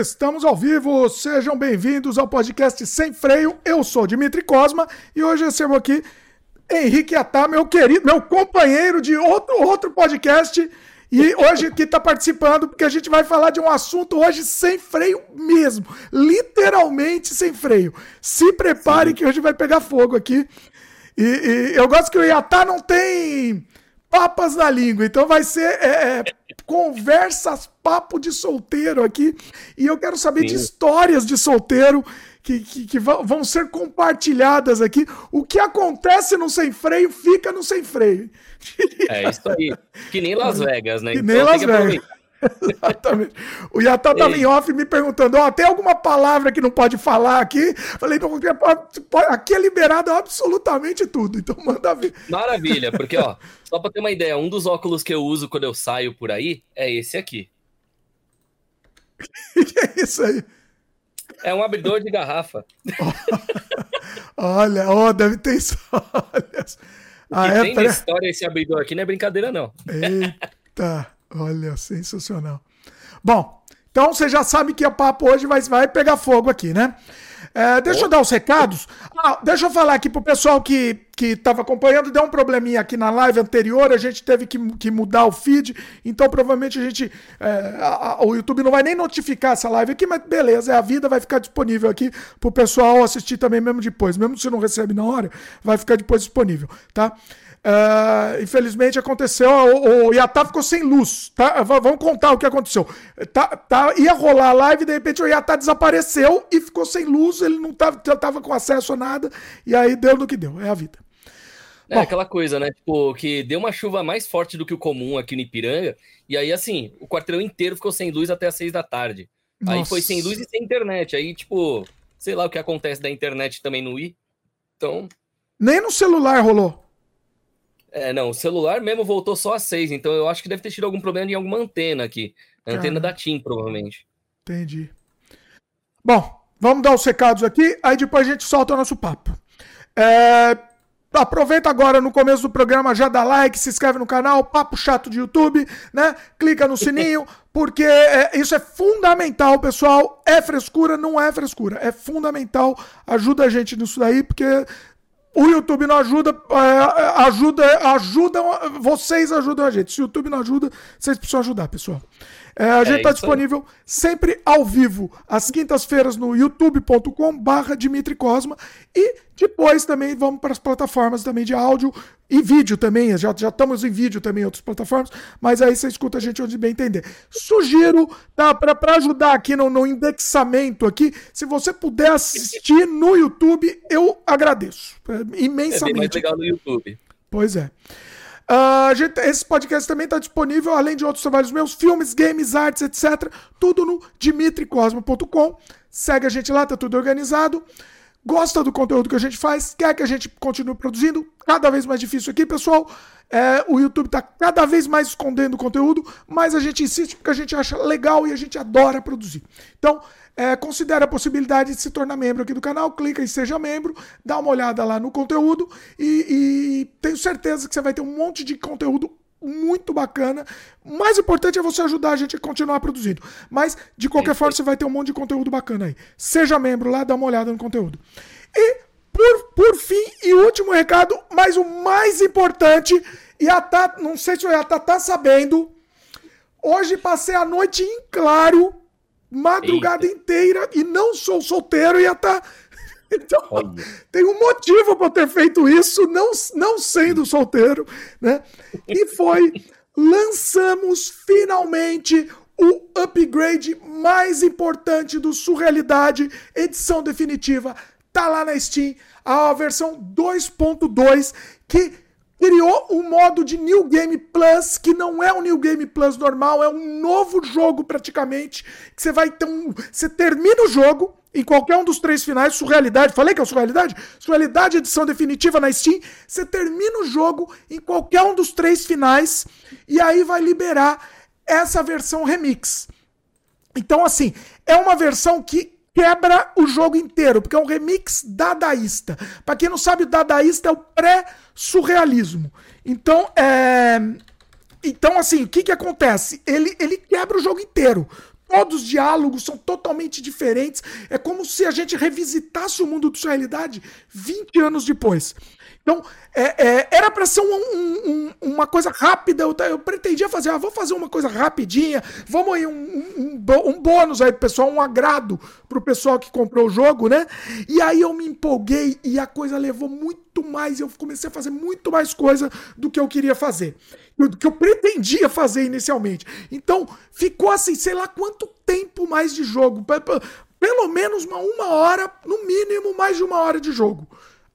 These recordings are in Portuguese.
Estamos ao vivo, sejam bem-vindos ao podcast Sem Freio. Eu sou Dimitri Cosma e hoje recebo aqui Henrique Atá, meu querido, meu companheiro de outro, outro podcast. E hoje aqui está participando porque a gente vai falar de um assunto hoje sem freio mesmo. Literalmente sem freio. Se prepare Sim. que hoje vai pegar fogo aqui. E, e, eu gosto que o Iatá não tem papas na língua, então vai ser é, é, conversas, papo de solteiro aqui. E eu quero saber Sim. de histórias de solteiro que, que, que, vão ser compartilhadas aqui. O que acontece no sem freio fica no sem freio. É isso aí. Que nem Las Vegas, né? Que então, nem Las Vegas. Exatamente. O Yatá estava em off me perguntando: ó, oh, tem alguma palavra que não pode falar aqui? Falei, não, aqui é liberado absolutamente tudo, então manda ver. Maravilha, porque, ó, só para ter uma ideia, um dos óculos que eu uso quando eu saio por aí é esse aqui. que é isso aí? É um abridor de garrafa. Olha, ó, oh, deve ter histórias. Ah, é, tem pra... história esse abridor aqui, não é brincadeira, não. Eita, olha, sensacional. Bom, então você já sabe que o papo hoje vai, vai pegar fogo aqui, né? É, deixa eu dar os recados. Ah, deixa eu falar aqui pro pessoal que estava acompanhando. Deu um probleminha aqui na live anterior, a gente teve que, que mudar o feed, então provavelmente a gente. É, a, a, o YouTube não vai nem notificar essa live aqui, mas beleza, é a vida, vai ficar disponível aqui pro pessoal assistir também mesmo depois. Mesmo se não recebe na hora, vai ficar depois disponível, tá? Uh, infelizmente aconteceu, o, o Yatá ficou sem luz, tá? Vamos contar o que aconteceu. Tá, tá, ia rolar a live, de repente o Yatá desapareceu e ficou sem luz, ele não tava, tava com acesso a nada, e aí deu no que deu, é a vida. É Bom, aquela coisa, né? Tipo, que deu uma chuva mais forte do que o comum aqui no Ipiranga, e aí assim, o quarteirão inteiro ficou sem luz até as seis da tarde. Nossa. Aí foi sem luz e sem internet, aí tipo, sei lá o que acontece da internet também no I. Então... Nem no celular rolou. É, não, o celular mesmo voltou só a 6, então eu acho que deve ter tido algum problema em alguma antena aqui. antena da TIM, provavelmente. Entendi. Bom, vamos dar os recados aqui, aí depois a gente solta o nosso papo. É, aproveita agora no começo do programa, já dá like, se inscreve no canal, Papo Chato de YouTube, né? Clica no sininho, porque é, isso é fundamental, pessoal. É frescura, não é frescura. É fundamental. Ajuda a gente nisso daí, porque o YouTube não ajuda, é, ajuda, ajuda, vocês ajudam a gente. Se o YouTube não ajuda, vocês precisam ajudar, pessoal. É, a gente está é disponível sempre ao vivo, às quintas-feiras no youtube.com barra Dimitri Cosma e depois também vamos para as plataformas também de áudio e vídeo também, já, já estamos em vídeo também em outras plataformas, mas aí você escuta a gente onde bem entender. Sugiro, tá, para ajudar aqui no, no indexamento aqui, se você puder assistir no YouTube, eu agradeço imensamente. É bem mais legal no YouTube. Pois é. Uh, gente, esse podcast também está disponível, além de outros trabalhos meus, filmes, games, artes, etc. Tudo no dimitricosmo.com. Segue a gente lá, tá tudo organizado. Gosta do conteúdo que a gente faz? Quer que a gente continue produzindo? Cada vez mais difícil aqui, pessoal. É, o YouTube está cada vez mais escondendo conteúdo, mas a gente insiste porque a gente acha legal e a gente adora produzir. Então, é, considere a possibilidade de se tornar membro aqui do canal, clica em Seja Membro, dá uma olhada lá no conteúdo e, e tenho certeza que você vai ter um monte de conteúdo muito bacana. O mais importante é você ajudar a gente a continuar produzindo. Mas, de qualquer forma, você vai ter um monte de conteúdo bacana aí. Seja membro lá, dá uma olhada no conteúdo. E, por, por fim, e último recado, mas o mais importante, e a Tata, não sei se a Tata tá sabendo, hoje passei a noite em claro madrugada Eita. inteira e não sou solteiro e ia estar. Tá... Então, Olha. tem um motivo para ter feito isso, não, não sendo solteiro, né? E foi lançamos finalmente o upgrade mais importante do Surrealidade, edição definitiva. Tá lá na Steam, a versão 2.2 que criou um modo de New Game Plus, que não é um New Game Plus normal, é um novo jogo praticamente, que você vai ter um... Você termina o jogo em qualquer um dos três finais, Surrealidade, falei que é Surrealidade? Surrealidade edição definitiva na Steam, você termina o jogo em qualquer um dos três finais, e aí vai liberar essa versão remix. Então, assim, é uma versão que quebra o jogo inteiro, porque é um remix dadaísta. Para quem não sabe, o dadaísta é o pré-surrealismo. Então, é... Então, assim, o que que acontece? Ele, ele quebra o jogo inteiro. todos os diálogos são totalmente diferentes. É como se a gente revisitasse o mundo de sua realidade 20 anos depois. Então, é, é, era para ser um, um, uma coisa rápida. Eu, eu, pretendia fazer, ah, vou fazer uma coisa rapidinha. Vamos aí, um, um, bônus aí pro pessoal, um agrado pro pessoal que comprou o jogo, né? E aí eu me empolguei e a coisa levou muito mais. Eu comecei a fazer muito mais coisa do que eu queria fazer. Do que eu pretendia fazer inicialmente. Então, ficou assim, sei lá quanto tempo mais de jogo. Pelo menos uma, uma hora, no mínimo, mais de uma hora de jogo.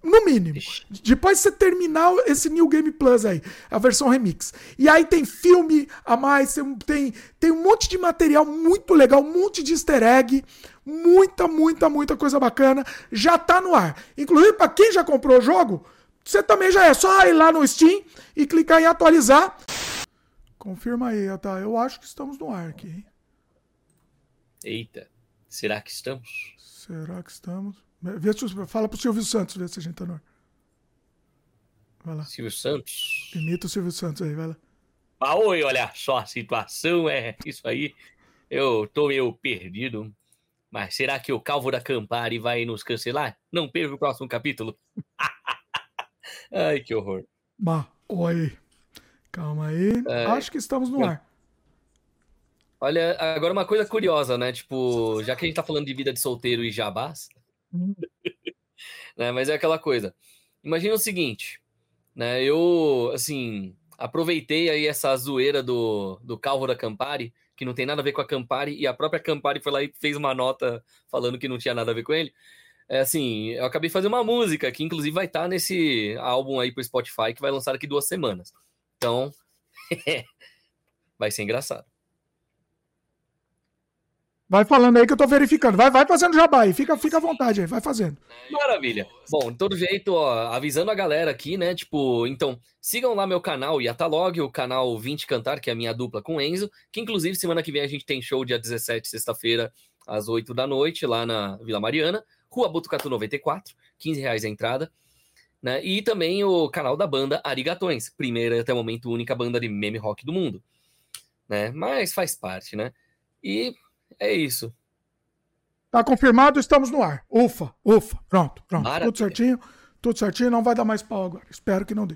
No mínimo. Depois você terminar esse New Game Plus aí, a versão remix. E aí tem filme a mais, tem, tem um monte de material muito legal, um monte de easter egg, muita, muita, muita coisa bacana. Já tá no ar. Inclusive, para quem já comprou o jogo, você também já é só ir lá no Steam e clicar em atualizar. Confirma aí, tá? Eu acho que estamos no ar aqui, hein? Eita, será que estamos? Será que estamos? Vê se, fala pro Silvio Santos, vê se a gente tá no ar. Vai lá. Silvio Santos. Imita o Silvio Santos aí, vai lá. Ah, oi, olha só, a situação é isso aí. Eu tô meio perdido. Mas será que o Calvo da Campari vai nos cancelar? Não perca o próximo capítulo. Ai, que horror. Bah, oi. Calma aí. É... Acho que estamos no ar. Olha, agora uma coisa curiosa, né? Tipo, já que a gente tá falando de vida de solteiro e jabás, né? Mas é aquela coisa. Imagina o seguinte, né? Eu, assim, aproveitei aí essa zoeira do, do Calvo da Campari, que não tem nada a ver com a Campari, e a própria Campari foi lá e fez uma nota falando que não tinha nada a ver com ele. É assim, eu acabei fazer uma música que inclusive vai estar tá nesse álbum aí pro Spotify que vai lançar daqui duas semanas. Então, vai ser engraçado. Vai falando aí que eu tô verificando. Vai, vai fazendo jabá aí. Fica, fica à vontade aí. Vai fazendo. Maravilha. Bom, de todo jeito, ó, avisando a galera aqui, né? Tipo, então, sigam lá meu canal Yatalog, o canal 20 Cantar, que é a minha dupla com Enzo. Que inclusive semana que vem a gente tem show dia 17, sexta-feira, às 8 da noite, lá na Vila Mariana, Rua Botucatu 94, 15 reais a entrada. Né? E também o canal da banda Arigatões, primeira até o momento única banda de meme rock do mundo. Né? Mas faz parte, né? E é isso. Tá confirmado, estamos no ar. Ufa, ufa. Pronto, pronto. Maravilha. Tudo certinho. Tudo certinho, não vai dar mais pau agora. Espero que não dê.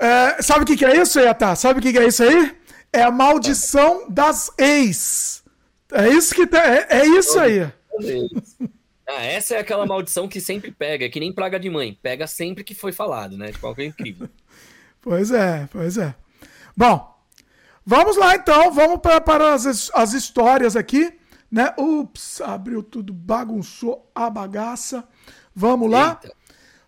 É, sabe o que, que é isso, Yata? Sabe o que, que é isso aí? É a maldição das ex. É isso que tá, é, é isso aí. Ah, essa é aquela maldição que sempre pega, é que nem praga de mãe. Pega sempre que foi falado, né? Tipo, algo incrível. pois é, pois é. Bom, Vamos lá então, vamos pra, para as, as histórias aqui. Né? Ups, abriu tudo, bagunçou a bagaça. Vamos lá. Eita.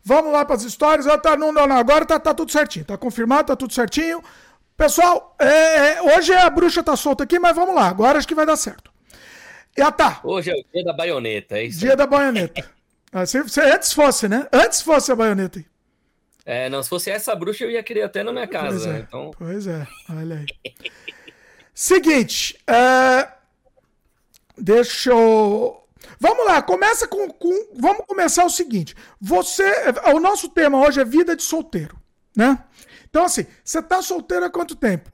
Vamos lá para as histórias. Ah, tá, não, não, não, agora tá, tá tudo certinho. Tá confirmado, tá tudo certinho. Pessoal, é, é, hoje a bruxa tá solta aqui, mas vamos lá. Agora acho que vai dar certo. Já tá. Hoje é o dia da baioneta, é isso? Dia da baioneta. Ah, se, se, antes fosse, né? Antes fosse a baioneta. É, não, se fosse essa bruxa, eu ia querer até na minha casa. Pois é, então... pois é olha aí. Seguinte, uh, deixa eu. Vamos lá, começa com, com, Vamos começar o seguinte. Você. O nosso tema hoje é vida de solteiro, né? Então, assim, você tá solteiro há quanto tempo?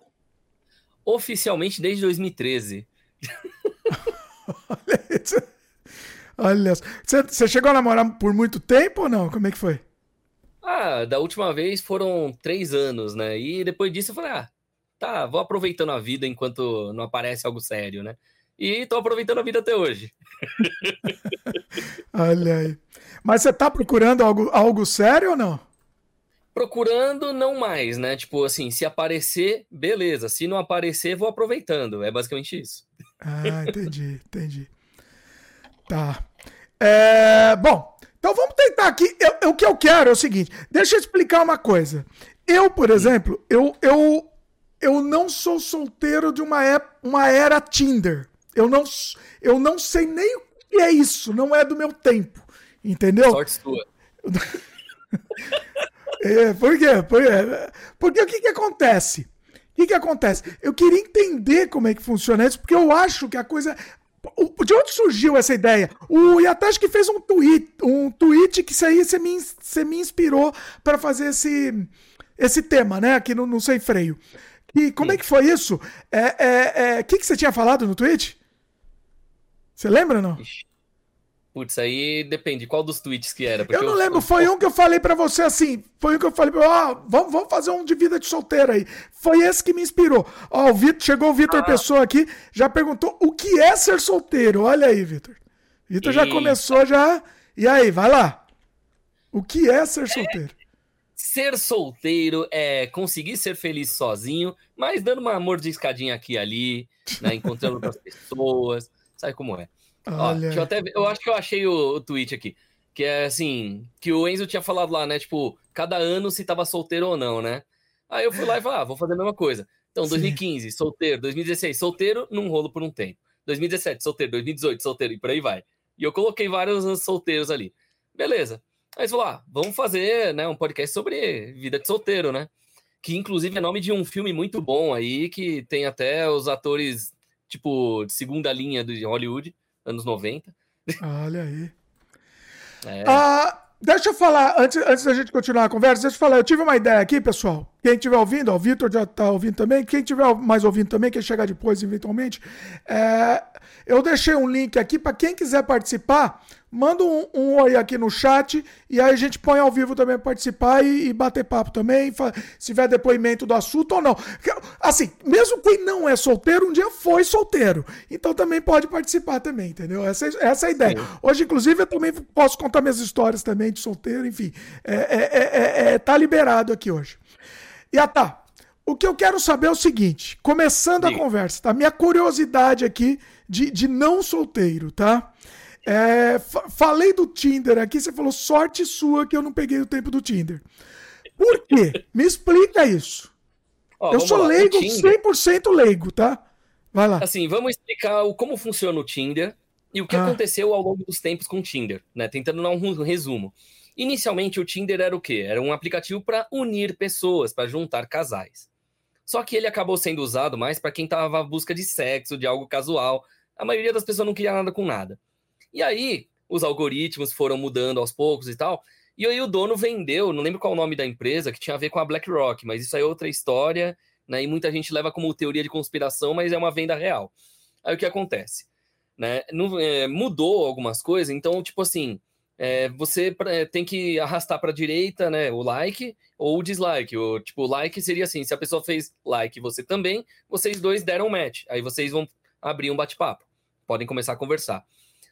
Oficialmente desde 2013. olha isso. Olha, você, você chegou a namorar por muito tempo ou não? Como é que foi? Ah, da última vez foram três anos, né? E depois disso eu falei, ah, tá, vou aproveitando a vida enquanto não aparece algo sério, né? E tô aproveitando a vida até hoje. Olha aí. Mas você tá procurando algo, algo sério ou não? Procurando, não mais, né? Tipo assim, se aparecer, beleza. Se não aparecer, vou aproveitando. É basicamente isso. Ah, entendi, entendi. Tá. É, bom, então vamos tentar aqui. Eu, o que eu quero é o seguinte: deixa eu explicar uma coisa. Eu, por exemplo, eu, eu, eu não sou solteiro de uma, é, uma era Tinder. Eu não, eu não sei nem o que é isso, não é do meu tempo. Entendeu? Sorte sua. é, por quê? Por quê? Porque o que, que acontece? O que, que acontece? Eu queria entender como é que funciona isso, porque eu acho que a coisa. De onde surgiu essa ideia? O Yatashi que fez um tweet, um tweet que isso aí você me, você me inspirou para fazer esse, esse tema, né? Aqui no, no Sem Freio. E como Sim. é que foi isso? É, é, é, que, que você tinha falado no tweet? Você lembra não? Putz, aí depende, qual dos tweets que era? eu não eu... lembro, foi um que eu falei para você assim, foi um que eu falei, ó, oh, vamos, vamos fazer um de vida de solteiro aí. Foi esse que me inspirou. Ó, o Vitor, chegou o Vitor ah. Pessoa aqui, já perguntou o que é ser solteiro. Olha aí, Vitor. Vitor e... já começou já. E aí, vai lá. O que é ser solteiro? É, ser solteiro é conseguir ser feliz sozinho, mas dando uma mordiscadinha aqui e ali, né, encontrando outras pessoas. Sabe como é? Ó, eu, até, eu acho que eu achei o, o tweet aqui. Que é assim, que o Enzo tinha falado lá, né? Tipo, cada ano se tava solteiro ou não, né? Aí eu fui lá e falei, ah, vou fazer a mesma coisa. Então, 2015, Sim. solteiro. 2016, solteiro, num rolo por um tempo. 2017, solteiro. 2018, solteiro. E por aí vai. E eu coloquei vários solteiros ali. Beleza. Aí você falou, ah, vamos fazer né, um podcast sobre vida de solteiro, né? Que inclusive é nome de um filme muito bom aí, que tem até os atores, tipo, de segunda linha de Hollywood anos 90. Olha aí. É. Ah, deixa eu falar, antes, antes da gente continuar a conversa, deixa eu falar, eu tive uma ideia aqui, pessoal. Quem estiver ouvindo, ó, o Vitor já está ouvindo também, quem estiver mais ouvindo também, quem chegar depois, eventualmente, é, eu deixei um link aqui para quem quiser participar Manda um, um, oi aqui no chat e aí a gente põe ao vivo também para participar e, e, bater papo também, se tiver depoimento do assunto ou não. Assim, mesmo quem não é solteiro, um dia foi solteiro. Então também pode participar também, entendeu? Essa, essa é a ideia. Sim. Hoje, inclusive, eu também posso contar minhas histórias também de solteiro, enfim. É, é, é, é tá liberado aqui hoje. E ah, tá. O que eu quero saber é o seguinte, começando Sim. a conversa, tá? Minha curiosidade aqui de, de não solteiro, tá? É, falei do Tinder aqui, você falou sorte sua que eu não peguei o tempo do Tinder. Por quê? Me explica isso. Ó, eu sou lá. leigo, Tinder... 100% leigo, tá? Vai lá. Assim, vamos explicar o, como funciona o Tinder e o que ah. aconteceu ao longo dos tempos com o Tinder, né? Tentando dar um resumo. Inicialmente, o Tinder era o quê? Era um aplicativo para unir pessoas, para juntar casais. Só que ele acabou sendo usado mais para quem estava à busca de sexo, de algo casual. A maioria das pessoas não queria nada com nada. E aí, os algoritmos foram mudando aos poucos e tal. E aí o dono vendeu, não lembro qual o nome da empresa, que tinha a ver com a BlackRock, mas isso aí é outra história, né? E muita gente leva como teoria de conspiração, mas é uma venda real. Aí o que acontece? Né? No, é, mudou algumas coisas, então, tipo assim, é, você é, tem que arrastar para a direita, né, o like ou o dislike. O tipo, like seria assim, se a pessoa fez like você também, vocês dois deram match. Aí vocês vão abrir um bate-papo. Podem começar a conversar.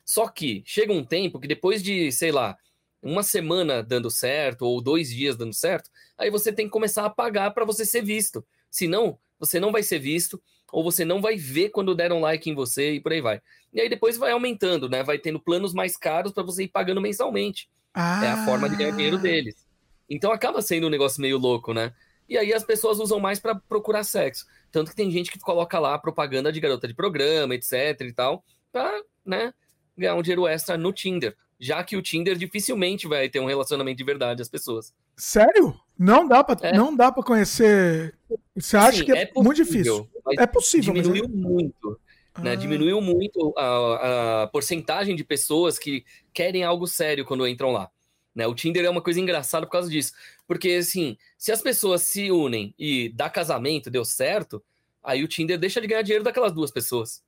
Só que chega um tempo que depois de, sei lá, uma semana dando certo ou dois dias dando certo, aí você tem que começar a pagar para você ser visto. Senão, você não vai ser visto ou você não vai ver quando deram like em você e por aí vai. E aí depois vai aumentando, né? Vai tendo planos mais caros para você ir pagando mensalmente. Ah. É a forma de ganhar dinheiro deles. Então acaba sendo um negócio meio louco, né? E aí as pessoas usam mais para procurar sexo. Tanto que tem gente que coloca lá propaganda de garota de programa, etc e tal, pra, né, ganhar um dinheiro extra no Tinder, já que o Tinder dificilmente vai ter um relacionamento de verdade as pessoas. Sério? Não dá para é. não dá para conhecer. Você acha Sim, que é, é possível, muito difícil? É possível, diminuiu mas... muito. Né? Ah. Diminuiu muito a, a, porcentagem de pessoas que querem algo sério quando entram lá. Né? O Tinder é uma coisa engraçada por causa disso. Porque, assim, se as pessoas se unem e dá casamento, deu certo, aí o Tinder deixa de ganhar dinheiro daquelas duas pessoas.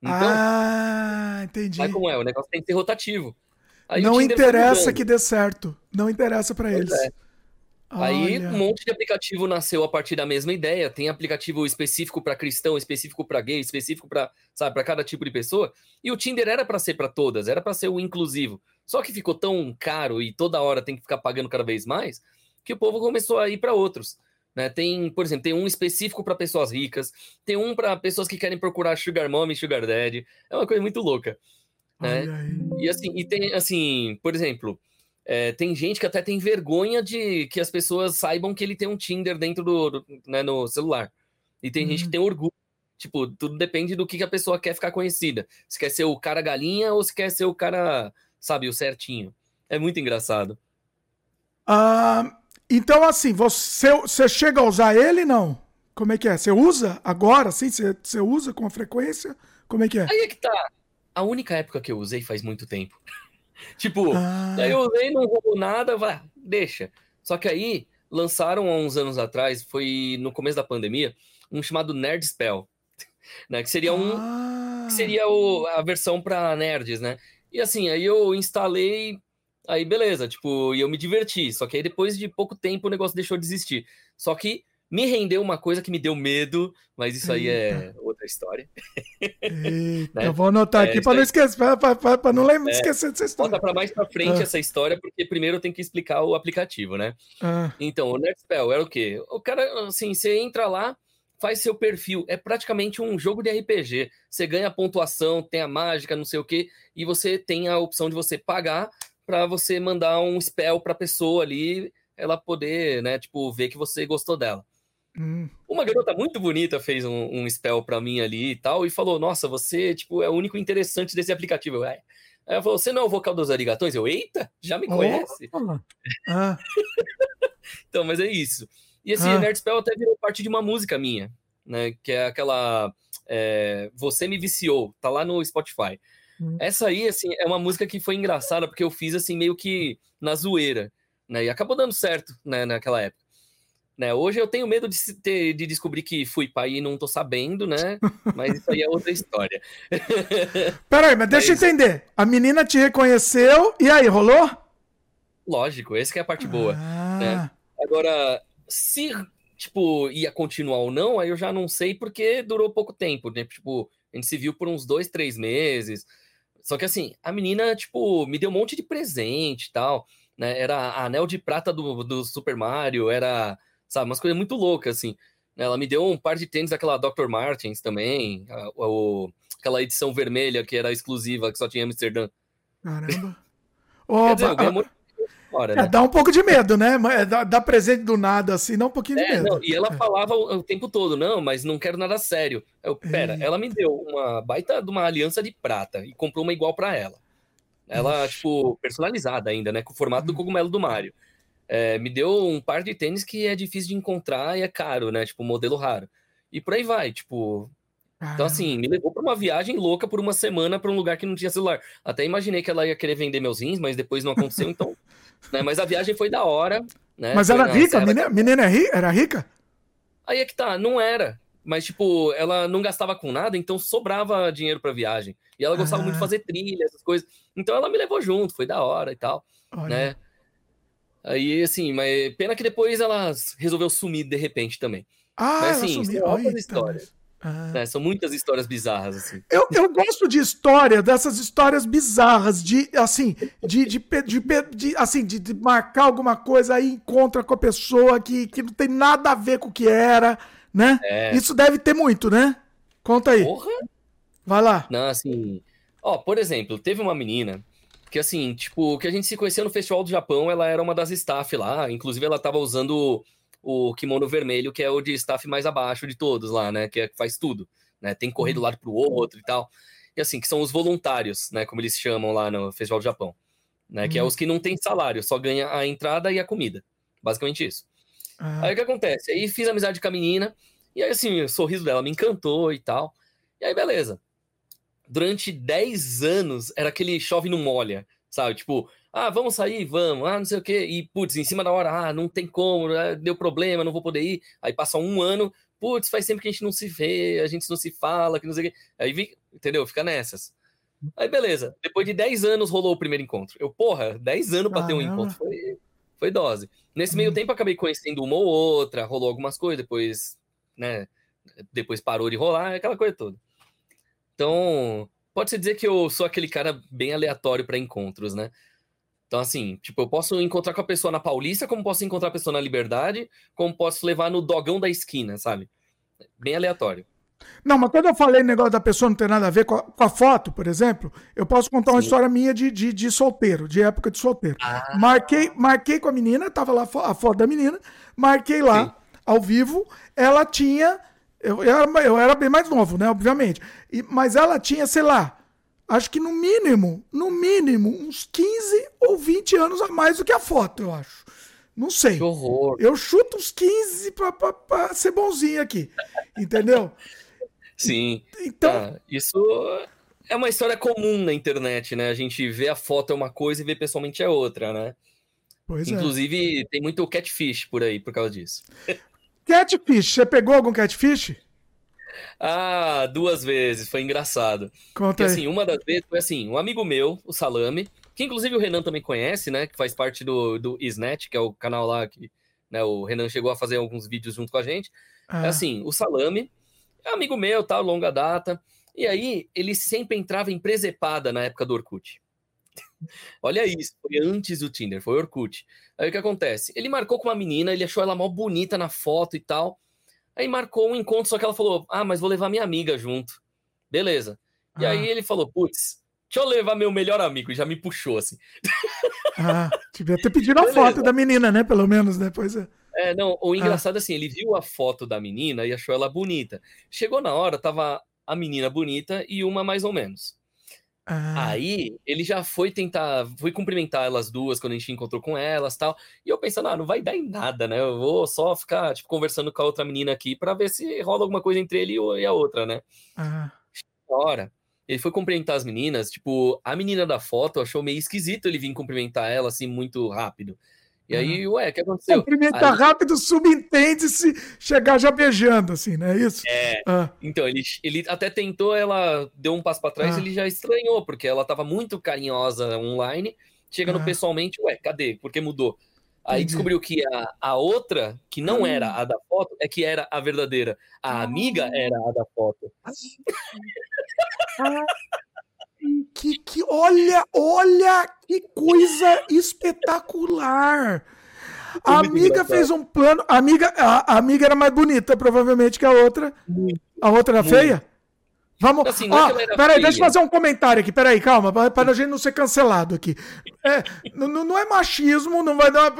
Então, ah, entendi. Sabe como é? O negócio tem que ser rotativo. Aí não interessa que dê certo. Não interessa para eles. É. Aí um monte de aplicativo nasceu a partir da mesma ideia. Tem aplicativo específico para cristão, específico para gay, específico para, sabe, para cada tipo de pessoa. E o Tinder era para ser para todas, era para ser o inclusivo. Só que ficou tão caro e toda hora tem que ficar pagando cada vez mais, que o povo começou a ir para outros. Né? Tem, por exemplo, tem um específico para pessoas ricas, tem um para pessoas que querem procurar sugar mom e sugar daddy. É uma coisa muito louca. Né? E assim, e tem assim, por exemplo, é, tem gente que até tem vergonha de que as pessoas saibam que ele tem um Tinder dentro do, do né, no celular. E tem hum. gente que hum. tem orgulho. Tipo, tudo depende do que, que a pessoa quer ficar conhecida. Se quer ser o cara galinha ou se quer ser o cara, sabe, o certinho. É muito engraçado. Ah, então, assim, você, você chega a usar ele, não? Como é que é? Você usa agora, assim? Você, você usa com frequência? Como é que é? Aí é que tá. A única época que eu usei faz muito tempo. tipo, ah. aí eu usei, não roubou nada, vai, deixa. Só que aí lançaram há uns anos atrás, foi no começo da pandemia, um chamado Nerd Spell. Né, que seria um, ah. que seria o, a versão para nerds, né? E assim, aí eu instalei, aí beleza, tipo, e eu me diverti. Só que aí depois de pouco tempo o negócio deixou de existir. Só que me rendeu uma coisa que me deu medo, mas isso aí é outra história. Eita, né? Eu vou anotar é, aqui para não esquecer, para não lembrar, é, esquecer dessa história. Para mais para frente ah. essa história, porque primeiro eu tenho que explicar o aplicativo, né? Ah. Então, o Nerdspell era o quê? O cara, assim, você entra lá, faz seu perfil, é praticamente um jogo de RPG. Você ganha pontuação, tem a mágica, não sei o quê, e você tem a opção de você pagar para você mandar um spell para pessoa ali, ela poder, né, tipo, ver que você gostou dela. Hum. Uma garota muito bonita fez um, um spell pra mim ali e tal, e falou: Nossa, você tipo, é o único interessante desse aplicativo. É. Aí ela falou: Você não é o vocal dos arigatões? Eu, eita, já me conhece. Oh. Ah. então, mas é isso. E esse ah. Nerd Spell até virou parte de uma música minha, né? Que é aquela. É, você me viciou, tá lá no Spotify. Hum. Essa aí, assim, é uma música que foi engraçada, porque eu fiz assim, meio que na zoeira, né? E acabou dando certo, né, naquela época. Né? Hoje eu tenho medo de, ter, de descobrir que fui pai e não tô sabendo, né? Mas isso aí é outra história. Peraí, mas deixa mas... eu entender. A menina te reconheceu e aí, rolou? Lógico, essa é a parte boa. Ah. Né? Agora, se tipo, ia continuar ou não, aí eu já não sei porque durou pouco tempo, né? Tipo, a gente se viu por uns dois, três meses. Só que assim, a menina, tipo, me deu um monte de presente e tal. Né? Era a anel de prata do, do Super Mario, era sabe? Umas coisas muito loucas, assim. Ela me deu um par de tênis daquela Dr. Martens também, a, a, aquela edição vermelha que era exclusiva, que só tinha em Amsterdã. Caramba. Opa, dizer, Hora, é, né? dá um pouco de medo, né? É, dá, dá presente do nada, assim, dá um pouquinho de é, medo. Não, e ela é. falava o, o, tempo todo, não, mas não quero nada sério. Eu, pera, ela me deu uma baita de uma aliança de prata e comprou uma igual para ela. Ela, Ixi. tipo, personalizada ainda, né? Com o formato do hum. cogumelo do Mario é, me deu um par de tênis que é difícil de encontrar e é caro, né? Tipo, modelo raro. E por aí vai, tipo. Então, assim, me levou para uma viagem louca por uma semana para um lugar que não tinha celular. Até imaginei que ela ia querer vender meus rins, mas depois não aconteceu, então. né? Mas a viagem foi da hora. Né? Mas foi era rica? A menina, menina era rica? Aí é que tá, não era. Mas, tipo, ela não gastava com nada, então sobrava dinheiro pra viagem. E ela gostava ah. muito de ah. fazer trilha, essas coisas. Então ela me levou junto, foi da hora e tal. Olha. Né? Aí, assim, mas pena que depois ela resolveu sumir de repente também. Ah, mas, assim, são outras histórias. Ah. Né? São muitas histórias bizarras, assim. Eu, eu gosto de história, dessas histórias bizarras, de, assim, de, de, de, de assim, de, de, marcar alguma coisa aí, encontra com a pessoa que, que não tem nada a ver com o que era, né? É. Isso deve ter muito, né? Conta aí. Porra! Vai lá. Não, assim... Ó, por exemplo, teve uma menina que assim, tipo, que a gente se conhecia no Festival do Japão, ela era uma das staff lá, inclusive ela tava usando o, o kimono vermelho, que é o de staff mais abaixo de todos lá, né, que, é, que faz tudo, né, tem que correr do lado pro outro e tal. E assim, que são os voluntários, né, como eles chamam lá no Festival do Japão, né, que é os que não tem salário, só ganha a entrada e a comida. Basicamente isso. Ah. Aí o que acontece? Aí fiz amizade com a menina, e aí assim, o sorriso dela me encantou e tal. E aí, beleza durante 10 anos era aquele chove não molha, sabe? Tipo, ah, vamos sair, vamos, ah, não sei o quê. E, putz, em cima da hora, ah, não tem como, né? deu problema, não vou poder ir. Aí passa um ano, putz, faz sempre que a gente não se vê, a gente não se fala, que não sei o quê. Aí, entendeu? Fica nessas. Aí, beleza. Depois de 10 anos rolou o primeiro encontro. Eu, porra, 10 anos pra ter um encontro. Foi, foi dose. Nesse meio hum. tempo, acabei conhecendo uma ou outra, rolou algumas coisas, depois, né? Depois parou de rolar, aquela coisa toda. Então, pode-se dizer que eu sou aquele cara bem aleatório para encontros, né? Então, assim, tipo, eu posso encontrar com a pessoa na Paulista, como posso encontrar a pessoa na Liberdade, como posso levar no dogão da esquina, sabe? Bem aleatório. Não, mas quando eu falei negócio da pessoa não ter nada a ver com a, com a foto, por exemplo, eu posso contar Sim. uma história minha de, de, de, solteiro, de época de solteiro. Ah. Marquei, marquei com a menina, tava lá a foto da menina, marquei lá, Sim. ao vivo, ela tinha eu, eu, era, eu era bem mais novo, né? Obviamente. E, mas ela tinha, sei lá, acho que no mínimo, no mínimo, uns 15 ou 20 anos a mais do que a foto, eu acho. Não sei. Que horror. Eu chuto uns 15 pra, pra, pra ser bonzinho aqui. Entendeu? Sim. Então. Ah, isso é uma história comum na internet, né? A gente vê a foto é uma coisa e vê pessoalmente é outra, né? Pois é. Inclusive, é. tem muito catfish por aí por causa disso. Catfish, você pegou algum catfish? Ah, duas vezes, foi engraçado. Conta Porque, assim, uma das vezes foi assim, um amigo meu, o Salame, que inclusive o Renan também conhece, né? Que faz parte do, do Isnet, que é o canal lá que né, o Renan chegou a fazer alguns vídeos junto com a gente. Ah. É assim, o Salame, é amigo meu, tá, longa data. E aí, ele sempre entrava em presepada na época do Orkut. Olha isso, foi antes do Tinder, foi Orkut. Aí o que acontece? Ele marcou com uma menina, ele achou ela mal bonita na foto e tal. Aí marcou um encontro, só que ela falou: Ah, mas vou levar minha amiga junto. Beleza. E ah. aí ele falou: Putz, deixa eu levar meu melhor amigo. E já me puxou assim. Ah, devia ter pedido a foto da menina, né? Pelo menos. Né? É, não, o ah. engraçado ah. assim, ele viu a foto da menina e achou ela bonita. Chegou na hora, tava a menina bonita e uma mais ou menos. Ah. Aí ele já foi tentar, foi cumprimentar elas duas quando a gente encontrou com elas tal. E eu pensando, ah, não vai dar em nada, né? Eu vou só ficar, tipo, conversando com a outra menina aqui para ver se rola alguma coisa entre ele e a outra, né? Ah. Hora, ele foi cumprimentar as meninas, tipo, a menina da foto achou meio esquisito ele vir cumprimentar ela assim muito rápido. E aí, ué, o que aconteceu? Cumprimenta aí... rápido, subentende-se chegar já beijando, assim, não é isso? É. Ah. Então, ele, ele até tentou, ela deu um passo para trás, ah. ele já estranhou, porque ela tava muito carinhosa online. Chega no ah. pessoalmente, ué, cadê? Porque mudou. Aí Entendi. descobriu que a, a outra, que não era a da foto, é que era a verdadeira. A amiga era a da foto. Que, que, olha, olha que coisa espetacular. A amiga fez um plano. A amiga, a, a, amiga era mais bonita, provavelmente, que a outra. A outra era feia? Vamos. Assim, ó, é peraí, deixa eu fazer um comentário aqui. Peraí, calma, para a gente não ser cancelado aqui. É, não, não é machismo, não vai dar.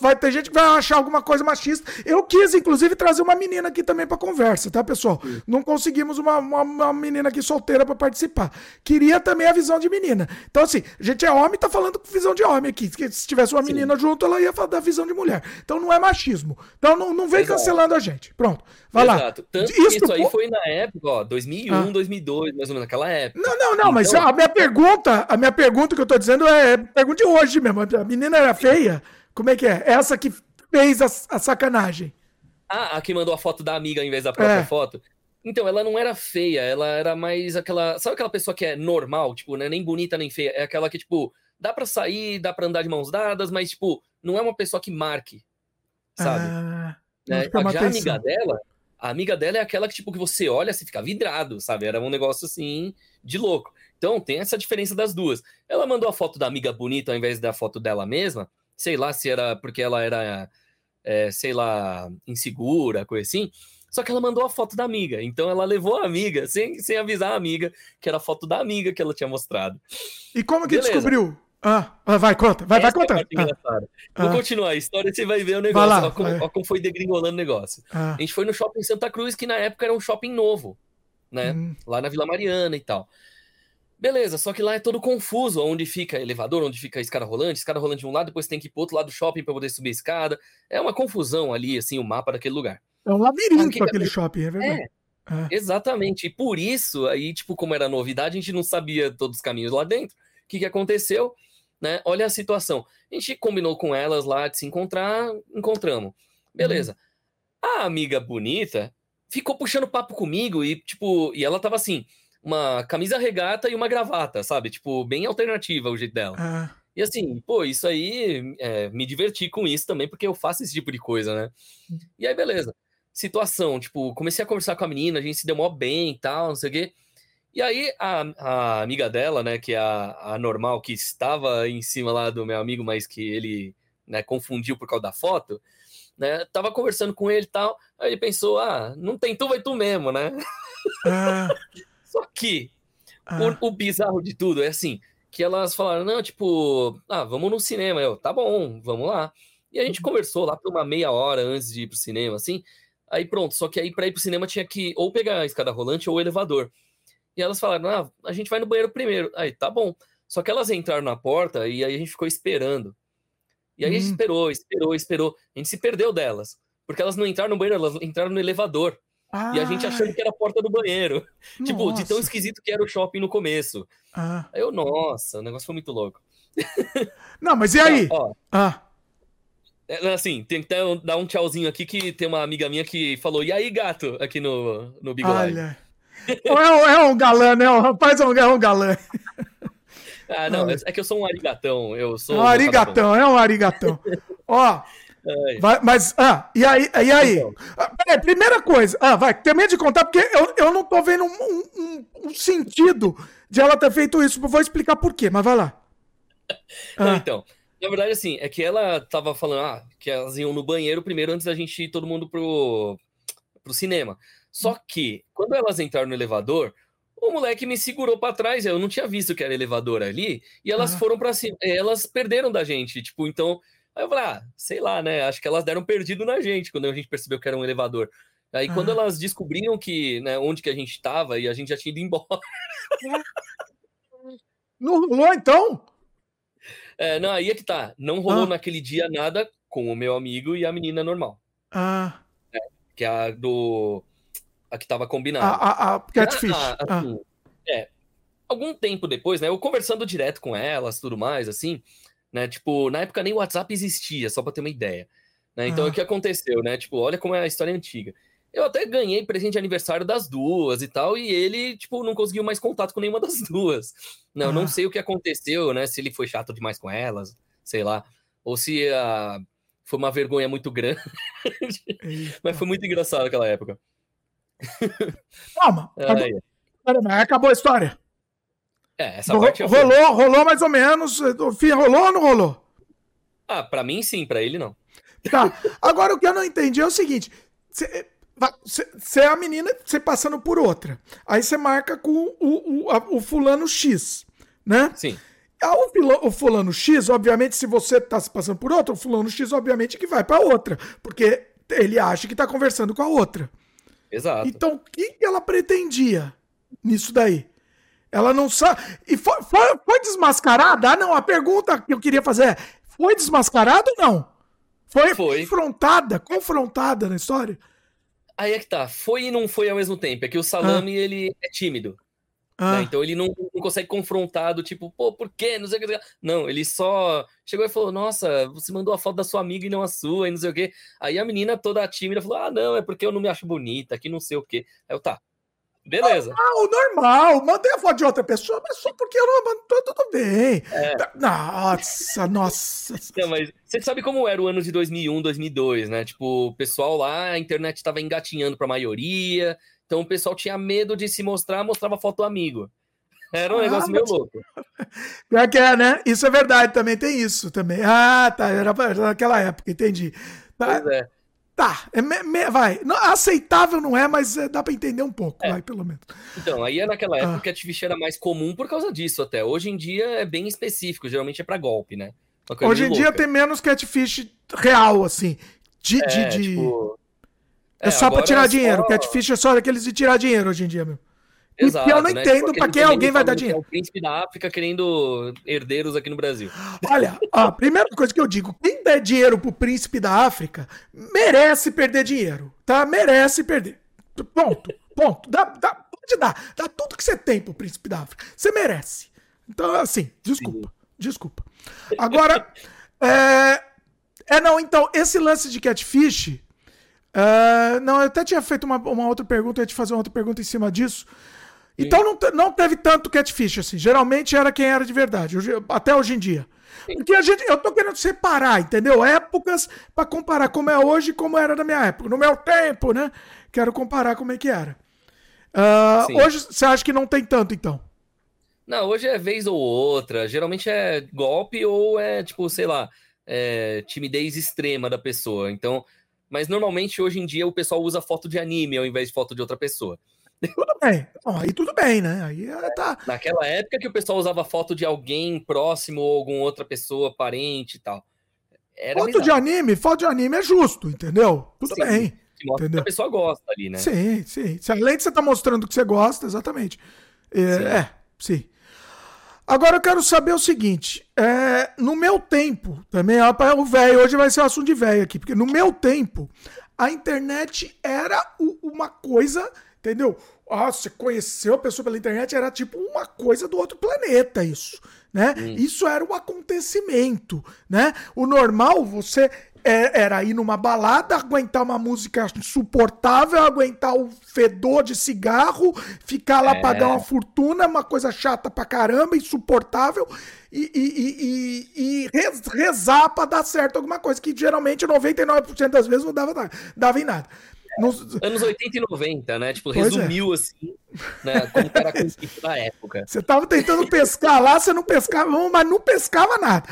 Vai ter gente que vai achar alguma coisa machista. Eu quis, inclusive, trazer uma menina aqui também para conversa, tá, pessoal? Não conseguimos uma, uma, uma menina aqui solteira para participar. Queria também a visão de menina. Então, assim, a gente é homem tá falando com visão de homem aqui. Se tivesse uma Sim. menina junto, ela ia falar da visão de mulher. Então não é machismo. Então não, não vem Exato. cancelando a gente. Pronto. Vai Exato. lá. Tanto isso, isso aí foi na época, ó, 2001, ah. 2002, mais ou menos, naquela época. Não, não, não, então... mas a minha pergunta, a minha pergunta que eu tô dizendo é pergunta de hoje mesmo. A menina era feia? Como é que é? Essa que fez a, a sacanagem. Ah, a que mandou a foto da amiga em vez da própria é. foto? Então, ela não era feia, ela era mais aquela. Sabe aquela pessoa que é normal, tipo, não é nem bonita nem feia? É aquela que, tipo, dá pra sair, dá pra andar de mãos dadas, mas, tipo, não é uma pessoa que marque, sabe? Ah, é, a amiga dela, a amiga dela é aquela que, tipo, que você olha, você fica vidrado, sabe? Era um negócio assim de louco. Então tem essa diferença das duas. Ela mandou a foto da amiga bonita ao invés da foto dela mesma. Sei lá se era porque ela era, é, sei lá, insegura, coisa assim. Só que ela mandou a foto da amiga. Então ela levou a amiga, sem, sem avisar a amiga, que era a foto da amiga que ela tinha mostrado. E como que Beleza. descobriu? Ah, ah, vai, conta, vai, Essa vai contar. É ah, Vou ah, continuar a história você vai ver o negócio. Lá, ó, como, como, foi degringolando o negócio. Ah. A gente foi no shopping Santa Cruz, que na época era um shopping novo, né? Hum. Lá na Vila Mariana e tal. Beleza, só que lá é todo confuso onde fica elevador, onde fica a escada rolante, escada rolante de um lado, depois tem que ir pro outro lado do shopping para poder subir a escada. É uma confusão ali, assim, o mapa daquele lugar. É um labirinto Aqui, aquele shopping, é verdade. É, é. Exatamente. E por isso, aí, tipo, como era novidade, a gente não sabia todos os caminhos lá dentro. O que, que aconteceu? Né? Olha a situação. A gente combinou com elas lá de se encontrar, encontramos. Beleza. Uhum. A amiga bonita ficou puxando papo comigo e, tipo, e ela tava assim, uma camisa regata e uma gravata, sabe? Tipo, bem alternativa o jeito dela. Ah. E assim, pô, isso aí, é, me diverti com isso também, porque eu faço esse tipo de coisa, né? Uhum. E aí, beleza. Situação, tipo, comecei a conversar com a menina, a gente se deu mó bem e tal, não sei o quê. E aí a, a amiga dela, né, que é a, a normal, que estava em cima lá do meu amigo, mas que ele né, confundiu por causa da foto, né, tava conversando com ele e tal, aí ele pensou, ah, não tem tu, vai tu mesmo, né? Ah. Só que ah. o, o, bizarro de tudo é assim, que elas falaram, não, tipo, ah, vamos no cinema, eu, tá bom, vamos lá. E a gente uhum. conversou lá por uma meia hora antes de ir pro cinema, assim, aí pronto, só que aí pra ir pro cinema tinha que ou pegar a escada rolante ou o elevador. E elas falaram: ah, a gente vai no banheiro primeiro. Aí, tá bom. Só que elas entraram na porta e aí a gente ficou esperando. E aí hum. a gente hum. esperou, esperou, esperou. A gente se perdeu delas. Porque elas não entraram no banheiro, elas entraram no elevador. Ah. E a gente achando que era a porta do banheiro. Nossa. Tipo, de tão esquisito que era o shopping no começo. Ah. Aí eu, nossa, o negócio foi muito louco. Não, mas e aí? Ó, ó. Ah. É, assim, tem que dar um tchauzinho aqui que tem uma amiga minha que falou, e aí, gato, aqui no, no Big Olha. É, um, é um galã, né? O rapaz é um, é um galã. Ah, não, é, é que eu sou um arigatão. Eu sou. É um arigatão, é um arigatão. Ó. Vai, mas, ah, e aí? E aí? Então. Ah, peraí, primeira coisa, ah, vai, termina de contar, porque eu, eu não tô vendo um, um, um, sentido de ela ter feito isso. Vou explicar por quê, mas vai lá. Não, ah. Então, na verdade, assim, é que ela tava falando ah, que elas iam no banheiro primeiro antes da gente ir todo mundo pro, pro cinema. Só que, quando elas entraram no elevador, o moleque me segurou para trás, eu não tinha visto que era elevador ali, e elas ah. foram para cima, elas perderam da gente, tipo, então, aí eu falei, ah, sei lá, né, acho que elas deram perdido na gente, quando a gente percebeu que era um elevador. Aí ah. quando elas descobriram que, né, onde que a gente tava, e a gente já tinha ido embora. Não rolou, então? É, não, aí é que tá, não rolou ah. naquele dia nada com o meu amigo e a menina normal. Ah. É, que é a do a que estava combinada. A, a, a Catfish. A, a, assim, é, algum tempo depois, né? Eu conversando direto com elas, tudo mais, assim, né? Tipo, na época nem o WhatsApp existia, só para ter uma ideia. Né? Então, ah. o que aconteceu, né? Tipo, olha como é a história antiga. Eu até ganhei presente de aniversário das duas e tal, e ele, tipo, não conseguiu mais contato com nenhuma das duas. Não, ah. não sei o que aconteceu, né? Se ele foi chato demais com elas, sei lá. Ou se uh, foi uma vergonha muito grande. Mas foi muito engraçado aquela época. Calma. Acabou, acabou a história. É, essa parte rolou, rolou mais ou menos. Rolou ou não rolou? Ah, pra mim sim, pra ele não. Tá. Agora o que eu não entendi é o seguinte: você é a menina, você passando por outra. Aí você marca com o, o, a, o fulano X, né? Sim. O, o fulano X, obviamente, se você tá se passando por outra, o fulano X, obviamente, que vai para outra. Porque ele acha que tá conversando com a outra. Exato. Então, o que ela pretendia nisso daí? Ela não sabe. E foi, foi, foi, desmascarada? Ah, não. A pergunta que eu queria fazer é: foi desmascarada ou não? Foi, foi. confrontada, confrontada na história? Aí é que tá. Foi e não foi ao mesmo tempo. É que o Salame, ah. ele é tímido. Ah. Né? Então ele não, não, consegue confrontar do tipo, pô, por quê? Não sei o que. Não, ele só chegou e falou: Nossa, você mandou a foto da sua amiga e não a sua, e não sei o quê. Aí a menina toda tímida falou: Ah, não, é porque eu não me acho bonita, que não sei o quê. Aí eu, tá. Beleza. Normal, normal. Mandei a foto de outra pessoa, mas só porque eu não mandou, tudo bem. É. Nossa, nossa. Não, mas você sabe como era o ano de 2001, 2002, né? Tipo, o pessoal lá, a internet estava engatinhando para a maioria, então o pessoal tinha medo de se mostrar, mostrava foto do amigo. Era um ah, negócio meio louco. Pior que é, né? Isso é verdade, também tem isso também. Ah, tá, era naquela época, entendi. Tá, pois é. Tá, é me, me, vai. Não, aceitável não é, mas é, dá para entender um pouco, é. vai, pelo menos. Então, aí é naquela época ah. que a Catfish era mais comum por causa disso até. Hoje em dia é bem específico, geralmente é para golpe, né? Hoje em dia tem menos catfish real, assim. De, é, de, de... Tipo... É, só pra tirar é dinheiro. Só... Catfish é só daqueles de tirar dinheiro hoje em dia, meu. Exato, e eu não né? entendo tipo, pra que alguém vai dar dinheiro. É o príncipe da África querendo herdeiros aqui no Brasil. Olha, a primeira coisa que eu digo, quem der dinheiro pro príncipe da África merece perder dinheiro, tá? Merece perder. Ponto, ponto. Dá, dá, pode dar. Dá tudo que você tem pro príncipe da África. Você merece. Então, assim, desculpa. Sim. Desculpa. Agora, é... é, não, então, esse lance de catfish Uh, não, eu até tinha feito uma, uma outra pergunta, eu ia te fazer uma outra pergunta em cima disso. Então não, não teve tanto catfish assim. Geralmente era quem era de verdade, hoje, até hoje em dia. Porque a gente, eu tô querendo separar, entendeu? Épocas para comparar como é hoje e como era na minha época. No meu tempo, né? Quero comparar como é que era. Uh, hoje você acha que não tem tanto, então? Não, hoje é vez ou outra. Geralmente é golpe ou é, tipo, sei lá, é, timidez extrema da pessoa. Então, mas normalmente hoje em dia o pessoal usa foto de anime ao invés de foto de outra pessoa. Tudo bem. Aí tudo bem, né? Aí é, tá. Naquela época que o pessoal usava foto de alguém próximo ou alguma outra pessoa, parente e tal. Era foto bizarro. de anime, foto de anime é justo, entendeu? Tudo sim, bem. Mostra entendeu? que a pessoa gosta ali, né? Sim, sim. Além de você estar tá mostrando que você gosta, exatamente. É, sim. É, sim. Agora eu quero saber o seguinte: é, no meu tempo, também, o velho, hoje vai ser um assunto de velho aqui, porque no meu tempo, a internet era uma coisa, entendeu? Ah, você conheceu a pessoa pela internet, era tipo uma coisa do outro planeta, isso. Né? Hum. Isso era um acontecimento, né? O normal, você era ir numa balada, aguentar uma música insuportável, aguentar o fedor de cigarro, ficar lá, é. pagar uma fortuna, uma coisa chata pra caramba, insuportável, e, e, e, e rezar pra dar certo alguma coisa, que geralmente 99% das vezes não dava, dava em nada. Nos... Anos 80 e 90, né? Tipo, pois é. resumiu é. assim, né? Como era da época. Você tava tentando pescar lá, você não pescava, mas não pescava nada.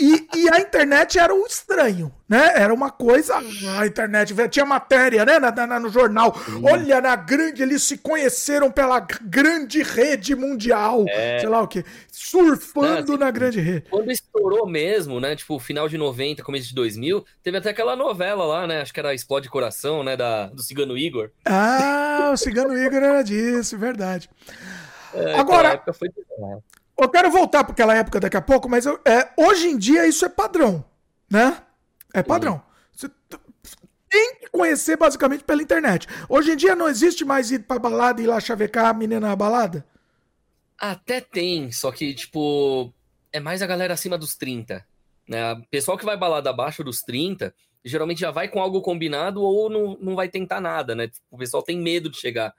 E, e, a internet era um estranho, né? Era uma coisa. A internet tinha matéria, né? Na, na, no jornal. Sim. Olha, na grande, eles se conheceram pela grande rede mundial. É. Sei lá o que. Surfando Não, assim, na grande rede. Quando estourou mesmo, né? Tipo, final de 90, começo de 2000, teve até aquela novela lá, né? Acho que era Explode Coração, né? Da, do Cigano Igor. Ah, o Cigano Igor era disso, verdade. É, Agora. Foi eu quero voltar para aquela época daqui a pouco, mas eu, é, hoje em dia isso é padrão, né? É padrão. Você tem que conhecer basicamente pela internet. Hoje em dia não existe mais ir pra balada e ir lá chavecar a menina na balada? Até tem, só que, tipo, é mais a galera acima dos 30. Né? O pessoal que vai balada abaixo dos 30, geralmente já vai com algo combinado ou não, não vai tentar nada, né? O pessoal tem medo de chegar.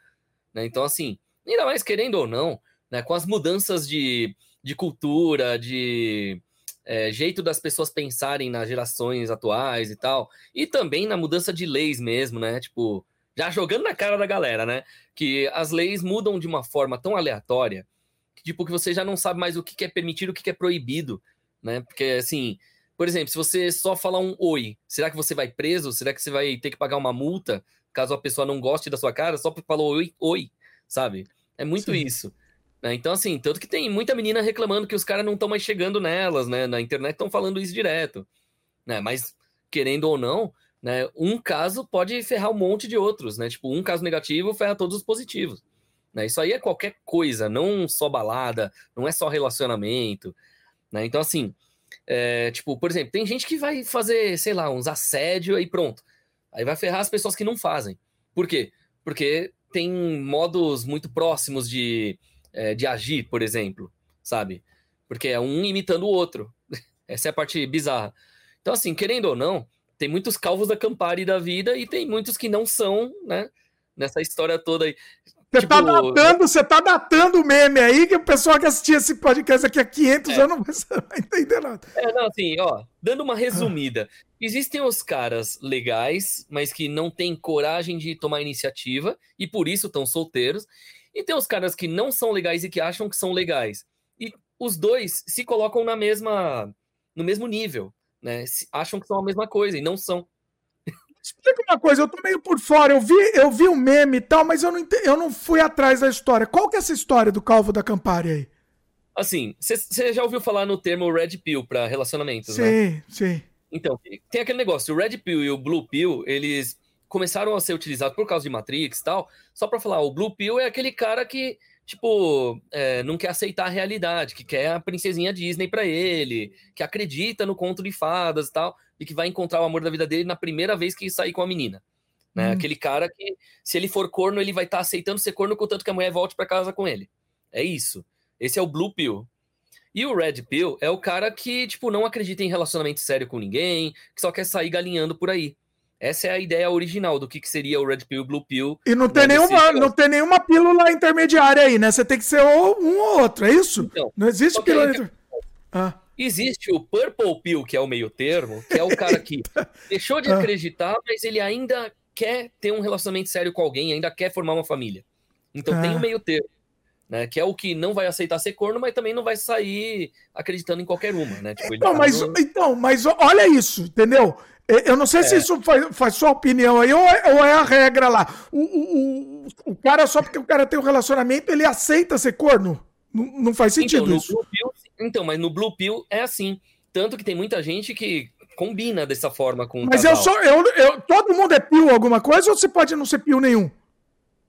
Né? Então, assim, ainda mais querendo ou não, né, com as mudanças de, de cultura, de é, jeito das pessoas pensarem nas gerações atuais e tal, e também na mudança de leis mesmo, né? Tipo, já jogando na cara da galera, né? Que as leis mudam de uma forma tão aleatória que, tipo, que você já não sabe mais o que é permitido o que é proibido, né? Porque, assim, por exemplo, se você só falar um oi, será que você vai preso? Será que você vai ter que pagar uma multa caso a pessoa não goste da sua cara só porque falou oi, oi, sabe? É muito Sim. isso. Né? Então, assim, tanto que tem muita menina reclamando que os caras não estão mais chegando nelas, né? Na internet estão falando isso direto. Né? Mas, querendo ou não, né, um caso pode ferrar um monte de outros, né? Tipo, um caso negativo ferra todos os positivos. Né? Isso aí é qualquer coisa, não só balada, não é só relacionamento. Né? Então, assim, é, tipo, por exemplo, tem gente que vai fazer, sei lá, uns assédio aí pronto. Aí vai ferrar as pessoas que não fazem. Por quê? Porque tem modos muito próximos de é, de agir, por exemplo, sabe? Porque é um imitando o outro. Essa é a parte bizarra. Então, assim, querendo ou não, tem muitos calvos da Campari da vida e tem muitos que não são, né? Nessa história toda aí. Você tá tipo... tá datando, você tá datando o meme aí, que o pessoal que assistia esse podcast aqui há 500 é. anos não vai entender nada. É, não, assim, ó, dando uma resumida. Existem os caras legais, mas que não têm coragem de tomar iniciativa e por isso estão solteiros. E tem os caras que não são legais e que acham que são legais. E os dois se colocam na mesma no mesmo nível, né? Acham que são a mesma coisa e não são. Explica uma coisa, eu tô meio por fora. Eu vi, eu vi o um meme e tal, mas eu não, eu não fui atrás da história. Qual que é essa história do Calvo da Campari aí? Assim, você já ouviu falar no termo Red Pill para relacionamentos, sim, né? Sim, sim. Então, tem aquele negócio, o Red Pill e o Blue Pill, eles começaram a ser utilizados por causa de Matrix e tal, só para falar, o Blue Pill é aquele cara que, tipo, é, não quer aceitar a realidade, que quer a princesinha Disney para ele, que acredita no conto de fadas e tal, e que vai encontrar o amor da vida dele na primeira vez que sair com a menina. Né? Hum. Aquele cara que, se ele for corno, ele vai estar tá aceitando ser corno, contanto que a mulher volte para casa com ele. É isso. Esse é o Blue Pill. E o Red Pill é o cara que, tipo, não acredita em relacionamento sério com ninguém, que só quer sair galinhando por aí. Essa é a ideia original do que, que seria o Red Pill, Blue Pill. E não tem, nenhuma, não tem nenhuma pílula intermediária aí, né? Você tem que ser um ou outro, é isso? Então, não existe pílula. Aí, ah. Existe o Purple Pill, que é o meio termo, que é o cara que deixou de ah. acreditar, mas ele ainda quer ter um relacionamento sério com alguém, ainda quer formar uma família. Então ah. tem o meio termo. Né, que é o que não vai aceitar ser corno, mas também não vai sair acreditando em qualquer uma, né? Tipo, então, mas, no... então, mas olha isso, entendeu? Eu não sei é. se isso faz, faz sua opinião aí ou é, ou é a regra lá. O, o, o, o, cara, só porque o cara tem um relacionamento, ele aceita ser corno? Não, não faz então, sentido então, isso. Pill, então, mas no Blue Pill é assim. Tanto que tem muita gente que combina dessa forma com Mas eu sou. Eu, eu, todo mundo é pio alguma coisa ou você pode não ser pio nenhum?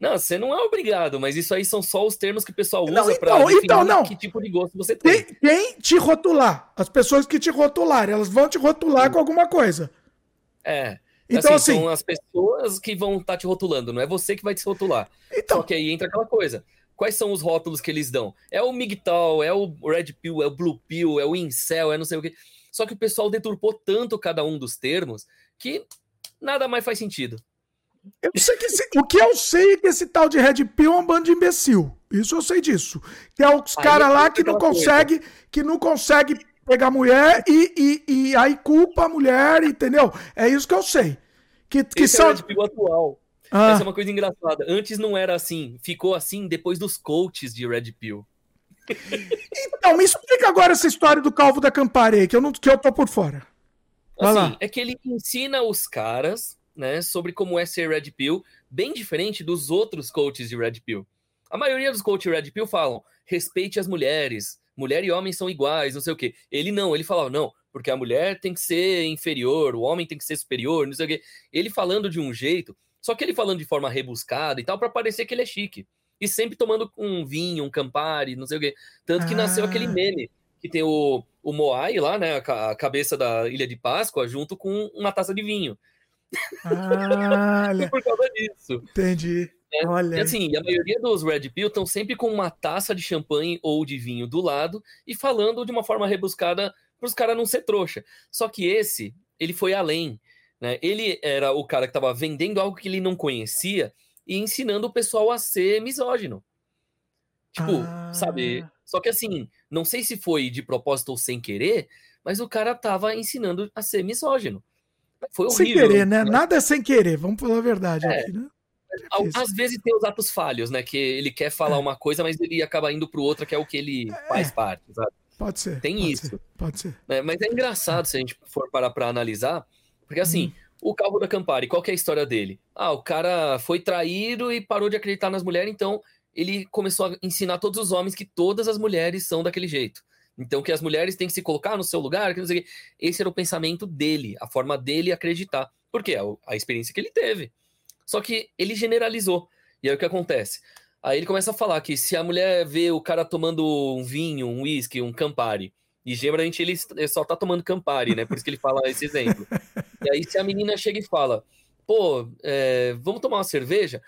Não, você não é obrigado, mas isso aí são só os termos que o pessoal usa não, então, para definir então, não. que tipo de gosto você tem. Quem, quem te rotular? As pessoas que te rotularem, elas vão te rotular Sim. com alguma coisa. É. Então, assim, assim, são as pessoas que vão estar tá te rotulando, não é você que vai te rotular. Então, Só que aí entra aquela coisa. Quais são os rótulos que eles dão? É o MGTOW, é o Red Pill, é o Blue Pill, é o Incel, é não sei o que. Só que o pessoal deturpou tanto cada um dos termos que nada mais faz sentido. Eu sei que esse, o que eu sei é que esse tal de Red Pill é um bando de imbecil. Isso eu sei disso. Que é os caras lá que não consegue, que não consegue pegar mulher e, e, e, aí culpa a mulher, entendeu? É isso que eu sei. Que, que Esse são... é o Red Pill atual. Ah. Essa é uma coisa engraçada. Antes não era assim, ficou assim depois dos coaches de Red Pill. Então, me explica agora essa história do Calvo da Campari, que eu, não, que eu tô por fora. Vai assim, lá. é que ele ensina os caras né, sobre como é ser Red Pill, bem diferente dos outros coaches de Red Pill. A maioria dos coaches Red Pill falam: respeite as mulheres, mulher e homem são iguais, não sei o quê. Ele não, ele falava: não, porque a mulher tem que ser inferior, o homem tem que ser superior, não sei o quê. Ele falando de um jeito, só que ele falando de forma rebuscada e tal, para parecer que ele é chique. E sempre tomando um vinho, um Campari, não sei o quê. Tanto que ah. nasceu aquele ah. meme que tem o, o Moai lá, né, a, cabeça da Ilha de Páscoa, junto com uma taça de vinho. Ah, por causa disso. Entendi. É, olha. E assim, a maioria dos Red Pill estão sempre com uma taça de champanhe ou de vinho do lado e falando de uma forma rebuscada para os caras não ser trouxa. Só que esse, ele foi além. Né? Ele era o cara que estava vendendo algo que ele não conhecia e ensinando o pessoal a ser misógino. Tipo, ah. sabe? Só que assim, não sei se foi de propósito ou sem querer, mas o cara tava ensinando a ser misógino. Foi horrível. Sem querer, né? né? Nada é sem querer, vamos falar a verdade é. aqui, né? É Às vezes tem os atos falhos, né? Que ele quer falar é. uma coisa, mas ele acaba indo pro outro, que é o que ele é. faz parte, sabe? Pode ser. Tem pode isso. Ser, pode ser. Mas é engraçado se a gente for parar pra analisar, porque assim, hum. o Calvo da Campari, qual é a história dele? Ah, o cara foi traído e parou de acreditar nas mulheres, então ele começou a ensinar todos os homens que todas as mulheres são daquele jeito. Então, que as mulheres têm que se colocar no seu lugar, que não sei o quê. Esse era o pensamento dele, a forma dele acreditar. Por quê? A, a experiência que ele teve. Só que ele generalizou. E aí o que acontece? Aí ele começa a falar que se a mulher vê o cara tomando um vinho, um uísque, um Campari, e geralmente ele só tá tomando Campari, né? Por isso que ele fala esse exemplo. E aí se a menina chega e fala, pô, é, vamos tomar uma cerveja?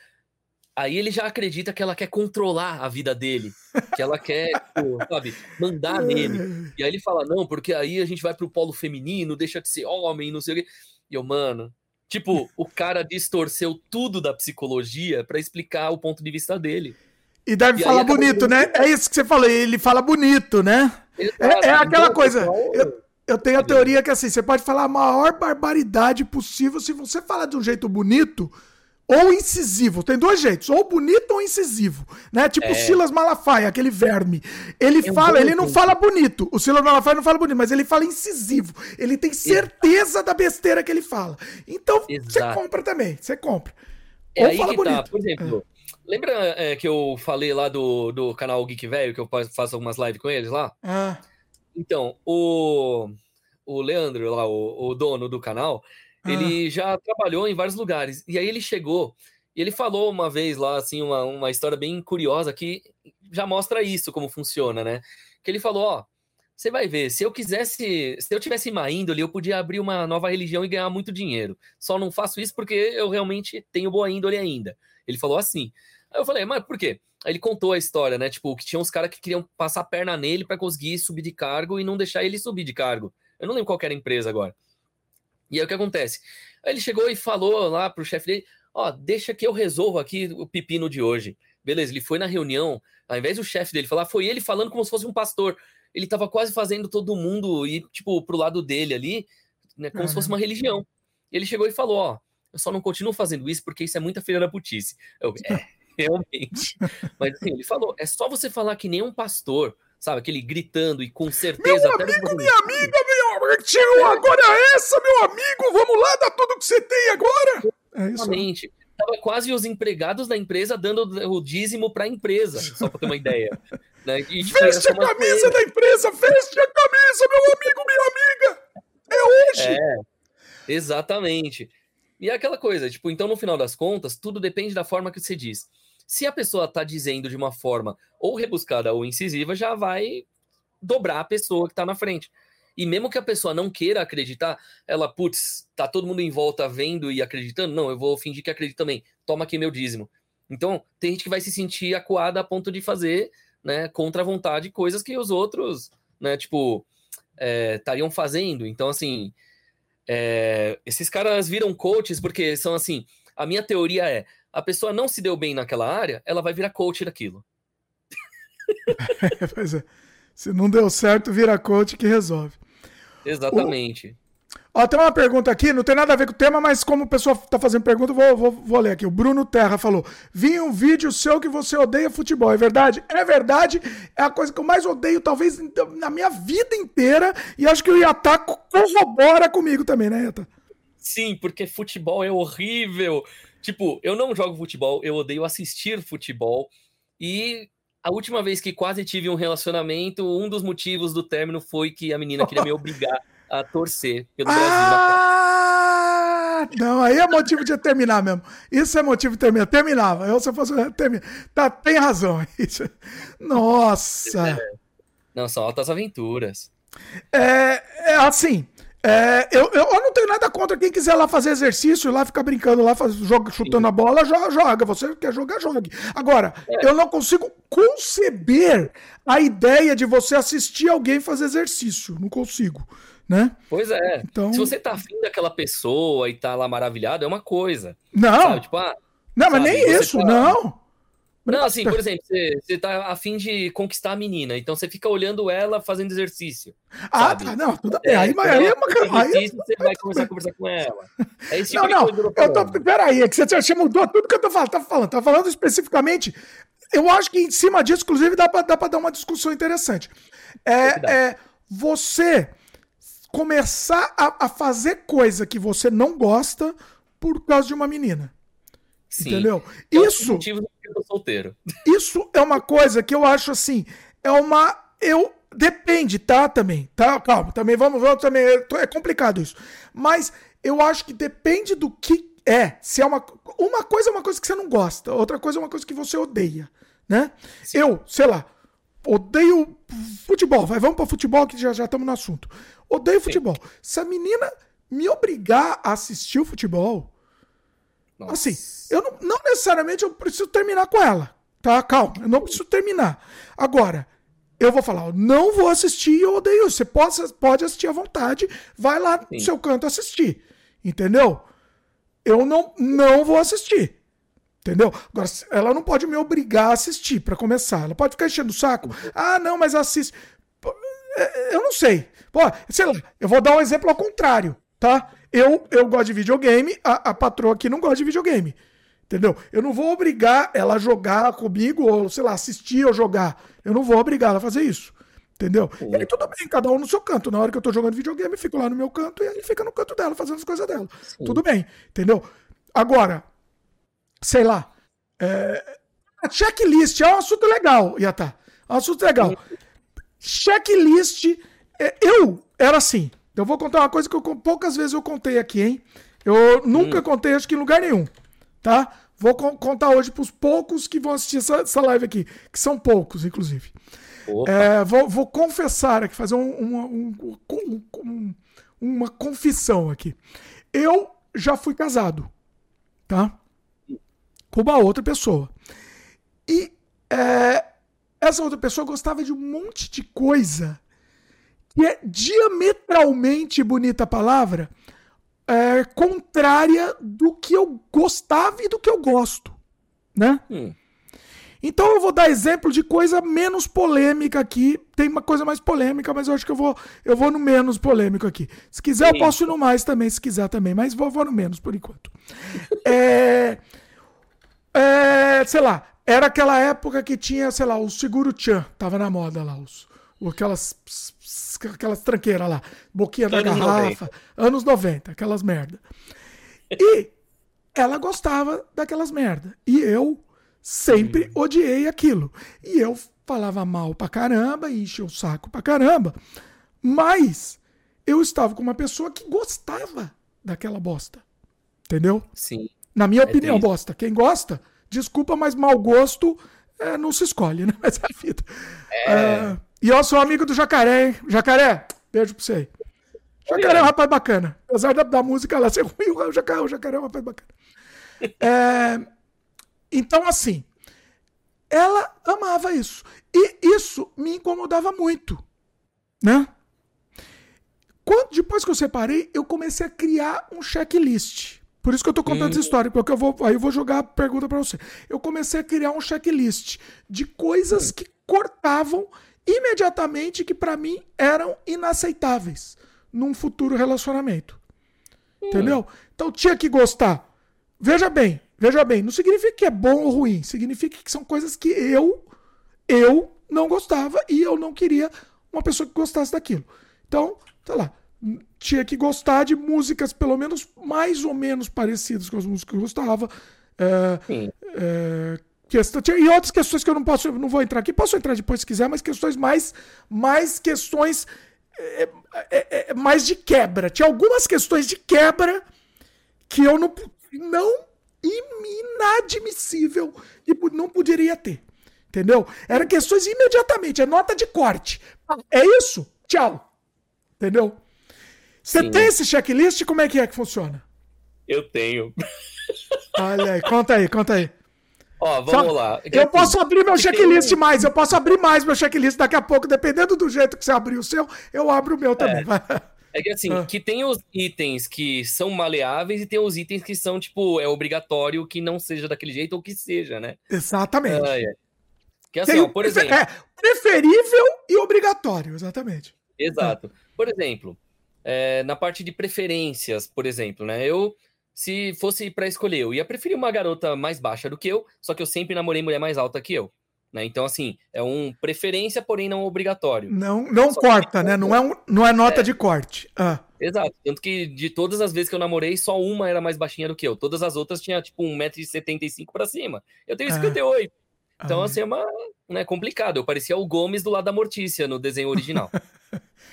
Aí ele já acredita que ela quer controlar a vida dele, que ela quer, pô, sabe, mandar nele. E aí ele fala, não, porque aí a gente vai pro polo feminino, deixa de ser homem, não sei o quê. E eu, mano, tipo, o cara distorceu tudo da psicologia para explicar o ponto de vista dele. E deve e falar bonito, né? É isso que você falou, ele fala bonito, né? É, é, aquela coisa. Eu, eu tenho a teoria que assim, você pode falar a maior barbaridade possível se você falar de um jeito bonito ou incisivo. Tem dois jeitos, ou bonito ou incisivo, né? Tipo é. Silas Malafaia, aquele verme. Ele é fala, ele não fala bonito. O Silas Malafaia não fala bonito, mas ele fala incisivo. Ele tem certeza Exato. da besteira que ele fala. Então, você compra também, você compra. É ou aí que tá. bonito. tá, por exemplo, é. lembra é, que eu falei lá do, do canal Geek Velho, que eu faço algumas lives com eles lá? Ah. Então, o, o Leandro lá, o, o dono do canal, ele ah. já trabalhou em vários lugares. E aí ele chegou e ele falou uma vez lá, assim, uma, uma história bem curiosa que já mostra isso, como funciona, né? Que ele falou, ó, você vai ver, se eu quisesse, se eu tivesse má índole, eu podia abrir uma nova religião e ganhar muito dinheiro. Só não faço isso porque eu realmente tenho boa índole ainda. Ele falou assim. Aí eu falei, mas por quê? Aí ele contou a história, né? Tipo, que tinha uns caras que queriam passar a perna nele para conseguir subir de cargo e não deixar ele subir de cargo. Eu não lembro qual era a empresa agora. E aí o que acontece? Aí ele chegou e falou lá pro chefe dele: Ó, oh, deixa que eu resolvo aqui o pepino de hoje. Beleza, ele foi na reunião, ao invés do chefe dele falar, foi ele falando como se fosse um pastor. Ele tava quase fazendo todo mundo ir, tipo, pro lado dele ali, né, como uhum. se fosse uma religião. Ele chegou e falou: Ó, eu só não continuo fazendo isso porque isso é muita filha da putice. Eu, é, realmente. Mas assim, ele falou: é só você falar que nem um pastor, sabe? Aquele gritando e com certeza. Meu amigo, minha amiga, meu tio, agora é essa, meu amigo, vamos lá, dá tudo que você tem agora. É Exatamente. Tava quase os empregados da empresa dando o dízimo para a empresa, só para ter uma ideia. Né? E, tipo, veste a camisa da empresa, veste a camisa, meu amigo, minha amiga. É hoje. É, exatamente. E é aquela coisa, tipo, então no final das contas, tudo depende da forma que você diz. Se a pessoa está dizendo de uma forma ou rebuscada ou incisiva, já vai dobrar a pessoa que está na frente. E mesmo que a pessoa não queira acreditar, ela, putz, tá todo mundo em volta vendo e acreditando, não, eu vou fingir que acredito também. Toma aqui meu dízimo. Então, tem gente que vai se sentir acuada a ponto de fazer, né, contra a vontade, coisas que os outros, né, tipo, é, estariam fazendo. Então, assim, é, esses caras viram coaches porque são assim. A minha teoria é: a pessoa não se deu bem naquela área, ela vai virar coach daquilo. pois é. Se não deu certo, vira coach que resolve. Exatamente. Ó, tem uma pergunta aqui, não tem nada a ver com o tema, mas como o pessoal tá fazendo pergunta, vou, vou, vou ler aqui. O Bruno Terra falou: Vi um vídeo seu que você odeia futebol. É verdade? É verdade. É a coisa que eu mais odeio, talvez, na minha vida inteira. E acho que o Yatá corrobora comigo também, né, Yatá? Sim, porque futebol é horrível. Tipo, eu não jogo futebol, eu odeio assistir futebol. E a última vez que quase tive um relacionamento, um dos motivos do término foi que a menina queria me obrigar a torcer pelo Brasil. Ah, não, aí é motivo de terminar mesmo. Isso é motivo de terminar. Terminava. Eu, se eu fosse. Termina. Tá, tem razão. Isso. Nossa. É. Não, são altas aventuras. É, é assim. É, eu, eu, eu, não tenho nada contra quem quiser lá fazer exercício, lá ficar brincando, lá faz, joga, chutando Sim. a bola, joga, joga. Você quer jogar, jogue. Agora, é. eu não consigo conceber a ideia de você assistir alguém fazer exercício. Não consigo né? Pois é. Então... Se você tá afim daquela pessoa e tá lá maravilhado, é uma coisa. Não. Sabe? Tipo, ah, não, sabe, mas nem isso, tá... não. Não, assim, por exemplo, você, você tá afim de conquistar a menina, então você fica olhando ela fazendo exercício. Ah, tá, não, tudo bem. É, aí, aí, é uma aí, você vai começar a conversar com ela. É esse tipo não, não, eu tô, peraí, é que você, você mudou tudo que eu tô falando, tá falando, tá falando especificamente. Eu acho que em cima disso, inclusive, dá pra, dá pra dar uma discussão interessante. É, é você começar a, a, fazer coisa que você não gosta por causa de uma menina. Sim. Entendeu? É isso. tô solteiro. Isso é uma coisa que eu acho assim. É uma. Eu. Depende, tá? Também. Tá? Calma, também vamos, vamos também. É complicado isso. Mas eu acho que depende do que é. Se é uma. Uma coisa é uma coisa que você não gosta, outra coisa é uma coisa que você odeia. Né? Sim. Eu, sei lá, odeio futebol. Vai, vamos para futebol que já já estamos no assunto. Odeio Sim. futebol. Se a menina me obrigar a assistir o futebol, Nossa. assim, eu não, não, necessariamente eu preciso terminar com ela. Tá? Calma, eu não preciso terminar. Agora, eu vou falar, não vou assistir eu odeio. Você pode, pode assistir à vontade, vai lá Sim. no seu canto assistir. Entendeu? Eu não, não vou assistir. Entendeu? Agora, ela não pode me obrigar a assistir, para começar. Ela pode ficar enchendo o saco. Ah, não, mas assiste. É, eu não sei. Pô, sei lá, eu vou dar um exemplo ao contrário, tá? Eu, eu gosto de videogame, a, a patroa aqui não gosta de videogame. Entendeu? Eu não vou obrigar ela a jogar comigo, ou, sei lá, assistir ou jogar. Eu não vou obrigar ela a fazer isso. Entendeu? Uhum. E aí tudo bem, cada um no seu canto. Na hora que eu tô jogando videogame, eu fico lá no meu canto e ele fica no canto dela, fazendo as coisas dela. Sim. Tudo bem, entendeu? Agora, sei lá. É... Checklist é um assunto legal, Iatá. É um assunto legal. Checklist. É, eu era assim. Eu vou contar uma coisa que eu, poucas vezes eu contei aqui, hein? Eu nunca hum. contei, acho que em lugar nenhum. Tá? Vou co contar hoje para os poucos que vão assistir essa, essa, live aqui, que são poucos, inclusive. É, vou, vou, confessar aqui, fazer um, uma, um, um, uma confissão aqui. Eu já fui casado, tá? com uma outra pessoa. E é, essa outra pessoa gostava de um monte de coisa que é diametralmente bonita a palavra, é, contrária do que eu gostava e do que eu gosto, né? Hum. Então eu vou dar exemplo de coisa menos polêmica aqui. Tem uma coisa mais polêmica, mas eu acho que eu vou, eu vou no menos polêmico aqui. Se quiser, Sim. eu posso ir no mais também, se quiser também, mas vou, vou no menos por enquanto. é. É, sei lá, era aquela época que tinha, sei lá, o Seguro Chan, tava na moda lá, os, aquelas, aquelas tranqueiras lá, boquinha da garrafa, 90. anos 90, aquelas merda. E ela gostava daquelas merda. E eu sempre odiei aquilo. E eu falava mal pra caramba, enchia o saco pra caramba. Mas eu estava com uma pessoa que gostava daquela bosta. Entendeu? Sim. Na minha é opinião, triste. bosta. Quem gosta, desculpa, mas mau gosto é, não se escolhe, né? Mas é a vida. É... É, e eu sou amigo do Jacaré, hein? Jacaré, beijo pra você aí. Jacaré é um rapaz bacana. Apesar da, da música lá ser ruim, o Jacaré, o Jacaré é um rapaz bacana. É, então, assim, ela amava isso. E isso me incomodava muito, né? quando, depois que eu separei, eu comecei a criar um checklist. Por isso que eu tô contando hum. essa história, porque eu vou, aí eu vou jogar a pergunta para você. Eu comecei a criar um checklist de coisas que cortavam imediatamente que para mim eram inaceitáveis num futuro relacionamento. Hum. Entendeu? Então tinha que gostar. Veja bem, veja bem, não significa que é bom ou ruim, significa que são coisas que eu eu não gostava e eu não queria uma pessoa que gostasse daquilo. Então, sei lá, tinha que gostar de músicas, pelo menos mais ou menos parecidas com as músicas que eu gostava. É, é, questão, e outras questões que eu não posso, não vou entrar aqui. Posso entrar depois se quiser, mas questões mais, mais questões é, é, é mais de quebra. Tinha algumas questões de quebra que eu não, não inadmissível e não poderia ter. Entendeu? Eram questões imediatamente, é nota de corte. É isso? Tchau. Entendeu? Você Sim. tem esse checklist? Como é que é que funciona? Eu tenho. Olha aí, conta aí, conta aí. Ó, vamos Só, lá. Eu posso abrir meu checklist um... mais, eu posso abrir mais meu checklist daqui a pouco, dependendo do jeito que você abrir o seu, eu abro o meu também. É, é que assim, ah. que tem os itens que são maleáveis e tem os itens que são, tipo, é obrigatório que não seja daquele jeito ou que seja, né? Exatamente. Ah, é. Que assim, ó, por exemplo. É, preferível e obrigatório, exatamente. Exato. Ah. Por exemplo, é, na parte de preferências, por exemplo, né? Eu, se fosse para escolher, eu ia preferir uma garota mais baixa do que eu, só que eu sempre namorei mulher mais alta que eu. Né? Então, assim, é um preferência, porém não obrigatório. Não, não corta, né? Não é, um, não é nota é. de corte. Ah. Exato. Tanto que de todas as vezes que eu namorei, só uma era mais baixinha do que eu. Todas as outras tinham, tipo, 1,75m pra cima. Eu tenho 58. Ah. Então, ah. assim, é uma, né, complicado. Eu parecia o Gomes do lado da Mortícia no desenho original.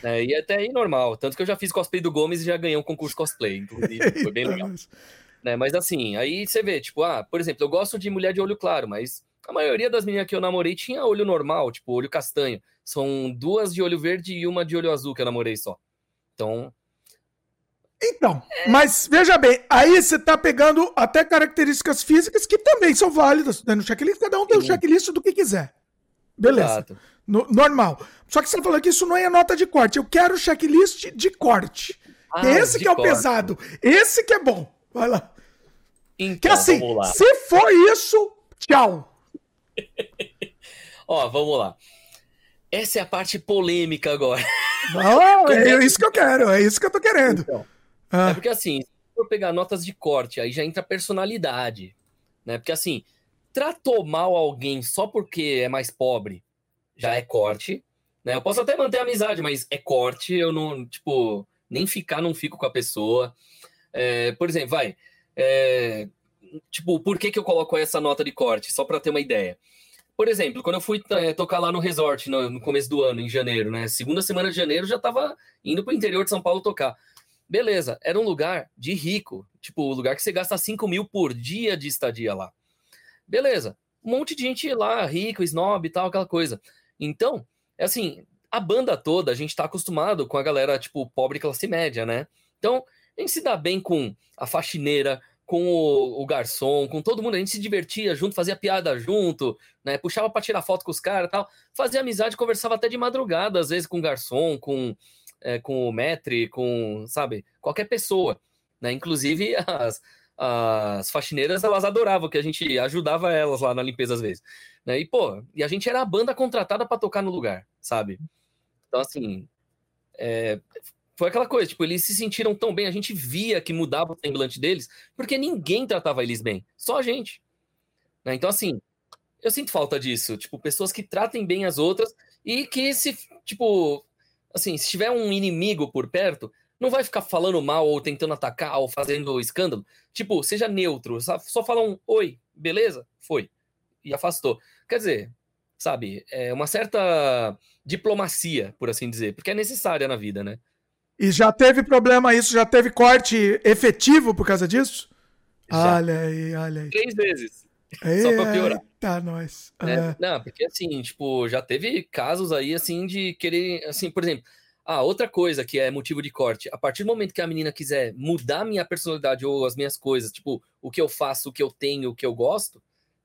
É, e até aí normal. Tanto que eu já fiz cosplay do Gomes e já ganhei um concurso cosplay, inclusive. Foi bem legal. né, mas assim, aí você vê, tipo, ah, por exemplo, eu gosto de mulher de olho claro, mas a maioria das meninas que eu namorei tinha olho normal, tipo, olho castanho. São duas de olho verde e uma de olho azul que eu namorei só. Então. Então, é... mas veja bem, aí você tá pegando até características físicas que também são válidas né, no checklist, cada um tem o um checklist do que quiser. Beleza. Exato. No, normal. Só que você falou que isso não é nota de corte. Eu quero checklist de corte. Ah, Esse que é o corte. pesado. Esse que é bom. Vai lá. Então, que assim, se for isso, tchau. Ó, vamos lá. Essa é a parte polêmica agora. Não, é isso que eu quero, é isso que eu tô querendo. Então, ah. É porque assim, se for pegar notas de corte, aí já entra personalidade, né? Porque assim, tratou mal alguém só porque é mais pobre, já é corte, né? Eu posso até manter a amizade, mas é corte, eu não, tipo, nem ficar, não fico com a pessoa. É, por exemplo, vai, é, tipo, por que, que eu coloco essa nota de corte? Só para ter uma ideia. Por exemplo, quando eu fui é, tocar lá no resort no, no, começo do ano, em janeiro, né? Segunda semana de janeiro, já tava indo pro interior de São Paulo tocar. Beleza, era um lugar de rico, tipo, o lugar que você gasta 5 mil por dia de estadia lá. Beleza, um monte de gente lá, rico, snob e tal, aquela coisa. Então, é assim, a banda toda, a gente tá acostumado com a galera, tipo, pobre classe média, né? Então, a gente se dá bem com a faxineira, com o, o, garçom, com todo mundo, a gente se divertia junto, fazia piada junto, né? Puxava para tirar foto com os caras tal, fazia amizade, conversava até de madrugada, às vezes com o garçom, com, é, com o metre, com, sabe, qualquer pessoa, né? Inclusive as, as faxineiras, elas adoravam que a gente ajudava elas lá na limpeza às vezes. Né? E, pô, e a gente era a banda contratada para tocar no lugar, sabe? Então, assim, é, foi aquela coisa, tipo, eles se sentiram tão bem, a gente via que mudava o semblante deles, porque ninguém tratava eles bem, só a gente. Né? Então, assim, eu sinto falta disso, tipo, pessoas que tratem bem as outras e que se, tipo, assim, se tiver um inimigo por perto, não vai ficar falando mal ou tentando atacar ou fazendo escândalo. Tipo, seja neutro, só fala um oi, beleza? Foi e afastou. Quer dizer, sabe, é uma certa diplomacia, por assim dizer, porque é necessária na vida, né? E já teve problema isso? Já teve corte efetivo por causa disso? Já. Olha aí, olha aí. Três vezes. Só pra piorar. Tá, nós. É. Não, porque assim, tipo, já teve casos aí, assim, de querer, assim, por exemplo, ah, outra coisa que é motivo de corte, a partir do momento que a menina quiser mudar minha personalidade ou as minhas coisas, tipo, o que eu faço, o que eu tenho, o que eu gosto,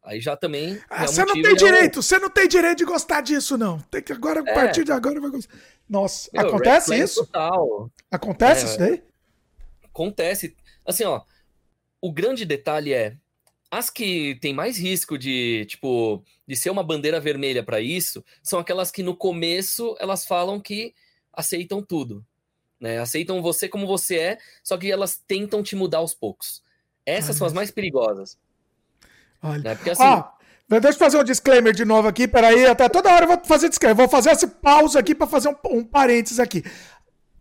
Aí já também. Ah, você não tem direito, você não tem direito de gostar disso, não. Tem que agora, a é. partir de agora, vai gostar. Nossa, Meu, acontece isso? Total. Acontece é, isso daí? Acontece. Assim, ó, o grande detalhe é as que tem mais risco de, tipo, de ser uma bandeira vermelha para isso, são aquelas que no começo elas falam que aceitam tudo, né? Aceitam você como você é, só que elas tentam te mudar aos poucos. Essas Olha. são as mais perigosas. Olha. Né? Porque assim. Ah, deixa eu fazer um disclaimer de novo aqui, peraí, até toda hora eu vou fazer disclaimer. Vou fazer essa pausa aqui para fazer um, um parênteses aqui.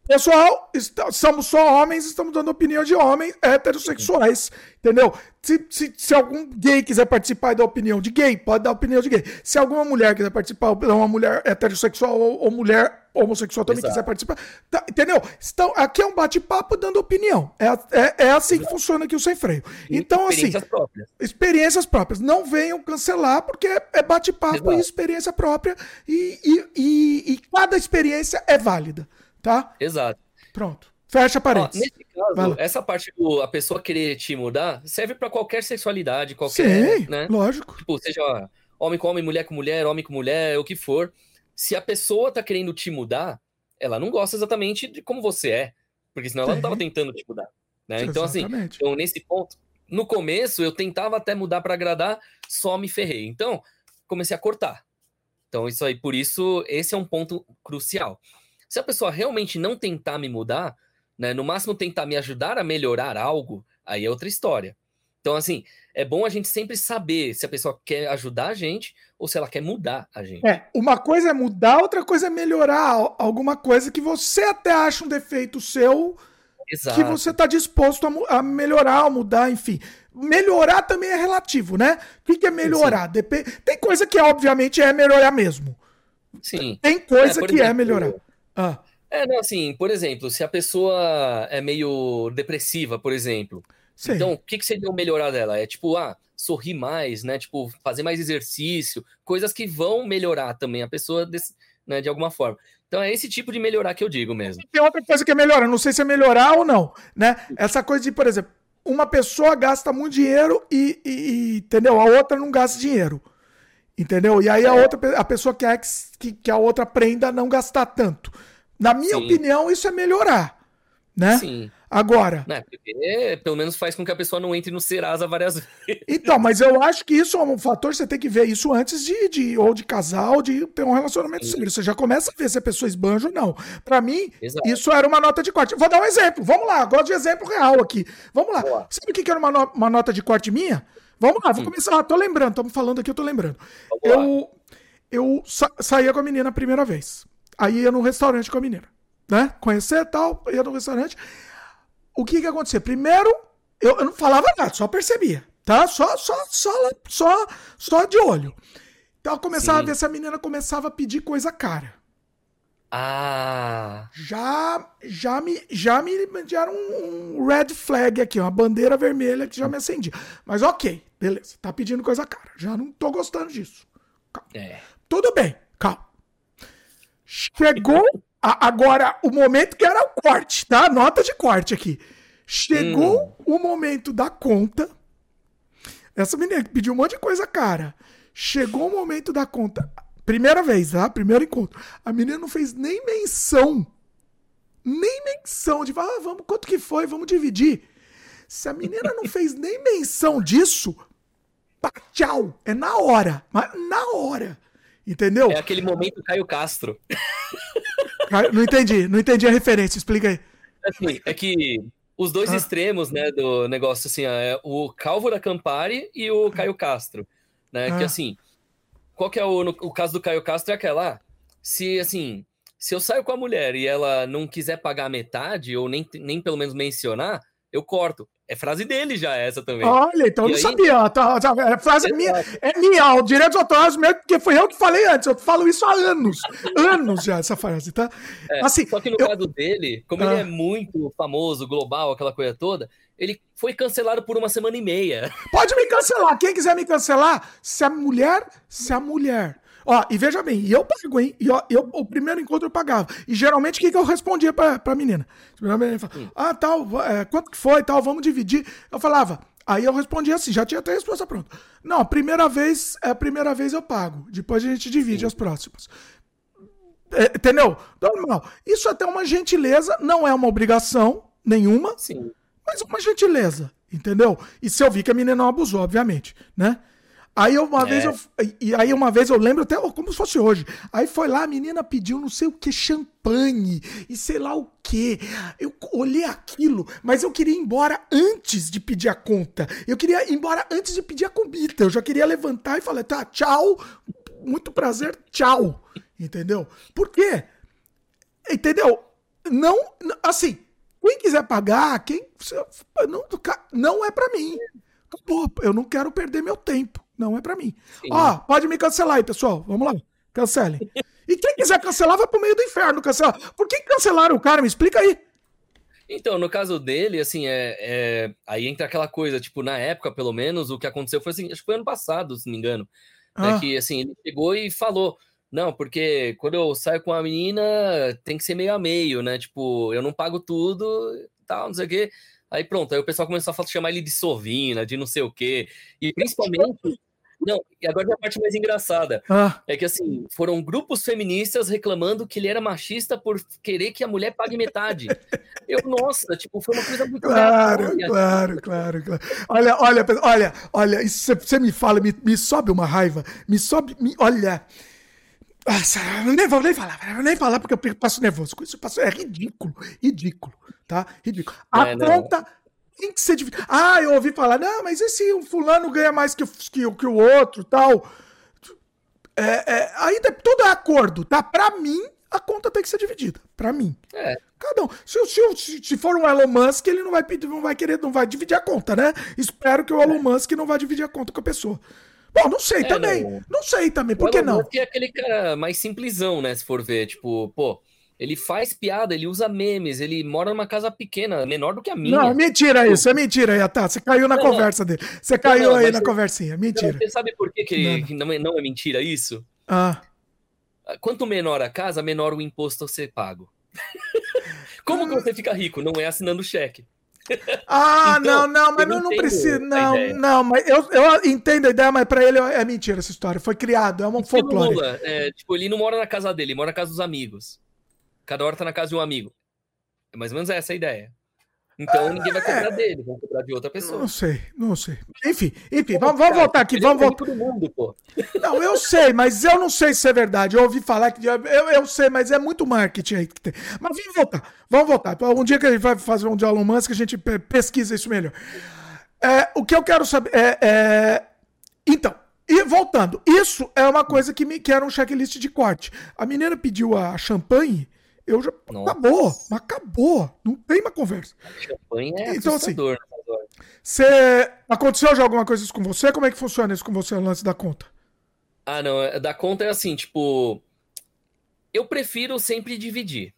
Pessoal, somos só homens, estamos dando opinião de homens heterossexuais, entendeu? Se, se, se, algum gay quiser participar da opinião de gay, pode dar opinião de gay. Se alguma mulher quiser participar, uma mulher heterossexual ou, ou mulher homossexual também Exato. quiser participar, tá, entendeu? Então, aqui é um bate-papo dando opinião. É, é, é assim Exato. que funciona aqui o Sem Freio. E então, assim, experiências assim, próprias. experiências próprias. Não venham cancelar, porque é bate-papo e experiência própria, e, e, e, e cada experiência é válida. Tá? Exato. Pronto. Fecha a parede. nesse caso, essa parte do a pessoa querer te mudar serve para qualquer sexualidade, qualquer. Sim, né? lógico. Tipo, seja homem com homem, mulher com mulher, homem com mulher, o que for. Se a pessoa tá querendo te mudar, ela não gosta exatamente de como você é. Porque senão ela Sim. não tava tentando te mudar. Né? Então, assim, então, nesse ponto, no começo eu tentava até mudar para agradar, só me ferrei. Então, comecei a cortar. Então, isso aí, por isso, esse é um ponto crucial. Se a pessoa realmente não tentar me mudar, né, no máximo tentar me ajudar a melhorar algo, aí é outra história. Então, assim, é bom a gente sempre saber se a pessoa quer ajudar a gente ou se ela quer mudar a gente. É, uma coisa é mudar, outra coisa é melhorar alguma coisa que você até acha um defeito seu Exato. que você está disposto a, a, melhorar, a mudar, enfim. Melhorar também é relativo, né? O que, é melhorar? Dep tem coisa que, obviamente, é melhorar mesmo. Sim. Tem coisa é, que é exemplo, é melhorar. Ah. É, não, assim, por exemplo, se a pessoa é meio depressiva, por exemplo. Sim. Então, o que, que seria o melhorar dela? É tipo, ah, sorrir mais, né? Tipo, fazer mais exercício, coisas que vão melhorar também a pessoa desse, né, de alguma forma. Então é esse tipo de melhorar que eu digo mesmo. Tem outra coisa que é melhorar, não sei se é melhorar ou não, né? Essa coisa de, por exemplo, uma pessoa gasta muito dinheiro e, e, e entendeu? A outra não gasta dinheiro. Entendeu? E aí a é. outra a pessoa quer que, que a outra aprenda a não gastar tanto. Na minha Sim. opinião, isso é melhorar. Né? Sim. Agora. Não, porque pelo menos faz com que a pessoa não entre no Serasa várias vezes. Então, mas eu acho que isso é um fator, você tem que ver isso antes de, de ou de casar ou de ter um relacionamento sério. Você já começa a ver se a pessoa esbanja ou não. Para mim, Exato. isso era uma nota de corte. Vou dar um exemplo. Vamos lá, gosto de exemplo real aqui. Vamos lá. Boa. Sabe o que era uma, no, uma nota de corte minha? Vamos lá, vou hum. começar. Ah, tô lembrando, estamos falando aqui, eu tô lembrando. eu eu sa saía com a menina a primeira vez. Aí ia num restaurante com a menina. Né? Conhecer e tal, ia no restaurante. O que que acontecia? Primeiro, eu, eu não falava nada, só percebia. Tá? Só, só, só, só, só de olho. Então eu começava Sim. a ver se a menina começava a pedir coisa cara. Ah. Já, já me, já me deram um, um red flag aqui, uma bandeira vermelha que já me acendia. Mas ok, beleza. Tá pedindo coisa cara. Já não tô gostando disso. É. Tudo bem, calma. Chegou a, agora o momento que era o corte, tá? Nota de corte aqui. Chegou hum. o momento da conta. Essa menina pediu um monte de coisa cara. Chegou o momento da conta. Primeira vez, tá? Primeiro encontro. A menina não fez nem menção. Nem menção de falar, ah, vamos, quanto que foi? Vamos dividir. Se a menina não fez nem menção disso, pá, tchau. É na hora. Mas na hora. Entendeu? É aquele momento Caio Castro. Não entendi, não entendi a referência, explica aí. Assim, é que os dois ah. extremos, né, do negócio, assim, é o Calvo da Campari e o Caio Castro, né, ah. que assim, qual que é o, no, o caso do Caio Castro é aquela, ah, se, assim, se eu saio com a mulher e ela não quiser pagar metade, ou nem, nem pelo menos mencionar, eu corto. É frase dele já essa também. Olha, então eu não aí... sabia. Tá, tá, é frase minha, é minha, o direitos autorais meu, porque foi eu que falei antes. Eu falo isso há anos. anos já, essa frase, tá? É, assim, só que no eu... caso dele, como ah. ele é muito famoso, global, aquela coisa toda, ele foi cancelado por uma semana e meia. Pode me cancelar. Quem quiser me cancelar, se a mulher, se a mulher Ó, e veja bem, e eu pago, hein? E ó, eu, o primeiro encontro eu pagava. E geralmente o que, que eu respondia pra, pra menina? A menina falava, hum. ah, tal, é, quanto que foi tal, vamos dividir. Eu falava, Aí eu respondi assim, já tinha até a resposta pronta. Não, a primeira vez, é a primeira vez eu pago. Depois a gente divide Sim. as próximas. É, entendeu? Normal. Isso é até uma gentileza, não é uma obrigação nenhuma, Sim. mas uma gentileza, entendeu? E se eu vi que a menina não abusou, obviamente, né? Aí uma é. vez eu. E aí uma vez eu lembro até como se fosse hoje. Aí foi lá, a menina pediu não sei o que, champanhe e sei lá o que. Eu olhei aquilo, mas eu queria ir embora antes de pedir a conta. Eu queria ir embora antes de pedir a comida. Eu já queria levantar e falar, tá, tchau, muito prazer, tchau. Entendeu? Por quê? Entendeu? Não, assim, quem quiser pagar, quem. Não, não é para mim. Pô, eu não quero perder meu tempo. Não é para mim. Ó, pode me cancelar aí, pessoal. Vamos lá. Cancelem. E quem quiser cancelar, vai pro meio do inferno cancelar. Por que cancelaram o cara? Me explica aí. Então, no caso dele, assim, é, é, aí entra aquela coisa, tipo, na época, pelo menos, o que aconteceu foi assim, acho que foi ano passado, se não me engano. Né, ah. Né, que assim, ele chegou e falou: Não, porque quando eu saio com a menina, tem que ser meio a meio, né? Tipo, eu não pago tudo, tal, não sei o quê. Aí pronto, aí o pessoal começou a chamar ele de sovina, de não sei o quê. E principalmente não, e agora a parte mais engraçada. Ah. É que, assim, foram grupos feministas reclamando que ele era machista por querer que a mulher pague metade. Eu, nossa, tipo, foi uma coisa muito Claro, claro, claro, claro. Olha, olha, olha, olha, isso você me fala, me, me sobe uma raiva, me sobe, me, olha. Nossa, nem vou nem falar, nem falar porque eu passo nervoso com isso. Passo, é ridículo, ridículo, tá? Ridículo. A é, conta. Não tem que ser dividido. Ah, eu ouvi falar, não, mas e se um fulano ganha mais que, que, que o outro tal? É, é, aí tudo é acordo, tá? Pra mim, a conta tem que ser dividida. Pra mim. É. Cada um. Se, se, se for um Elon Musk, ele não vai pedir, não vai querer, não vai dividir a conta, né? Espero que o Elon é. Musk não vá dividir a conta com a pessoa. Bom, não sei é, também. Não. não. sei também. Por que não? Musk é aquele cara mais simplesão, né? Se for ver, tipo, pô. Ele faz piada, ele usa memes, ele mora numa casa pequena, menor do que a minha. Não, mentira isso, é mentira aí, tá? Você caiu na não, conversa não. dele. Você caiu não, aí na você, conversinha, mentira. Você sabe por que, que, que não, é, não é mentira isso? Ah. Quanto menor a casa, menor o imposto a ser pago. Como que você fica rico? Não é assinando cheque. Ah, então, não, não, mas não, não precisa. Não, não, mas eu, eu entendo a ideia, mas pra ele é mentira essa história. Foi criado, é uma folclore. Lula, é, tipo, ele não mora na casa dele, ele mora na casa dos amigos. Cada hora tá na casa de um amigo. É mais ou menos essa a ideia. Então ah, ninguém vai cobrar é... dele, vão cobrar de outra pessoa. Não sei, não sei. Enfim, enfim, vamos, vamos voltar aqui. Vamos voltar. Todo mundo, pô. Não, eu sei, mas eu não sei se é verdade. Eu ouvi falar que. Eu, eu sei, mas é muito marketing aí que tem. Mas vamos voltar. Vamos voltar. Um dia que a gente vai fazer um de Elon Musk, a gente pesquisa isso melhor. É, o que eu quero saber é, é. Então, e voltando, isso é uma coisa que, me, que era um checklist de corte. A menina pediu a champanhe eu já. Nossa. Acabou, acabou. Não tem uma conversa. Champanhe é então, assim, né, você. Aconteceu já alguma coisa isso com você? Como é que funciona isso com você, o lance da conta? Ah, não. É, da conta é assim, tipo. Eu prefiro sempre dividir.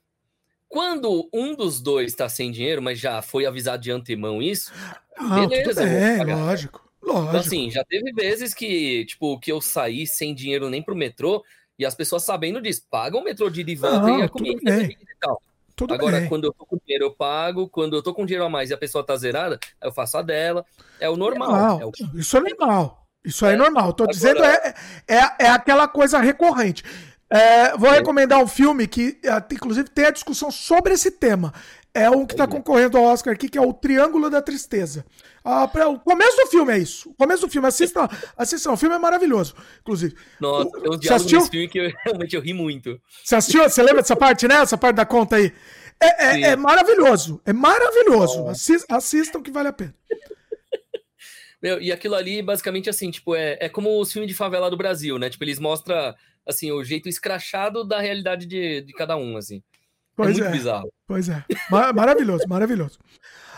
Quando um dos dois está sem dinheiro, mas já foi avisado de antemão isso, ah, beleza. É, lógico. Lógico. Então, assim, já teve vezes que, tipo, que eu saí sem dinheiro nem pro metrô, e as pessoas sabendo disso, pagam o metrô de ida e volta e a comida e tal. Tudo Agora, bem. quando eu tô com dinheiro, eu pago. Quando eu tô com dinheiro a mais e a pessoa tá zerada, eu faço a dela. É o normal. É o... Isso é normal. Isso é, é normal. Tô Agora... dizendo, é, é, é aquela coisa recorrente. É, vou recomendar um filme que, é, inclusive, tem a discussão sobre esse tema. É um que está concorrendo ao Oscar aqui, que é o Triângulo da Tristeza. Ah, pra, o começo do filme é isso. O começo do filme. Assistam, assistam. O filme é maravilhoso, inclusive. Nossa, tem uns diálogos nesse filme que eu, realmente eu ri muito. Você assistiu? Você lembra dessa parte, né? Essa parte da conta aí. É, é, é maravilhoso. É maravilhoso. Oh. Assistam, assistam que vale a pena. Meu, e aquilo ali, basicamente, assim, tipo, é, é como os filmes de favela do Brasil, né? Tipo, eles mostram, assim, o jeito escrachado da realidade de, de cada um, assim. Pois é muito é. bizarro. Pois é. maravilhoso, maravilhoso.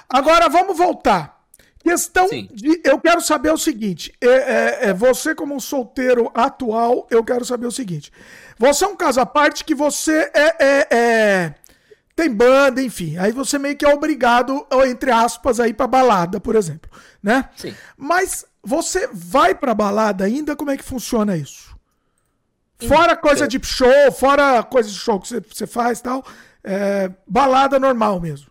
Agora vamos voltar. Questão Sim. de. Eu quero saber o seguinte: é, é, é, você, como um solteiro atual, eu quero saber o seguinte. Você é um caso à parte que você é, é, é tem banda, enfim. Aí você meio que é obrigado, entre aspas, a ir pra balada, por exemplo. Né? Sim. Mas você vai pra balada ainda? Como é que funciona isso? Fora coisa de show, fora coisa de show que você, você faz e tal. É, balada normal mesmo.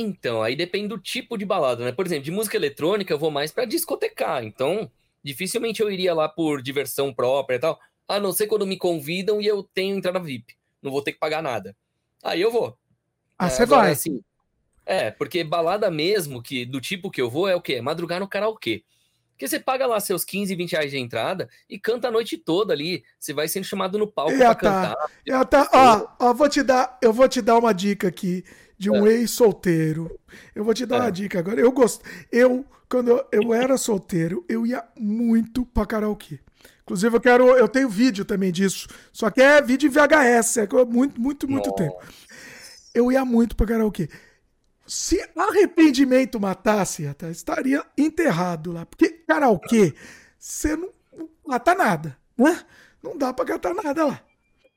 Então, aí depende do tipo de balada, né? Por exemplo, de música eletrônica eu vou mais para discotecar, então dificilmente eu iria lá por diversão própria e tal, a não ser quando me convidam e eu tenho entrada VIP, não vou ter que pagar nada. Aí eu vou. Ah, é, você vai? Assim, é, porque balada mesmo, que do tipo que eu vou, é o quê? Madrugar no karaokê. Porque você paga lá seus 15, 20 reais de entrada e canta a noite toda ali. Você vai sendo chamado no palco para cantar. Eu tá, ó, ó, vou te dar, eu vou te dar uma dica aqui de um é. ex-solteiro. Eu vou te dar é. uma dica agora. Eu gosto. Eu, quando eu, eu era solteiro, eu ia muito pra karaokê. Inclusive, eu quero. Eu tenho vídeo também disso. Só que é vídeo em VHS, é muito, muito, muito Nossa. tempo. Eu ia muito pra karaokê. Se arrependimento matasse, estaria enterrado lá. Porque karaokê, você não, não mata nada, né? Não dá pra cantar nada lá.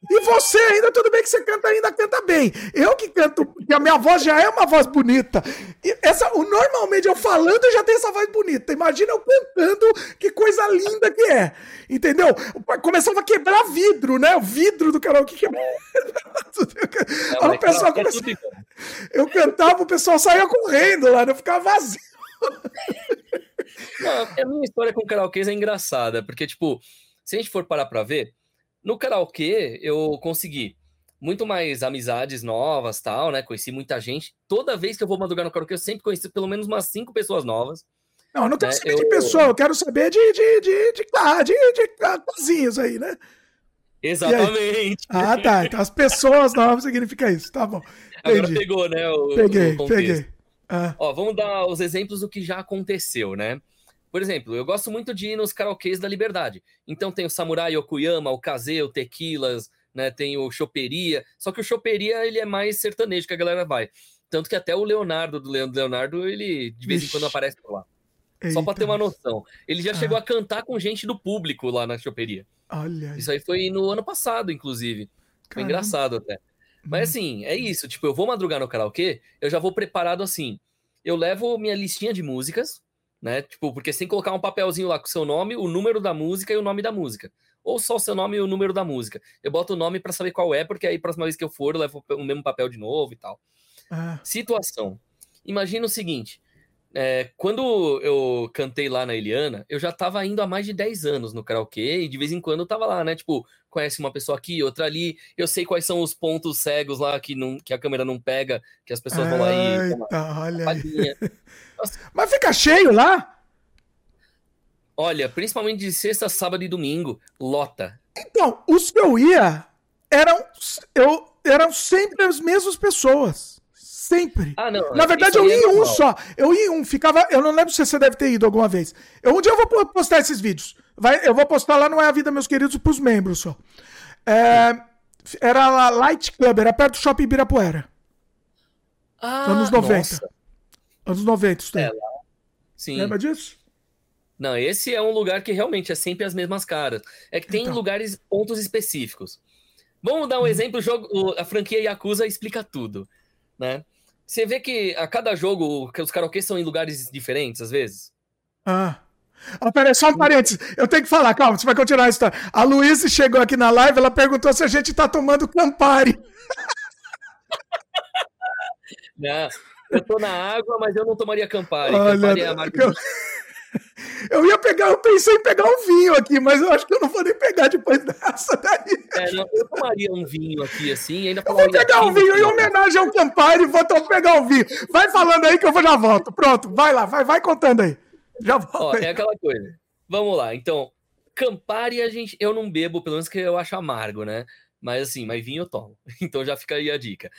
E você ainda, tudo bem que você canta ainda, canta bem. Eu que canto, que a minha voz já é uma voz bonita. E essa, normalmente eu falando eu já tenho essa voz bonita. Imagina eu cantando, que coisa linda que é. Entendeu? Começava a quebrar vidro, né? O vidro do karaokê quebrava. o pessoal começava... Eu cantava, o pessoal saía correndo lá, não ficava vazio. Não, a minha história com karaokê é engraçada, porque, tipo, se a gente for parar pra ver, no karaokê, eu consegui muito mais amizades novas, tal, né? Conheci muita gente. Toda vez que eu vou madrugar no karaokê, eu sempre conheci pelo menos umas cinco pessoas novas. Não, eu não quero né? saber eu... de pessoa, eu quero saber de, de, de, de, de, de, de casinhas aí, né? Exatamente. Ah, tá. Então as pessoas novas significa isso. Tá bom. Entendi. Agora pegou, né? O, peguei, o peguei. Ah. Ó, vamos dar os exemplos do que já aconteceu, né? Por exemplo, eu gosto muito de ir nos karaokês da Liberdade. Então tem o Samurai Okuyama, o Kaze, o Tequilas, né? Tem o Choperia. Só que o Choperia, ele é mais sertanejo que a galera vai. Tanto que até o Leonardo, do Leonardo, ele de vez em quando aparece por lá. Eita. Só para ter uma noção. Ele já ah. chegou a cantar com gente do público lá na choperia. Olha. Isso aí foi no ano passado, inclusive. Foi engraçado até. Mas hum. assim, é isso. Tipo, eu vou madrugar no karaokê, eu já vou preparado assim. Eu levo minha listinha de músicas, né? Tipo, porque sem colocar um papelzinho lá com o seu nome, o número da música e o nome da música. Ou só o seu nome e o número da música. Eu boto o nome para saber qual é, porque aí próxima vez que eu for, eu levo o mesmo papel de novo e tal. Ah. Situação. Imagina o seguinte: é, quando eu cantei lá na Eliana, eu já tava indo há mais de 10 anos no karaokê e de vez em quando eu tava lá, né? Tipo, conhece uma pessoa aqui, outra ali. Eu sei quais são os pontos cegos lá que, não, que a câmera não pega, que as pessoas vão lá e. Olha aí. Mas fica cheio lá? Olha, principalmente de sexta, sábado e domingo, lota. Então, os que eu ia eram, eu, eram sempre as mesmas pessoas. Sempre. Ah, não. Na verdade, eu ia em um só. Eu ia em um, ficava. Eu não lembro se você deve ter ido alguma vez. Eu, um dia eu vou postar esses vídeos. Vai, eu vou postar lá, não é a vida, meus queridos, pros membros só. É, era lá Light Club, era perto do shopping Ibirapuera. Ah, anos 90. Nossa. Anos 90, isso é, lá. Sim. Lembra disso? Não, esse é um lugar que realmente é sempre as mesmas caras. É que tem então. lugares, pontos específicos. Vamos dar um hum. exemplo, o jogo, a franquia Yakuza explica tudo, né? Você vê que a cada jogo os karaokês são em lugares diferentes, às vezes? Ah. Ah, peraí, só um parênteses. Eu tenho que falar, calma, você vai continuar a história. A Luísa chegou aqui na live, ela perguntou se a gente tá tomando Campari. Não, eu tô na água, mas eu não tomaria Campari. Olha, Campari é a marca eu... eu ia pegar, eu pensei em pegar um vinho aqui, mas eu acho que eu não vou nem pegar depois dessa daí. É, não, eu tomaria um vinho aqui, assim, ainda Eu vou pegar um vinho em homenagem ao Campari, vou pegar um vinho. Vai falando aí que eu vou já volto. Pronto, vai lá, vai, vai contando aí. Já volto. Ó, é aquela coisa. Vamos lá, então, Campari a gente, eu não bebo, pelo menos que eu acho amargo, né? Mas assim, mas vinho eu tomo. Então já fica aí a dica.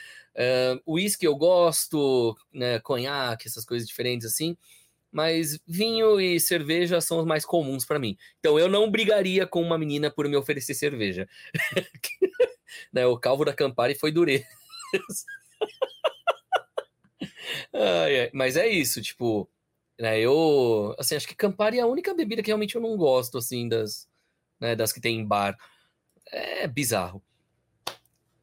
Whisky uh, eu gosto, né? Conhaque, essas coisas diferentes assim mas vinho e cerveja são os mais comuns para mim. Então eu não brigaria com uma menina por me oferecer cerveja. né, o calvo da Campari foi dureza. ah, é. Mas é isso, tipo, né, eu, assim, acho que Campari é a única bebida que realmente eu não gosto, assim, das, né, das que tem em bar. É bizarro.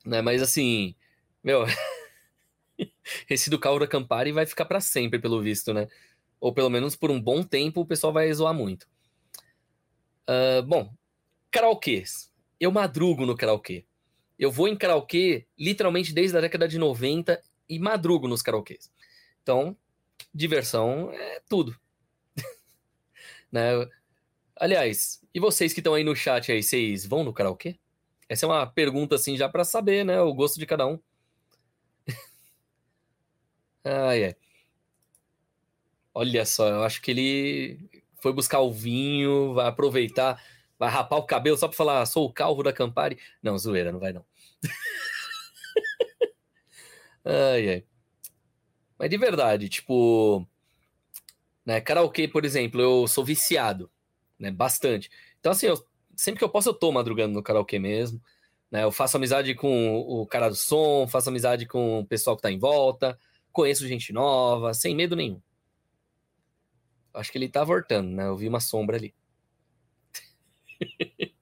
Né, mas assim, meu, esse do da Campari vai ficar para sempre, pelo visto, né? ou pelo menos por um bom tempo, o pessoal vai zoar muito. Uh, bom, karaokês. Eu madrugo no karaokê. Eu vou em karaokê literalmente desde a década de 90 e madrugo nos karaokês. Então, diversão é tudo. né? Aliás, e vocês que estão aí no chat aí, vocês vão no karaokê? Essa é uma pergunta assim já para saber, né, o gosto de cada um. ai, ai. Olha só, eu acho que ele foi buscar o vinho, vai aproveitar, vai rapar o cabelo só para falar, sou o calvo da Campari. Não, zoeira, não vai não. ai, ai. Mas de verdade, tipo, né, karaokê, por exemplo, eu sou viciado, né, bastante. Então, assim, eu, sempre que eu posso, eu tô madrugando no karaokê mesmo. Né, eu faço amizade com o cara do som, faço amizade com o pessoal que tá em volta, conheço gente nova, sem medo nenhum. Acho que ele tá voltando, né? Eu vi uma sombra ali.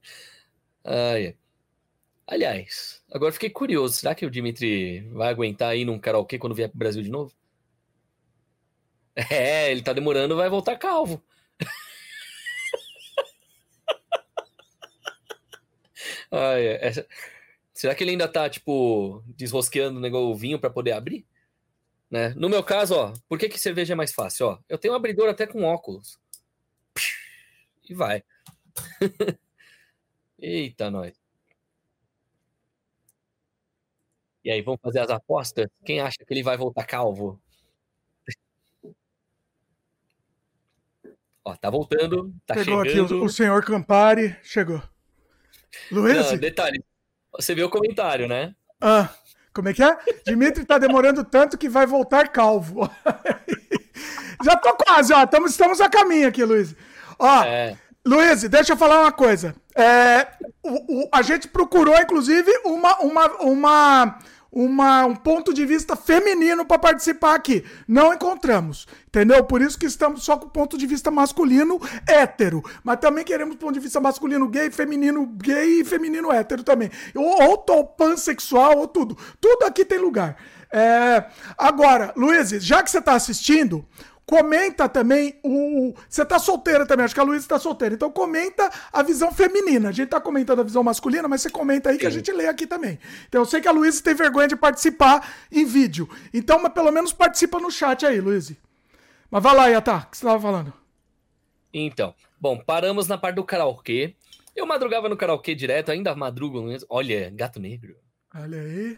Aliás, agora fiquei curioso. Será que o Dimitri vai aguentar ir num karaokê quando vier pro Brasil de novo? É, ele tá demorando, vai voltar calvo. Ai, é. Será que ele ainda tá, tipo, desrosqueando o, negócio, o vinho para poder abrir? Né? No meu caso, ó, por que, que cerveja é mais fácil? Ó, eu tenho um abridor até com óculos. E vai. Eita, nós. E aí, vamos fazer as apostas? Quem acha que ele vai voltar calvo? Ó, tá voltando, tá Chegou chegando. aqui o, o senhor Campari, chegou. Luiz? detalhe, você viu o comentário, né? Ah, como é que é? Dimitri tá demorando tanto que vai voltar calvo. Já tô quase, ó. Tamo, estamos a caminho aqui, Luiz. Ó, é. Luiz, deixa eu falar uma coisa. É, o, o, a gente procurou, inclusive, uma, uma, uma uma, um ponto de vista feminino para participar aqui. Não encontramos, entendeu? Por isso que estamos só com ponto de vista masculino hétero. Mas também queremos ponto de vista masculino gay, feminino gay e feminino hétero também. Ou, ou tô pansexual, ou tudo. Tudo aqui tem lugar. É... Agora, Luiz, já que você está assistindo, Comenta também o. Você tá solteira também, acho que a Luísa tá solteira. Então comenta a visão feminina. A gente tá comentando a visão masculina, mas você comenta aí que a gente lê aqui também. Então eu sei que a Luísa tem vergonha de participar em vídeo. Então, mas pelo menos participa no chat aí, Luísa. Mas vai lá, Yata, o que você tava falando? Então, bom, paramos na parte do karaokê. Eu madrugava no karaokê direto, ainda madrugo. Olha, gato negro. Olha aí.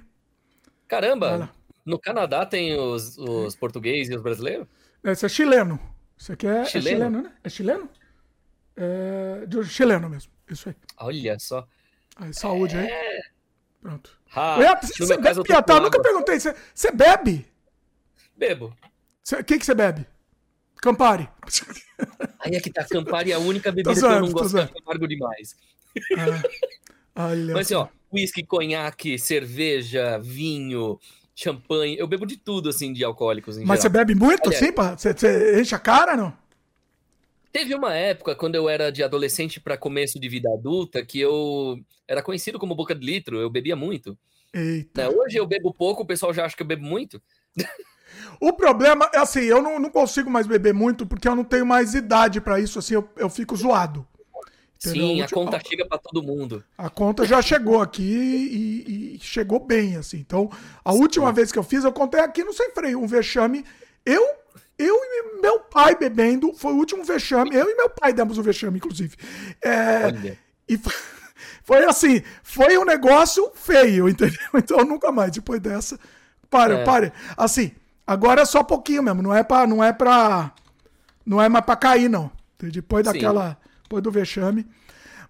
Caramba, no Canadá tem os, os portugueses e os brasileiros? Esse é chileno. Isso aqui é chileno, é chileno né? É chileno? É de chileno mesmo. Isso aí. Olha só. Aí, saúde é... aí. Pronto. Ah, você bebe, Piatá, eu nunca perguntei. Você, você bebe? Bebo. O que, que você bebe? Campari. Aí é que tá, Campari é a única bebida zoando, que eu não gosto, de amargo demais. Olha Mas assim, ó, whisky, conhaque, cerveja, vinho, champanhe. Eu bebo de tudo, assim, de alcoólicos. Mas geral. você bebe muito, Aliás, assim? Você, você enche a cara, não? Teve uma época, quando eu era de adolescente para começo de vida adulta, que eu era conhecido como boca de litro, eu bebia muito. Eita. Né, hoje eu bebo pouco, o pessoal já acha que eu bebo muito. O problema é assim, eu não, não consigo mais beber muito porque eu não tenho mais idade para isso, assim, eu, eu fico zoado. Entendeu? Sim, a conta chega para todo mundo. A conta já chegou aqui e, e chegou bem, assim. Então, a última Sim. vez que eu fiz, eu contei aqui no Sem Freio, um vexame. Eu, eu e meu pai bebendo, foi o último vexame. Eu e meu pai demos o vexame, inclusive. É, Olha. E foi assim, foi um negócio feio, entendeu? Então, nunca mais, depois dessa. Para, é. pare. Assim, agora é só pouquinho mesmo, não é pra. Não é pra. Não é mais pra cair, não. Depois daquela. Sim depois do vexame.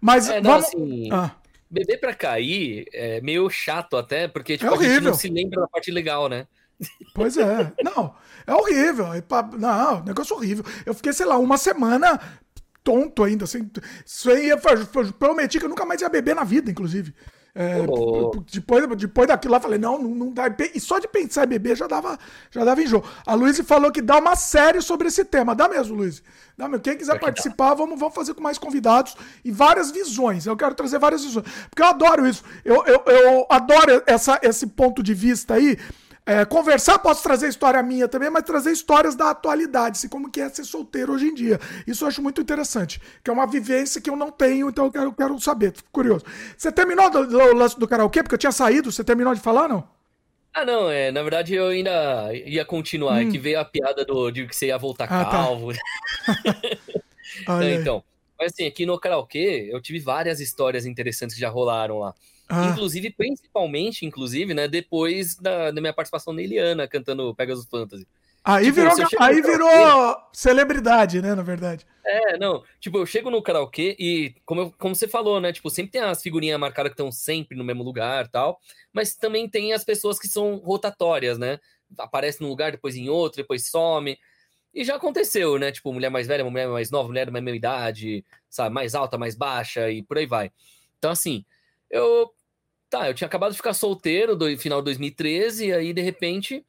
Mas é, não, vamos... Assim, ah. Beber pra cair é meio chato até, porque tipo, é a gente não se lembra da parte legal, né? Pois é. Não, é horrível. Não, negócio horrível. Eu fiquei, sei lá, uma semana tonto ainda. Assim, isso aí eu prometi que eu nunca mais ia beber na vida, inclusive. É, depois, depois daquilo lá, falei, não, não, não dá. E só de pensar em beber já dava, já dava enjoo. A Luiz falou que dá uma série sobre esse tema. Dá mesmo, Luiz. Dá mesmo. Quem quiser participar, vamos, vamos fazer com mais convidados e várias visões. Eu quero trazer várias visões. Porque eu adoro isso. Eu, eu, eu adoro essa, esse ponto de vista aí é, conversar, posso trazer história minha também, mas trazer histórias da atualidade, assim, como que é ser solteiro hoje em dia. Isso eu acho muito interessante, que é uma vivência que eu não tenho, então eu quero, quero saber, fico curioso. Você terminou do lance do, do karaokê? Porque eu tinha saído, você terminou de falar, não? Ah, não, é, na verdade eu ainda ia continuar, hum. é que hum. veio a piada do, de que você ia voltar ah, tá. calvo. Tá. então, mas assim, aqui no karaokê eu tive várias histórias interessantes que já rolaram lá. Ah. Inclusive, principalmente, inclusive, né, depois da, da minha participação na Eliana cantando Pegasus Fantasy. Aí tipo, virou, aí virou celebridade, né, na verdade. É, não. Tipo, eu chego no karaokê e, como, eu, como você falou, né? Tipo, sempre tem as figurinhas marcadas que estão sempre no mesmo lugar tal. Mas também tem as pessoas que são rotatórias, né? Aparece num lugar, depois em outro, depois some. E já aconteceu, né? Tipo, mulher mais velha, mulher mais nova, mulher da mesma idade, sabe? Mais alta, mais baixa e por aí vai. Então, assim, eu. Tá, eu tinha acabado de ficar solteiro no final de 2013, e aí, de repente,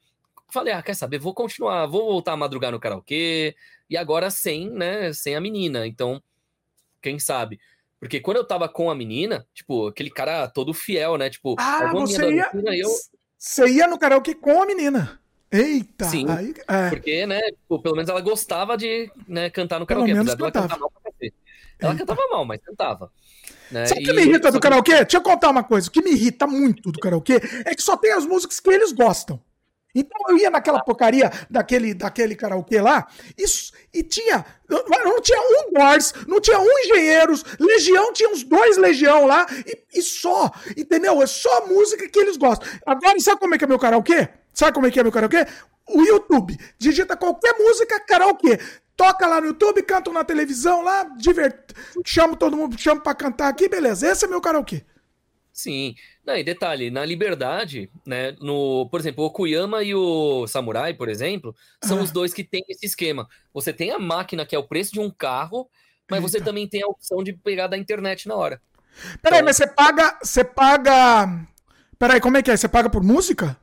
falei, ah, quer saber? Vou continuar, vou voltar a madrugar no karaokê, e agora sem, né, sem a menina. Então, quem sabe? Porque quando eu tava com a menina, tipo, aquele cara todo fiel, né? Tipo, ah, você ia, eu... você ia no karaokê com a menina. Eita! Sim, aí, é. porque, né, tipo, pelo menos ela gostava de né, cantar no karaokê. Pelo menos ela cantava mal pra Ela Eita. cantava mal, mas cantava. Né? Sabe o que me irrita do karaokê? Deixa eu contar uma coisa. O que me irrita muito do karaokê é que só tem as músicas que eles gostam. Então eu ia naquela porcaria daquele, daquele karaokê lá isso, e tinha. Não tinha um Doors, não tinha um Engenheiros, Legião tinha uns dois Legião lá e, e só. Entendeu? É só música que eles gostam. Agora, sabe como é que é meu karaokê? Sabe como é que é meu karaokê? O YouTube. Digita qualquer música karaokê. Toca lá no YouTube, canto na televisão lá, divert... chamo todo mundo, chamo pra cantar aqui, beleza. Esse é meu karaokê. Sim. Não, e detalhe, na Liberdade, né, no, por exemplo, o Okuyama e o Samurai, por exemplo, são ah. os dois que têm esse esquema. Você tem a máquina que é o preço de um carro, mas Eita. você também tem a opção de pegar da internet na hora. Peraí, então... mas você paga, você paga... Peraí, como é que é? Você paga por música?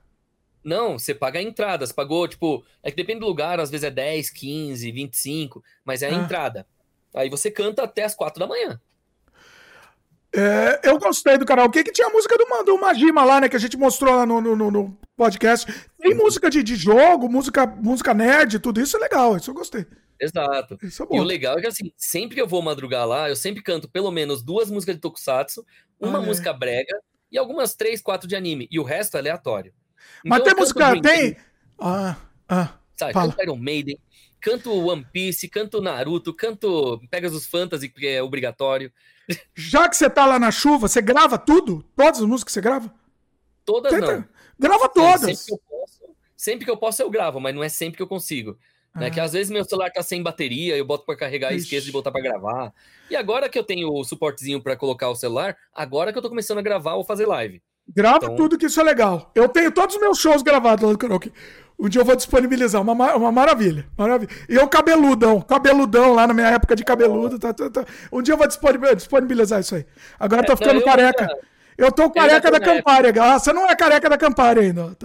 Não, você paga a entrada. Você pagou, tipo, é que depende do lugar, às vezes é 10, 15, 25, mas é a ah. entrada. Aí você canta até as 4 da manhã. É, eu gostei do karaokê que tinha a música do, do Majima lá, né? Que a gente mostrou lá no, no, no podcast. Tem música de, de jogo, música, música nerd, tudo isso é legal, isso eu gostei. Exato. Isso é bom. E o legal é que assim, sempre que eu vou madrugar lá, eu sempre canto pelo menos duas músicas de Tokusatsu, uma ah, é. música brega e algumas três, quatro de anime. E o resto é aleatório. Mas então, tem música. Tem. Ah, ah. Sabe, fala. canto Iron Maiden, canto One Piece, canto Naruto, canto Pegasus Fantasy, porque é obrigatório. Já que você tá lá na chuva, você grava tudo? Todas as músicas que você grava? Todas Tenta... não. Grava todas. Sempre que, posso, sempre que, eu posso, eu gravo, mas não é sempre que eu consigo. Né? Que às vezes meu celular tá sem bateria, eu boto para carregar e esqueço de botar para gravar. E agora que eu tenho o suportezinho para colocar o celular, agora que eu tô começando a gravar ou fazer live. Grava então... tudo que isso é legal. Eu tenho todos os meus shows gravados lá no karaokê. Um dia eu vou disponibilizar, uma, uma maravilha, maravilha. E eu cabeludão, cabeludão lá na minha época de cabeludo. Tá, tá, tá. Um dia eu vou disponibilizar isso aí. Agora eu tô é, ficando não, eu careca. Já... Eu tô careca eu da Campária. Ah, você não é careca da Campária ainda.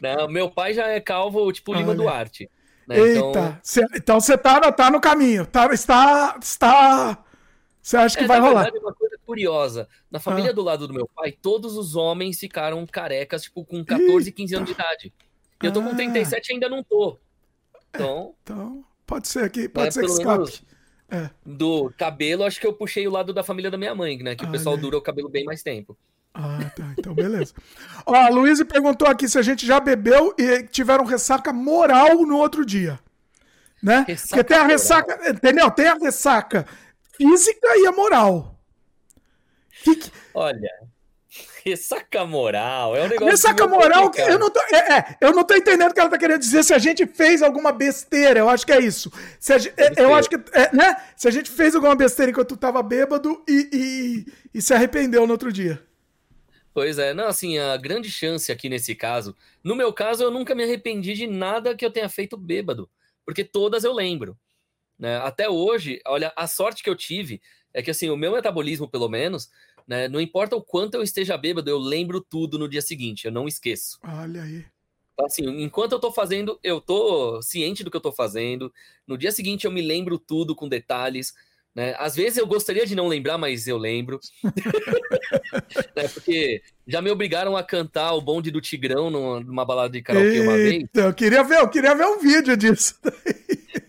não, meu pai já é calvo, tipo Lima. Duarte. Né? Eita, então, cê, então você tá, tá no caminho. Tá, está, está você acha que é, vai rolar? Verdade, uma coisa curiosa. Na família ah. do lado do meu pai, todos os homens ficaram carecas, tipo, com 14, 15 anos de idade. E eu tô com 37 ah. e ainda não tô. Então. Então, pode ser aqui, pode né, ser que escape. É. Do cabelo, acho que eu puxei o lado da família da minha mãe, né? Que ah, o pessoal é. dura o cabelo bem mais tempo. Ah, tá. Então, beleza. Ó, a Luísa perguntou aqui se a gente já bebeu e tiveram ressaca moral no outro dia. Né? Ressaca Porque tem a ressaca, moral. entendeu? Tem a ressaca física e a moral. Que que... Olha, ressaca moral é um negócio. Ressaca moral, eu não, tô, é, é, eu não tô entendendo o que ela tá querendo dizer. Se a gente fez alguma besteira, eu acho que é isso. Se a, é, eu acho que, é, né? Se a gente fez alguma besteira enquanto tu tava bêbado e, e, e se arrependeu no outro dia. Pois é, não, assim, a grande chance aqui nesse caso, no meu caso, eu nunca me arrependi de nada que eu tenha feito bêbado, porque todas eu lembro. Né? Até hoje, olha, a sorte que eu tive é que assim, o meu metabolismo, pelo menos, né, não importa o quanto eu esteja bêbado, eu lembro tudo no dia seguinte, eu não esqueço. Olha aí. Então, assim, enquanto eu tô fazendo, eu tô ciente do que eu tô fazendo. No dia seguinte eu me lembro tudo com detalhes. Né? Às vezes eu gostaria de não lembrar, mas eu lembro. né? Porque já me obrigaram a cantar o bonde do Tigrão numa balada de karaokê uma vez. Eu queria ver, eu queria ver um vídeo disso.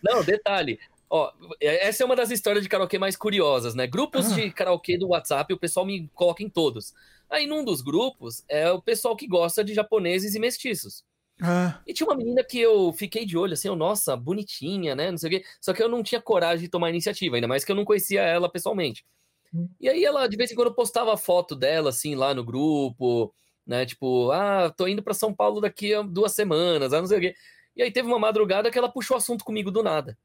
não, detalhe. Ó, é, essa é uma das histórias de karaokê mais curiosas, né? Grupos ah. de karaokê do WhatsApp, o pessoal me coloca em todos. Aí num dos grupos é o pessoal que gosta de japoneses e mestiços. Ah. E tinha uma menina que eu fiquei de olho, assim, eu, nossa, bonitinha, né? Não sei o quê. Só que eu não tinha coragem de tomar iniciativa, ainda mais que eu não conhecia ela pessoalmente. Hum. E aí ela, de vez em quando, postava foto dela, assim, lá no grupo, né? Tipo, ah, tô indo para São Paulo daqui a duas semanas, ah, não sei o quê. E aí teve uma madrugada que ela puxou assunto comigo do nada.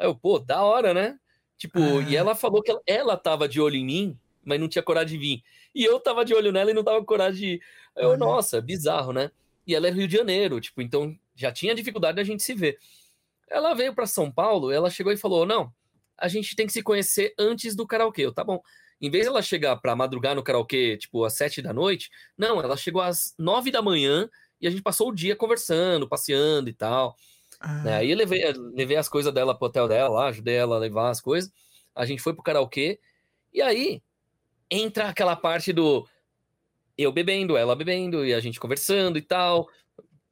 Aí eu, pô, da hora, né? Tipo, ah. e ela falou que ela, ela tava de olho em mim, mas não tinha coragem de vir. E eu tava de olho nela e não tava coragem de ir. Eu, nossa, bizarro, né? E ela é Rio de Janeiro, tipo, então já tinha dificuldade da gente se ver. Ela veio para São Paulo, ela chegou e falou: "Não, a gente tem que se conhecer antes do karaokê". Eu, tá bom. Em vez de ela chegar para madrugar no karaokê, tipo, às sete da noite, não, ela chegou às nove da manhã e a gente passou o dia conversando, passeando e tal. Ah. Né? Aí eu levei, levei as coisas dela pro hotel dela lá, ajudei ela a levar as coisas. A gente foi pro karaokê. E aí entra aquela parte do eu bebendo, ela bebendo, e a gente conversando e tal.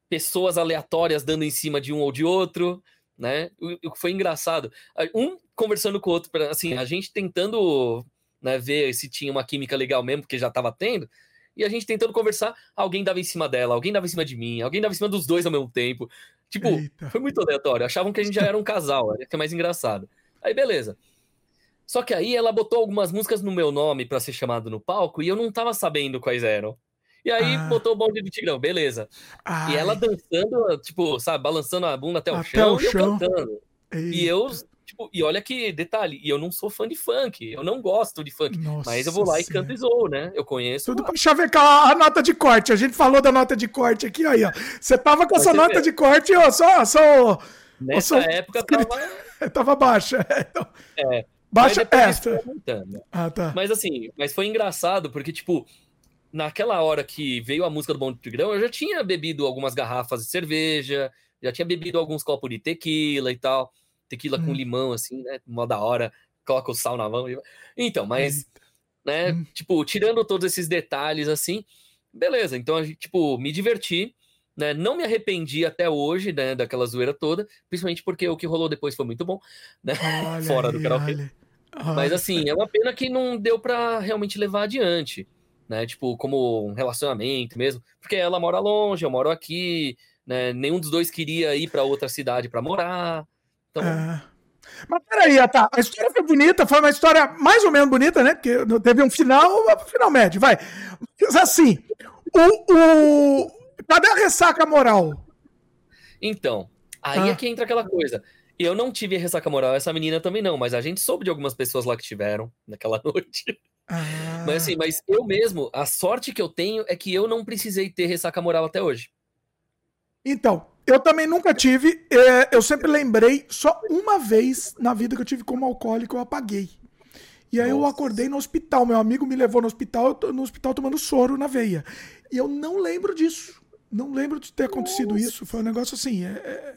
Pessoas aleatórias dando em cima de um ou de outro, né? O que foi engraçado. Um conversando com o outro, assim, a gente tentando né, ver se tinha uma química legal mesmo, porque já tava tendo. E a gente tentando conversar, alguém dava em cima dela, alguém dava em cima de mim, alguém dava em cima dos dois ao mesmo tempo. Tipo, Eita. foi muito aleatório. Achavam que a gente já era um casal, que é mais engraçado. Aí, beleza. Só que aí ela botou algumas músicas no meu nome para ser chamado no palco e eu não tava sabendo quais eram. E aí ah. botou o bonde de Tigrão, beleza. Ai. E ela dançando, tipo, sabe, balançando a bunda até o até chão o e eu cantando. Eita. E eu, tipo, e olha que detalhe, e eu não sou fã de funk, eu não gosto de funk, Nossa mas eu vou lá e canto e zoo, né? Eu conheço. Tudo pra chavecar a nota de corte. A gente falou da nota de corte aqui, aí, ó. Você tava com essa nota de corte, ó, só, só. Nessa só... época tava. tava baixa. Então... É. Baixa esta. Ah, tá. Mas assim, mas foi engraçado porque, tipo, naquela hora que veio a música do Bom Tigrão, eu já tinha bebido algumas garrafas de cerveja, já tinha bebido alguns copos de tequila e tal. Tequila hum. com limão, assim, né? Mó da hora. Coloca o sal na mão. Então, mas, Eita. né? Hum. Tipo, tirando todos esses detalhes, assim, beleza. Então, tipo, me diverti. Né? Não me arrependi até hoje, né, daquela zoeira toda, principalmente porque o que rolou depois foi muito bom, né? Fora aí, do karaokê. Mas assim, é uma pena que não deu para realmente levar adiante, né? Tipo, como um relacionamento mesmo, porque ela mora longe, eu moro aqui, né? Nenhum dos dois queria ir para outra cidade para morar. Então, é. Mas peraí, tá. A história foi bonita, foi uma história mais ou menos bonita, né? Porque teve um final, final médio, vai. Mas assim, o, o, Cadê a ressaca moral? Então, aí ah. é que entra aquela coisa. Eu não tive ressaca moral, essa menina também não, mas a gente soube de algumas pessoas lá que tiveram naquela noite. Ah. Mas assim, mas eu mesmo, a sorte que eu tenho é que eu não precisei ter ressaca moral até hoje. Então, eu também nunca tive. É, eu sempre lembrei, só uma vez na vida que eu tive como alcoólico, eu apaguei. E aí Nossa. eu acordei no hospital. Meu amigo me levou no hospital, eu tô no hospital tomando soro na veia. E eu não lembro disso. Não lembro de ter acontecido Nossa. isso. Foi um negócio assim. É, é,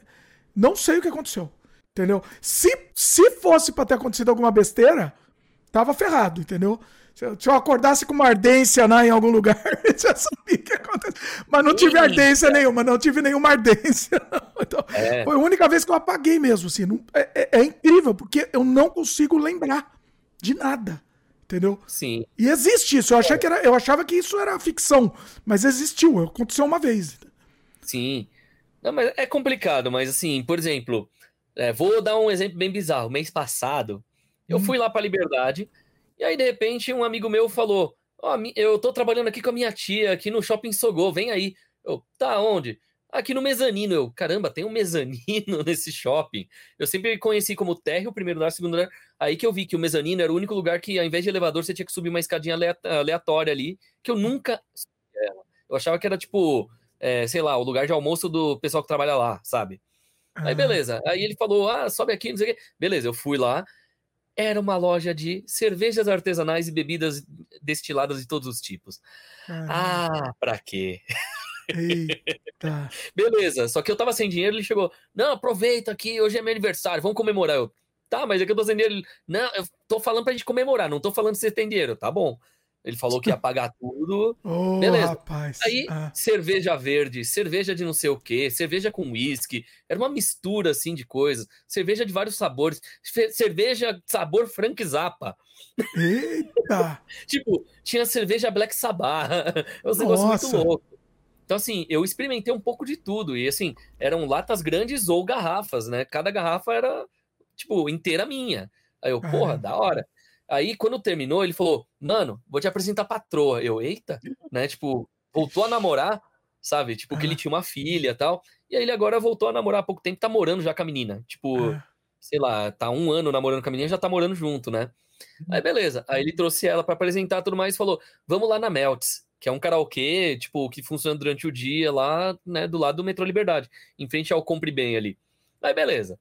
não sei o que aconteceu. Entendeu? Se, se fosse para ter acontecido alguma besteira, tava ferrado, entendeu? Se eu, se eu acordasse com uma ardência né, em algum lugar, já sabia o que aconteceu. Mas não tive ardência nenhuma, não tive nenhuma ardência. Então, é. Foi a única vez que eu apaguei mesmo. Assim, não, é, é, é incrível, porque eu não consigo lembrar de nada. Entendeu? Sim. E existe isso. Eu, achei que era, eu achava que isso era ficção, mas existiu. Aconteceu uma vez. Sim. Não, mas é complicado, mas assim, por exemplo, é, vou dar um exemplo bem bizarro. Mês passado, eu hum. fui lá para Liberdade e aí de repente um amigo meu falou: "Ó, oh, eu tô trabalhando aqui com a minha tia aqui no Shopping Sogô, vem aí". Eu: "Tá onde?" Aqui no mezanino, eu, caramba, tem um mezanino nesse shopping. Eu sempre conheci como térreo, o primeiro andar, segundo andar. Aí que eu vi que o mezanino era o único lugar que, ao invés de elevador, você tinha que subir uma escadinha aleatória ali, que eu nunca. Eu achava que era tipo, é, sei lá, o lugar de almoço do pessoal que trabalha lá, sabe? Aí beleza. Aí ele falou: ah, sobe aqui, não sei o quê. Beleza, eu fui lá. Era uma loja de cervejas artesanais e bebidas destiladas de todos os tipos. Ah, pra quê? Eita. Beleza, só que eu tava sem dinheiro, ele chegou, não, aproveita aqui, hoje é meu aniversário, vamos comemorar. Eu, tá, mas é que eu tô sem dinheiro. Não, eu tô falando pra gente comemorar, não tô falando se você tem dinheiro, tá bom. Ele falou que ia pagar tudo. Oh, Beleza. Rapaz. Aí, Ah, cerveja verde, cerveja de não sei o quê, cerveja com uísque. Era uma mistura, assim, de coisas. Cerveja de vários sabores. Cerveja sabor Frank Zappa. Eita! Tipo, tinha cerveja Black Sabbath. É um negócio muito louco. Então, assim, eu experimentei um pouco de tudo. E, assim, eram latas grandes ou garrafas, né? Cada garrafa era, tipo, inteira minha. Aí eu, porra, Caramba. da hora. Aí, quando terminou, ele falou, mano, vou te apresentar patroa. Eu, eita, né? Tipo, voltou a namorar, sabe? Tipo, que ele tinha uma filha e tal. E aí ele agora voltou a namorar há pouco tempo, tá morando já com a menina. Tipo, Ah, sei lá, tá um ano namorando com a menina, já tá morando junto, né? Aí beleza. Aí ele trouxe ela pra apresentar tudo mais e falou: vamos lá na Melts, que é um karaokê, tipo, que funciona durante o dia lá, né, do lado do Metrô Liberdade, em frente ao Compre Bem ali. Aí beleza.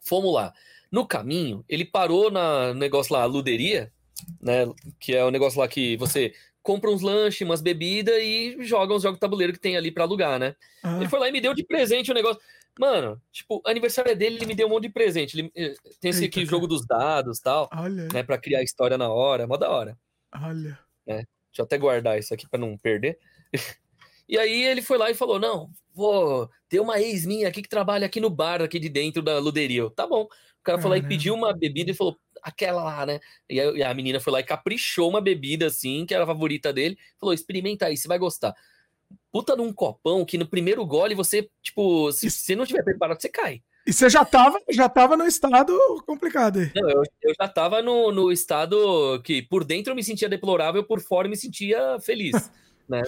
Fomos lá. No caminho, ele parou na negócio lá, a luderia, né, que é o negócio lá que você compra uns lanches, umas bebidas e joga uns jogos de tabuleiro que tem ali pra alugar, né? ah, Ele foi lá e me deu de presente o negócio. Mano, tipo, aniversário é dele, ele me deu um monte de presente. Ele, eh, tem esse Eita, aqui, jogo dos dados tal, olha, né? Pra criar história na hora, mó da hora. olha. Deixa eu até guardar isso aqui pra não perder. E aí ele foi lá e falou: Não, vou ter uma ex minha aqui que trabalha aqui no bar, aqui de dentro da luderia. Eu, tá bom. O cara foi lá e Caramba. pediu uma bebida e falou: Aquela lá, né? E a, e a menina foi lá e caprichou uma bebida assim, que era a favorita dele. Falou: Experimenta aí, você vai gostar. Puta num copão que no primeiro gole você, tipo, se você não tiver preparado, você cai. E você já tava, já tava no estado complicado aí. Não, eu, eu já tava no, no estado que por dentro eu me sentia deplorável, por fora eu me sentia feliz, né?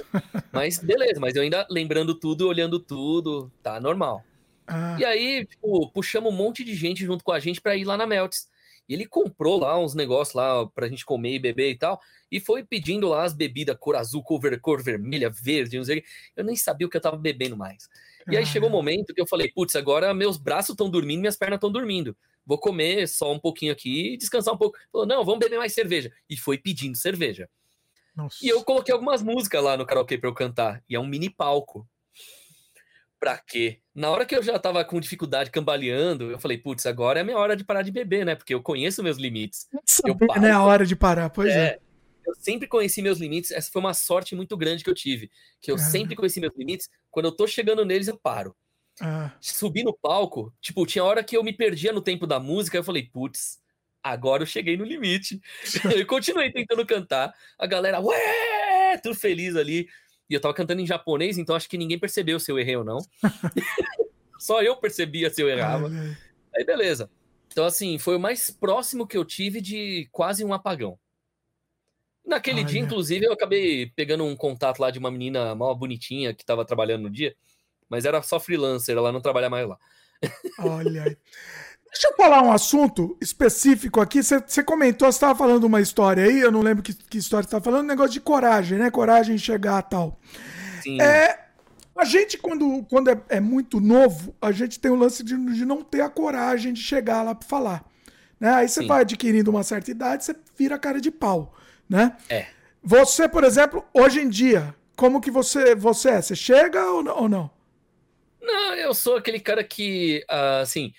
Mas beleza, mas eu ainda lembrando tudo, olhando tudo, tá normal. Ah, E aí, tipo, puxamos um monte de gente junto com a gente pra ir lá na Melts. E ele comprou lá uns negócios lá pra gente comer e beber e tal, e foi pedindo lá as bebidas cor azul, cor, ver- cor vermelha, verde, não sei. Eu nem sabia o que eu tava bebendo mais. E aí chegou um momento que eu falei, putz, agora meus braços estão dormindo, minhas pernas estão dormindo. Vou comer só um pouquinho aqui e descansar um pouco. Falou, não, vamos beber mais cerveja. E foi pedindo cerveja. Nossa. E eu coloquei algumas músicas lá no karaokê pra eu cantar. E é um mini palco. Pra quê? Na hora que eu já tava com dificuldade cambaleando, eu falei, putz, agora é a minha hora de parar de beber, né? Porque eu conheço meus limites. Saber, paro. né, a hora de parar, pois é. É, eu sempre conheci meus limites. Essa foi uma sorte muito grande que eu tive. Que eu Caramba. sempre conheci meus limites. Quando eu tô chegando neles, eu paro. Ah, Subi no palco, tipo, tinha hora que eu me perdia no tempo da música, eu falei, putz, agora eu cheguei no limite. eu continuei tentando cantar, a galera, ué, tudo feliz ali. E eu tava cantando em japonês, então acho que ninguém percebeu se eu errei ou não. Só eu percebia se eu errava. aí. Beleza. Então, assim, foi o mais próximo que eu tive de quase um apagão. Naquele dia, Olha. inclusive, eu acabei pegando um contato lá de uma menina mal bonitinha que tava trabalhando no dia, mas era só freelancer, ela não trabalha mais lá. Olha. Deixa eu falar um assunto específico aqui. Você comentou, você estava falando uma história aí, eu não lembro que, que história você estava falando, um negócio de coragem, né? Coragem em chegar e tal. Sim, É, a gente, quando, quando é, é muito novo, a gente tem o lance de, de não ter a coragem de chegar lá para falar. Né? Aí você vai adquirindo uma certa idade, você vira cara de pau, né? É. Você, por exemplo, hoje em dia, como que você, você é? Você chega ou não? Ou não? Não, eu sou aquele cara que, ah, assim,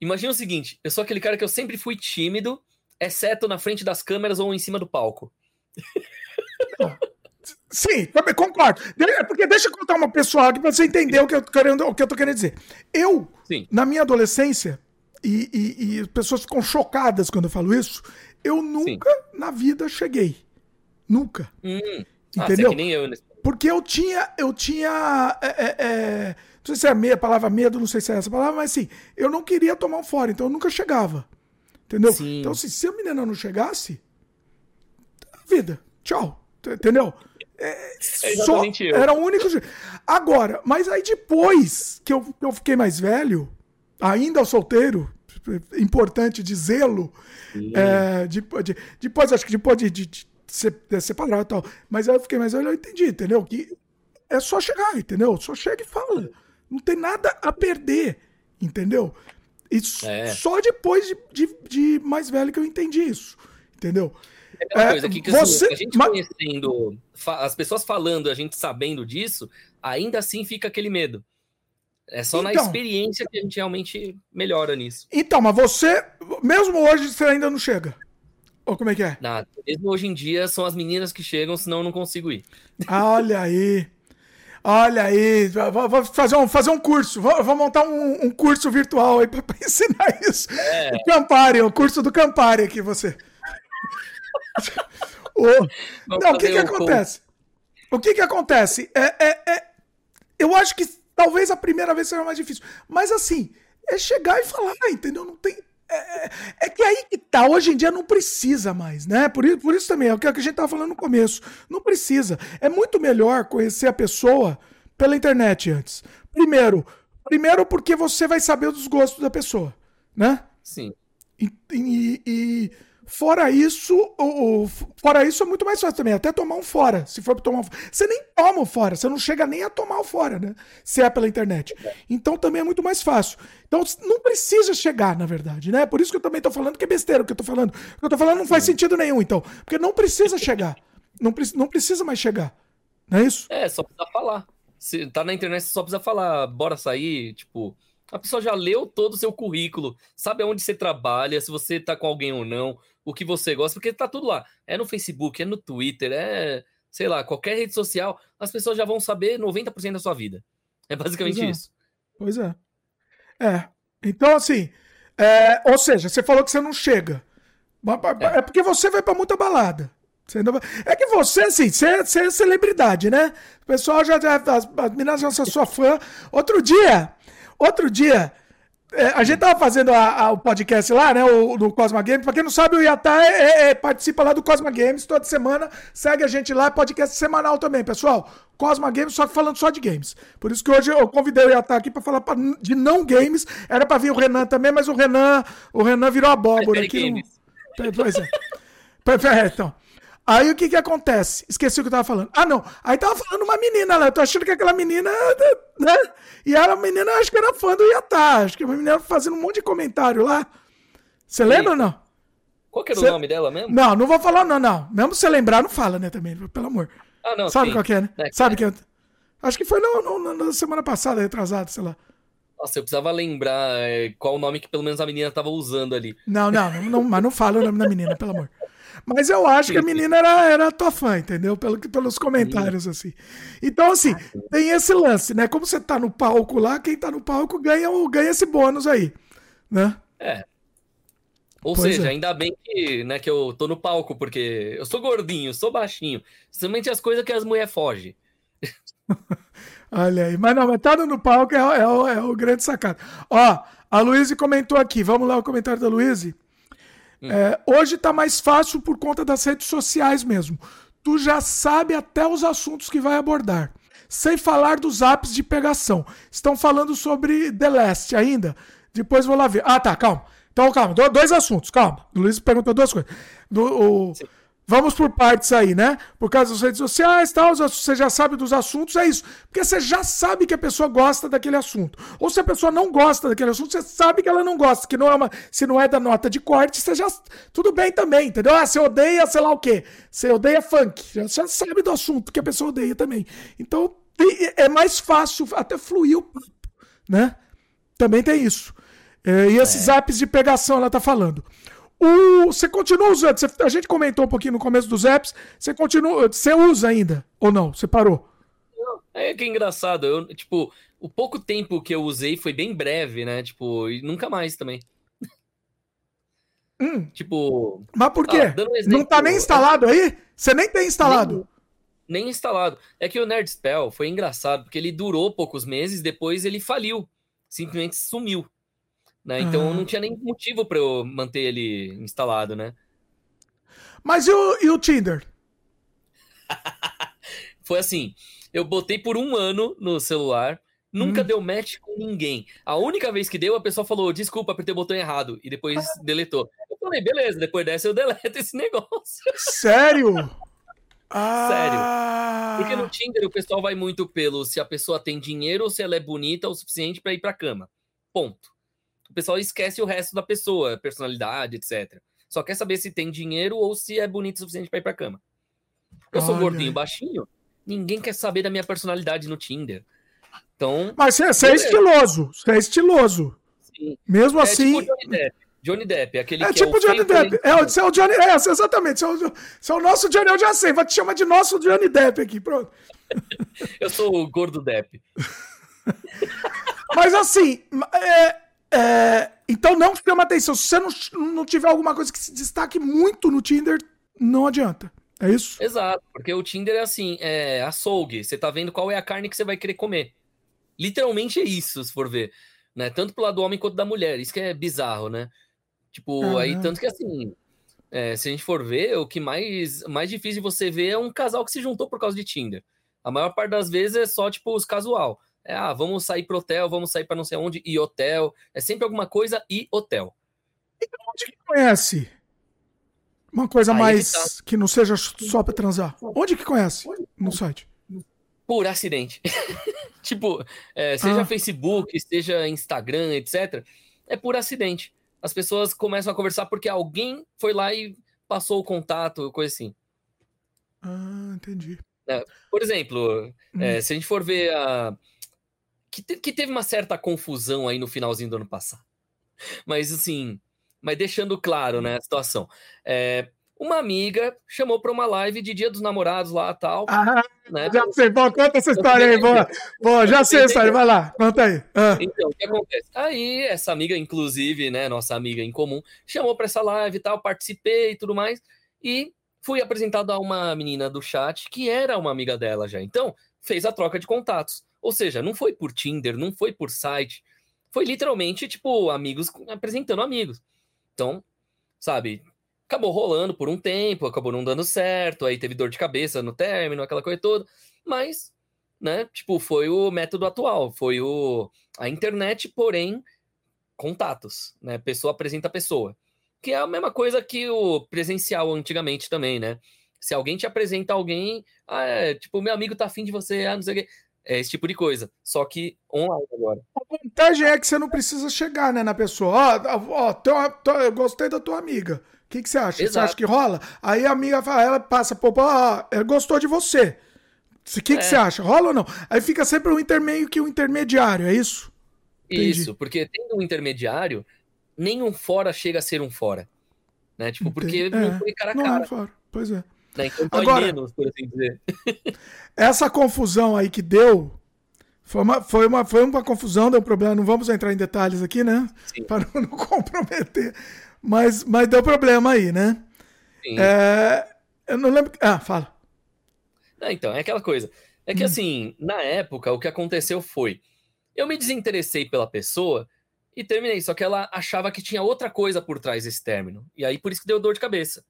imagina o seguinte, eu sou aquele cara que eu sempre fui tímido, exceto na frente das câmeras ou em cima do palco. Sim, também concordo. Porque deixa eu contar uma pessoal aqui pra você entender o que eu tô querendo, o que eu tô querendo dizer. Eu, Sim. na minha adolescência, e, e- e as pessoas ficam chocadas quando eu falo isso, eu nunca na vida cheguei. Nunca. Hum, ah, é Entendeu? que nem eu, né? Porque eu tinha, eu tinha, é, é, é, sei se é a meia palavra medo, não sei se é essa palavra, mas assim, eu não queria tomar um fora, então eu nunca chegava. Entendeu? Sim. Então, assim, se a menina não chegasse, vida, tchau. Entendeu? É, É exatamente eu. Era o único jeito. Agora, mas aí depois que eu, eu fiquei mais velho, ainda solteiro, importante dizê-lo, é, de- de- depois, acho que depois de, de, de ser, de separar e tal, mas aí eu fiquei mais velho, eu entendi, entendeu? Que é só chegar, entendeu? Só chega e fala. Não tem nada a perder, entendeu? E É. só depois de, de, de mais velho que eu entendi isso, entendeu? É aquela É, coisa que, que, você- assim, a gente ma- conhecendo, as pessoas falando, a gente sabendo disso, ainda assim fica aquele medo. É só na Então. experiência que a gente realmente melhora nisso. Então, mas você, mesmo hoje, você ainda não chega. Ou como é que é? Nada. Mesmo hoje em dia são as meninas que chegam, senão eu não consigo ir. Olha aí. Olha aí, vou, fazer, um, fazer um curso, vou, vou montar um, um, curso virtual aí para ensinar isso. É. O Campari, o curso do Campari aqui, você. o... Não, o que que acontece? O que que acontece? É, é, é, eu acho que talvez a primeira vez seja mais difícil, mas assim, é chegar e falar, entendeu? Não tem, é, é, é, que aí que tá, hoje em dia não precisa mais, né? Por isso, por isso também, é o que a gente tava falando no começo. Não precisa. É muito melhor conhecer a pessoa pela internet antes. Primeiro, primeiro porque você vai saber dos gostos da pessoa, né? Sim. E, e, e Fora isso, o, o, fora isso é muito mais fácil também, até tomar um fora. Se for tomar um Você nem toma o fora, você não chega nem a tomar o fora, né? Se é pela internet. Então também é muito mais fácil. Então não precisa chegar, na verdade, né? Por isso que eu também tô falando que é besteira o que eu tô falando. O que eu tô falando não faz sentido nenhum, então. Porque não precisa chegar. Não, não precisa mais chegar. Não é isso? É, só precisa falar. Se tá na internet, você só precisa falar, bora sair, tipo. A pessoa já leu todo o seu currículo, sabe aonde você trabalha, se você tá com alguém ou não, o que você gosta, porque tá tudo lá. É no Facebook, é no Twitter, é, sei lá, qualquer rede social, as pessoas já vão saber 90% da sua vida. É basicamente pois é. isso. Pois é. É. Então, assim, é, ou seja, você falou que você não chega. É, é porque você vai para muita balada. É que você, assim, você, você, é celebridade, né? O pessoal já. já as, as meninas já são sua fã. Outro dia, outro dia, é, a gente tava fazendo a, a, o podcast lá, né? O, do Cosma Games. Pra quem não sabe, o Iatá é, é, é, participa lá do Cosma Games toda semana. Segue a gente lá, podcast semanal também, pessoal. Cosma Games, só que falando só de games. Por isso que hoje eu convidei o Iatá aqui pra falar pra, de não games. Era pra vir o Renan também, mas o Renan, o Renan virou abóbora aqui. No... Pois é. é. Então. Aí o que que acontece? Esqueci o que eu tava falando. Ah, não. Aí tava falando uma menina lá. Eu tô achando que aquela menina, né? E era a menina, acho que era fã do Yatá. Acho que a menina fazendo um monte de comentário lá. Você lembra ou não? Qual que era Cê... o nome dela mesmo? Não, não vou falar, não, não. Mesmo se você lembrar, não fala, né, também, pelo amor. Ah, não, Sabe sim. qual que é, né? É, Sabe é. que Acho que foi no, no, na semana passada, retrasada, sei lá. Nossa, eu precisava lembrar é, qual o nome que pelo menos a menina tava usando ali. Não, não, não, não mas não fala o nome da menina, pelo amor. Mas eu acho que a menina era, era tua fã, entendeu? Pelo, pelos comentários, assim. Então, assim, ah, tem esse lance, né? Como você tá no palco lá, quem tá no palco ganha, ganha esse bônus aí, né? É. Ou pois seja, é. ainda bem que, né, que eu tô no palco, porque eu sou gordinho, sou baixinho. Somente as coisas que as mulheres fogem. Olha aí. Mas não, mas tá no palco é, é, é, o, é o grande sacado. Ó, a Luíse comentou aqui. Vamos lá o comentário da Luíse. Hum. É, hoje está mais fácil por conta das redes sociais mesmo. Tu já sabe até os assuntos que vai abordar. Sem falar dos apps de pegação. Estão falando sobre The Last ainda? Depois vou lá ver. Ah, tá, calma. Então, calma. Dois assuntos, calma. O Luiz perguntou duas coisas. Do, o, Vamos por partes aí, né? Por causa das redes sociais, tal, você já sabe dos assuntos, é isso. Porque você já sabe que a pessoa gosta daquele assunto. Ou se a pessoa não gosta daquele assunto, você sabe que ela não gosta, que não é uma, se não é da nota de corte, você já tudo bem também, entendeu? Ah, você odeia, sei lá o quê? Você odeia funk, você já sabe do assunto que a pessoa odeia também. Então, é mais fácil até fluir o papo, né? Também tem isso. É, e esses é. apps de pegação, ela tá falando. O, você continua usando? Você, a gente comentou um pouquinho no começo dos apps. Você continua. Você usa ainda? Ou não? Você parou? É que é engraçado. Eu, tipo, o pouco tempo que eu usei foi bem breve, né? Tipo, e nunca mais também. Hum. Tipo. Mas por quê? Ah, um exemplo, não tá nem instalado aí? Você nem tem instalado? Nem, nem, instalado. É que o Nerd Spell foi engraçado, porque ele durou poucos meses, depois ele faliu. Simplesmente sumiu. Né? Então não tinha nem motivo para eu manter ele instalado, né? Mas e o, e o Tinder? Foi assim, eu botei por um ano no celular, nunca hum. deu match com ninguém. A única vez que deu, a pessoa falou, desculpa, apertei o botão errado, e depois ah. deletou. Eu falei, beleza, depois dessa eu deleto esse negócio. Sério? ah... Sério. Porque no Tinder o pessoal vai muito pelo se a pessoa tem dinheiro ou se ela é bonita o suficiente para ir pra cama. Ponto pessoal esquece o resto da pessoa, personalidade, etc. Só quer saber se tem dinheiro ou se é bonito o suficiente para ir pra cama. Eu sou Olha. gordinho, baixinho, ninguém quer saber da minha personalidade no Tinder. Então. Mas você, é estiloso, você é estiloso. Sim. Mesmo é assim. Tipo Johnny Depp, aquele é que tipo é o Johnny Depp. É, você é o Johnny. É, exatamente. Você é, o, você é o nosso Johnny, eu já sei. Vai te chamar de nosso Johnny Depp aqui, pronto. eu sou o gordo Depp. Mas assim, é, é, então não chama atenção. Se você não, não tiver alguma coisa que se destaque muito no Tinder, não adianta. É isso? Exato, porque o Tinder é assim, é açougue. Você tá vendo qual é a carne que você vai querer comer. Literalmente é isso, se for ver. Né? Tanto pro lado do homem quanto da mulher. Isso que é bizarro, né? Tipo, uhum. aí tanto que assim, é, se a gente for ver, o que mais, mais difícil de você ver é um casal que se juntou por causa de Tinder. A maior parte das vezes é só, tipo, os casual. É, ah, vamos sair pro hotel, vamos sair para não sei onde, e hotel. É sempre alguma coisa e hotel. E onde que conhece? Uma coisa Aí mais que, tá. que, não seja só pra transar. Onde que conhece? No site. Por acidente. tipo, é, seja ah. Facebook, seja Instagram, etc. É por acidente. As pessoas começam a conversar porque alguém foi lá e passou o contato, coisa assim. Ah, entendi. É, por exemplo, hum. é, se a gente for ver a, que, te, que teve uma certa confusão aí no finalzinho do ano passado. Mas assim, mas deixando claro, né, a situação. É, uma amiga chamou para uma live de Dia dos Namorados lá tal. Ah, né? Já sei, bom, conta essa história aí, boa. boa já sei a história, vai lá, conta aí. Ah. Então, o que acontece? Aí, essa amiga, inclusive, né, nossa amiga em comum, chamou para essa live e tal, participei e tudo mais, e fui apresentado a uma menina do chat que era uma amiga dela já. Então, fez a troca de contatos. Ou seja, não foi por Tinder, não foi por site, foi literalmente, tipo, amigos apresentando amigos. Então, sabe, acabou rolando por um tempo, acabou não dando certo, aí teve dor de cabeça no término, aquela coisa toda, mas, né, tipo, foi o método atual, foi o a internet, porém, contatos, né, pessoa apresenta pessoa, que é a mesma coisa que o presencial antigamente também, né, se alguém te apresenta alguém, ah, é, tipo, meu amigo tá afim de você, ah, não sei o quê, é esse tipo de coisa. Só que online agora. A vantagem é que você não precisa chegar né, na pessoa. Ó, ó, eu gostei da tua amiga. O que, que você acha? Exato. Você acha que rola? Aí a amiga fala, ela passa, pô, ó, ela gostou de você. O que, é. que você acha? Rola ou não? Aí fica sempre um intermeio que um intermediário, é isso? Entendi. Isso, porque tendo um intermediário, nenhum fora chega a ser um fora. Né? Tipo, porque é, não foi cara a cara. Não é fora, pois é. Né? Então Agora, menos, por assim dizer. essa confusão aí que deu foi uma, foi, uma, foi uma confusão, deu problema. Não vamos entrar em detalhes aqui, né? Para não, não, comprometer. Mas, mas deu problema aí, né? Sim. É, eu não lembro. Ah, fala. Não, então, é aquela coisa. É que hum. assim, na época, o que aconteceu foi. Eu me desinteressei pela pessoa e terminei. Só que ela achava que tinha outra coisa por trás desse término. E aí, por isso que deu dor de cabeça.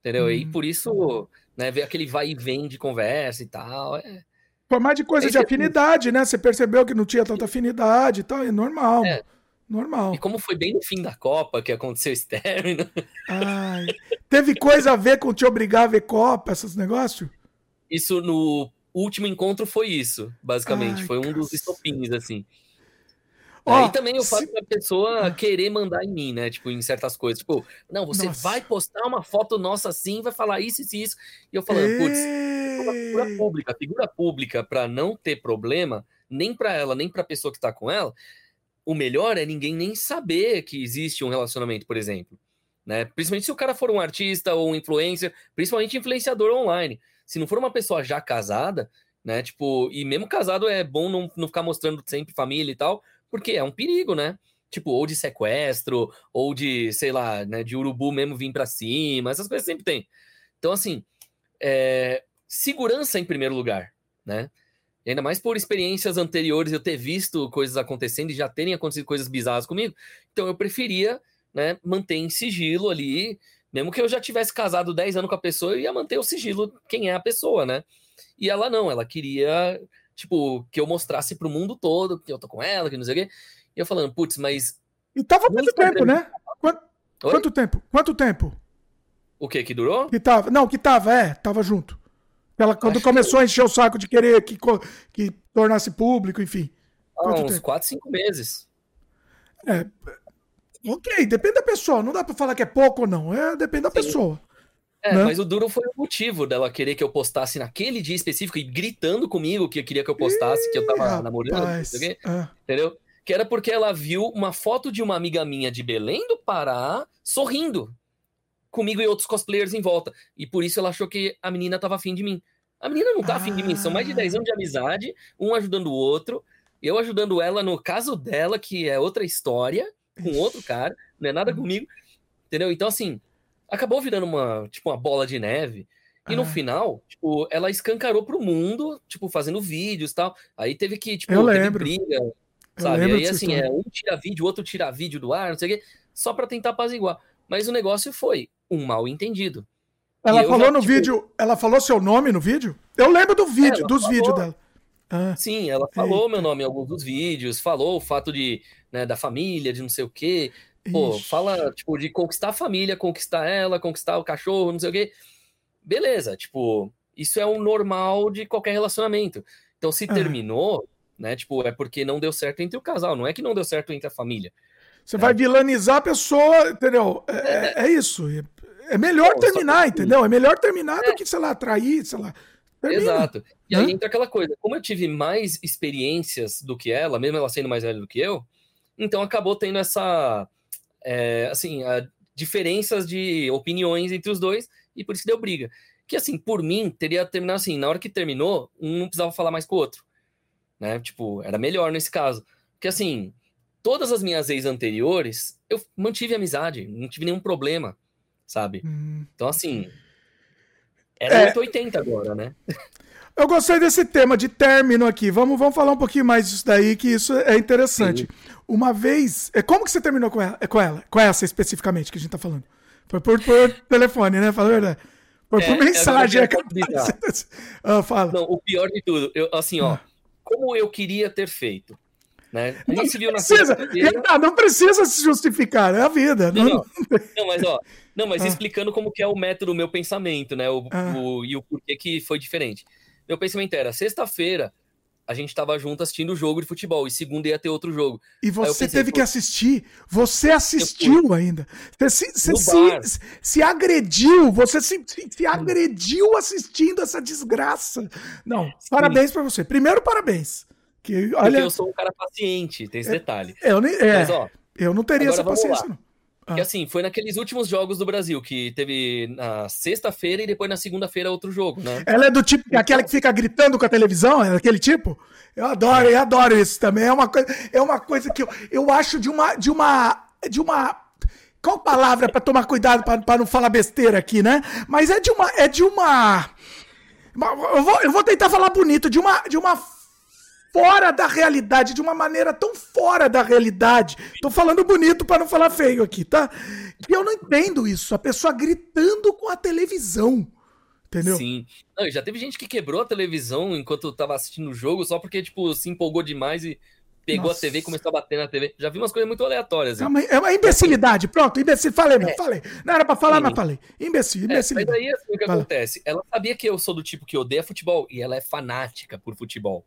Entendeu? Hum. E por isso, né, ver aquele vai e vem de conversa e tal. É... Por mais de coisa é de afinidade, né? Você percebeu que não tinha tanta afinidade e tal, é normal. É. Normal. E como foi bem no fim da Copa que aconteceu esse término. Ai, teve coisa a ver com te obrigar a ver Copa, esses negócios? Isso no último encontro foi isso, basicamente. Ai, foi um dos estopins, assim. Oh, e também o fato da pessoa querer mandar em mim, né? Tipo, em certas coisas. Tipo, não, você nossa. vai postar uma foto nossa assim, vai falar isso, isso e isso. E eu falando, putz, figura pública, figura pública, para não ter problema, nem para ela, nem para a pessoa que tá com ela, o melhor é ninguém nem saber que existe um relacionamento, por exemplo. Né? Principalmente se o cara for um artista ou um influencer, principalmente influenciador online. Se não for uma pessoa já casada, né? Tipo, e mesmo casado é bom não, não ficar mostrando sempre família e tal, porque é um perigo, né? Tipo, ou de sequestro, ou de, sei lá, né, de urubu mesmo vir para cima, essas coisas sempre tem. Então, assim, é, segurança em primeiro lugar, né? E ainda mais por experiências anteriores, eu ter visto coisas acontecendo e já terem acontecido coisas bizarras comigo. Então, eu preferia, né, manter em sigilo ali, mesmo que eu já tivesse casado 10 anos com a pessoa, eu ia manter o sigilo quem é a pessoa, né? E ela não, ela queria tipo, que eu mostrasse pro mundo todo que eu tô com ela, que não sei o quê. E eu falando, putz, mas. E tava muito tempo, né? Quanto, quanto, tempo? Quanto tempo? O que? Que durou? Que tava. Não, que tava, é, tava junto. Ela, quando Acho começou que... a encher o saco de querer que, que tornasse público, enfim. Ah, uns tempo? 4, 5 meses. É. Ok, depende da pessoa. Não dá pra falar que é pouco ou não. É, depende da Sim. pessoa. É, né? mas o duro foi o motivo dela querer que eu postasse naquele dia específico e gritando comigo que queria que eu postasse, Ih, que eu tava rapaz, namorando, é. entendeu? que era porque ela viu uma foto de uma amiga minha de Belém do Pará sorrindo comigo e outros cosplayers em volta. E por isso ela achou que a menina tava afim de mim. A menina não tá ah. afim de mim, são mais de 10 anos de amizade, um ajudando o outro, eu ajudando ela no caso dela, que é outra história, com outro cara, não é nada comigo, entendeu? Então, assim, acabou virando uma, tipo, uma bola de neve. E no ah. final, tipo, ela escancarou pro mundo, tipo, fazendo vídeos e tal. Aí teve que, tipo, eu lembro. briga, sabe? Aí, assim, é, um tira vídeo, outro tira vídeo do ar, não sei o quê, só pra tentar apaziguar. Mas o negócio foi um mal entendido. Ela falou já, no tipo... vídeo, ela falou seu nome no vídeo? Eu lembro do vídeo, ela dos falou... vídeos dela. Ah. Sim, ela falou Eita. meu nome em alguns dos vídeos, falou o fato de, né, da família, de não sei o quê. Pô, Ixi. fala, tipo, de conquistar a família, conquistar ela, conquistar o cachorro, não sei o quê beleza, tipo, isso é o normal de qualquer relacionamento. Então, se terminou, né, tipo, é porque não deu certo entre o casal, não é que não deu certo entre a família. Você né? vai vilanizar a pessoa, entendeu? É, é, é isso. É melhor Bom, terminar, que... entendeu? É melhor terminar é. do que, sei lá, trair, sei lá. Termina. Exato. E aí entra aquela coisa, como eu tive mais experiências do que ela, mesmo ela sendo mais velha do que eu, então acabou tendo essa, é, assim, diferenças de opiniões entre os dois, e por isso que deu briga. Que assim, por mim, teria terminado assim, na hora que terminou, um não precisava falar mais com o outro. Né? Tipo, era melhor nesse caso. Porque assim, todas as minhas ex anteriores, eu mantive amizade, não tive nenhum problema, sabe? Hum. Então assim, era é... 880 agora, né? Eu gostei desse tema de término aqui. Vamos, vamos falar um pouquinho mais disso daí, que isso é interessante. Sim. Uma vez. É, como que você terminou com ela? Com ela? Com essa especificamente que a gente tá falando? Foi por, por telefone, né? Fala a verdade. Foi por é, mensagem. É ah, fala. Não, o pior de tudo, eu, assim, ó, ah. como eu queria ter feito. Né? A gente não, precisa, na... não precisa se justificar, é a vida. Não, não, não mas ó, não, mas ah. explicando como que é o método, o meu pensamento, né? O, ah. o, e o porquê que foi diferente. Meu pensamento era, sexta-feira, a gente tava junto assistindo o jogo de futebol e segunda ia ter outro jogo. E você pensei, teve que assistir. Você assistiu ainda. Você, se, se, se, agrediu. Você se, se, agrediu assistindo essa desgraça. Não, Sim. parabéns para você. Primeiro, parabéns. Que, olha... Porque eu sou um cara paciente, tem esse é, detalhe. Eu, nem, é, Mas, ó, eu não teria essa paciência, não. Ah. Que assim, foi naqueles últimos jogos do Brasil, que teve na sexta-feira e depois na segunda-feira outro jogo, né? Ela é do tipo, é aquela que fica gritando com a televisão, é daquele tipo? Eu adoro, eu adoro isso também. É uma coisa, é uma coisa que eu, eu acho de uma, de uma, de uma qual palavra para tomar cuidado para não falar besteira aqui, né? Mas é de uma, é de uma, eu vou, eu vou tentar falar bonito, de uma, de uma fora da realidade, de uma maneira tão fora da realidade. Tô falando bonito para não falar feio aqui, tá? E eu não entendo isso. A pessoa gritando com a televisão. Entendeu? Sim. Não, já teve gente que quebrou a televisão enquanto tava assistindo o jogo só porque, tipo, se empolgou demais e pegou Nossa. a TV e começou a bater na TV. Já vi umas coisas muito aleatórias. É uma, é uma imbecilidade. Pronto, imbecil. Falei, não, é. falei. Não era pra falar, Sim. mas falei. Imbecil, imbecil. É, mas aí, assim, o que Fala. acontece? Ela sabia que eu sou do tipo que odeia futebol e ela é fanática por futebol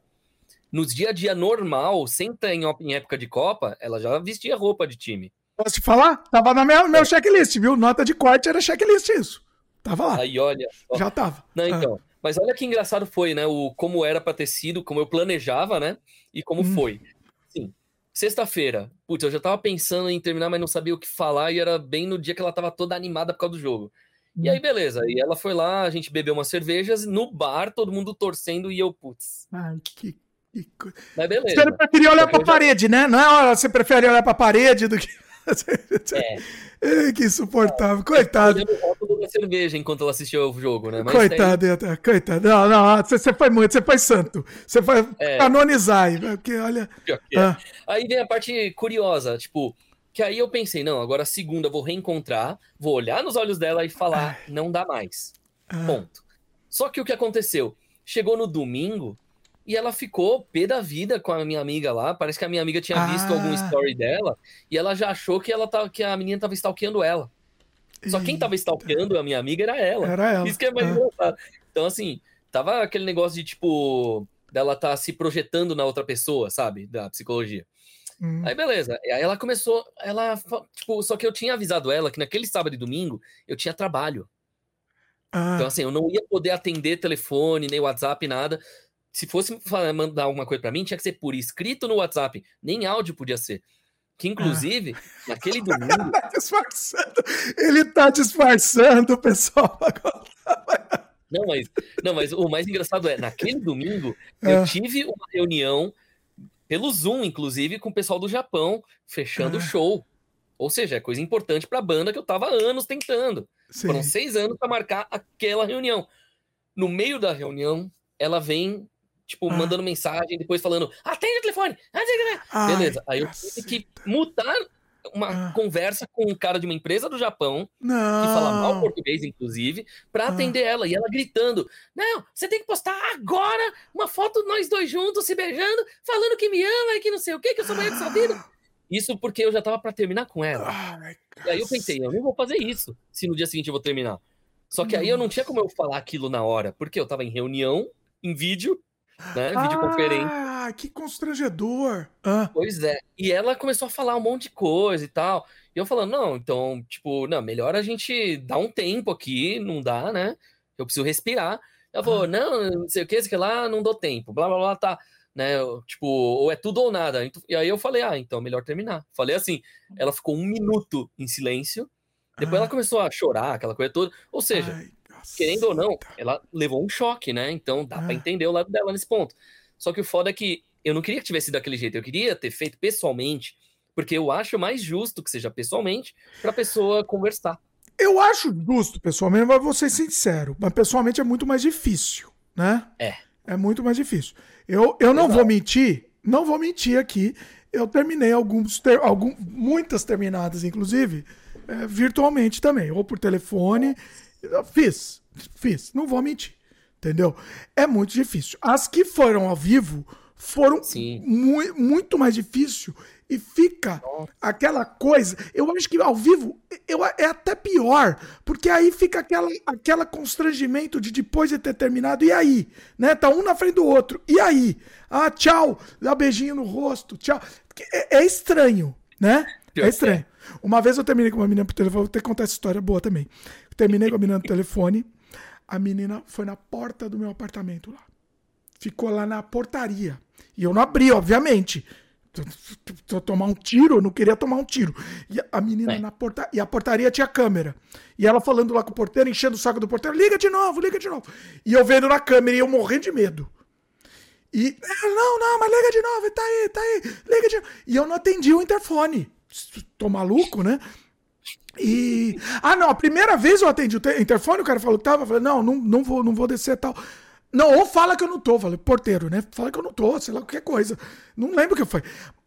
nos dia a dia normal, sem estar em, em época de Copa, ela já vestia roupa de time. Posso te falar? Tava no meu, meu é. checklist, viu? Nota de corte era checklist isso. Tava lá. Aí, olha. Ó. Já tava. Não, então. Ah. Mas olha que engraçado foi, né? O como era para ter sido, como eu planejava, né? E como hum. foi. Sim. Sexta-feira, putz, eu já tava pensando em terminar, mas não sabia o que falar, e era bem no dia que ela tava toda animada por causa do jogo. Hum. E aí, beleza. E ela foi lá, a gente bebeu umas cervejas, no bar, todo mundo torcendo, e eu, putz. Ai, que mas beleza. Você preferia olhar para a parede, né? Não é você prefere olhar para a parede do que. É. que insuportável. Coitado. Eu da cerveja enquanto ela assistiu o jogo, né? Mas coitado, tem... coitado. Não, não, você, você foi muito, você foi santo. Você foi é. canonizar. Porque, olha. É. Ah. Aí vem a parte curiosa, tipo, que aí eu pensei, não, agora segunda eu vou reencontrar, vou olhar nos olhos dela e falar, não dá mais. Ah. Ponto. Só que o que aconteceu? Chegou no domingo, e ela ficou pé da vida com a minha amiga lá. Parece que a minha amiga tinha visto ah. algum story dela e ela já achou que, ela tava, que a menina tava stalkeando ela. Só quem tava stalkeando a minha amiga era ela. Era ela. Isso que é mais ah. Então, assim, tava aquele negócio de, tipo, dela tá se projetando na outra pessoa, sabe? Da psicologia. Hum. Aí, beleza. Aí ela começou, ela, tipo, só que eu tinha avisado ela que naquele sábado e domingo eu tinha trabalho. Ah. Então, assim, eu não ia poder atender telefone, nem WhatsApp, nada se fosse mandar alguma coisa para mim, tinha que ser por escrito no WhatsApp, nem áudio podia ser. Que inclusive, ah. naquele domingo. Tá disfarçando. Ele tá disfarçando, pessoal. Não, mas, não, mas o mais engraçado é, naquele domingo, é. eu tive uma reunião pelo Zoom, inclusive, com o pessoal do Japão, fechando o é. show. Ou seja, é coisa importante para a banda que eu tava anos tentando. Sim. Foram seis anos para marcar aquela reunião. No meio da reunião, ela vem tipo, ah. mandando mensagem, depois falando, atende o telefone. Ai, Beleza. Aí eu tive que mutar uma ah. conversa com um cara de uma empresa do Japão, não. que fala mal português, inclusive, para ah. atender ela. E ela gritando: Não, você tem que postar agora uma foto nós dois juntos se beijando, falando que me ama e que não sei o que, que eu sou maior de sua vida. Isso porque eu já tava para terminar com ela. E aí eu pensei, eu não vou fazer isso se no dia seguinte eu vou terminar. Só que aí eu não tinha como eu falar aquilo na hora, porque eu tava em reunião, em vídeo, né? Videoconferência. Ah, que constrangedor. Ah. Pois é. E ela começou a falar um monte de coisa e tal. E eu falando, não, então, tipo, não, melhor a gente dar um tempo aqui, não dá, né? Eu preciso respirar. Ela falou, ah. não, não sei o que, sei que lá, não dou tempo, blá blá blá, tá. Né? Tipo, ou é tudo ou nada. E aí eu falei, ah, então melhor terminar. Falei assim, ela ficou um minuto em silêncio. Depois ah. ela começou a chorar, aquela coisa toda. Ou seja, Ai querendo ou não, ela levou um choque, né? Então dá ah. para entender o lado dela nesse ponto. Só que o foda é que eu não queria que tivesse sido daquele jeito, eu queria ter feito pessoalmente, porque eu acho mais justo que seja pessoalmente para a pessoa conversar. Eu acho justo pessoalmente, mas vou ser sincero, mas pessoalmente é muito mais difícil, né? É. É muito mais difícil. Eu, eu não Exato. vou mentir, não vou mentir aqui. Eu terminei alguns, ter, algum, muitas terminadas, inclusive, é, virtualmente também, ou por telefone. Fiz, fiz, não vou mentir. Entendeu? É muito difícil. As que foram ao vivo foram mu muito mais difícil e fica Nossa. aquela coisa. Eu acho que ao vivo eu, é até pior, porque aí fica aquela, aquela constrangimento de depois de ter terminado, e aí? Né? Tá um na frente do outro, e aí? Ah, tchau, dá beijinho no rosto, tchau. É, é estranho, né? É estranho. Uma vez eu terminei com uma menina por telefone, vou ter que contar essa história boa também. Terminei com a menina no telefone. A menina foi na porta do meu apartamento lá. Ficou lá na portaria. E eu não abri, obviamente. Se eu tomar um tiro, eu não queria tomar um tiro. E a menina é. na portaria. E a portaria tinha câmera. E ela falando lá com o porteiro, enchendo o saco do porteiro: liga de novo, liga de novo. E eu vendo na câmera e eu morrendo de medo. E. Não, não, mas liga de novo, tá aí, tá aí, liga de novo. E eu não atendi o interfone. Tô maluco, né? E. Ah, não, a primeira vez eu atendi o interfone, o cara falou que tava. Eu falei, não, não, não, vou, não vou descer tal. Não, ou fala que eu não tô, falei, porteiro, né? Fala que eu não tô, sei lá, qualquer coisa. Não lembro o que foi.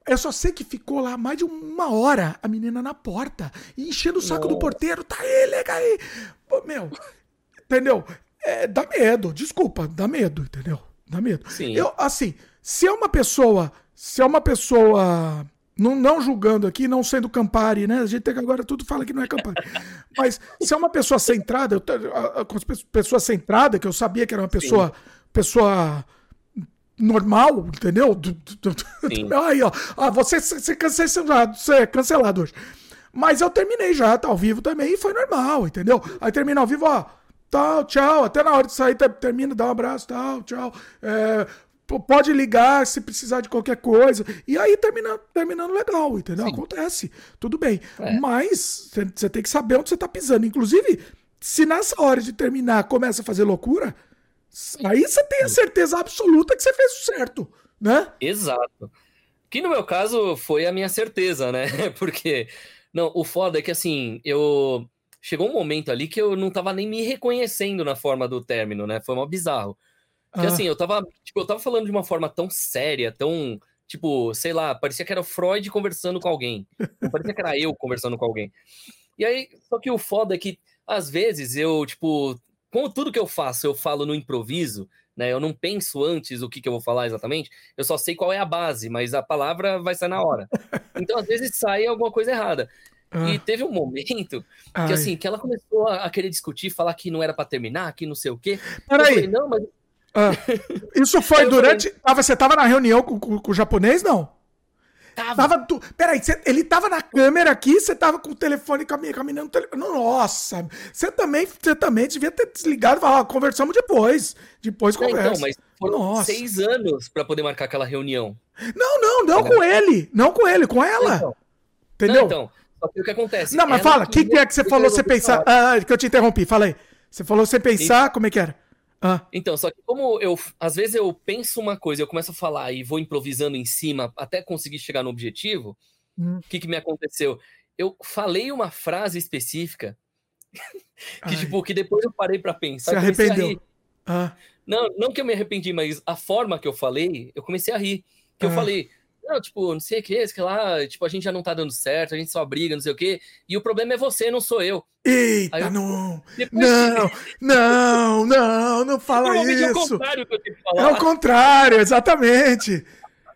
Eu só sei que ficou lá mais de uma hora a menina na porta, enchendo o saco Nossa. do porteiro. Tá aí, liga aí. Pô, meu, entendeu? É, dá medo, desculpa, dá medo, entendeu? Dá medo. Sim. Eu, assim, se é uma pessoa. Se é uma pessoa não, não julgando aqui, não sendo Campari, né? A gente tem que agora tudo fala que não é Campari. Mas se é uma pessoa centrada, com pessoa centrada, que eu sabia que era uma pessoa, pessoa normal, entendeu? Sim. Aí, ó. Ah, você, você, cancelado, você é cancelado hoje. Mas eu terminei já, tá ao vivo também, e foi normal, entendeu? Aí termina ao vivo, ó. Tal, tchau. Até na hora de sair, termina, dá um abraço, tal, tchau. É, pode ligar se precisar de qualquer coisa. E aí termina, terminando legal, entendeu? Sim. Acontece. Tudo bem. É. Mas você tem que saber onde você tá pisando. Inclusive, se nessa hora de terminar começa a fazer loucura, aí você tem a certeza absoluta que você fez o certo, né? Exato. Que no meu caso foi a minha certeza, né? Porque. Não, o foda é que assim, eu. Chegou um momento ali que eu não tava nem me reconhecendo na forma do término, né? Foi mó bizarro. Porque ah. assim, eu tava, tipo, eu tava falando de uma forma tão séria, tão, tipo, sei lá, parecia que era o Freud conversando com alguém. Não parecia que era eu conversando com alguém. E aí, só que o foda é que, às vezes, eu, tipo, com tudo que eu faço, eu falo no improviso, né? Eu não penso antes o que, que eu vou falar exatamente, eu só sei qual é a base, mas a palavra vai sair na hora. Então, às vezes, sai alguma coisa errada. Ah. E teve um momento que, assim, que ela começou a, querer discutir, falar que não era para terminar, que não sei o quê. Peraí. Eu falei, não, mas ah, isso foi durante. Falei... Ah, você estava na reunião com, com, com, o japonês, não? Tava. tava tu... Peraí, cê... ele tava na câmera aqui, você tava com o telefone caminhando. Tele... Nossa, você também, você também devia ter desligado e falar, conversamos depois. Depois conversa. Então, mas foram Nossa. seis anos para poder marcar aquela reunião. Não, não, não com ele. Não com ele, com ela. Então, Entendeu? Não, então, só que o que acontece? Não, mas fala, o que, que é que você falou você pensar? Ah, que eu te interrompi, fala aí. Você falou você pensar, como é que era? Ah. Então, só que como eu, às vezes eu penso uma coisa, eu começo a falar e vou improvisando em cima até conseguir chegar no objetivo, o hum. que, que me aconteceu? Eu falei uma frase específica que, tipo, que depois eu parei para pensar. Se arrependeu. Ah. Não, não que eu me arrependi, mas a forma que eu falei, eu comecei a rir. Que ah. eu falei, não, tipo, não sei o que, sei lá, tipo, a gente já não tá dando certo, a gente só briga, não sei o que, e o problema é você, não sou eu. Eita, eu, não! Não, não, não, não fala isso! É o contrário que eu tenho que falar. É o contrário, exatamente!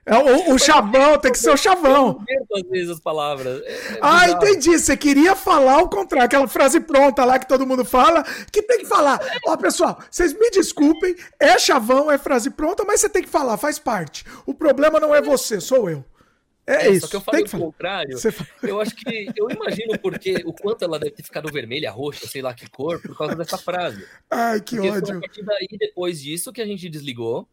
É o, o chavão, tem que ser o chavão. Eu às vezes as palavras. É, é ah, entendi. Você queria falar o contrário, aquela frase pronta lá que todo mundo fala, que tem que falar. Ó, pessoal, vocês me desculpem, é chavão, é frase pronta, mas você tem que falar, faz parte. O problema não é você, sou eu. É, é isso. Só que eu falei o contrário. Eu acho que. Eu imagino porque o quanto ela deve ter ficado vermelha, roxa, sei lá que cor, por causa dessa frase. Ai, que porque ódio. Foi a partir daí, depois disso, que a gente desligou.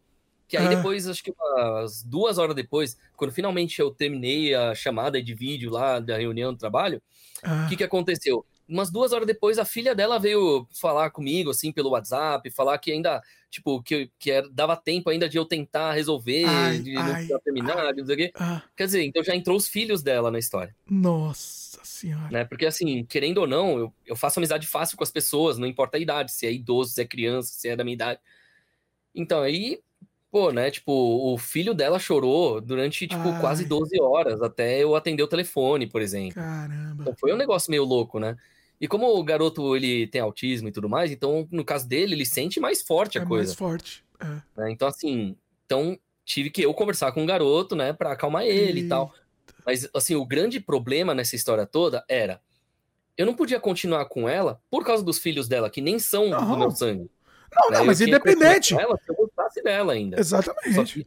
Que aí ah. depois, acho que umas duas horas depois, quando finalmente eu terminei a chamada de vídeo lá da reunião do trabalho, o ah. que, que aconteceu? Umas duas horas depois, a filha dela veio falar comigo, assim, pelo WhatsApp, falar que ainda, tipo, que, que era, dava tempo ainda de eu tentar resolver, ai, de ai, não terminar, ai, não sei o quê. Ah. Quer dizer, então já entrou os filhos dela na história. Nossa senhora. Né? Porque, assim, querendo ou não, eu, eu faço amizade fácil com as pessoas, não importa a idade, se é idoso, se é criança, se é da minha idade. Então, aí Pô, né? Tipo, o filho dela chorou durante, tipo, Ai. quase 12 horas até eu atender o telefone, por exemplo. Caramba. Então foi um negócio meio louco, né? E como o garoto, ele tem autismo e tudo mais, então, no caso dele, ele sente mais forte a é coisa. mais forte. É. Né? Então, assim, então tive que eu conversar com o garoto, né, pra acalmar ele e tal. Mas, assim, o grande problema nessa história toda era, eu não podia continuar com ela por causa dos filhos dela, que nem são não. do meu sangue. Não, não, mas independente. Ela, se eu gostasse dela ainda. Exatamente. Só que,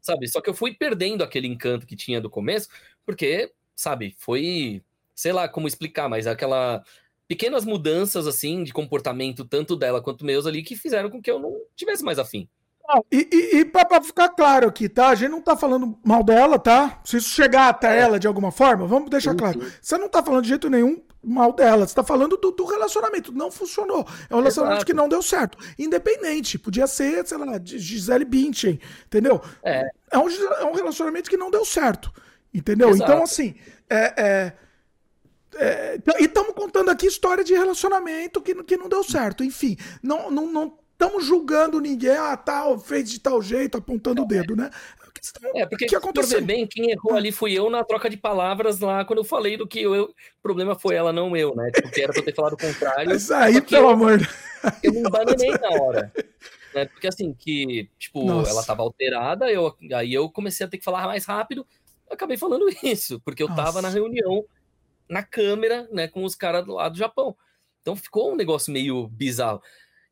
sabe, só que eu fui perdendo aquele encanto que tinha do começo, porque, sabe, foi, sei lá como explicar, mas aquela pequenas mudanças assim de comportamento tanto dela quanto meus ali que fizeram com que eu não tivesse mais afim. E, e, e para ficar claro aqui, tá? A gente não tá falando mal dela, tá? Se isso chegar até é. ela de alguma forma, vamos deixar claro. Você não tá falando de jeito nenhum mal dela. Você tá falando do, do relacionamento. Não funcionou. É um relacionamento Exato. que não deu certo. Independente. Podia ser, sei lá, de Gisele Bündchen. Entendeu? É. É um, é um relacionamento que não deu certo. Entendeu? Exato. Então, assim. É, é, é, e estamos contando aqui história de relacionamento que, que não deu certo. Enfim, não, não, não estamos julgando ninguém, ah, tal, fez de tal jeito, apontando o dedo, né? É, porque que aconteceu? por bem, quem errou ali fui eu na troca de palavras lá, quando eu falei do que eu, o problema foi ela, não eu, né? Porque era pra eu ter falado o contrário. Mas aí, pelo eu, amor Eu me bananei na hora. Né? Porque assim, que, tipo, Nossa. ela tava alterada, eu, aí eu comecei a ter que falar mais rápido, acabei falando isso, porque eu Nossa. tava na reunião, na câmera, né, com os caras lá do Japão. Então ficou um negócio meio bizarro.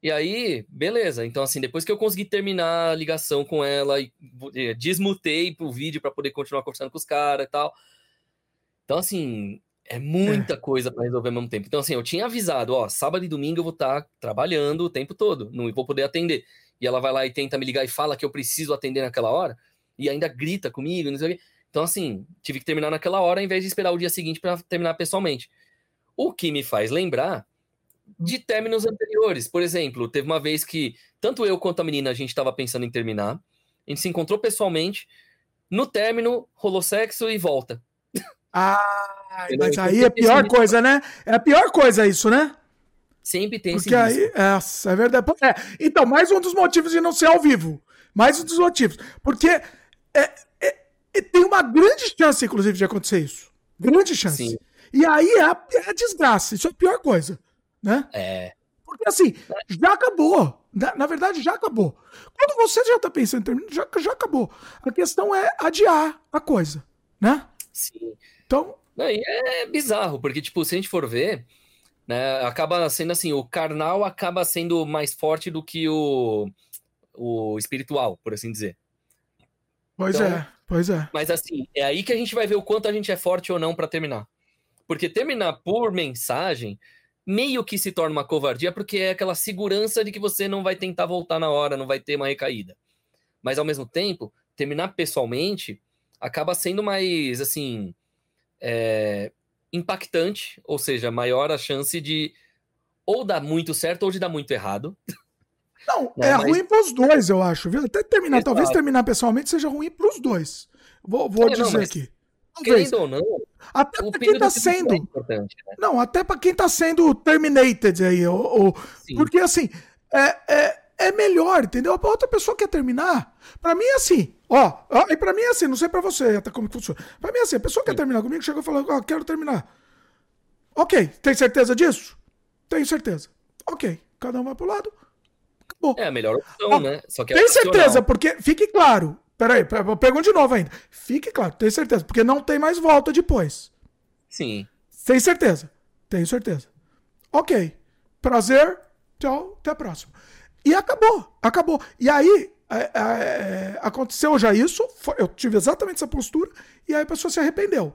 E aí, beleza. Então, assim, depois que eu consegui terminar a ligação com ela, e eh, desmutei pro vídeo para poder continuar conversando com os caras e tal. Então, assim, é muita é. coisa para resolver ao mesmo tempo. Então, assim, eu tinha avisado, ó, sábado e domingo eu vou estar tá trabalhando o tempo todo, não vou poder atender. E ela vai lá e tenta me ligar e fala que eu preciso atender naquela hora, e ainda grita comigo, não sei o quê. Então, assim, tive que terminar naquela hora ao invés de esperar o dia seguinte para terminar pessoalmente. O que me faz lembrar de términos anteriores. Por exemplo, teve uma vez que tanto eu quanto a menina a gente estava pensando em terminar. A gente se encontrou pessoalmente. No término, rolou sexo e volta. Ah, mas aí é a pior coisa, né? É a pior coisa isso, né? Sempre tem Porque aí, essa é verdade. É, então, mais um dos motivos de não ser ao vivo. Mais um dos motivos. Porque é, é tem uma grande chance, inclusive, de acontecer isso. Grande chance. Sim. E aí é a, é a desgraça. Isso é a pior coisa né? É. Porque assim, já acabou. Na, na verdade, já acabou. Quando você já tá pensando em terminar, já, já acabou. A questão é adiar a coisa, né? Sim. Então. Não, é bizarro, porque, tipo, se a gente for ver, né, acaba sendo assim, o carnal acaba sendo mais forte do que o, o espiritual, por assim dizer. Pois então, é, pois é. Mas assim, é aí que a gente vai ver o quanto a gente é forte ou não para terminar. Porque terminar por mensagem meio que se torna uma covardia, porque é aquela segurança de que você não vai tentar voltar na hora, não vai ter uma recaída. Mas ao mesmo tempo, terminar pessoalmente acaba sendo mais, assim, é, impactante, ou seja, maior a chance de ou dar muito certo ou de dar muito errado. Não, não é mas... ruim para os dois, eu acho, viu? Até terminar, talvez terminar pessoalmente seja ruim para os dois. Vou, vou é, dizer não, aqui. Talvez. Querendo ou não, até para quem tá sendo. É né? Não, até para quem tá sendo terminated aí. Ou, ou porque assim, é, é, é melhor, entendeu? A outra pessoa quer terminar. Para mim é assim, ó. E para mim é assim, não sei para você até como funciona. Para mim é assim, a pessoa Sim. quer terminar comigo, chegou e falou, ó, quero terminar. Ok, tem certeza disso? Tenho certeza. Ok, cada um vai pro lado. Acabou. É a melhor opção, ah, né? Só que é tem certeza, porque fique claro, Peraí, pergunto de novo ainda. Fique claro, tem certeza, porque não tem mais volta depois. Sim. Tem certeza? Tenho certeza. Ok. Prazer. Tchau. Até a próxima. E acabou. Acabou. E aí, é, é, é aconteceu já isso. Eu tive exatamente essa postura. E aí a pessoa se arrependeu.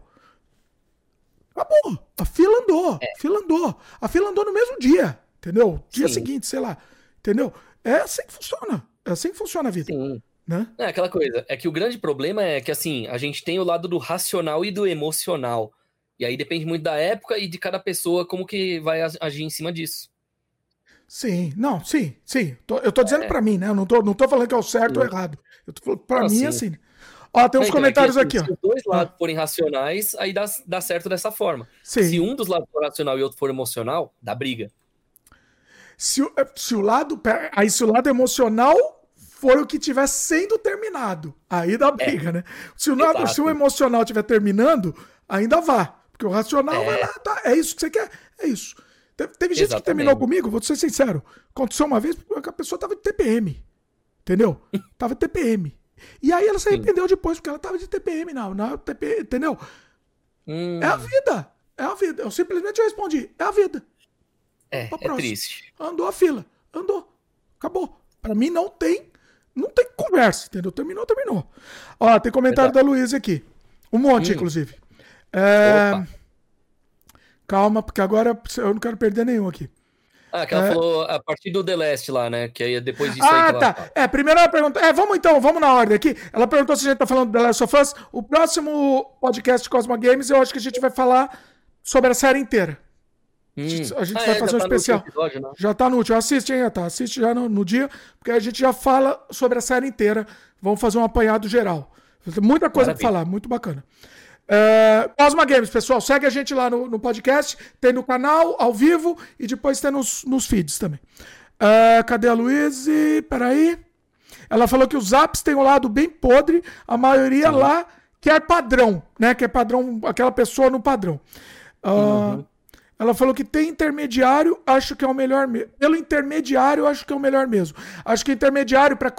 Acabou. A fila andou. É. A fila andou. A fila andou no mesmo dia. Entendeu? Dia Sim. seguinte, sei lá. Entendeu? É assim que funciona. É assim que funciona a vida. Sim. Né? É aquela coisa. É que o grande problema é que, assim, a gente tem o lado do racional e do emocional. E aí depende muito da época e de cada pessoa como que vai agir em cima disso. Sim, não, sim, sim. Eu tô dizendo é. para mim, né? Eu não tô, não tô falando que é o certo sim. ou errado. Eu tô falando pra não, mim, sim. assim. Ó, tem uns então, comentários é que, assim, aqui, ó. Se os dois lados ah. forem racionais, aí dá, dá certo dessa forma. Sim. Se um dos lados for racional e outro for emocional, dá briga. Se, se o lado. Aí, se o lado emocional for o que estiver sendo terminado. Aí dá é. briga, é. né? Se o, lado, se o emocional estiver terminando, ainda vá. Porque o racional é. vai lá, tá, é isso que você quer, é isso. Teve, teve gente que terminou comigo, vou ser sincero. Aconteceu uma vez porque a pessoa tava de TPM. Entendeu? tava de TPM. E aí ela se arrependeu Sim. depois, porque ela tava de TPM, não. não TPM, entendeu? Hum. É a vida. É a vida. Eu simplesmente respondi. É a vida. É, é triste. Andou a fila. Andou. Acabou. Para mim não tem não tem conversa, entendeu? Terminou, terminou. Ó, tem comentário Exato. da Luísa aqui. Um monte, hum. inclusive. É... Calma, porque agora eu não quero perder nenhum aqui. Ah, que ela é... falou a partir do The Last lá, né? Que aí depois disso ah, aí tá. Ela... É, primeiro ela perguntou. É, vamos então, vamos na ordem aqui. Ela perguntou se a gente tá falando do The Last of Us. O próximo podcast Cosmo Games, eu acho que a gente vai falar sobre a série inteira. Hum. A gente ah, vai é, fazer um tá especial. Episódio, né? Já tá no último. Assiste, hein, tá? Assiste já no, no, dia, porque a gente já fala sobre a série inteira. Vamos fazer um apanhado geral. Muita coisa para falar, muito bacana. É, Cosma Games, pessoal, segue a gente lá no, no, podcast, tem no canal, ao vivo, e depois tem nos, nos feeds também. É, cadê a Luíse? Peraí. Ela falou que os apps têm um lado bem podre, a maioria Sim. lá quer padrão, né? Que é padrão, aquela pessoa no padrão. Uh, uhum. Ela falou que tem intermediário, acho que é o melhor mesmo. Pelo intermediário, acho que é o melhor mesmo. Acho que intermediário para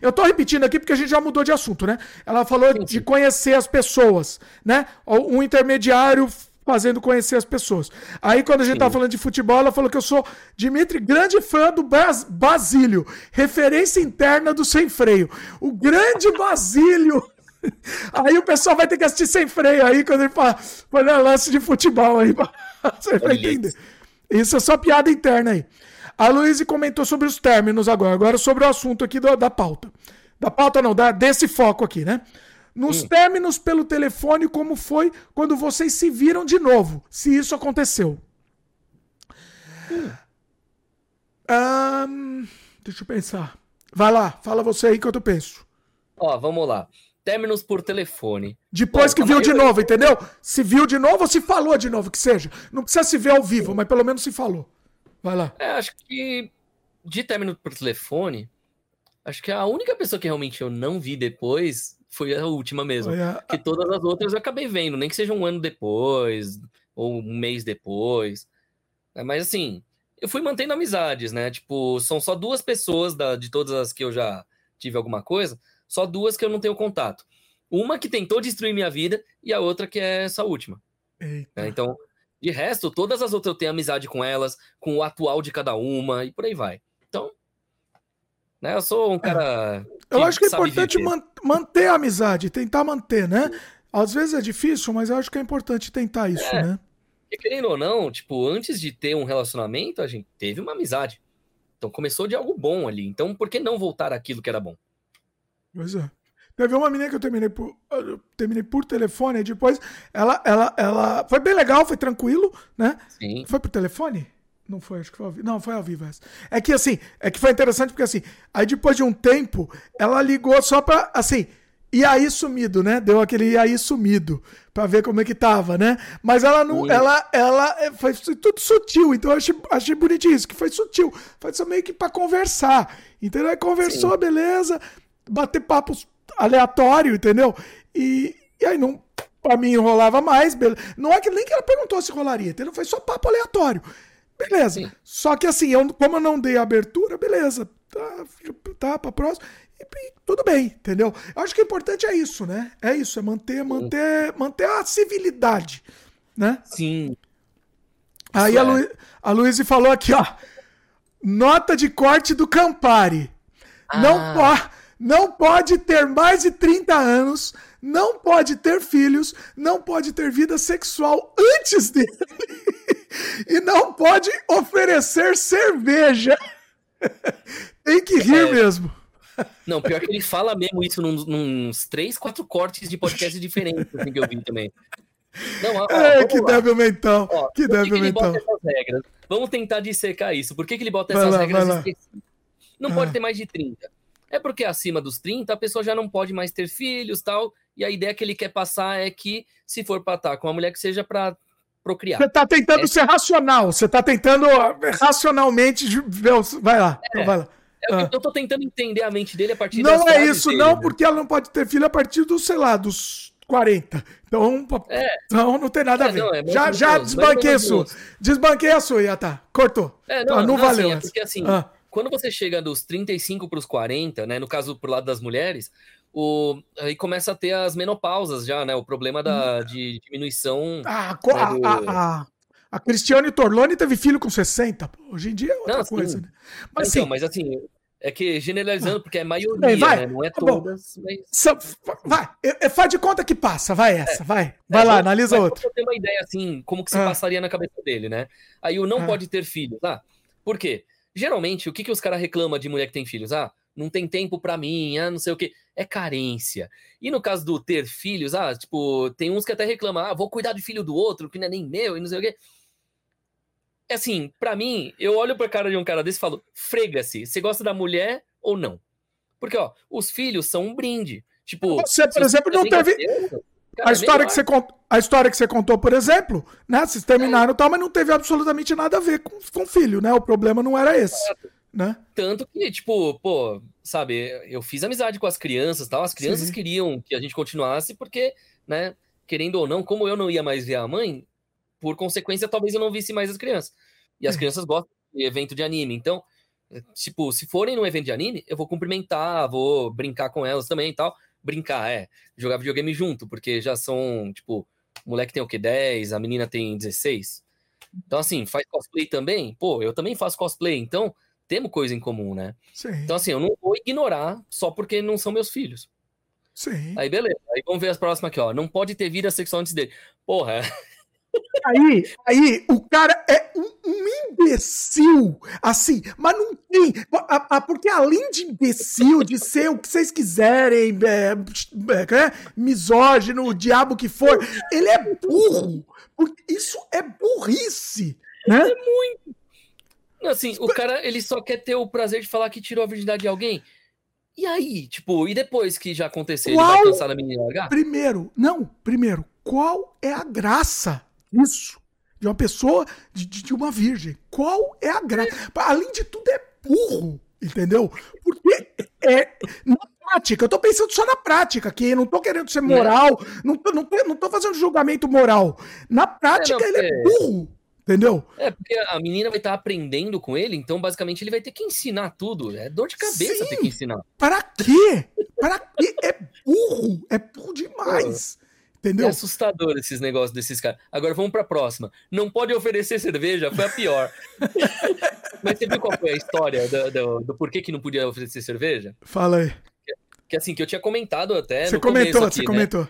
eu tô repetindo aqui porque a gente já mudou de assunto, né? Ela falou sim, sim. de conhecer as pessoas, né? Um intermediário fazendo conhecer as pessoas. Aí quando a gente sim. tava falando de futebol, ela falou que eu sou Dimitri, grande fã do Bas Basílio, referência interna do sem freio. O grande Basílio Aí o pessoal vai ter que assistir sem freio aí quando ele fala, quando é lance de futebol aí. Você vai entender. Isso é só piada interna aí. A Luísa comentou sobre os términos agora. Agora sobre o assunto aqui do, da pauta. Da pauta não, da, desse foco aqui, né? Nos hum. términos pelo telefone, como foi quando vocês se viram de novo? Se isso aconteceu. Hum. Um, deixa eu pensar. Vai lá, fala você aí que eu penso. Ó, vamos lá términos por telefone. Depois Bom, que viu maioria... de novo, entendeu? Se viu de novo ou se falou de novo, que seja. Não precisa se ver ao vivo, mas pelo menos se falou. Vai lá. É, acho que de término por telefone, acho que a única pessoa que realmente eu não vi depois foi a última mesmo. A... Que todas as outras eu acabei vendo, nem que seja um ano depois, ou um mês depois. É, mas assim, eu fui mantendo amizades, né? Tipo, são só duas pessoas da, de todas as que eu já tive alguma coisa só duas que eu não tenho contato. Uma que tentou destruir minha vida e a outra que é essa última. É, então, de resto, todas as outras eu tenho amizade com elas, com o atual de cada uma e por aí vai. Então, Né? Eu sou um cara. É. Eu acho que é importante man manter a amizade, tentar manter, né? Às vezes é difícil, mas eu acho que é importante tentar isso, é. né? E querendo ou não, tipo, antes de ter um relacionamento, a gente teve uma amizade. Então começou de algo bom ali. Então por que não voltar aquilo que era bom? Pois é. Teve uma menina que eu terminei por, eu terminei por telefone, e depois ela, ela, ela. Foi bem legal, foi tranquilo, né? Sim. Foi por telefone? Não foi, acho que foi ao vivo. Não, foi ao vivo essa. É que assim, é que foi interessante porque assim, aí depois de um tempo, ela ligou só pra, assim, e aí sumido, né? Deu aquele e aí sumido para ver como é que tava, né? Mas ela não, Sim. ela, ela é, foi tudo sutil, então eu achei, achei bonitinho isso, que foi sutil, foi só meio que para conversar, entendeu? Aí conversou, Sim. beleza, bater papos aleatório, entendeu? E, e aí não, para mim rolava mais, beleza. Não é que nem que ela perguntou se rolaria, entendeu? Foi só papo aleatório, beleza. Sim. Só que assim, eu, como eu não dei abertura, beleza, tá, tá pra próxima e, tudo bem, entendeu? Eu acho que o importante é isso, né? É isso, é manter, manter, manter a civilidade, né? Sim. Aí a, é. Lu, a Luísa falou aqui, ó. Nota de corte do Campari. Ah. Não, po não pode ter mais de 30 anos, não pode ter filhos, não pode ter vida sexual antes dele e não pode oferecer cerveja. Tem que rir é. mesmo. Não, pior que ele fala mesmo isso num, nos três, quatro cortes de podcast diferentes assim, que eu vi também. Não, ó, é, que débil mental. Ó, que débil mental. Vamos tentar dissecar isso. Por que, que ele bota essas lá, regras? Não ah. pode ter mais de 30. É porque acima dos 30 a pessoa já não pode mais ter filhos tal. E a ideia que ele quer passar é que, se for para estar com uma mulher que seja para procriar. Você tá tentando é. ser racional, você tá tentando racionalmente. Vai lá, é. vai lá. É ah. Eu tô tentando entender a mente dele a partir Não é isso, dele, não, né? porque ela não pode ter filho a partir dos, sei lá, dos 40. Então, é. então não tem nada é, a ver. Não, é já já desbanquei a sua. Desbanquei a sua, tá. Cortou. É, não, tá, não, não valeu. Assim, é porque assim, ah. Quando você chega dos 35 para os 40, né? No caso, pro lado das mulheres, o, aí começa a ter as menopausas já, né? O problema da, hum. de diminuição. Ah, né, do... a, a, a Cristiane Torlone teve filho com 60. Hoje em dia é outra não, coisa, né? Mas, então, mas assim, é que generalizando, porque é maioria, vai, né? Não é tá todas. Mas... Vai, faz de conta que passa, vai essa, é. vai. Vai é, lá, analisa outra. Eu ter uma ideia assim, como que se ah. passaria na cabeça dele, né? Aí o não ah. pode ter filhos, ah, por quê? Geralmente, o que, que os caras reclamam de mulher que tem filhos? Ah, não tem tempo para mim, ah, não sei o quê. É carência. E no caso do ter filhos, ah, tipo, tem uns que até reclamam, ah, vou cuidar do filho do outro, que não é nem meu, e não sei o quê. É assim, para mim, eu olho pra cara de um cara desse e falo: frega-se, você gosta da mulher ou não? Porque, ó, os filhos são um brinde. Tipo, você, por exemplo, não teve. Cara, a, história que você contou, a história que você contou, por exemplo, né? Vocês terminaram e é. tal, mas não teve absolutamente nada a ver com, com filho, né? O problema não era esse. Né? Tanto que, tipo, pô, sabe, eu fiz amizade com as crianças tal. As crianças Sim. queriam que a gente continuasse, porque, né, querendo ou não, como eu não ia mais ver a mãe, por consequência, talvez eu não visse mais as crianças. E as é. crianças gostam de evento de anime. Então, tipo, se forem num evento de anime, eu vou cumprimentar, vou brincar com elas também e tal. Brincar, é. Jogar videogame junto, porque já são, tipo, o moleque tem o quê? 10, a menina tem 16. Então, assim, faz cosplay também? Pô, eu também faço cosplay, então temos coisa em comum, né? Sim. Então, assim, eu não vou ignorar só porque não são meus filhos. Sim. Aí, beleza. Aí vamos ver as próximas aqui, ó. Não pode ter vida sexual antes dele. Porra, Aí, aí, o cara é um, um, imbecil, assim, mas não tem. A, a, porque além de imbecil, de ser o que vocês quiserem, é, é, é, misógino, o diabo que for, ele é burro. Isso é burrice, né? É muito. Assim, o cara, ele só quer ter o prazer de falar que tirou a virgindade de alguém. E aí, tipo, e depois que já aconteceu, Qual? ele vai cansar da menina largar? Primeiro, não, primeiro, qual é a graça isso. De uma pessoa, de, de uma virgem. Qual é a graça? Além de tudo, é burro, entendeu? Porque é. Na prática, eu tô pensando só na prática aqui, não tô querendo ser moral, não, não, não, tô, não tô fazendo julgamento moral. Na prática, é, não, ele é burro. Entendeu? É, porque a menina vai estar tá aprendendo com ele, então basicamente ele vai ter que ensinar tudo. É dor de cabeça Sim, ter que ensinar. Para quê? Para quê? É burro. É burro demais. Entendeu? É assustador esses negócios desses caras. Agora vamos para a próxima. Não pode oferecer cerveja, foi a pior. Mas você viu qual foi a história do, do, do, porquê que não podia oferecer cerveja? Fala aí. Que, que assim, que eu tinha comentado até. Você comentou, aqui, você né? comentou.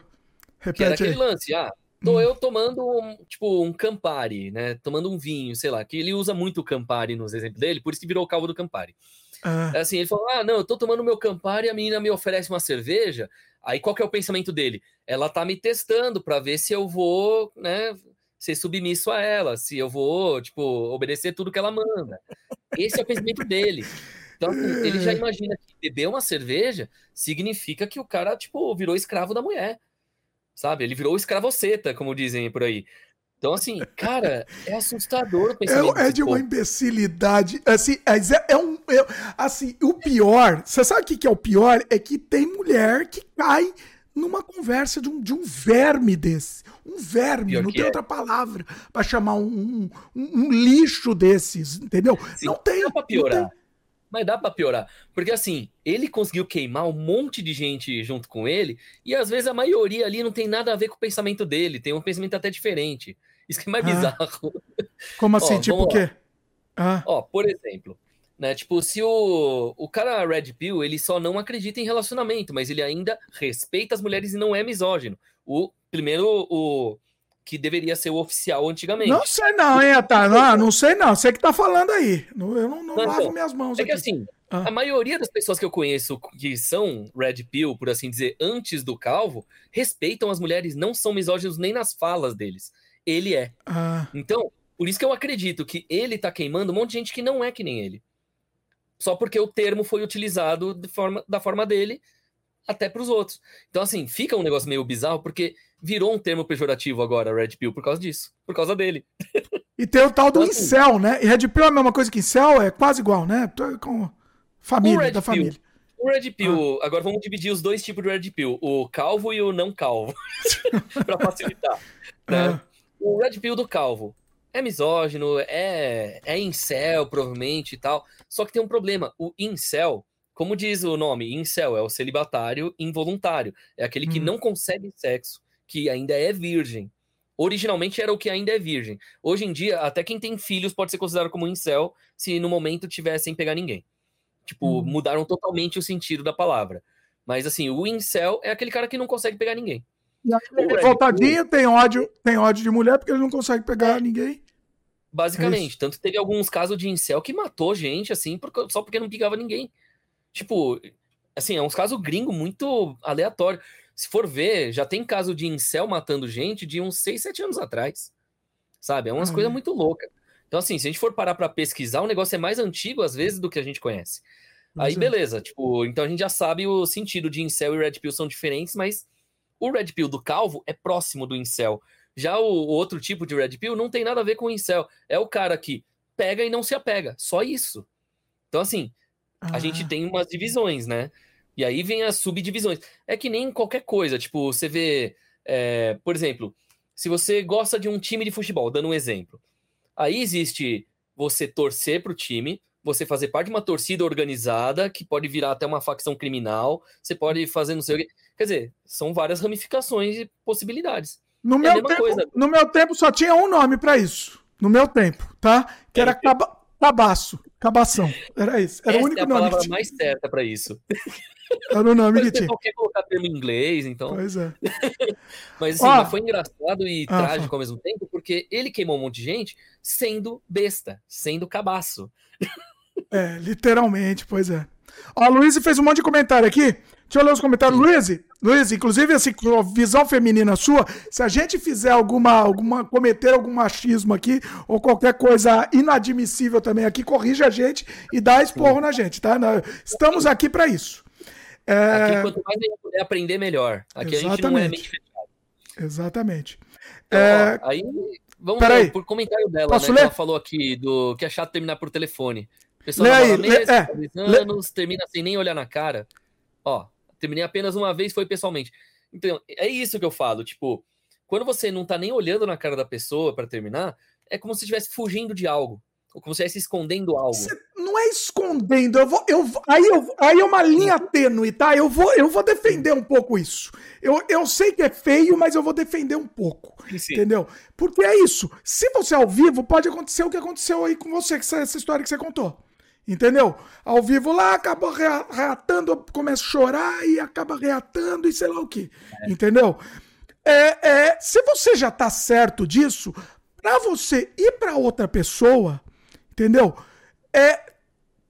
Repete que era aquele lance, ah, tô hum. eu tomando, um, tipo, um Campari, né? Tomando um vinho, sei lá, que ele usa muito o Campari nos exemplos dele, por isso que virou o calvo do Campari. Ah. Assim, ele falou: Ah, não, eu tô tomando meu Campari e a menina me oferece uma cerveja. Aí qual que é o pensamento dele? Ela tá me testando para ver se eu vou, né, ser submisso a ela, se eu vou, tipo, obedecer tudo que ela manda. Esse é o pensamento dele. Então, assim, ele já imagina que beber uma cerveja significa que o cara, tipo, virou escravo da mulher. Sabe? Ele virou escravoceta, como dizem por aí. Então, assim, cara, é assustador pensamento. É, é de uma imbecilidade. Assim, é, é um. É, assim, o pior. Você sabe o que, que é o pior? É que tem mulher que cai numa conversa de um, de um verme desse. Um verme, pior não tem é. outra palavra para chamar um, um, um, lixo desses, entendeu? Sim, não tem. Dá pra piorar. Mas dá para piorar. Porque assim, ele conseguiu queimar um monte de gente junto com ele, e às vezes a maioria ali não tem nada a ver com o pensamento dele, tem um pensamento até diferente. Isso que é mais ah. bizarro. Como assim? Ó, tipo o quê? Ah. Ó, por exemplo, né? Tipo, se o, o cara Red Pill, ele só não acredita em relacionamento, mas ele ainda respeita as mulheres e não é misógino. O primeiro, o que deveria ser o oficial antigamente. Não sei não, hein, tá? Não, não sei não. Você que tá falando aí. Eu não, não, não lavo então, minhas mãos é aqui. que assim, ah. a maioria das pessoas que eu conheço que são Red Pill, por assim dizer, antes do calvo, respeitam as mulheres, não são misóginos nem nas falas deles ele é. Ah. Então, por isso que eu acredito que ele tá queimando um monte de gente que não é que nem ele. Só porque o termo foi utilizado de forma, da forma dele até para os outros. Então, assim, fica um negócio meio bizarro, porque virou um termo pejorativo agora, Red Pill, por causa disso, por causa dele. E tem o tal do então, assim, incel, né? E Red Pill é a mesma coisa que incel, é quase igual, né? Com família, da Pill, família. O Red Pill, ah. agora vamos dividir os dois tipos de Red Pill, o calvo e o não calvo, para facilitar. Né? Ah o Red Pill do Calvo é misógino, é, é incel, provavelmente e tal. Só que tem um problema. O incel, como diz o nome, incel é o celibatário involuntário. É aquele que hum. não consegue sexo, que ainda é virgem. Originalmente era o que ainda é virgem. Hoje em dia, até quem tem filhos pode ser considerado como incel se no momento tiver sem pegar ninguém. Tipo, hum. mudaram totalmente o sentido da palavra. Mas assim, o incel é aquele cara que não consegue pegar ninguém. E aí, voltadinho, tem ódio, tem ódio de mulher porque ele não consegue pegar é. ninguém. Basicamente. É tanto que teve alguns casos de incel que matou gente, assim, só porque não pegava ninguém. Tipo, assim, é uns casos gringo muito aleatório. Se for ver, já tem caso de incel matando gente de uns 6, 7 anos atrás. Sabe? É umas ah, coisas muito loucas. Então, assim, se a gente for parar para pesquisar, o negócio é mais antigo, às vezes, do que a gente conhece. Aí, beleza. Tipo, então a gente já sabe o sentido de incel e red pill são diferentes, mas o Red Pill do calvo é próximo do incel. Já o, o outro tipo de Red Pill não tem nada a ver com o incel. É o cara que pega e não se apega. Só isso. Então, assim, ah. a gente tem umas divisões, né? E aí vem as subdivisões. É que nem qualquer coisa. Tipo, você vê, é, por exemplo, se você gosta de um time de futebol, dando um exemplo. Aí existe você torcer para o time, você fazer parte de uma torcida organizada, que pode virar até uma facção criminal, você pode fazer não sei o quê. Quer dizer, são várias ramificações e possibilidades. No, é meu, tempo, coisa. no meu tempo só tinha um nome para isso. No meu tempo, tá? Que era caba, cabaço, cabação. Era isso. Era Essa o único é a nome. palavra mais certa para isso. Era o nome que tinha. quer colocar termo em inglês, então. Pois é. mas assim, foi engraçado e ah, trágico ao mesmo tempo, porque ele queimou um monte de gente sendo besta, sendo cabaço. É, literalmente, pois é. Ó, a Luiz fez um monte de comentário aqui. Deixa eu ler os comentários. Luiz, Luiz, inclusive, assim, visão feminina sua, se a gente fizer alguma, alguma, cometer algum machismo aqui, ou qualquer coisa inadmissível também aqui, corrija a gente e dá esporro na gente, tá? Estamos aqui para isso. É... Aqui, quanto mais a gente puder aprender, melhor. Aqui Exatamente. a gente não é mente fechada. Exatamente. Então, é... ó, aí, vamos ver, por comentário dela, Posso né? Ler? ela falou aqui do que é chato terminar por telefone. Pessoa lê aí, lê, é, anos, lê. termina sem nem olhar na cara. Ó, terminei apenas uma vez, foi pessoalmente. Então, é isso que eu falo, tipo, quando você não tá nem olhando na cara da pessoa para terminar, é como se estivesse fugindo de algo. Ou como se estivesse escondendo algo. Cê não é escondendo, eu vou, eu, aí, eu, aí é uma linha tênue, tá? Eu vou, eu vou defender um pouco isso. Eu, eu sei que é feio, mas eu vou defender um pouco. Sim. Entendeu? Porque é isso. Se você é ao vivo, pode acontecer o que aconteceu aí com você, que essa, essa história que você contou. Entendeu? Ao vivo lá, acaba reatando, começa a chorar e acaba reatando e sei lá o que. É. Entendeu? É, é, se você já tá certo disso, para você ir para outra pessoa, entendeu? É,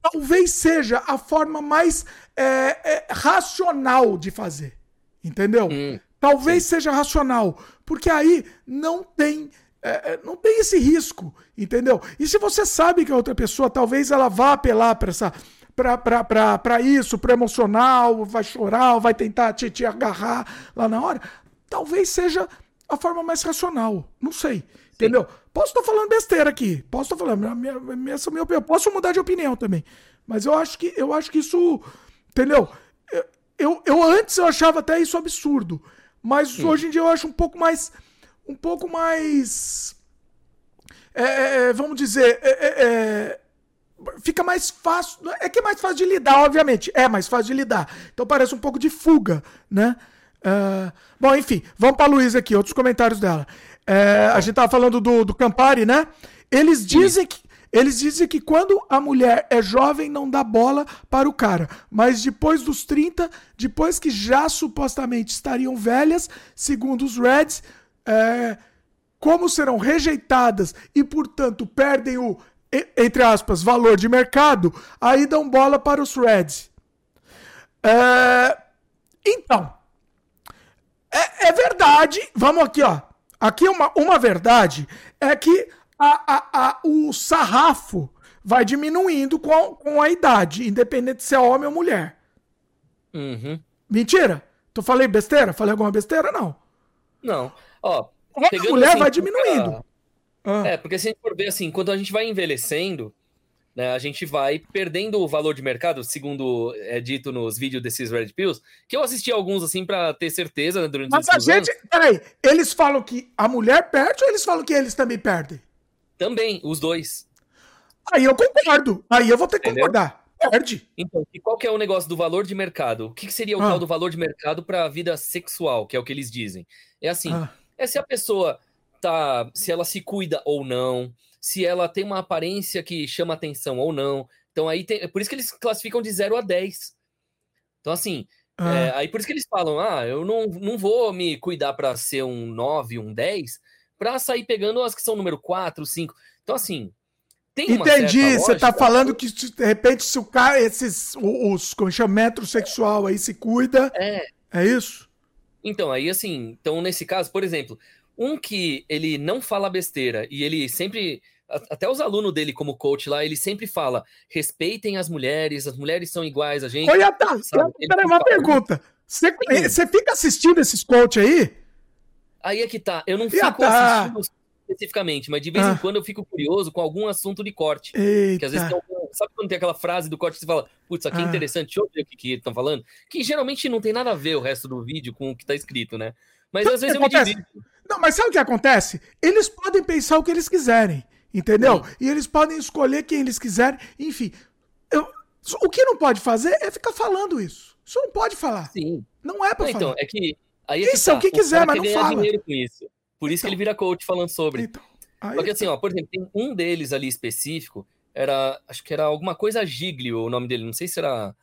talvez seja a forma mais é, é, racional de fazer, entendeu? Hum, talvez sim. seja racional, porque aí não tem é, é não tem esse risco, entendeu? E se você sabe que a outra pessoa, talvez ela vá apelar para essa para isso, para emocional, vai chorar, vai tentar te, te agarrar lá na hora, talvez seja a forma mais racional. Não sei. Entendeu? Posso estar falando besteira aqui. Posso estar falando. Minha, minha, essa é minha opinião. Posso mudar de opinião também. Mas eu acho que, eu acho que isso. Entendeu? Eu, eu, eu antes eu achava até isso absurdo. Mas Sim. hoje em dia eu acho um pouco mais. Um pouco mais. É, é, é vamos dizer. É, é, é, fica mais fácil. É que é mais fácil de lidar, obviamente. É mais fácil de lidar. Então parece um pouco de fuga, né? Uh, bom, enfim, vamos para a Luísa aqui, outros comentários dela. É, a gente tava falando do, do Campari, né? Eles dizem que. Eles dizem que quando a mulher é jovem, não dá bola para o cara. Mas depois dos 30, depois que já supostamente estariam velhas, segundo os Reds, é, como serão rejeitadas e, portanto, perdem o, entre aspas, valor de mercado, aí dão bola para os Reds. É, então, é, é verdade. Vamos aqui, ó. Aqui uma, uma verdade é que a, a, a, o sarrafo vai diminuindo com a, com a idade, independente se é homem ou mulher. Uhum. Mentira? Tu falei besteira? Falei alguma besteira? Não. Não. Ó, a mulher assim, vai diminuindo. Ah. É, porque se a gente for ver assim, quando a gente vai envelhecendo, né, a gente vai perdendo o valor de mercado, segundo é dito nos vídeos desses Red Pills, que eu assisti alguns assim para ter certeza né, durante Mas a gente, anos. peraí, eles falam que a mulher perde ou eles falam que eles também perdem? Também, os dois. Aí eu concordo. Aí eu vou ter que Entendeu? concordar. Perde. Então, e qual que é o negócio do valor de mercado? O que, que seria o ah. tal do valor de mercado para a vida sexual, que é o que eles dizem? É assim, ah. É se a pessoa tá, se ela se cuida ou não, se ela tem uma aparência que chama atenção ou não. Então aí tem, é por isso que eles classificam de 0 a 10. Então assim, ah. é, aí por isso que eles falam: "Ah, eu não, não vou me cuidar para ser um 9, um 10, para sair pegando as que são número 4, 5". Então assim, Entendi, você tá falando que de repente se o cara, esses os como chama metrosexual aí se cuida, é. É isso? Então, aí assim, então nesse caso, por exemplo, um que ele não fala besteira e ele sempre. Até os alunos dele, como coach lá, ele sempre fala: respeitem as mulheres, as mulheres são iguais a gente. Olha, tá. Peraí, uma pergunta. Você, você fica assistindo esses coach aí? Aí é que tá. Eu não fico tá. assistindo especificamente, mas de vez ah. em quando eu fico curioso com algum assunto de corte. Eita. Que às vezes tem algum, Sabe quando tem aquela frase do corte que você fala, putz, aqui é ah. interessante, deixa eu ver o que, que estão falando? Que geralmente não tem nada a ver o resto do vídeo com o que tá escrito, né? Mas às vezes eu me divirto. Não, mas sabe o que acontece? Eles podem pensar o que eles quiserem, entendeu? Sim. E eles podem escolher quem eles quiserem, enfim. Eu, o que não pode fazer é ficar falando isso. Isso não pode falar. Sim. Não é pra não, falar. Então, é que. Aí é isso que tá. é o que quiser, mas não fala. dinheiro com isso. Por isso então, que ele vira coach falando sobre. Então, Porque assim, ó, por exemplo, tem um deles ali específico, era. Acho que era alguma coisa Giglio o nome dele, não sei se era.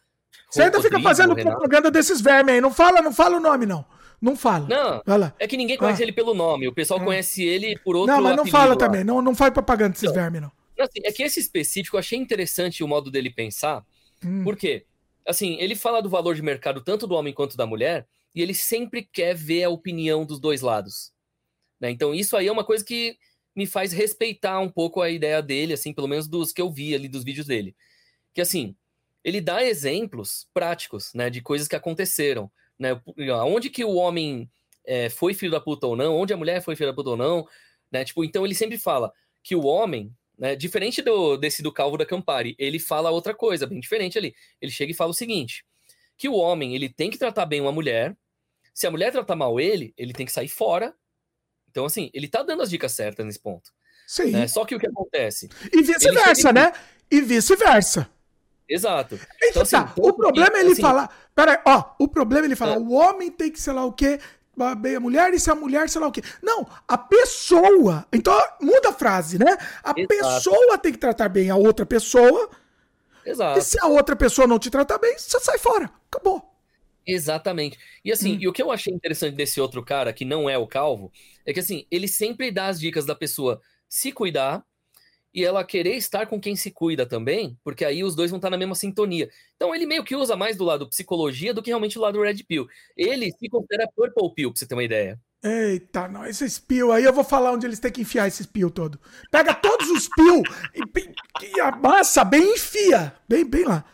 Você ainda fica fazendo propaganda desses vermes aí. Não fala, não fala o nome, não. Não fala. Não, é que ninguém conhece ah. ele pelo nome. O pessoal ah. conhece ele por outro Não, mas não fala lá. também. Não, não faz propaganda desses então, vermes, não. Assim, é que esse específico eu achei interessante o modo dele pensar. Hum. Por quê? Assim, ele fala do valor de mercado tanto do homem quanto da mulher e ele sempre quer ver a opinião dos dois lados. Né? Então isso aí é uma coisa que me faz respeitar um pouco a ideia dele, assim, pelo menos dos que eu vi ali dos vídeos dele. Que assim, ele dá exemplos práticos, né, de coisas que aconteceram né? Onde que o homem é, foi filho da puta ou não, onde a mulher foi filho da puta ou não, né? Tipo, então ele sempre fala que o homem, né, diferente do desse do Calvo da Campari, ele fala outra coisa, bem diferente ali. Ele chega e fala o seguinte: que o homem, ele tem que tratar bem uma mulher. Se a mulher tratar mal ele, ele tem que sair fora. Então assim, ele tá dando as dicas certas nesse ponto. Sim. Né? Só que o que acontece? E vice-versa, né? E vice-versa. Exato. Então, assim, tá. O problema é ele assim... falar. Pera ó, o problema é ele falar, é. o homem tem que, sei lá o quê, bem a mulher, e se a mulher, sei lá o quê. Não, a pessoa. Então, muda a frase, né? A Exato. pessoa tem que tratar bem a outra pessoa. Exato. E se a outra pessoa não te tratar bem, você sai fora. Acabou. Exatamente. E assim, hum. e o que eu achei interessante desse outro cara, que não é o Calvo, é que assim, ele sempre dá as dicas da pessoa se cuidar e ela querer estar com quem se cuida também, porque aí os dois vão estar na mesma sintonia. Então ele meio que usa mais do lado psicologia do que realmente do lado Red Pill. Ele se considera Purple Pill, pra você ter uma ideia. Eita, não, esses pill aí eu vou falar onde eles têm que enfiar esses pill todo. Pega todos os pill e, e amassa bem enfia. Bem, bem lá.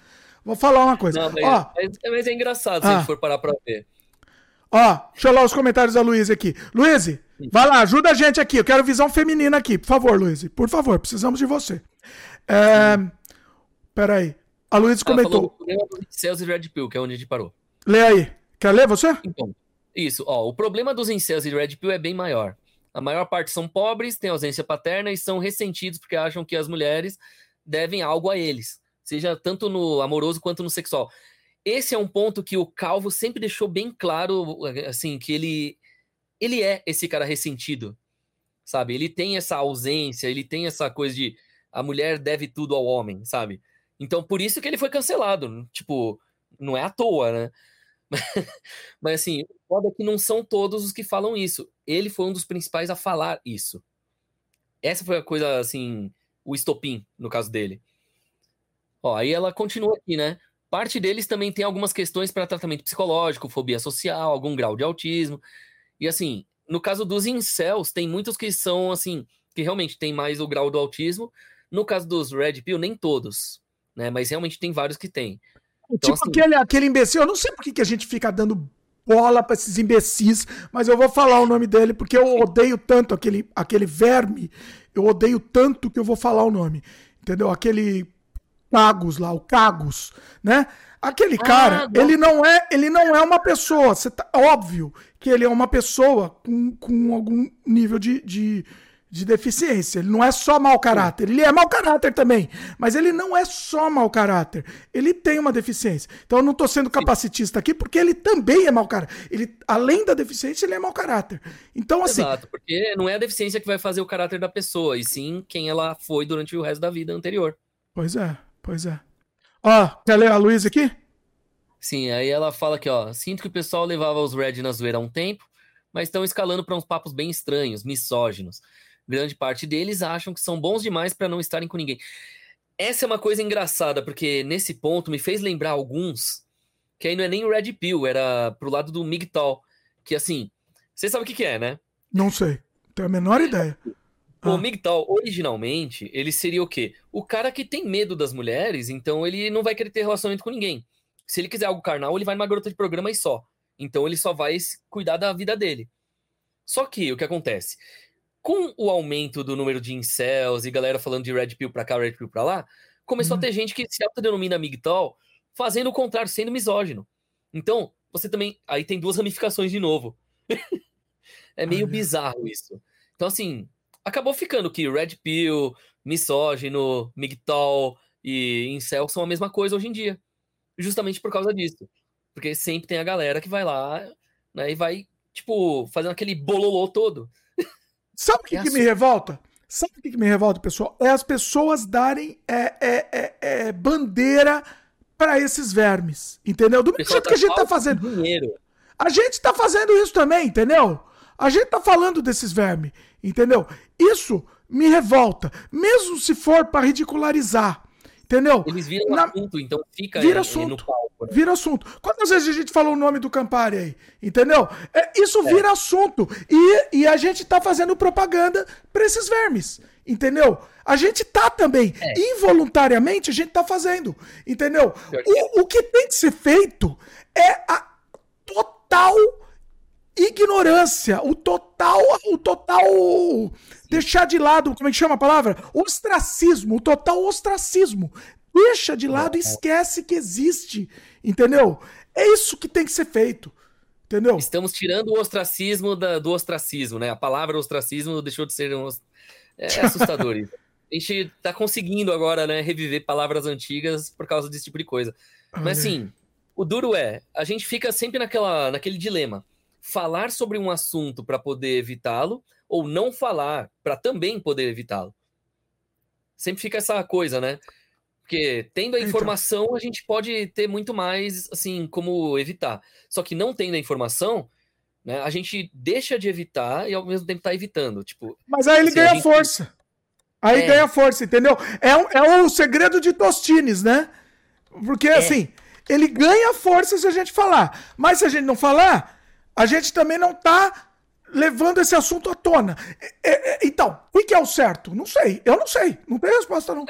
Vou falar uma coisa. Não, mas, Ó, mas, mas, é engraçado se ah, a gente for parar pra ver. Ó, deixa eu lá os comentários da Luiz aqui. Luiz, vai lá, ajuda a gente aqui. Eu quero visão feminina aqui. Por favor, Luiz. Por favor, precisamos de você. É... Peraí. A Luiz comentou. Incels e Red Pill, que é onde a gente parou. Lê aí. Quer ler você? Então, isso. Ó, o problema dos incels e Red Pill é bem maior. A maior parte são pobres, têm ausência paterna e são ressentidos porque acham que as mulheres devem algo a eles, seja tanto no amoroso quanto no sexual esse é um ponto que o Calvo sempre deixou bem claro, assim, que ele ele é esse cara ressentido, sabe? Ele tem essa ausência, ele tem essa coisa de a mulher deve tudo ao homem, sabe? Então por isso que ele foi cancelado, tipo, não é à toa, né? Mas assim, foda é que não são todos os que falam isso. Ele foi um dos principais a falar isso. Essa foi a coisa, assim, o estopim, no caso dele. Ó, aí ela continua aqui, né? Parte deles também tem algumas questões para tratamento psicológico, fobia social, algum grau de autismo. E assim, no caso dos incels, tem muitos que são assim, que realmente tem mais o grau do autismo. No caso dos Red Pill, nem todos, né? Mas realmente tem vários que tem. Então, tipo assim... aquele, aquele imbecil, eu não sei por que, que a gente fica dando bola para esses imbecis, mas eu vou falar o nome dele porque eu odeio tanto aquele, aquele verme, eu odeio tanto que eu vou falar o nome. Entendeu? Aquele Cagos lá, o Cagos, né? Aquele ah, cara, ele não é, ele não é uma pessoa, você tá, óbvio que ele é uma pessoa com, com algum nível de, de, de deficiência. Ele não é só mau caráter, ele é mau caráter também, mas ele não é só mau caráter. Ele tem uma deficiência. Então eu não estou sendo capacitista aqui porque ele também é mau caráter. Ele, além da deficiência, ele é mau caráter. Então assim, Exato, porque não é a deficiência que vai fazer o caráter da pessoa, e sim quem ela foi durante o resto da vida anterior. Pois é. Pois é. Ó, quer ler a Luísa aqui? Sim, aí ela fala aqui, ó. Sinto que o pessoal levava os Red na zoeira há um tempo, mas estão escalando para uns papos bem estranhos, misóginos. Grande parte deles acham que são bons demais para não estarem com ninguém. Essa é uma coisa engraçada, porque nesse ponto me fez lembrar alguns que aí não é nem o Red Pill, era pro lado do MGTOW, que assim, você sabe o que, que é, né? Não sei, tenho a menor ideia. O ah. MGTOW, originalmente, ele seria o quê? O cara que tem medo das mulheres, então ele não vai querer ter relacionamento com ninguém. Se ele quiser algo carnal, ele vai numa garota de programa e só. Então ele só vai cuidar da vida dele. Só que o que acontece? Com o aumento do número de incels e galera falando de Red Pill pra cá, Red Pill pra lá, começou uhum. a ter gente que se autodenomina MGTOW fazendo o contrário, sendo misógino. Então, você também. Aí tem duas ramificações de novo. é meio bizarro isso. Então, assim, acabou ficando que Red Pill, misógino, MGTOW e incel são a mesma coisa hoje em dia. Justamente por causa disso. Porque sempre tem a galera que vai lá né, e vai, tipo, fazendo aquele bololô todo. Sabe o que, é que me revolta? Sabe o que, que me revolta, pessoal? É as pessoas darem é, é, é, é bandeira para esses vermes. Entendeu? Do mesmo jeito tá que a gente tá fazendo. Dinheiro. A gente tá fazendo isso também, entendeu? A gente tá falando desses vermes. Entendeu? Isso me revolta, mesmo se for para ridicularizar. Entendeu? Eles viram Na... assunto, então fica vira assunto, no palco. Né? Vira assunto. Quantas vezes a gente falou o nome do Campari aí? Entendeu? É, isso é. vira assunto. E, e a gente tá fazendo propaganda para esses vermes. Entendeu? A gente tá também. É. Involuntariamente a gente tá fazendo. Entendeu? O, o que tem que ser feito é a total ignorância, o total, o total deixar de lado, como é que chama a palavra? Ostracismo, o total ostracismo. Deixa de lado e esquece que existe, entendeu? É isso que tem que ser feito. Entendeu? Estamos tirando o ostracismo da, do ostracismo, né? A palavra ostracismo deixou de ser um, É assustador isso. A gente tá conseguindo agora, né, reviver palavras antigas por causa desse tipo de coisa. Mas assim, o duro é, a gente fica sempre naquela, naquele dilema. Falar sobre um assunto para poder evitá-lo ou não falar para também poder evitá-lo. Sempre fica essa coisa, né? Porque tendo a então. informação, então. a gente pode ter muito mais, assim, como evitar. Só que não tendo a informação, né, a gente deixa de evitar e ao mesmo tempo tá evitando. Tipo, Mas aí ele assim, ganha gente... força. Aí é. ganha força, entendeu? É, é o segredo de Tostines, né? Porque, é. assim, ele ganha força se a gente falar. Mas se a gente não falar, a gente também não tá levando esse assunto à tona. É, é, então, o que é o certo? Não sei. Eu não sei. Não tem resposta, não.